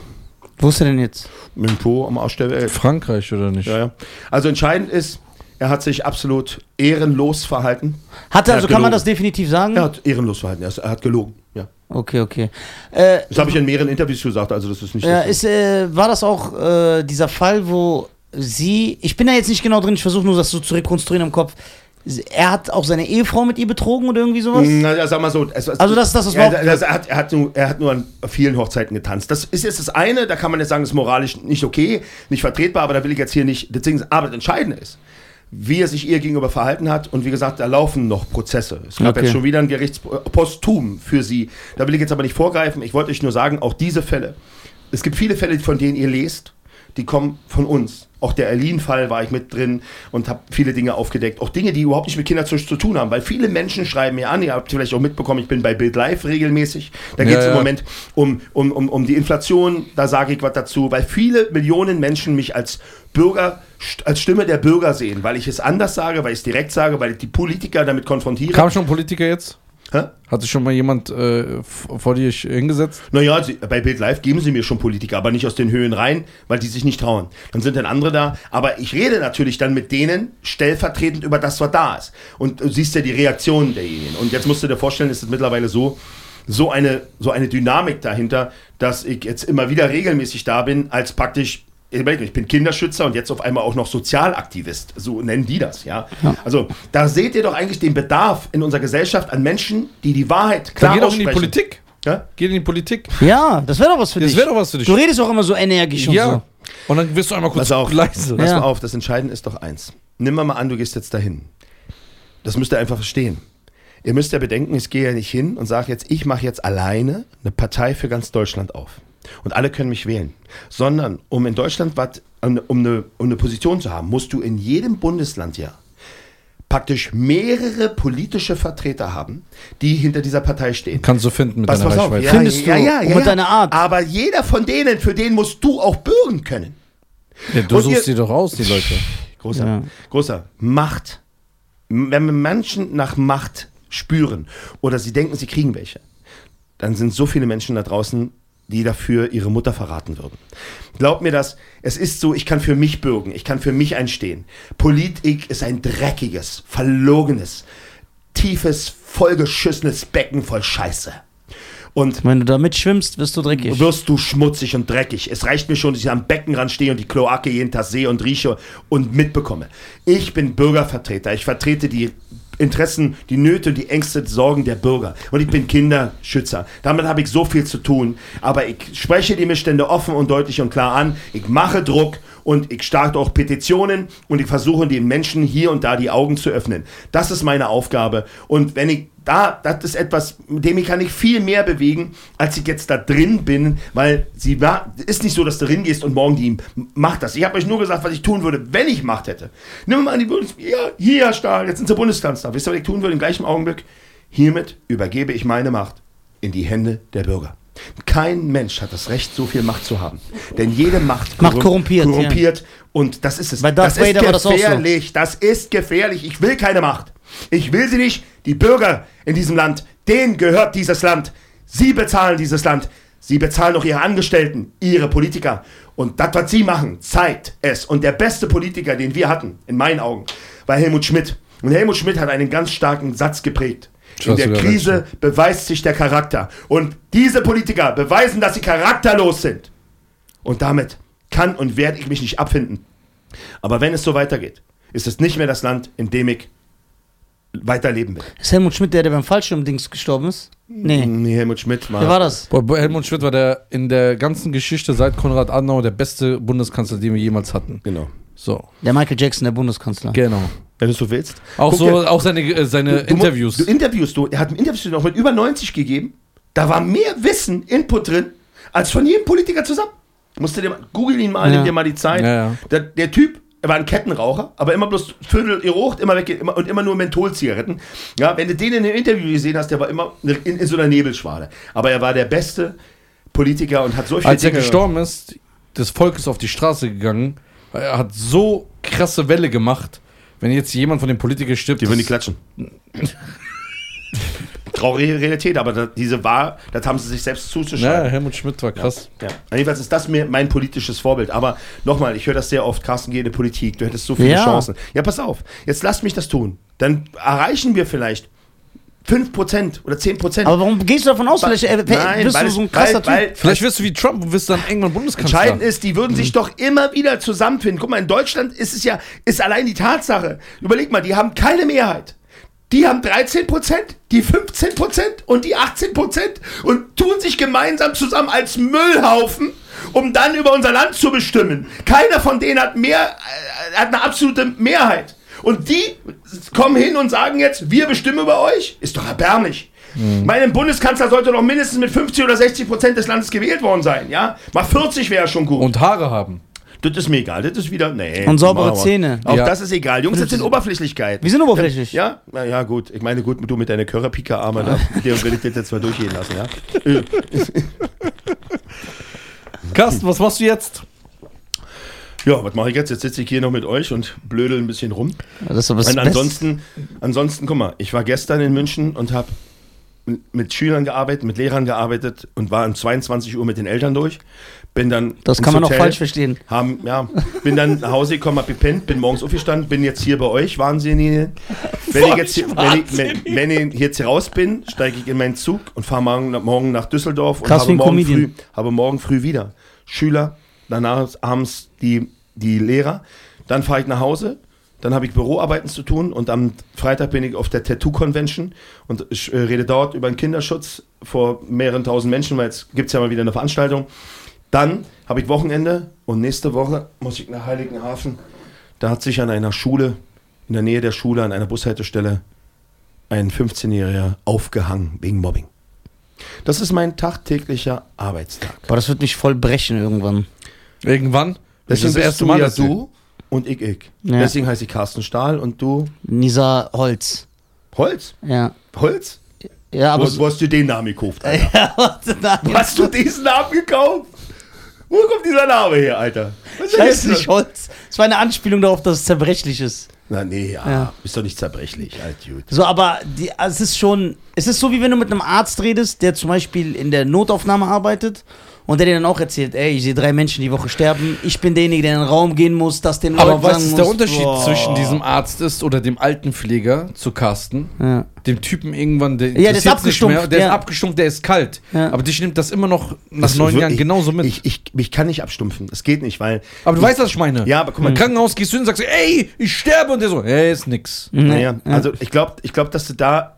Speaker 2: Wo ist er denn jetzt?
Speaker 3: Mit dem Po am Arsch der Welt.
Speaker 1: Frankreich oder nicht?
Speaker 3: Ja, ja. Also entscheidend ist, Er hat sich absolut ehrenlos verhalten.
Speaker 2: Hat er, also
Speaker 3: hat
Speaker 2: kann man das definitiv sagen?
Speaker 3: Er hat ehrenlos verhalten. Er, ist- er hat gelogen. Ja.
Speaker 2: Okay, okay. Äh,
Speaker 3: Das habe ich in mehreren Interviews gesagt, also das ist nicht
Speaker 2: Ja,
Speaker 3: das
Speaker 2: ist, äh, war das auch äh, dieser Fall, wo sie, ich bin da jetzt nicht genau drin, ich versuche nur das so zu rekonstruieren im Kopf. Er hat auch seine Ehefrau mit ihr betrogen oder irgendwie sowas?
Speaker 3: Na, ja, sag mal so. Es,
Speaker 2: Also das- das ist
Speaker 3: ja,
Speaker 2: überhaupt-
Speaker 3: das, er, hat, er, hat nur, er hat nur an vielen Hochzeiten getanzt. Das ist jetzt das eine, da kann man jetzt sagen, das ist moralisch nicht okay, nicht vertretbar, aber da will ich jetzt hier nicht. Deswegen, aber das Entscheidende ist, wie er sich ihr gegenüber verhalten hat. Und wie gesagt, da laufen noch Prozesse. Es gab
Speaker 2: Okay.
Speaker 3: jetzt schon wieder ein Gerichtspostum für sie. Da will ich jetzt aber nicht vorgreifen. Ich wollte euch nur sagen, auch diese Fälle. Es gibt viele Fälle, von denen ihr lest, die kommen von uns. Auch der Erlin-Fall war ich mit drin und habe viele Dinge aufgedeckt. Auch Dinge, die überhaupt nicht mit Kinderzucht zu tun haben. Weil viele Menschen schreiben mir an, ihr habt vielleicht auch mitbekommen, ich bin bei Bild Live regelmäßig. Da geht es
Speaker 1: Ja,
Speaker 3: im
Speaker 1: ja.
Speaker 3: Moment um, um, um, um die Inflation. Da sage ich was dazu. Weil viele Millionen Menschen mich als Bürger, als Stimme der Bürger sehen. Weil ich es anders sage, weil ich es direkt sage, weil ich die Politiker damit konfrontiere.
Speaker 1: Kam schon Politiker jetzt?
Speaker 3: Hä?
Speaker 1: Hat sich schon mal jemand äh, vor dir hingesetzt?
Speaker 3: Naja, bei Bild Live geben sie mir schon Politiker, aber nicht aus den Höhen rein, weil die sich nicht trauen. Dann sind dann andere da. Aber ich rede natürlich dann mit denen stellvertretend über das, was da ist. Und du siehst ja die Reaktionen derjenigen. Und jetzt musst du dir vorstellen, ist es mittlerweile so, so eine, so eine Dynamik dahinter, dass ich jetzt immer wieder regelmäßig da bin, als praktisch, ich bin Kinderschützer und jetzt auf einmal auch noch Sozialaktivist. So nennen die das, ja. Also da seht ihr doch eigentlich den Bedarf in unserer Gesellschaft an Menschen, die die Wahrheit
Speaker 1: Dann
Speaker 3: klar
Speaker 1: geh doch in die. Politik.
Speaker 3: Ja?
Speaker 1: Geh in die Politik.
Speaker 2: Ja, das wäre doch was für
Speaker 1: Das
Speaker 2: dich.
Speaker 1: wäre doch was für dich.
Speaker 2: Du redest auch immer so energisch und
Speaker 1: Ja.
Speaker 2: so.
Speaker 1: Und dann wirst du einmal kurz
Speaker 3: Pass auf.
Speaker 1: leise.
Speaker 3: Pass
Speaker 2: Ja.
Speaker 3: mal auf, das Entscheidende ist doch eins. Nimm mal an, du gehst jetzt dahin. Das müsst ihr einfach verstehen. Ihr müsst ja bedenken, ich gehe ja nicht hin und sage jetzt, ich mache jetzt alleine eine Partei für ganz Deutschland auf. Und alle können mich wählen. Sondern um in Deutschland was, um eine, um eine Position zu haben, musst du in jedem Bundesland ja praktisch mehrere politische Vertreter haben, die hinter dieser Partei stehen.
Speaker 1: Kannst du finden mit
Speaker 3: Pass,
Speaker 1: deiner Reichweite.
Speaker 3: ja,
Speaker 2: Findest
Speaker 3: ja,
Speaker 2: du,
Speaker 3: ja, ja,
Speaker 2: mit
Speaker 3: ja.
Speaker 2: deiner Art.
Speaker 3: Aber jeder von denen, für den musst du auch bürgen können.
Speaker 1: Ja, du
Speaker 3: Und
Speaker 1: suchst
Speaker 3: ihr-
Speaker 1: die doch aus, die Leute.
Speaker 3: Großer,
Speaker 2: Ja.
Speaker 3: großer Macht. Wenn Menschen nach Macht spüren oder sie denken, sie kriegen welche, dann sind so viele Menschen da draußen, die dafür ihre Mutter verraten würden. Glaub mir das, es ist so, ich kann für mich bürgen, ich kann für mich einstehen. Politik ist ein dreckiges, verlogenes, tiefes, vollgeschissenes Becken voll Scheiße. Und
Speaker 2: Wenn du da mitschwimmst, wirst du dreckig.
Speaker 3: wirst du schmutzig und dreckig. Es reicht mir schon, dass ich am Beckenrand stehe und die Kloake jeden Tag sehe und rieche und mitbekomme. Ich bin Bürgervertreter. Ich vertrete die Interessen, die Nöte, die Ängste, die Sorgen der Bürger. Und ich bin Kinderschützer. Damit habe ich so viel zu tun. Aber ich spreche die Missstände offen und deutlich und klar an. Ich mache Druck und ich starte auch Petitionen und ich versuche den Menschen hier und da die Augen zu öffnen. Das ist meine Aufgabe. Und wenn ich da, das ist etwas, mit dem ich kann ich viel mehr bewegen, als ich jetzt da drin bin, weil sie war, ist nicht so, dass du gehst und morgen die macht das. Ich habe euch nur gesagt, was ich tun würde, wenn ich Macht hätte. Nimm mal an die Bundes, ja, hier, Stahl, jetzt sind Sie Bundeskanzler. Wisst ihr, was ich tun würde im gleichen Augenblick? Hiermit übergebe ich meine Macht in die Hände der Bürger. Kein Mensch hat das Recht, so viel Macht zu haben. Denn jede Macht,
Speaker 2: Macht korrumpiert,
Speaker 3: korrumpiert und das ist es. Das ist
Speaker 2: war das so.
Speaker 3: gefährlich. Das ist gefährlich. Ich will keine Macht. Ich will sie nicht. Die Bürger in diesem Land, denen gehört dieses Land. Sie bezahlen dieses Land. Sie bezahlen auch ihre Angestellten, ihre Politiker. Und das, was sie machen, zeigt es. Und der beste Politiker, den wir hatten, in meinen Augen, war Helmut Schmidt. Und Helmut Schmidt hat einen ganz starken Satz geprägt. In der Krise beweist sich der Charakter. Und diese Politiker beweisen, dass sie charakterlos sind. Und damit kann und werde ich mich nicht abfinden. Aber wenn es so weitergeht, ist es nicht mehr das Land, in dem ich weiterleben will.
Speaker 2: Ist Helmut Schmidt der, der beim Fallschirmdings gestorben ist? Nee.
Speaker 3: Nee, Helmut Schmidt war.
Speaker 2: Wer war das?
Speaker 1: Helmut Schmidt war der in der ganzen Geschichte seit Konrad Adenauer der beste Bundeskanzler, den wir jemals hatten.
Speaker 3: Genau.
Speaker 1: So,
Speaker 2: Der Michael Jackson, der Bundeskanzler.
Speaker 1: genau.
Speaker 3: Wenn du es so willst.
Speaker 1: Auch
Speaker 3: Guck
Speaker 1: so,
Speaker 3: dir-
Speaker 1: auch seine, äh, seine
Speaker 3: du,
Speaker 1: Interviews.
Speaker 3: Du, du Interviews, du. Er hat ein Interview noch mit über 90 gegeben. Da war mehr Wissen, Input drin, als von jedem Politiker zusammen. Musst du dir mal, google ihn mal,
Speaker 2: Ja.
Speaker 3: nimm dir mal die Zeit.
Speaker 1: Ja, ja.
Speaker 3: Der, der Typ, er war ein Kettenraucher, aber immer bloß Viertel geraucht, immer weg immer, und immer nur Mentholzigaretten. Ja, wenn du den in einem Interview gesehen hast, der war immer in, in so einer Nebelschwade. Aber er war der beste Politiker und hat so viel
Speaker 1: Als er
Speaker 3: Dinge-
Speaker 1: gestorben ist, das Volk ist auf die Straße gegangen. Er hat so krasse Welle gemacht. Wenn jetzt jemand von den Politikern stirbt,
Speaker 3: Die würden die
Speaker 1: das-
Speaker 3: klatschen. traurige Realität, aber da, diese war, das haben sie sich selbst
Speaker 1: Ja,
Speaker 3: zuzuschreiben.
Speaker 1: Helmut Schmidt war krass.
Speaker 3: Ja. Jedenfalls ist das mir mein politisches Vorbild. Aber nochmal, ich höre das sehr oft, Carsten, geh in die Politik, du hättest so viele
Speaker 2: Ja.
Speaker 3: Chancen. Ja, pass auf, jetzt lasst mich das tun. Dann erreichen wir vielleicht 5% oder 10%.
Speaker 2: Aber warum gehst du davon aus? Vielleicht äh,
Speaker 3: Nein,
Speaker 2: bist
Speaker 3: weil
Speaker 2: du so ein krasser
Speaker 3: weil,
Speaker 2: Typ.
Speaker 3: weil,
Speaker 1: Vielleicht wirst du wie Trump und wirst dann irgendwann Bundeskanzler.
Speaker 3: Entscheidend ist, die würden sich doch immer wieder zusammenfinden. Guck mal, in Deutschland ist es ja, ist allein die Tatsache. Überleg mal, die haben keine Mehrheit. Die haben 13 Prozent, die 15 Prozent und die 18 Prozent und tun sich gemeinsam zusammen als Müllhaufen, um dann über unser Land zu bestimmen. Keiner von denen hat mehr, äh, hat eine absolute Mehrheit. Und die kommen hin und sagen jetzt, wir bestimmen über euch. Ist doch erbärmlich. Mein Bundeskanzler sollte doch mindestens mit 50 oder 60 Prozent des Landes gewählt worden sein, ja? Mal 40 wäre schon gut.
Speaker 1: Und Haare haben.
Speaker 3: Das ist mir egal, das ist wieder. Nee.
Speaker 2: Und saubere
Speaker 3: wir.
Speaker 2: Zähne.
Speaker 3: Auch
Speaker 1: Ja.
Speaker 3: das ist egal. Jungs, das sind Oberflächlichkeiten.
Speaker 2: Wir sind oberflächlich.
Speaker 3: Ja, na ja, gut. Ich meine, gut, du mit deiner Körperpika-Arme, da, mit der will ich das jetzt mal durchgehen lassen, ja?
Speaker 1: Carsten, was machst du jetzt?
Speaker 3: Ja, was mache ich jetzt? Jetzt sitze ich hier noch mit euch und blödel ein bisschen rum.
Speaker 2: Das ist aber
Speaker 3: Und ansonsten, ansonsten, guck mal, ich war gestern in München und habe mit Schülern gearbeitet, mit Lehrern gearbeitet und war um 22 Uhr mit den Eltern durch. Bin dann
Speaker 2: Das kann man auch
Speaker 3: Hotel,
Speaker 2: falsch verstehen.
Speaker 3: Haben, ja, bin dann nach Hause gekommen, hab gepennt, bin morgens aufgestanden, bin jetzt hier bei euch, Wahnsinnige. Wenn ich jetzt hier, wenn ich, wenn, wenn ich jetzt hier raus bin, steige ich in meinen Zug und fahre morgen, morgen nach Düsseldorf und
Speaker 2: Krass wie
Speaker 3: habe morgen, früh, habe morgen früh wieder Schüler, danach abends die, die Lehrer. Dann fahre ich nach Hause, dann habe ich Büroarbeiten zu tun und am Freitag bin ich auf der Tattoo Convention und ich, äh, rede dort über den Kinderschutz vor mehreren tausend Menschen, weil jetzt gibt es ja mal wieder eine Veranstaltung. Dann habe ich Wochenende und nächste Woche muss ich nach Heiligenhafen. Da hat sich an einer Schule, in der Nähe der Schule, an einer Bushaltestelle, ein 15-Jähriger aufgehangen wegen Mobbing. Das ist mein tagtäglicher Arbeitstag.
Speaker 2: Boah, das wird mich voll brechen irgendwann.
Speaker 1: Irgendwann? Das
Speaker 3: Deswegen
Speaker 1: ist das erste
Speaker 3: du
Speaker 1: Mal,
Speaker 3: ja du und ich ich.
Speaker 2: Ja.
Speaker 3: Deswegen heiße ich Carsten Stahl und du
Speaker 2: Nisa Holz.
Speaker 3: Holz.
Speaker 2: Ja.
Speaker 3: Holz?
Speaker 2: Ja, aber.
Speaker 3: wo, wo hast du den Namen gekauft, Alter?
Speaker 2: ja.
Speaker 3: Wo hast du diesen Namen gekauft? Wo kommt dieser Name her, Alter? Was
Speaker 2: Ich
Speaker 3: das?
Speaker 2: nicht Holz. Es war eine Anspielung darauf, dass es zerbrechlich ist.
Speaker 3: Na nee, ja.
Speaker 2: Ja.
Speaker 3: Ist doch nicht zerbrechlich, alt gut.
Speaker 2: So, aber die, also es ist schon, es ist so wie wenn du mit einem Arzt redest, der zum Beispiel in der Notaufnahme arbeitet und der dir dann auch erzählt, ey, ich sehe drei Menschen die Woche sterben, ich bin derjenige, der in den Raum gehen muss, das den Leuten
Speaker 1: Aber was ist der
Speaker 2: muss.
Speaker 1: Unterschied
Speaker 2: Boah.
Speaker 1: zwischen diesem Arzt ist oder dem Altenpfleger zu Carsten?
Speaker 2: Ja.
Speaker 1: Dem Typen irgendwann, der,
Speaker 2: der ist
Speaker 1: nicht mehr,
Speaker 2: abgestumpft,
Speaker 1: der ist
Speaker 2: ja.
Speaker 1: abgestumpft, der ist kalt.
Speaker 2: Ja.
Speaker 1: Aber dich nimmt das immer noch nach
Speaker 3: Das
Speaker 1: neun Jahren genauso mit.
Speaker 3: Ich, ich, ich kann nicht abstumpfen. Das geht nicht, weil.
Speaker 1: aber du
Speaker 3: ich,
Speaker 1: weißt, was ich meine.
Speaker 3: Ja, aber guck mal,
Speaker 1: Im Krankenhaus gehst du hin und sagst, ey, ich sterbe. Und der so, ey, ist nix.
Speaker 3: Naja, also ich glaube, ich glaub, dass du da.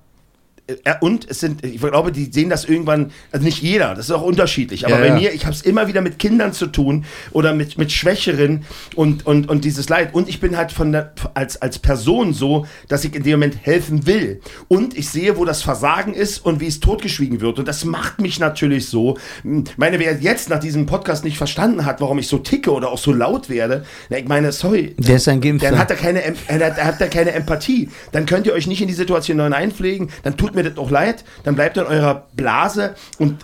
Speaker 3: Äh, Und es sind, ich glaube, die sehen das irgendwann, also nicht jeder, das ist auch unterschiedlich. Aber
Speaker 1: Ja,
Speaker 3: bei
Speaker 1: ja.
Speaker 3: mir, ich habe es immer wieder mit Kindern zu tun oder mit, mit Schwächeren und, und, und dieses Leid. Und ich bin halt von der, als, als Person so, dass ich in dem Moment helfen will. Und ich sehe, wo das Versagen ist und wie es totgeschwiegen wird. Und das macht mich natürlich so. Hm, Ich meine, wer jetzt nach diesem Podcast nicht verstanden hat, warum ich so ticke oder auch so laut werde, na, ich meine, sorry,
Speaker 2: Der ist ein Geimpfter.
Speaker 3: dann hat er keine, er hat, er hat da keine Empathie. Dann könnt ihr euch nicht in die Situation neu einpflegen. Dann tut mir das auch leid. Dann bleibt in eurer Blase und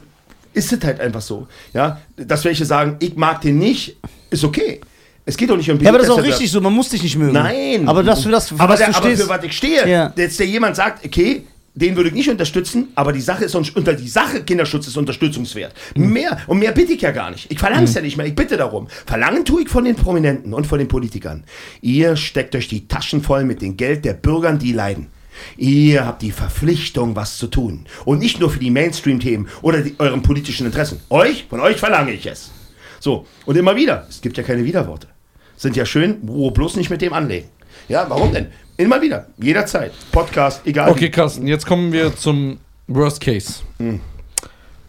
Speaker 3: ist es halt einfach so. Ja, dass welche sagen, ich mag den nicht, ist okay. Es geht doch nicht um
Speaker 2: Ja, aber das ist auch richtig so, man muss dich nicht mögen.
Speaker 3: Nein.
Speaker 2: Aber dass du das, für
Speaker 3: aber
Speaker 2: was
Speaker 3: der,
Speaker 2: du
Speaker 3: aber
Speaker 2: stehst.
Speaker 3: für was ich stehe,
Speaker 2: Ja.
Speaker 3: jetzt der jemand sagt, okay, den würde ich nicht unterstützen, aber die Sache ist uns- unter die Sache Kinderschutz ist unterstützungswert.
Speaker 2: Mhm.
Speaker 3: Mehr und mehr bitte ich ja gar nicht. Ich verlange es ja nicht mehr, ich bitte darum. Verlangen tue ich von den Prominenten und von den Politikern. Ihr steckt euch die Taschen voll mit dem Geld der Bürgern, die leiden. Ihr habt die Verpflichtung, was zu tun. Und nicht nur für die Mainstream-Themen oder die, euren politischen Interessen. Euch, von euch verlange ich es. So, und immer wieder. Es gibt ja keine Widerworte. Sind ja schön, wo bloß nicht mit dem anlegen. Ja, warum denn? Immer wieder, jederzeit. Podcast, egal.
Speaker 1: Okay, Carsten, jetzt kommen wir zum Worst Case.
Speaker 3: Hm.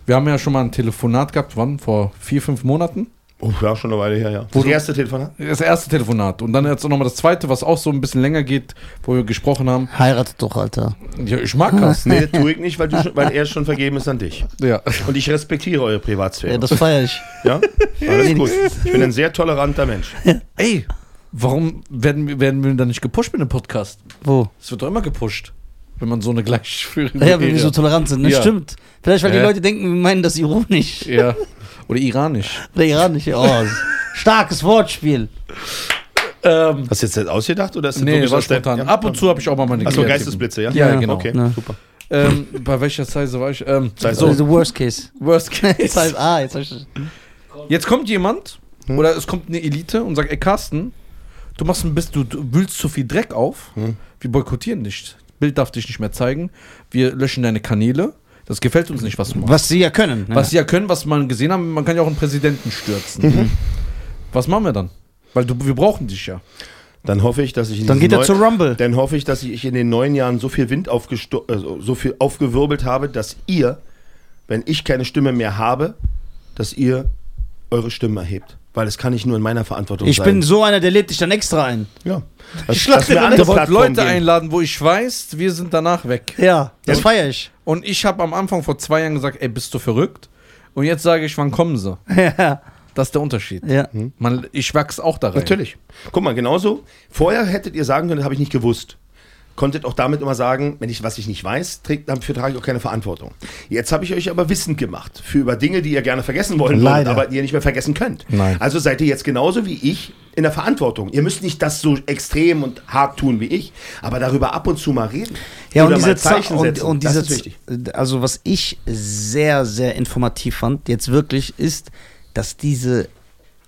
Speaker 1: Wir haben ja schon mal ein Telefonat gehabt, wann? Vor vier, fünf Monaten?
Speaker 3: Oh, ja, schon eine Weile her, ja.
Speaker 1: Wo
Speaker 3: Das
Speaker 1: du-
Speaker 3: erste Telefonat?
Speaker 1: Das erste Telefonat. Und dann jetzt nochmal das zweite, was auch so ein bisschen länger geht, wo wir gesprochen haben.
Speaker 2: Heiratet doch, Alter.
Speaker 1: Ja, ich mag Carsten.
Speaker 3: Nee, tue ich nicht, weil, du schon, weil er schon vergeben ist an dich.
Speaker 1: Ja.
Speaker 3: Und ich respektiere eure Privatsphäre.
Speaker 2: Ja, das feiere ich.
Speaker 3: Ja? Alles gut. Ich bin ein sehr toleranter Mensch.
Speaker 1: Ey, warum werden, wir- werden wir dann nicht gepusht mit dem Podcast?
Speaker 2: Wo?
Speaker 1: Es wird doch immer gepusht, wenn man so eine gleichführende
Speaker 2: Ja, wenn wir so tolerant sind. Ne?
Speaker 1: Ja.
Speaker 2: Stimmt. Vielleicht, weil die
Speaker 1: Hä?
Speaker 2: Leute denken, wir meinen das ironisch.
Speaker 1: Ja. Oder iranisch.
Speaker 2: Oder iranisch. Oh, starkes Wortspiel.
Speaker 1: Ähm,
Speaker 3: Hast du jetzt das ausgedacht oder ist das
Speaker 1: nee,
Speaker 3: wirklich
Speaker 1: war
Speaker 3: aus der-
Speaker 1: spontan.
Speaker 3: Ja?
Speaker 1: Ab und zu habe ich auch mal meine
Speaker 3: Achso,
Speaker 1: kreativen-
Speaker 3: Geistesblitze, ja?
Speaker 1: Ja,
Speaker 2: Ja,
Speaker 1: genau.
Speaker 3: Okay,
Speaker 2: Ja.
Speaker 3: super.
Speaker 1: ähm, bei welcher Size war ich? Ähm,
Speaker 3: Size
Speaker 1: so,
Speaker 2: The worst case.
Speaker 1: worst case.
Speaker 2: Jetzt heißt, ah, jetzt hab ich,
Speaker 1: Jetzt kommt jemand
Speaker 3: Hm?
Speaker 1: oder es kommt eine Elite und sagt, ey Carsten, du machst ein bisschen, du, du wühlst zu viel Dreck auf.
Speaker 3: Hm?
Speaker 1: Wir boykottieren dich. Bild darf dich nicht mehr zeigen. Wir löschen deine Kanäle. Das gefällt uns nicht, was du machst.
Speaker 2: was sie ja können. ne?
Speaker 1: Was sie ja können, was man gesehen haben, man kann ja auch einen Präsidenten stürzen.
Speaker 3: Mhm.
Speaker 1: Was machen wir dann? Weil du, wir brauchen dich ja.
Speaker 3: Dann hoffe ich, dass ich in
Speaker 2: Dann geht er zu Rumble.
Speaker 3: Dann hoffe ich, dass ich in den neun Jahren so viel Wind aufgesto also so viel aufgewirbelt habe, dass ihr, wenn ich keine Stimme mehr habe, dass ihr eure Stimmen erhebt. Weil es kann nicht nur in meiner Verantwortung
Speaker 2: Ich
Speaker 3: sein.
Speaker 2: bin so einer, der lädt dich dann extra ein.
Speaker 3: ja. Das,
Speaker 2: schlag
Speaker 3: dass
Speaker 2: dir
Speaker 3: mir andere
Speaker 1: Ich Leute
Speaker 3: geben.
Speaker 1: einladen, wo ich weiß, wir sind danach weg.
Speaker 2: Ja, das feiere ich.
Speaker 1: Und ich habe am Anfang vor zwei Jahren gesagt, ey, bist du verrückt? Und jetzt sage ich, wann kommen sie?
Speaker 2: Ja,
Speaker 1: Das ist der Unterschied.
Speaker 2: ja.
Speaker 1: Man, ich wachse auch da rein.
Speaker 3: Natürlich. Guck mal, genauso. Vorher hättet ihr sagen können, das habe ich nicht gewusst. Konntet auch damit immer sagen, wenn ich was ich nicht weiß, trägt, dafür trage ich auch keine Verantwortung. Jetzt habe ich euch aber wissend gemacht für über Dinge, die ihr gerne vergessen wollen würdet, aber die ihr nicht mehr vergessen könnt.
Speaker 1: Nein.
Speaker 3: Also seid ihr jetzt genauso wie ich in der Verantwortung. Ihr müsst nicht das so extrem und hart tun wie ich, aber darüber ab und zu mal reden.
Speaker 2: Ja, und diese Zeichen und, und
Speaker 3: das
Speaker 2: diese,
Speaker 3: ist wichtig.
Speaker 2: also was ich sehr, sehr informativ fand, jetzt wirklich, ist, dass diese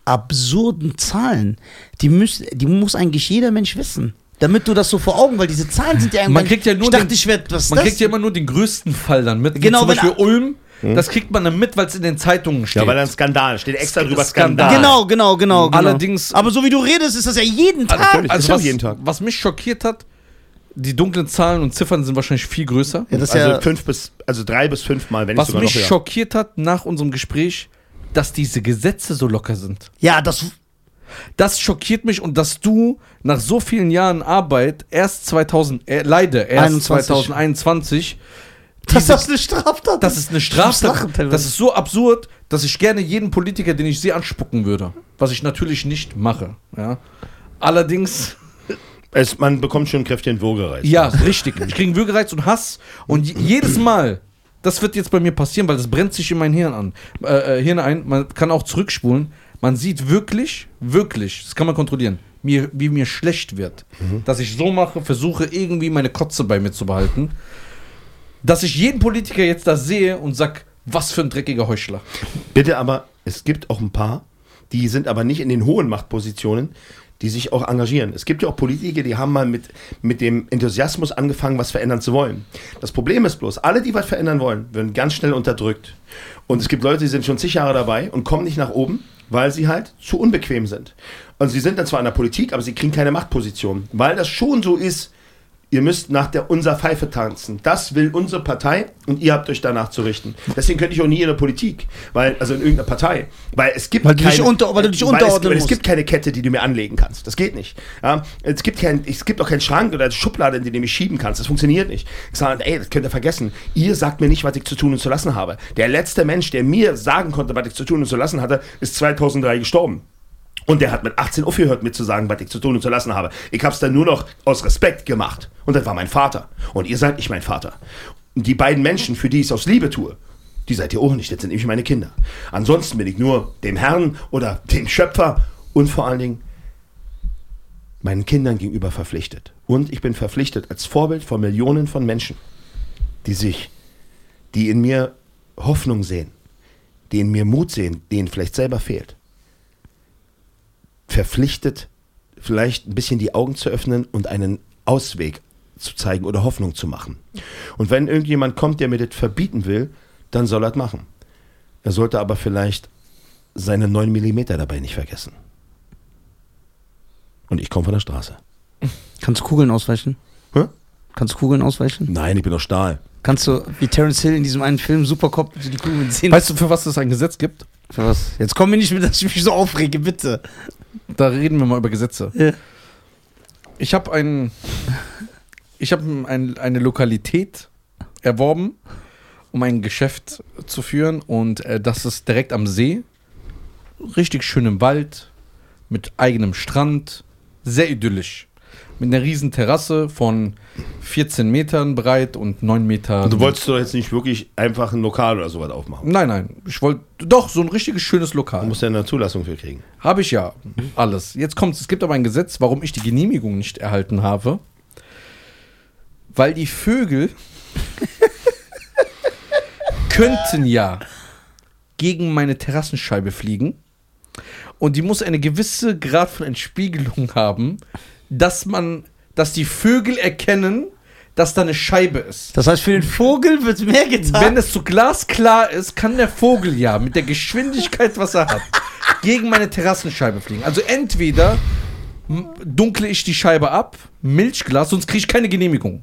Speaker 2: absurden Zahlen, die, müß, die muss eigentlich jeder Mensch wissen. Damit du das so vor Augen, weil diese Zahlen sind ja
Speaker 1: Man
Speaker 2: irgendwann-
Speaker 1: kriegt ja nur
Speaker 2: ich dachte,
Speaker 1: den-
Speaker 2: ich werde was
Speaker 1: Man
Speaker 2: das?
Speaker 1: kriegt ja immer nur den größten Fall dann mit.
Speaker 2: Genau,
Speaker 1: Zum
Speaker 2: wenn-
Speaker 1: Beispiel Ulm, das kriegt man dann mit, weil es in den Zeitungen steht.
Speaker 3: Ja, weil dann Skandal steht extra drüber
Speaker 1: Skandal.
Speaker 2: Genau, genau, genau, genau.
Speaker 1: Allerdings-
Speaker 2: Aber so wie du redest, ist das ja jeden Tag.
Speaker 3: natürlich.
Speaker 1: also
Speaker 3: ist ja
Speaker 1: was,
Speaker 3: jeden Tag.
Speaker 1: was mich schockiert hat, die dunklen Zahlen und Ziffern sind wahrscheinlich viel größer.
Speaker 2: Ja, das ist
Speaker 3: Also
Speaker 2: ja,
Speaker 3: fünf bis, also drei bis fünf Mal, wenn
Speaker 1: Was
Speaker 3: nicht sogar
Speaker 1: mich
Speaker 3: noch höher.
Speaker 1: schockiert hat nach unserem Gespräch, dass diese Gesetze so locker sind.
Speaker 2: ja, das,
Speaker 1: Das schockiert mich und dass du nach so vielen Jahren Arbeit erst 2000, äh, leider erst
Speaker 2: 21.
Speaker 1: 2021,
Speaker 2: dass das eine Straftat
Speaker 1: das ist eine Straftat. Das ist so absurd, dass ich gerne jeden Politiker, den ich sehe, anspucken würde. Was ich natürlich nicht mache. Ja. Allerdings,
Speaker 3: Es, man bekommt schon kräftigen Würgereiz.
Speaker 1: ja, richtig. Ich kriege einen Würgereiz und Hass. Und je- jedes Mal, das wird jetzt bei mir passieren, weil das brennt sich in mein Hirn an. Äh, äh, Hirn ein. Man kann auch zurückspulen. Man sieht wirklich, wirklich, das kann man kontrollieren, mir, wie mir schlecht wird. Dass ich so mache, versuche irgendwie meine Kotze bei mir zu behalten. Dass ich jeden Politiker jetzt da sehe und sag, was für ein dreckiger Heuchler.
Speaker 3: Bitte, aber es gibt auch ein paar, die sind aber nicht in den hohen Machtpositionen, die sich auch engagieren. Es gibt ja auch Politiker, die haben mal mit, mit dem Enthusiasmus angefangen, was verändern zu wollen. Das Problem ist bloß, alle, die was verändern wollen, werden ganz schnell unterdrückt. Und es gibt Leute, die sind schon zig Jahre dabei und kommen nicht nach oben, weil sie halt zu unbequem sind. Und sie sind dann zwar in der Politik, aber sie kriegen keine Machtposition, weil das schon so ist, Ihr müsst nach der unser Pfeife tanzen. Das will unsere Partei und ihr habt euch danach zu richten. Deswegen könnte ich auch nie in der Politik, weil also in irgendeiner Partei, weil es gibt
Speaker 2: Weil du dich unter- weil du dich unterordnen
Speaker 3: es, weil es
Speaker 2: musst.
Speaker 3: gibt keine Kette, die du mir anlegen kannst. Das geht nicht. Ja, es gibt kein, es gibt auch keinen Schrank oder Schublade, in die du mich schieben kannst. Das funktioniert nicht. Ich sage, ey, das könnt ihr vergessen. Ihr sagt mir nicht, was ich zu tun und zu lassen habe. Der letzte Mensch, der mir sagen konnte, was ich zu tun und zu lassen hatte, ist 2003 gestorben. Und der hat mit 18 aufgehört, mir zu sagen, was ich zu tun und zu lassen habe. Ich habe es dann nur noch aus Respekt gemacht. Und das war mein Vater. Und ihr seid nicht mein Vater. Und die beiden Menschen, für die ich es aus Liebe tue, die seid ihr auch nicht. Das sind nämlich meine Kinder. Ansonsten bin ich nur dem Herrn oder dem Schöpfer und vor allen Dingen meinen Kindern gegenüber verpflichtet. Und ich bin verpflichtet als Vorbild von Millionen von Menschen, die sich, die in mir Hoffnung sehen, die in mir Mut sehen, denen vielleicht selber fehlt verpflichtet, vielleicht ein bisschen die Augen zu öffnen und einen Ausweg zu zeigen oder Hoffnung zu machen. Und wenn irgendjemand kommt, der mir das verbieten will, dann soll er das machen. Er sollte aber vielleicht seine 9 mm dabei nicht vergessen. Und ich komme von der Straße.
Speaker 2: Kannst du Kugeln ausweichen?
Speaker 3: Hä?
Speaker 2: Kannst du Kugeln ausweichen?
Speaker 3: Nein, ich bin doch Stahl.
Speaker 2: Kannst du, wie Terence Hill in diesem einen Film, Supercop, die Kugeln Zähnen.
Speaker 1: Weißt du, für was es ein Gesetz gibt?
Speaker 2: Für was? Jetzt komm mir nicht mit, dass ich mich so aufrege, bitte.
Speaker 1: Da reden wir mal über Gesetze.
Speaker 2: Ja.
Speaker 1: Ich habe ein, ich habe ein, eine Lokalität erworben, um ein Geschäft zu führen und äh, das ist direkt am See, richtig schön im Wald, mit eigenem Strand, sehr idyllisch, mit einer riesen Terrasse von 14 Metern breit und 9 Meter.
Speaker 3: Und du wolltest doch jetzt nicht wirklich einfach ein Lokal oder sowas aufmachen.
Speaker 1: Nein, nein, ich wollte doch so ein richtiges schönes
Speaker 3: Du
Speaker 1: Lokal.
Speaker 3: musst ja eine Zulassung für kriegen.
Speaker 1: Habe ich ja alles. Jetzt kommt es gibt aber ein Gesetz, warum ich die Genehmigung nicht erhalten habe. Weil die Vögel könnten ja gegen meine Terrassenscheibe fliegen. Und die muss eine gewisse Grad von Entspiegelung haben, dass man, dass die Vögel erkennen, dass da eine Scheibe ist.
Speaker 2: Das heißt, für den Vogel wird mehr getan.
Speaker 1: Wenn es so glasklar ist, kann der Vogel ja mit der Geschwindigkeit, was er hat, gegen meine Terrassenscheibe fliegen. Also entweder dunkle ich die Scheibe ab, Milchglas, sonst kriege ich keine Genehmigung.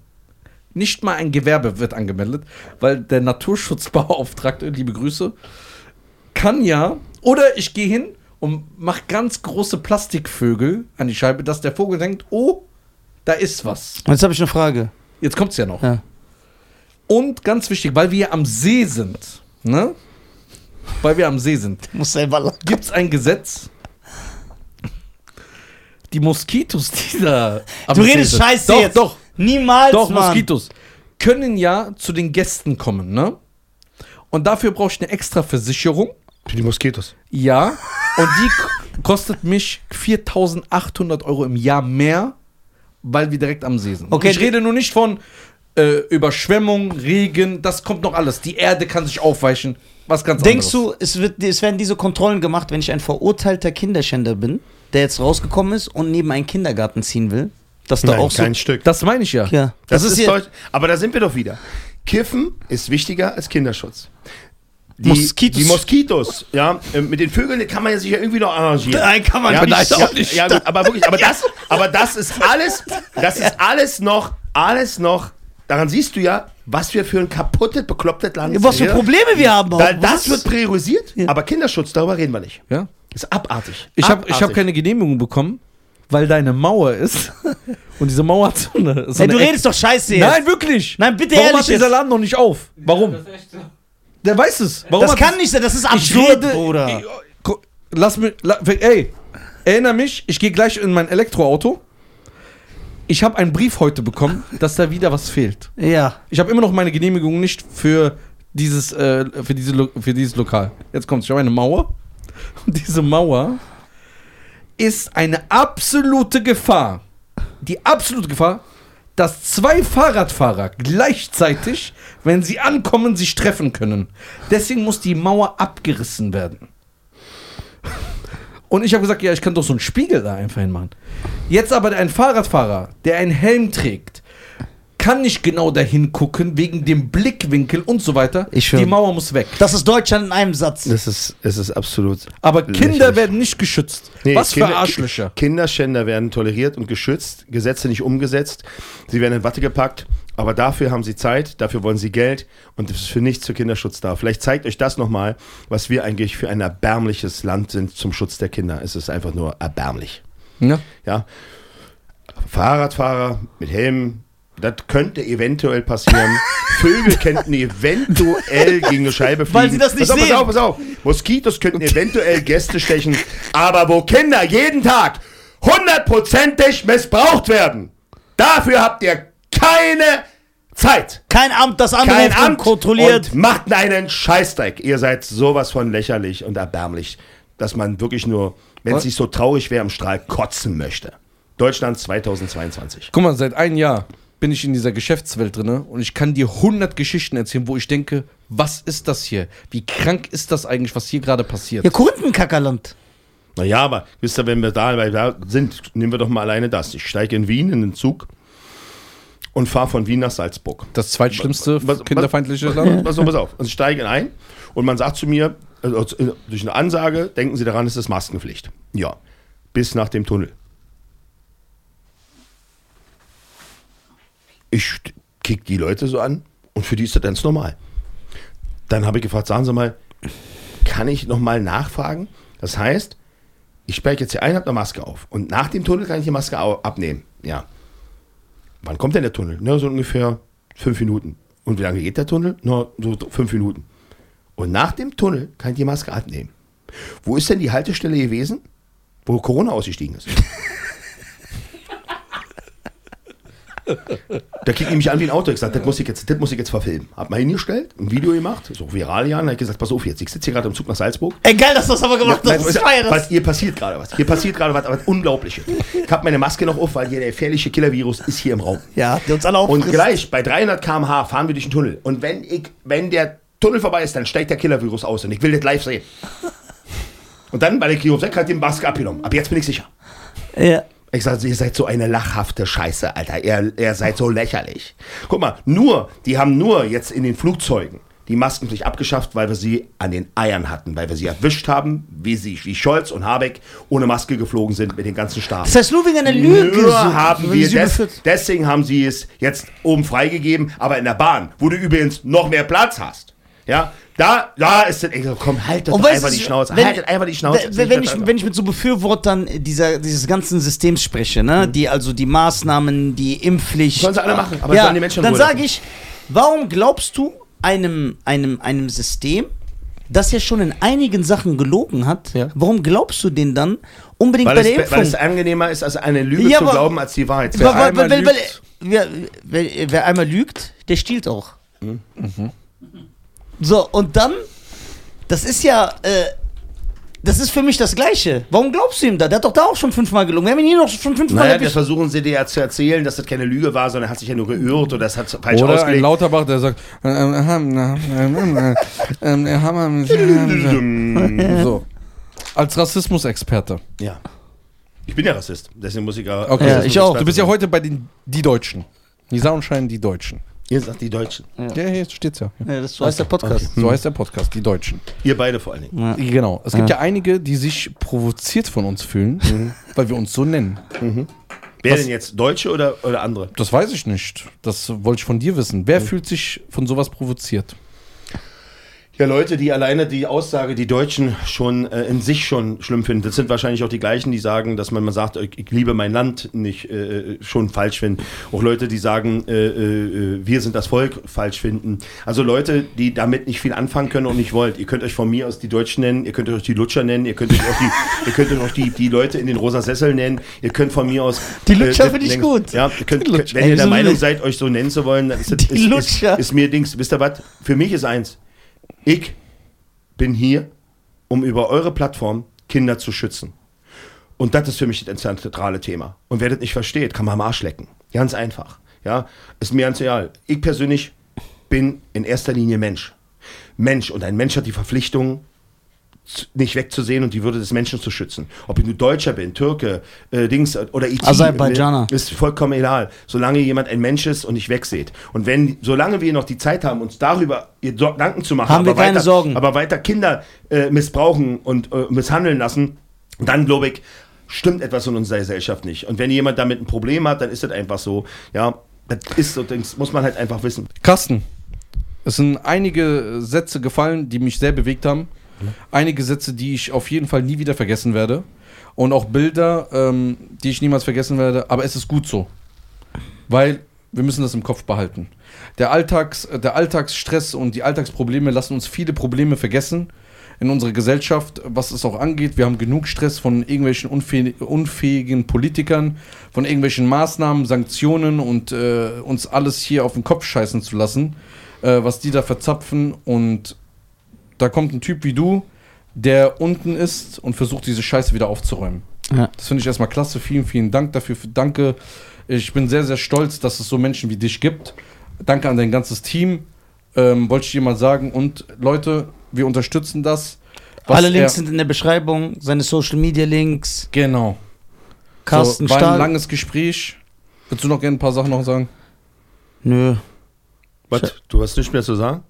Speaker 1: Nicht mal ein Gewerbe wird angemeldet, weil der Naturschutzbeauftragte, liebe Grüße, kann ja, oder ich gehe hin und mache ganz große Plastikvögel an die Scheibe, dass der Vogel denkt, oh, da ist was.
Speaker 2: Und jetzt habe ich eine Frage.
Speaker 1: Jetzt kommt's ja noch.
Speaker 2: Ja.
Speaker 1: Und ganz wichtig, weil wir am See sind, ne? Weil wir am See sind,
Speaker 2: muss selber lachen.
Speaker 1: gibt es ein Gesetz. Die Moskitos, die da. am
Speaker 2: Du
Speaker 1: See
Speaker 2: redest
Speaker 1: sind-
Speaker 2: scheiße
Speaker 1: doch,
Speaker 2: jetzt.
Speaker 1: Doch,
Speaker 2: Niemals,
Speaker 1: doch,
Speaker 2: Mann.
Speaker 1: Moskitos können ja zu den Gästen kommen, ne? Und dafür brauche ich eine extra Versicherung.
Speaker 3: Für die Moskitos.
Speaker 1: Ja. Und die kostet mich 4800 Euro im Jahr mehr, weil wir direkt am See sind.
Speaker 2: Okay,
Speaker 1: ich rede nur nicht von äh, Überschwemmung, Regen, das kommt noch alles. Die Erde kann sich aufweichen. Was ganz
Speaker 2: Denkst
Speaker 1: anderes.
Speaker 2: du, es, wird, es werden diese Kontrollen gemacht, wenn ich ein verurteilter Kinderschänder bin, der jetzt rausgekommen ist und neben einen Kindergarten ziehen will? Dass da
Speaker 3: Nein,
Speaker 2: auch so.
Speaker 3: kein Stück.
Speaker 1: Das meine ich ja.
Speaker 2: Ja,
Speaker 3: Das, ist,
Speaker 2: hier-
Speaker 3: Deutsch. Aber da sind wir doch wieder. Kiffen ist wichtiger als Kinderschutz. Die
Speaker 2: Moskitos.
Speaker 3: Die Moskitos, ja, äh, mit den Vögeln kann man ja sich ja irgendwie noch arrangieren.
Speaker 2: Nein, kann man
Speaker 3: ja,
Speaker 2: nicht.
Speaker 3: Ja,
Speaker 1: auch nicht.
Speaker 3: ja, gut, aber wirklich, aber das, aber das ist alles, das ist alles noch, alles noch. Daran siehst du ja, was wir für ein kaputtes, beklopptes Land
Speaker 2: Was für
Speaker 3: sind.
Speaker 2: Probleme wir haben. auch.
Speaker 3: Da, das
Speaker 2: Was?
Speaker 3: wird priorisiert, aber Kinderschutz, darüber reden wir nicht.
Speaker 1: ja?
Speaker 3: Ist abartig.
Speaker 1: Ich habe ich hab keine Genehmigung bekommen, weil da eine Mauer ist. Und diese Mauer hat so eine. So
Speaker 2: Hey, du
Speaker 1: eine
Speaker 2: redest doch scheiße jetzt.
Speaker 1: Nein, wirklich.
Speaker 2: Nein, bitte
Speaker 1: Warum
Speaker 2: ehrlich
Speaker 1: hat dieser. Laden noch nicht auf? Warum? Der weiß es. Warum
Speaker 2: das kann nicht sein, das ist absurd. Bruder.
Speaker 1: Ich, gu- lass mich. La, ey, erinnere mich, ich gehe gleich in mein Elektroauto. Ich habe einen Brief heute bekommen, dass da wieder was fehlt.
Speaker 2: Ja.
Speaker 1: Ich habe immer noch meine Genehmigung nicht für dieses, äh, für, diese, für dieses Lokal. Jetzt kommt Ich habe eine Mauer. Und diese Mauer ist eine absolute Gefahr. Die absolute Gefahr, dass zwei Fahrradfahrer gleichzeitig, wenn sie ankommen, sich treffen können. Deswegen muss die Mauer abgerissen werden. Und ich habe gesagt, ja, ich kann doch so einen Spiegel da einfach hinmachen. Jetzt aber ein Fahrradfahrer, der einen Helm trägt, kann nicht genau dahin gucken, wegen dem Blickwinkel und so weiter.
Speaker 2: Ich
Speaker 1: die Mauer muss weg.
Speaker 2: Das ist Deutschland in einem Satz.
Speaker 3: Das ist, es ist absolut.
Speaker 1: Aber Kinder
Speaker 3: lächerlich.
Speaker 1: werden nicht geschützt.
Speaker 3: Nee,
Speaker 1: Was
Speaker 3: Kinder-
Speaker 1: für Arschlöcher.
Speaker 3: Kinderschänder werden toleriert und geschützt, Gesetze nicht umgesetzt, sie werden in Watte gepackt, aber dafür haben sie Zeit, dafür wollen sie Geld und das ist für nichts für Kinderschutz da. Vielleicht zeigt euch das nochmal, was wir eigentlich für ein erbärmliches Land sind zum Schutz der Kinder. Es ist einfach nur erbärmlich.
Speaker 1: Ja.
Speaker 3: Ja? Fahrradfahrer mit Helm, das könnte eventuell passieren. Vögel könnten eventuell gegen eine Scheibe fliegen.
Speaker 2: Weil sie das nicht
Speaker 3: pass auf,
Speaker 2: sehen.
Speaker 3: Pass auf, pass auf. Moskitos könnten eventuell Gäste stechen. Aber wo Kinder jeden Tag hundertprozentig missbraucht werden, dafür habt ihr keine Zeit.
Speaker 2: Kein Amt, das anruft
Speaker 3: Kein Amt
Speaker 2: kontrolliert.
Speaker 3: und macht einen Scheißdreck. Ihr seid sowas von lächerlich und erbärmlich, dass man wirklich nur, wenn es nicht so traurig wäre, im Strahl kotzen möchte. Deutschland 2022.
Speaker 1: Guck mal, seit einem Jahr bin ich in dieser Geschäftswelt drin und ich kann dir 100 Geschichten erzählen, wo ich denke, was ist das hier? Wie krank ist das eigentlich, was hier gerade passiert?
Speaker 2: Ja, Korinthen-Kackerland.
Speaker 3: Naja, aber wisst ihr, wenn wir da, sind, nehmen wir doch mal alleine das. Ich steige in Wien in den Zug und fahre von Wien nach Salzburg.
Speaker 1: Das zweitschlimmste
Speaker 3: Was- was-
Speaker 1: kinderfeindliche Land?
Speaker 3: Pass auf, pass auf. Also ich steige ein und man sagt zu mir, also durch eine Ansage, denken Sie daran, es ist Maskenpflicht. Ja, bis nach dem Tunnel. Ich kick die Leute so an und für die ist das ganz normal. Dann habe ich gefragt, sagen Sie mal, kann ich nochmal nachfragen? Das heißt, ich steige jetzt hier ein, habe eine Maske auf und nach dem Tunnel kann ich die Maske abnehmen. Ja. Wann kommt denn der Tunnel? Na, so ungefähr fünf Minuten. Und wie lange geht der Tunnel? Na, so fünf Minuten. Und nach dem Tunnel kann ich die Maske abnehmen. Wo ist denn die Haltestelle gewesen, wo Corona ausgestiegen ist? Da kriegt ich mich an wie ein Auto. Ich gesagt, das muss ich jetzt, das muss ich jetzt verfilmen. Hab mal hingestellt, ein Video gemacht, so viral ja. Und hab gesagt, pass auf jetzt, ich sitze hier gerade im Zug nach Salzburg.
Speaker 2: Ey, geil, dass du das aber gemacht hast. Ich feier
Speaker 3: was,
Speaker 2: das.
Speaker 3: hier passiert gerade was. Hier passiert gerade was, was Unglaubliches. Ich habe meine Maske noch auf, weil hier der gefährliche Killer-Virus ist hier im Raum.
Speaker 2: Ja, der uns alle
Speaker 3: Und
Speaker 2: auffrisst.
Speaker 3: gleich bei 300 km/h fahren wir durch den Tunnel. Und wenn ich, wenn der Tunnel vorbei ist, dann steigt der Killer-Virus aus und ich will das live sehen. Und dann, weil der Kirovsek hat die Maske abgenommen. Ab jetzt bin ich sicher.
Speaker 2: Ja.
Speaker 3: Ich sage, ihr seid so eine lachhafte Scheiße, Alter. Ihr, ihr seid so lächerlich. Guck mal, nur, die haben nur jetzt in den Flugzeugen die Maskenpflicht abgeschafft, weil wir sie an den Eiern hatten, weil wir sie erwischt haben, wie sie, wie Scholz und Habeck ohne Maske geflogen sind mit den ganzen Staaten.
Speaker 2: Das heißt, nur wegen einer Lüge.
Speaker 3: Nur
Speaker 2: so-
Speaker 3: haben wir des, deswegen haben sie es jetzt oben freigegeben, aber in der Bahn, wo du übrigens noch mehr Platz hast. Ja, da, da ist es, ey, komm, halt doch
Speaker 2: Und weißt
Speaker 3: einfach die Schnauze,
Speaker 2: wenn-
Speaker 3: haltet einfach die Schnauze.
Speaker 2: Wenn, wenn, ich, wenn ich mit so Befürwortern dieser, dieses ganzen Systems spreche, ne, die also die Maßnahmen, die Impfpflicht.
Speaker 3: Mhm. Sollen sie alle machen, aber
Speaker 2: ja,
Speaker 3: sollen die Menschen in
Speaker 2: Dann sage ich, warum glaubst du einem, einem, einem System, das ja schon in einigen Sachen gelogen hat,
Speaker 3: Ja.
Speaker 2: warum glaubst du den dann unbedingt
Speaker 3: weil,
Speaker 2: bei
Speaker 3: es,
Speaker 2: der
Speaker 3: weil
Speaker 2: Impfung?
Speaker 3: es angenehmer ist, als eine Lüge
Speaker 2: Ja,
Speaker 3: zu
Speaker 2: aber-
Speaker 3: glauben, als die Wahrheit zu
Speaker 2: Weil- weil- weil- weil-
Speaker 1: lügt-
Speaker 2: wer, wer, wer einmal lügt, der stiehlt auch.
Speaker 3: Mhm.
Speaker 2: So, und dann, das ist ja, äh, das ist für mich das Gleiche. Warum glaubst du ihm da? Der hat doch da auch schon fünfmal gelogen. Wir haben ihn hier noch schon fünfmal
Speaker 3: Naja, das versuchen sie dir ja zu erzählen, dass das keine Lüge war, sondern er hat sich ja nur geirrt oder das hat falsch
Speaker 1: Oder ein
Speaker 3: ausgelegt.
Speaker 1: Lauterbach, der sagt, äh, äh, ähm, äh, ähm, äh, ähm, äh, so. Als Rassismusexperte.
Speaker 3: Ja. Ich bin ja Rassist, deswegen muss ich ja.
Speaker 1: Okay.
Speaker 2: Ja, ich auch.
Speaker 1: Du bist ja heute bei den die Deutschen. Nisa und Schein, die Deutschen.
Speaker 3: Ihr sagt die Deutschen.
Speaker 1: Ja, hier steht's ja.
Speaker 2: Ja, das so heißt der Podcast.
Speaker 1: So heißt der Podcast, die Deutschen.
Speaker 3: Ihr beide vor allen Dingen.
Speaker 2: Ja.
Speaker 1: Genau. Es gibt ja, einige, die sich provoziert von uns fühlen, weil wir uns so nennen.
Speaker 3: Wer
Speaker 1: Was-
Speaker 3: denn jetzt? Deutsche oder, oder andere?
Speaker 1: Das weiß ich nicht. Das wollte ich von dir wissen. Wer fühlt sich von sowas provoziert?
Speaker 3: Ja, Leute, die alleine die Aussage, die Deutschen schon äh, in sich schon schlimm finden. Das sind wahrscheinlich auch die gleichen, die sagen, dass man mal sagt, ich, ich liebe mein Land nicht äh, schon falsch finden. Auch Leute, die sagen, äh, äh, wir sind das Volk falsch finden. Also Leute, die damit nicht viel anfangen können und nicht wollt. Ihr könnt euch von mir aus die Deutschen nennen, ihr könnt euch die Lutscher nennen, ihr könnt euch auch die, ihr könnt euch auch die, die Leute in den rosa Sessel nennen, ihr könnt von mir aus.
Speaker 2: Die Lutscher
Speaker 3: äh,
Speaker 2: finde ich gut.
Speaker 3: Ja, ihr könnt, wenn ihr der Meinung seid, euch so nennen zu wollen, dann ist, das,
Speaker 2: Die
Speaker 3: ist, ist, ist mir Dings. Wisst ihr was? Für mich ist eins. Ich bin hier, um über eure Plattform Kinder zu schützen. Und das ist für mich das zentrale Thema. Und wer das nicht versteht, kann man am Arsch lecken. Ganz einfach. Ja, ist mir ganz egal. Ich persönlich bin in erster Linie Mensch. Mensch. Und ein Mensch hat die Verpflichtung, nicht wegzusehen und die Würde des Menschen zu schützen. Ob ich nur Deutscher bin, Türke, äh, Dings oder IT.
Speaker 2: Aserbaidschaner.
Speaker 3: Ist vollkommen egal. Solange jemand ein Mensch ist und nicht wegseht. Und wenn, solange wir noch die Zeit haben, uns darüber Gedanken zu machen,
Speaker 2: Haben wir
Speaker 3: aber
Speaker 2: keine
Speaker 3: weiter,
Speaker 2: Sorgen.
Speaker 3: aber weiter Kinder äh, missbrauchen und äh, misshandeln lassen, dann glaube ich, stimmt etwas in unserer Gesellschaft nicht. Und wenn jemand damit ein Problem hat, dann ist das einfach so. Ja, das ist so, das muss man halt einfach wissen.
Speaker 1: Carsten, es sind einige Sätze gefallen, die mich sehr bewegt haben. Einige Sätze, die ich auf jeden Fall nie wieder vergessen werde. Und auch Bilder, ähm, die ich niemals vergessen werde. Aber es ist gut so. Weil wir müssen das im Kopf behalten. Der, Alltags, äh, der Alltagsstress und die Alltagsprobleme lassen uns viele Probleme vergessen in unserer Gesellschaft, was es auch angeht. Wir haben genug Stress von irgendwelchen unfäh unfähigen Politikern, von irgendwelchen Maßnahmen, Sanktionen und äh, uns alles hier auf den Kopf scheißen zu lassen, äh, was die da verzapfen. Und da kommt ein Typ wie du, der unten ist und versucht, diese Scheiße wieder aufzuräumen.
Speaker 2: Ja.
Speaker 1: Das finde ich erstmal klasse. Vielen, vielen Dank dafür. Danke. Ich bin sehr, sehr stolz, dass es so Menschen wie dich gibt. Danke an dein ganzes Team. Ähm, wollte ich dir mal sagen. Und Leute, wir unterstützen das. was
Speaker 2: Alle Links sind in der Beschreibung, seine Social Media Links,
Speaker 1: Genau.
Speaker 2: Carsten
Speaker 1: so, war ein
Speaker 2: Stahl.
Speaker 1: langes Gespräch. Willst du noch gerne ein paar Sachen noch sagen?
Speaker 2: Nö,
Speaker 3: Was? Du hast nichts mehr zu sagen?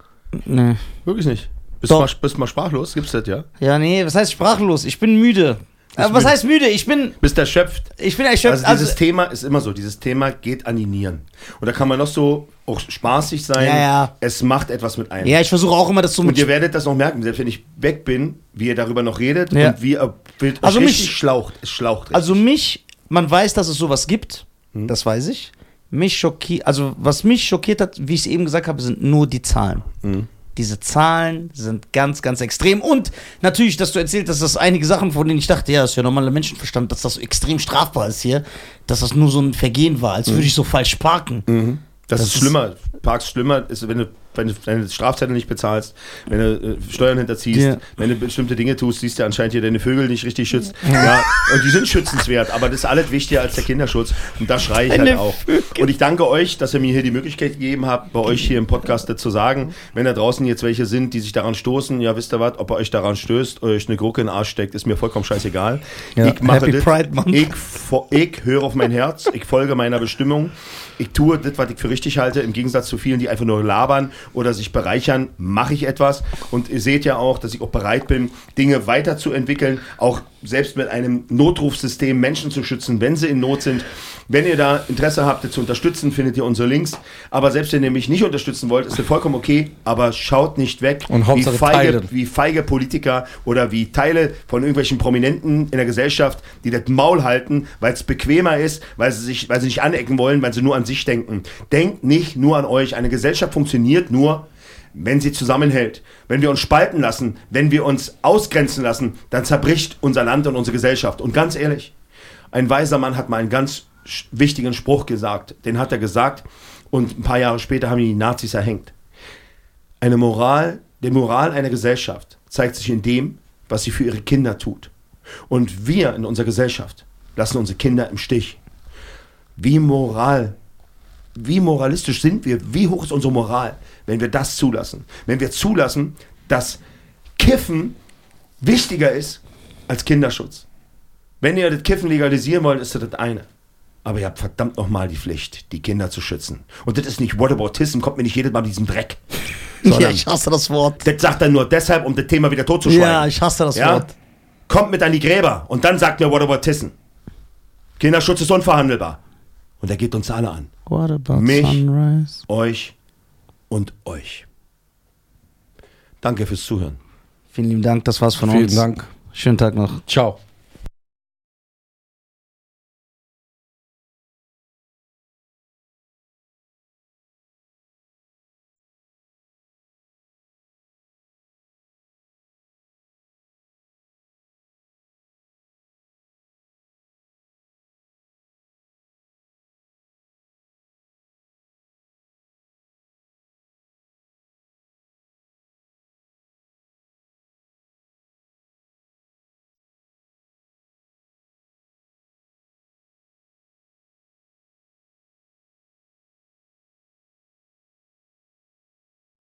Speaker 2: nö.
Speaker 3: Wirklich nicht. Bist du
Speaker 2: Doch.
Speaker 3: mal, bist mal sprachlos? Gibt's das, ja?
Speaker 2: Ja, nee, was heißt sprachlos? Ich bin müde. Aber was
Speaker 3: müde.
Speaker 2: heißt müde? Ich bin,
Speaker 3: Bist erschöpft?
Speaker 2: ich bin erschöpft.
Speaker 3: Also dieses Thema ist immer so, dieses Thema geht an die Nieren. Und da kann man noch so auch spaßig sein.
Speaker 2: Ja, ja.
Speaker 3: Es macht etwas mit einem.
Speaker 2: ja, ich versuche auch immer das so
Speaker 3: und ihr werdet das noch merken, selbst wenn ich weg bin, wie ihr darüber noch redet
Speaker 2: Ja.
Speaker 3: und wie ihr wild
Speaker 2: Also mich-
Speaker 3: schlaucht. Es schlaucht richtig.
Speaker 2: Also mich, man weiß, dass es sowas gibt.
Speaker 3: Hm.
Speaker 2: Das weiß ich. Mich schockiert, also was mich schockiert hat, wie ich es eben gesagt habe, sind nur die Zahlen.
Speaker 3: Mhm.
Speaker 2: Diese Zahlen sind ganz, ganz extrem. Und natürlich, dass du erzählt hast, dass einige Sachen, von denen ich dachte, ja, das ist ja normaler Menschenverstand, dass das extrem strafbar ist hier, dass das nur so ein Vergehen war, als würde ich so falsch parken.
Speaker 3: Mhm. Das,
Speaker 2: Das
Speaker 3: ist- schlimmer. Parks schlimmer ist, wenn du wenn du deine Strafzettel nicht bezahlst, wenn du äh, Steuern hinterziehst,
Speaker 2: Ja.
Speaker 3: wenn du bestimmte Dinge tust, siehst du anscheinend hier deine Vögel nicht richtig schützt. Ja, und die sind schützenswert, aber das ist alles wichtiger als der Kinderschutz. Und da schreie ich halt
Speaker 2: Deine
Speaker 3: auch. Und ich danke euch, dass ihr mir hier die Möglichkeit gegeben habt, bei euch hier im Podcast zu sagen. Wenn da draußen jetzt welche sind, die sich daran stoßen, ja, wisst ihr was, ob ihr euch daran stößt, euch eine Gurke in den Arsch steckt, ist mir vollkommen scheißegal.
Speaker 2: Ja,
Speaker 3: ich mache
Speaker 2: Happy
Speaker 3: das.
Speaker 2: Pride Month.
Speaker 3: Ich, ich höre auf mein Herz, ich folge meiner Bestimmung. Ich tue das, was ich für richtig halte, im Gegensatz zu vielen, die einfach nur labern oder sich bereichern, mache ich etwas. Und ihr seht ja auch, dass ich auch bereit bin, Dinge weiterzuentwickeln, auch selbst mit einem Notrufsystem Menschen zu schützen, wenn sie in Not sind. Wenn ihr da Interesse habt, zu unterstützen, findet ihr unsere Links. Aber selbst wenn ihr mich nicht unterstützen wollt, ist das vollkommen okay. Aber schaut nicht weg,
Speaker 1: Und Hauptsache
Speaker 3: wie, feige,
Speaker 1: teilen.
Speaker 3: wie feige Politiker oder wie Teile von irgendwelchen Prominenten in der Gesellschaft, die das Maul halten, weil es bequemer ist, weil sie, sich, weil sie nicht anecken wollen, weil sie nur an sich denken. Denkt nicht nur an euch. Eine Gesellschaft funktioniert nur, wenn sie zusammenhält. Wenn wir uns spalten lassen, wenn wir uns ausgrenzen lassen, dann zerbricht unser Land und unsere Gesellschaft. Und ganz ehrlich, ein weiser Mann hat mal einen ganz wichtigen Spruch gesagt. Den hat er gesagt und ein paar Jahre später haben ihn die Nazis erhängt. Eine Moral, die Moral einer Gesellschaft zeigt sich in dem, was sie für ihre Kinder tut. Und wir in unserer Gesellschaft lassen unsere Kinder im Stich. Wie moral, wie moralistisch sind wir? Wie hoch ist unsere Moral, wenn wir das zulassen? Wenn wir zulassen, dass Kiffen wichtiger ist als Kinderschutz. Wenn ihr das Kiffen legalisieren wollt, ist das das eine. Aber ihr habt verdammt nochmal die Pflicht, die Kinder zu schützen. Und das ist nicht Whataboutism, kommt mir nicht jedes Mal mit diesem Dreck.
Speaker 2: Ja, ich hasse das Wort.
Speaker 3: das sagt er nur deshalb, um das Thema wieder totzuschweigen.
Speaker 2: Ja, ich hasse das
Speaker 3: Ja?
Speaker 2: Wort.
Speaker 3: Kommt mit an die Gräber und dann sagt mir Whataboutism. Kinderschutz ist unverhandelbar. Und er geht uns alle an.
Speaker 2: What about
Speaker 3: Mich.
Speaker 2: sunrise?
Speaker 3: Euch und euch. Danke fürs Zuhören.
Speaker 2: Vielen lieben Dank, das war's von
Speaker 1: Vielen
Speaker 2: uns.
Speaker 1: Dank.
Speaker 2: Schönen Tag noch.
Speaker 1: Ciao.